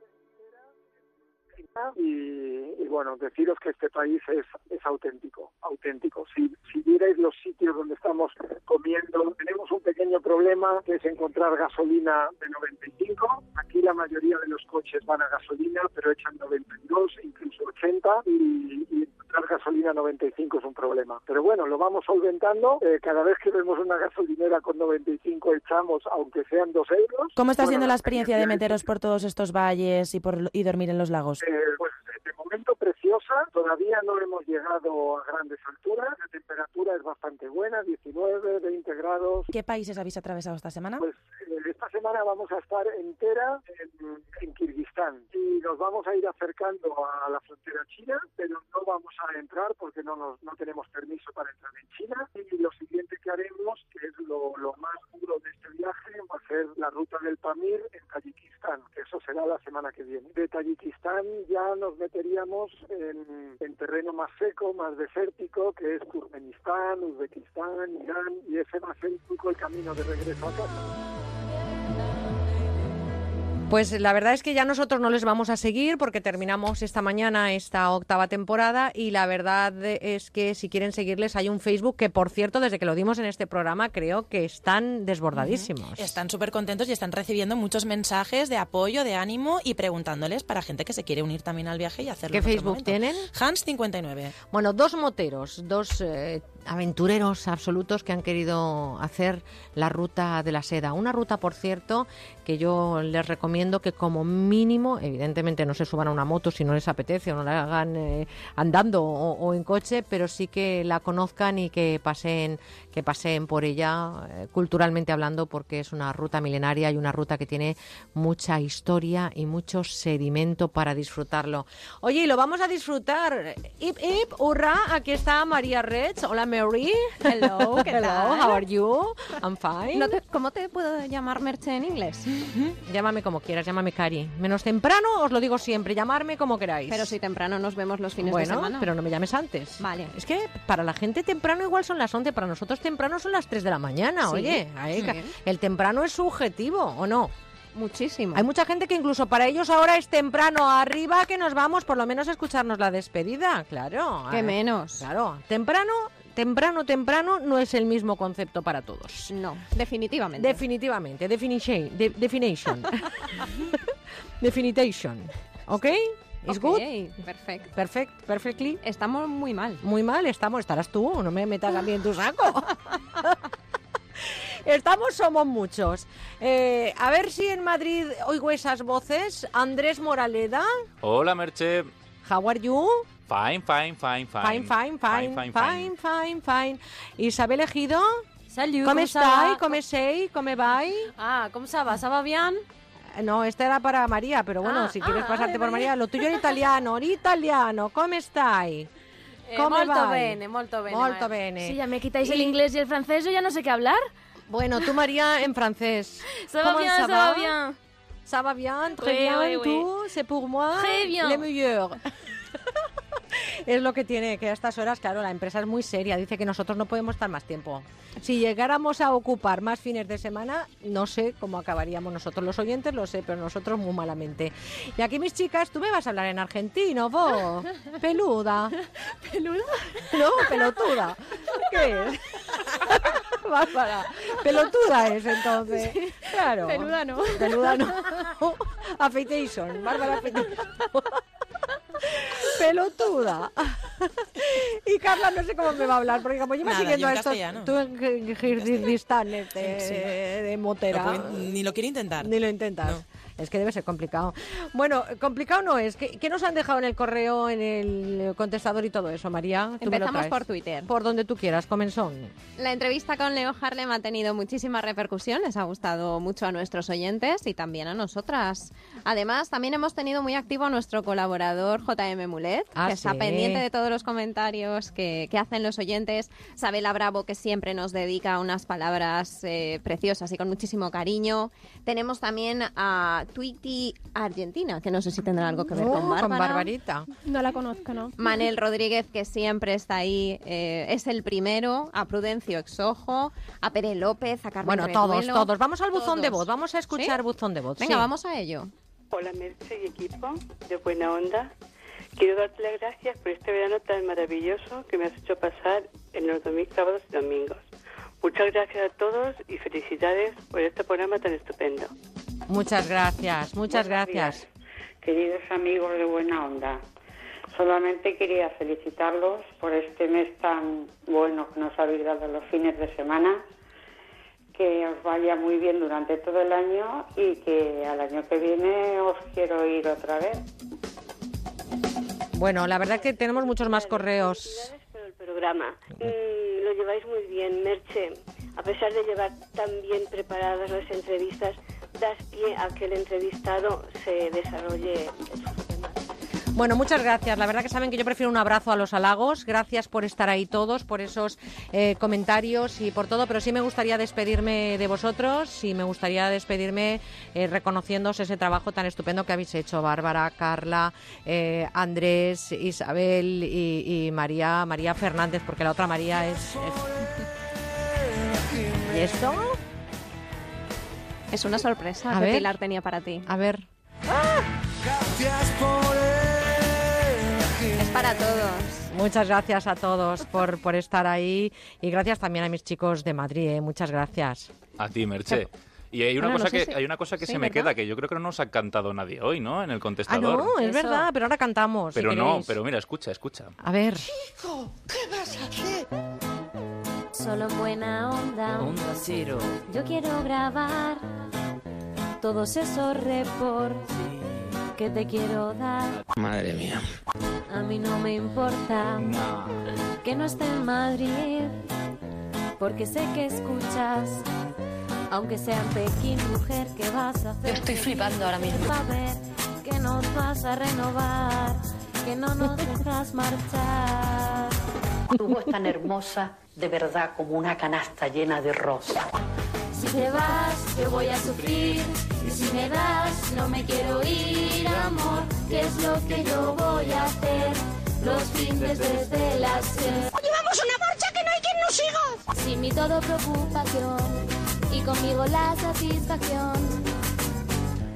y, y, bueno, deciros que este país es, es auténtico, auténtico. Si, si vierais los sitios donde estamos comiendo, tenemos un pequeño problema que es encontrar gasolina de 95. Aquí la mayoría de los coches van a gasolina, pero echan 92, incluso 80 y, y encontrar gasolina 95 es un problema. Pero bueno, lo vamos solventando. Eh, cada vez que vemos una gasolinera con 95 echamos, aunque sean dos euros. ¿Cómo está bueno, siendo la experiencia de meteros por todos estos valles y, por, y dormir en los lagos? Eh, pues de momento preciosa, todavía no hemos llegado a grandes alturas, la temperatura es bastante buena, 19, 20 grados. ¿Qué países habéis atravesado esta semana? Pues eh, esta semana vamos a estar entera en, en, Kirguistán y nos vamos a ir acercando a la frontera china, pero no vamos a entrar porque no, nos, no tenemos permiso para entrar en China y lo siguiente que haremos, que es lo, lo más duro de este viaje, va a ser la ruta del Pamir en Tayikistán, que eso será la semana que viene. De Tayikistán ya nos meteríamos en, en, terreno más seco, más desértico, que es Turkmenistán, Uzbekistán, Irán, y ese va a ser el camino de regreso a casa. Pues la verdad es que ya nosotros no les vamos a seguir porque terminamos esta mañana esta octava temporada y la verdad es que si quieren seguirles hay un Facebook que por cierto desde que lo dimos en este programa creo que están desbordadísimos. Están súper contentos y están recibiendo muchos mensajes de apoyo, de ánimo y preguntándoles para gente que se quiere unir también al viaje y hacerlo. ¿Qué en Facebook momento. tienen? Hans59. Bueno, dos moteros, dos eh, aventureros absolutos que han querido hacer la ruta de la seda. Una ruta, por cierto, que yo les recomiendo que como mínimo, evidentemente no se suban a una moto si no les apetece o no la hagan eh, andando o, o en coche, pero sí que la conozcan y que pasen, que paseen por ella eh, culturalmente hablando, porque es una ruta milenaria y una ruta que tiene mucha historia y mucho sedimento para disfrutarlo. Oye, y lo vamos a disfrutar. Ip, ip, hurra, aquí está María Reds. Hola Mary. Hello, (laughs) ¿qué Hello, tal? how are you? I'm fine. No te- ¿Cómo te puedo llamar Merche en inglés? Llámame como quieras, llámame Cari. Menos temprano, os lo digo siempre, llamarme como queráis. Pero si temprano nos vemos los fines bueno, de semana. pero no me llames antes. Vale. Es que para la gente temprano igual son las 11, para nosotros temprano son las 3 de la mañana, Sí, oye. ahí El temprano es subjetivo, ¿o no? Muchísimo. Hay mucha gente que incluso para ellos ahora es temprano arriba que nos vamos por lo menos a escucharnos la despedida, claro. ¿Qué Ah, menos? Claro, temprano, temprano, temprano no es el mismo concepto para todos. No, definitivamente. Definitivamente, definition, de- definition. (laughs) definitation. ¿Ok? ¿Is Ok, good? Perfecto. Perfect, perfectly. Estamos muy mal. Muy mal estamos, estarás tú, no me metas a mí en tu saco. (laughs) Estamos, somos muchos. Eh, a ver si en Madrid oigo esas voces. Andrés Moraleda, Hola, Merche. how are you? Fine, fine, fine, fine. Fine, fine, fine, fine, fine, fine, fine. Isabel Ejido, Salut, ¿cómo estáis? ¿Cómo sei? ¿Cómo vai? Ah, ¿cómo ça va? ¿Ça va bien? No, esta era para María, pero bueno, Ah, si quieres ah, pasarte vale, por. María, lo tuyo en italiano, en italiano, ¿cómo stai? Come Eh, molto vai? bene, molto bene. Molto bene. Si ya me quitáis el Y- inglés y el francés, yo ya no sé qué hablar. Bueno, tú María en francés. (laughs) Ça va ¿Cómo bien, ça va bien. Ça va bien, très Oui, bien, oui, oui. c'est pour moi, Très bien. le meilleur. (laughs) es lo que tiene, que a estas horas, claro, la empresa es muy seria, dice que nosotros no podemos estar más tiempo. Si llegáramos a ocupar más fines de semana, no sé cómo acabaríamos nosotros los oyentes, lo sé, pero nosotros muy malamente. Y aquí mis chicas, tú me vas a hablar en argentino, vos, (laughs) peluda. ¿Peluda? No, pelotuda. ¿Qué es? (laughs) Bárbara. Pelotuda es entonces. Claro. Peluda no. Peluda no. (laughs) Affeitation. Bárbara Affeitation. (laughs) Pelotuda. Y Carla no sé cómo me va a hablar, porque como lleva Nada, siguiendo yo en a estos... castellano. Tú en Kirguistán, este, Sí. de motera. Puede- ni lo quiere intentar. Ni lo intentas. Es que debe ser complicado. Bueno, complicado no es. ¿Qué, qué nos han dejado en el correo, en el contestador y todo eso, María? Tú me lo Empezamos traes. por Twitter. Por donde tú quieras, comenzón. La entrevista con Leo Harlem ha tenido muchísima repercusión, les ha gustado mucho a nuestros oyentes y también a nosotras. Además, también hemos tenido muy activo a nuestro colaborador JM Mulet, Ah, que está pendiente de todos los comentarios que, que hacen los oyentes. Sabela Bravo, que siempre nos dedica unas palabras eh, preciosas y con muchísimo cariño. Tenemos también a Tweety Argentina, que no sé si tendrá algo que ver Oh, con con Bárbara. Barbarita. No la conozco, ¿no? Manel Rodríguez, que siempre está ahí, eh, es el primero. A Prudencio Exojo, a Pere López, a Carmen Bueno, todos, Reduelo. todos. Vamos al buzón de voz. Vamos a escuchar ¿Sí? buzón de voz. Venga, sí. vamos a ello. Hola Merche y equipo de Buena Onda. Quiero darte las gracias por este verano tan maravilloso que me has hecho pasar en los domingos, sábados y domingos. Muchas gracias a todos y felicidades por este programa tan estupendo. Muchas gracias, muchas Buenos gracias. días, queridos amigos de Buena Onda. Solamente quería felicitarlos por este mes tan bueno que nos habéis dado los fines de semana. Que os vaya muy bien durante todo el año y que al año que viene os quiero ir otra vez. Bueno, la verdad que tenemos muchos más correos. por el programa. Mm, lo lleváis muy bien, Merche. A pesar de llevar tan bien preparadas las entrevistas, das pie a que el entrevistado se desarrolle. Bueno, muchas gracias. La verdad que saben que yo prefiero un abrazo a los halagos. Gracias por estar ahí todos, por esos eh, comentarios y por todo. Pero sí me gustaría despedirme de vosotros y me gustaría despedirme eh, reconociéndoos ese trabajo tan estupendo que habéis hecho, Bárbara, Carla, eh, Andrés, Isabel y, y María, María Fernández, porque la otra María es. es- ¿Y esto? Es una sorpresa A que ver. Pilar tenía para ti. A ver. Es para todos. Muchas gracias a todos por, por estar ahí y gracias también a mis chicos de Madrid. ¿eh? Muchas gracias. A ti, Merche. Y hay una Bueno, no cosa sé que si- hay una cosa que sí, se me ¿verdad? queda que yo creo que no nos ha cantado nadie hoy, ¿no? En el Ah, contestador. no, es verdad, pero ahora cantamos. si Pero no, queréis. pero mira, escucha, escucha. A ver. ¿qué vas a hacer? solo en buena onda. Onda cero. Yo quiero grabar todos esos reports que te quiero dar. Madre mía. A mí no me importa No. que no esté en Madrid, porque sé que escuchas. Aunque sea en Pekín, mujer, ¿qué vas a hacer? Estoy flipando ahora mismo. Va a ver que nos vas a renovar, que no nos (laughs) dejas marchar. Tu voz tan hermosa, de verdad, como una canasta llena de rosas. Si te vas, yo voy a sufrir. Y si me das, no me quiero ir, amor. ¿Qué es lo que yo voy a hacer? Los fines desde las seis. ¡Llevamos una marcha que no hay quien nos siga! Sin mi todo preocupación. Y conmigo la satisfacción.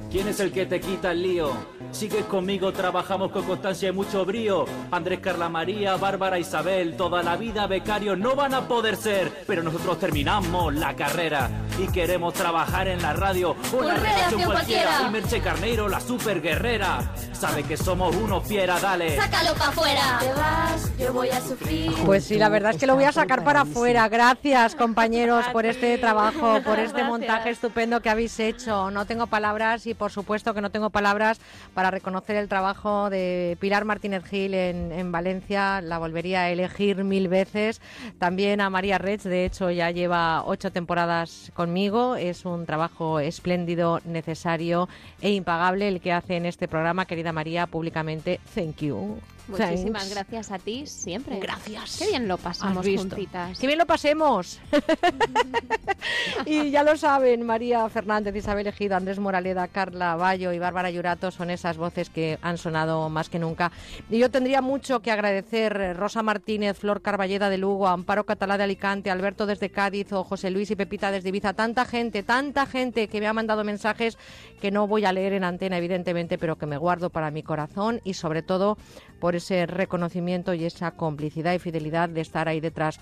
¿Quién es el que te quita el lío? Sigues conmigo, trabajamos con constancia y mucho brío. Andrés, Carla María, Bárbara, Isabel, toda la vida becarios no van a poder ser, pero nosotros terminamos la carrera y queremos trabajar en la radio. Una Una redacción cualquiera. Ah. Y Merche Carneiro, la super guerrera. Sabe que somos unos fiera, dale. ¡Sácalo para afuera! Te vas, yo voy a sufrir. Pues sí, la verdad es que lo voy a sacar para afuera. Gracias, compañeros, por este trabajo, por (laughs) este montaje estupendo que habéis hecho. No tengo palabras y, por supuesto, que no tengo palabras para reconocer el trabajo de Pilar Martínez Gil en, en Valencia. La volvería a elegir mil veces. También a María Rech, de hecho, ya lleva ocho temporadas conmigo. Es un trabajo espléndido, necesario e impagable el que hace en este programa. Querida María, públicamente, thank you. Muchísimas Thanks. gracias a ti siempre. Gracias. Qué bien lo pasamos juntitas. ¡Qué bien lo pasemos! (laughs) y ya lo saben, María Fernández, Isabel Ejido, Andrés Moraleda, Carla Bayo y Bárbara Yurato son esas voces que han sonado más que nunca. Y yo tendría mucho que agradecer eh, Rosa Martínez, Flor Carballeda de Lugo, Amparo Catalá de Alicante, Alberto desde Cádiz o José Luis y Pepita desde Ibiza. Tanta gente, tanta gente que me ha mandado mensajes que no voy a leer en antena, evidentemente, pero que me guardo para mi corazón y sobre todo por ese reconocimiento y esa complicidad y fidelidad de estar ahí detrás.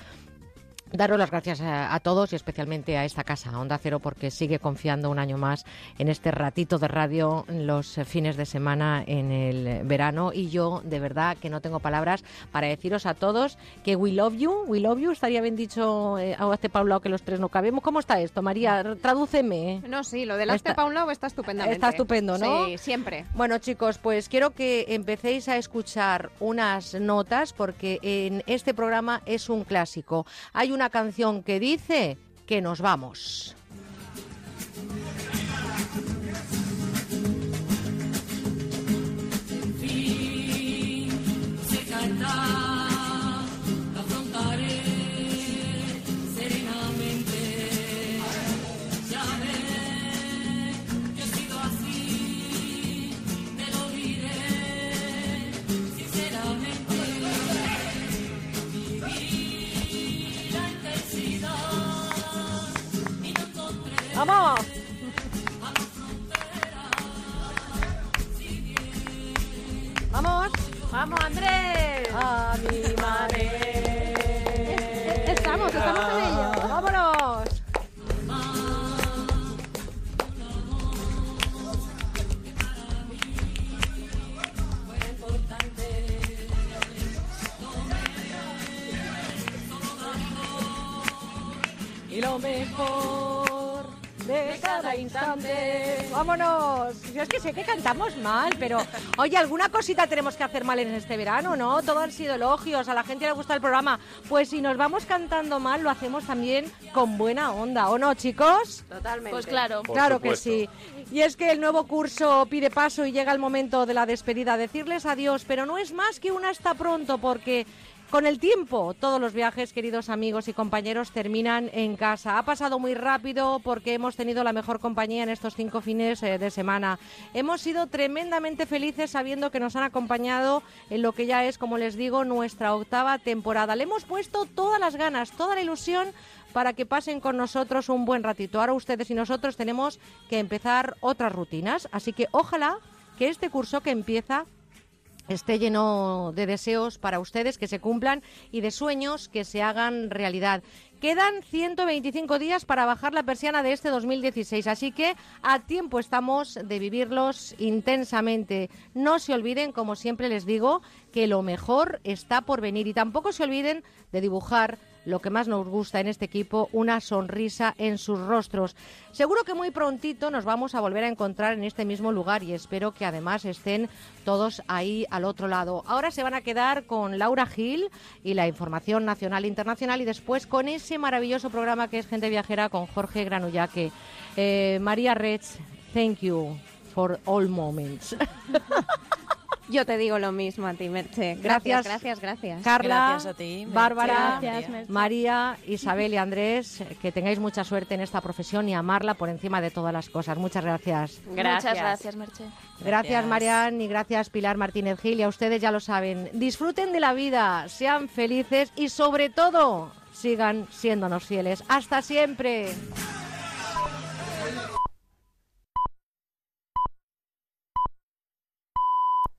Daros las gracias a, a todos y especialmente a esta casa, a Onda Cero, porque sigue confiando un año más en este ratito de radio los fines de semana en el verano. Y yo, de verdad, que no tengo palabras para deciros a todos que we love you, we love you. Estaría bien dicho eh, a este Paulao que los tres no cabemos. ¿Cómo está esto, María? Tradúceme. No, sí, lo del hazte Está- pa' un lado está estupendamente. Está estupendo, ¿no? Sí, siempre. Bueno, chicos, pues quiero que empecéis a escuchar unas notas porque en este programa es un clásico. Hay una canción que dice que nos vamos. ¡Vamos! ¡Vamos! ¡Vamos, Andrés! A mi manera. Estamos, estamos en ello. ¡Vámonos! y lo mejor de cada instante. ¡Vámonos! Yo es que sé que cantamos mal, pero oye, alguna cosita tenemos que hacer mal en este verano, ¿no? Todo han sido elogios, a la gente le gusta el programa. Pues si nos vamos cantando mal, lo hacemos también con buena onda, ¿o no, chicos? Totalmente. Pues claro. Por claro que sí. Y es que el nuevo curso pide paso y llega el momento de la despedida, decirles adiós, pero no es más que una hasta pronto porque con el tiempo, todos los viajes, queridos amigos y compañeros, terminan en casa. Ha pasado muy rápido porque hemos tenido la mejor compañía en estos cinco fines eh, de semana. Hemos sido tremendamente felices sabiendo que nos han acompañado en lo que ya es, como les digo, nuestra octava temporada. Le hemos puesto todas las ganas, toda la ilusión para que pasen con nosotros un buen ratito. Ahora ustedes y nosotros tenemos que empezar otras rutinas, así que ojalá que este curso que empieza esté lleno de deseos para ustedes que se cumplan y de sueños que se hagan realidad. Quedan 125 días para bajar la persiana de este 2016, así que a tiempo estamos de vivirlos intensamente. No se olviden, como siempre les digo, que lo mejor está por venir y tampoco se olviden de dibujar lo que más nos gusta en este equipo, una sonrisa en sus rostros. Seguro que muy prontito nos vamos a volver a encontrar en este mismo lugar y espero que además estén todos ahí al otro lado. Ahora se van a quedar con Laura Gil y la información nacional e internacional y después con ese maravilloso programa que es Gente Viajera con Jorge Granullaque. Eh, María Rech, thank you for all moments. (laughs) Yo te digo lo mismo a ti, Merche. Gracias. Gracias, gracias, gracias. Carla, Gracias a ti, Merche. Bárbara, Gracias, Merche. María, Isabel y Andrés, que tengáis mucha suerte en esta profesión y amarla por encima de todas las cosas. Muchas gracias. Gracias. Muchas gracias, Merche. Gracias, Marian, y gracias, Pilar Martínez Gil. Y a ustedes ya lo saben. Disfruten de la vida, sean felices y, sobre todo, sigan siéndonos fieles. ¡Hasta siempre!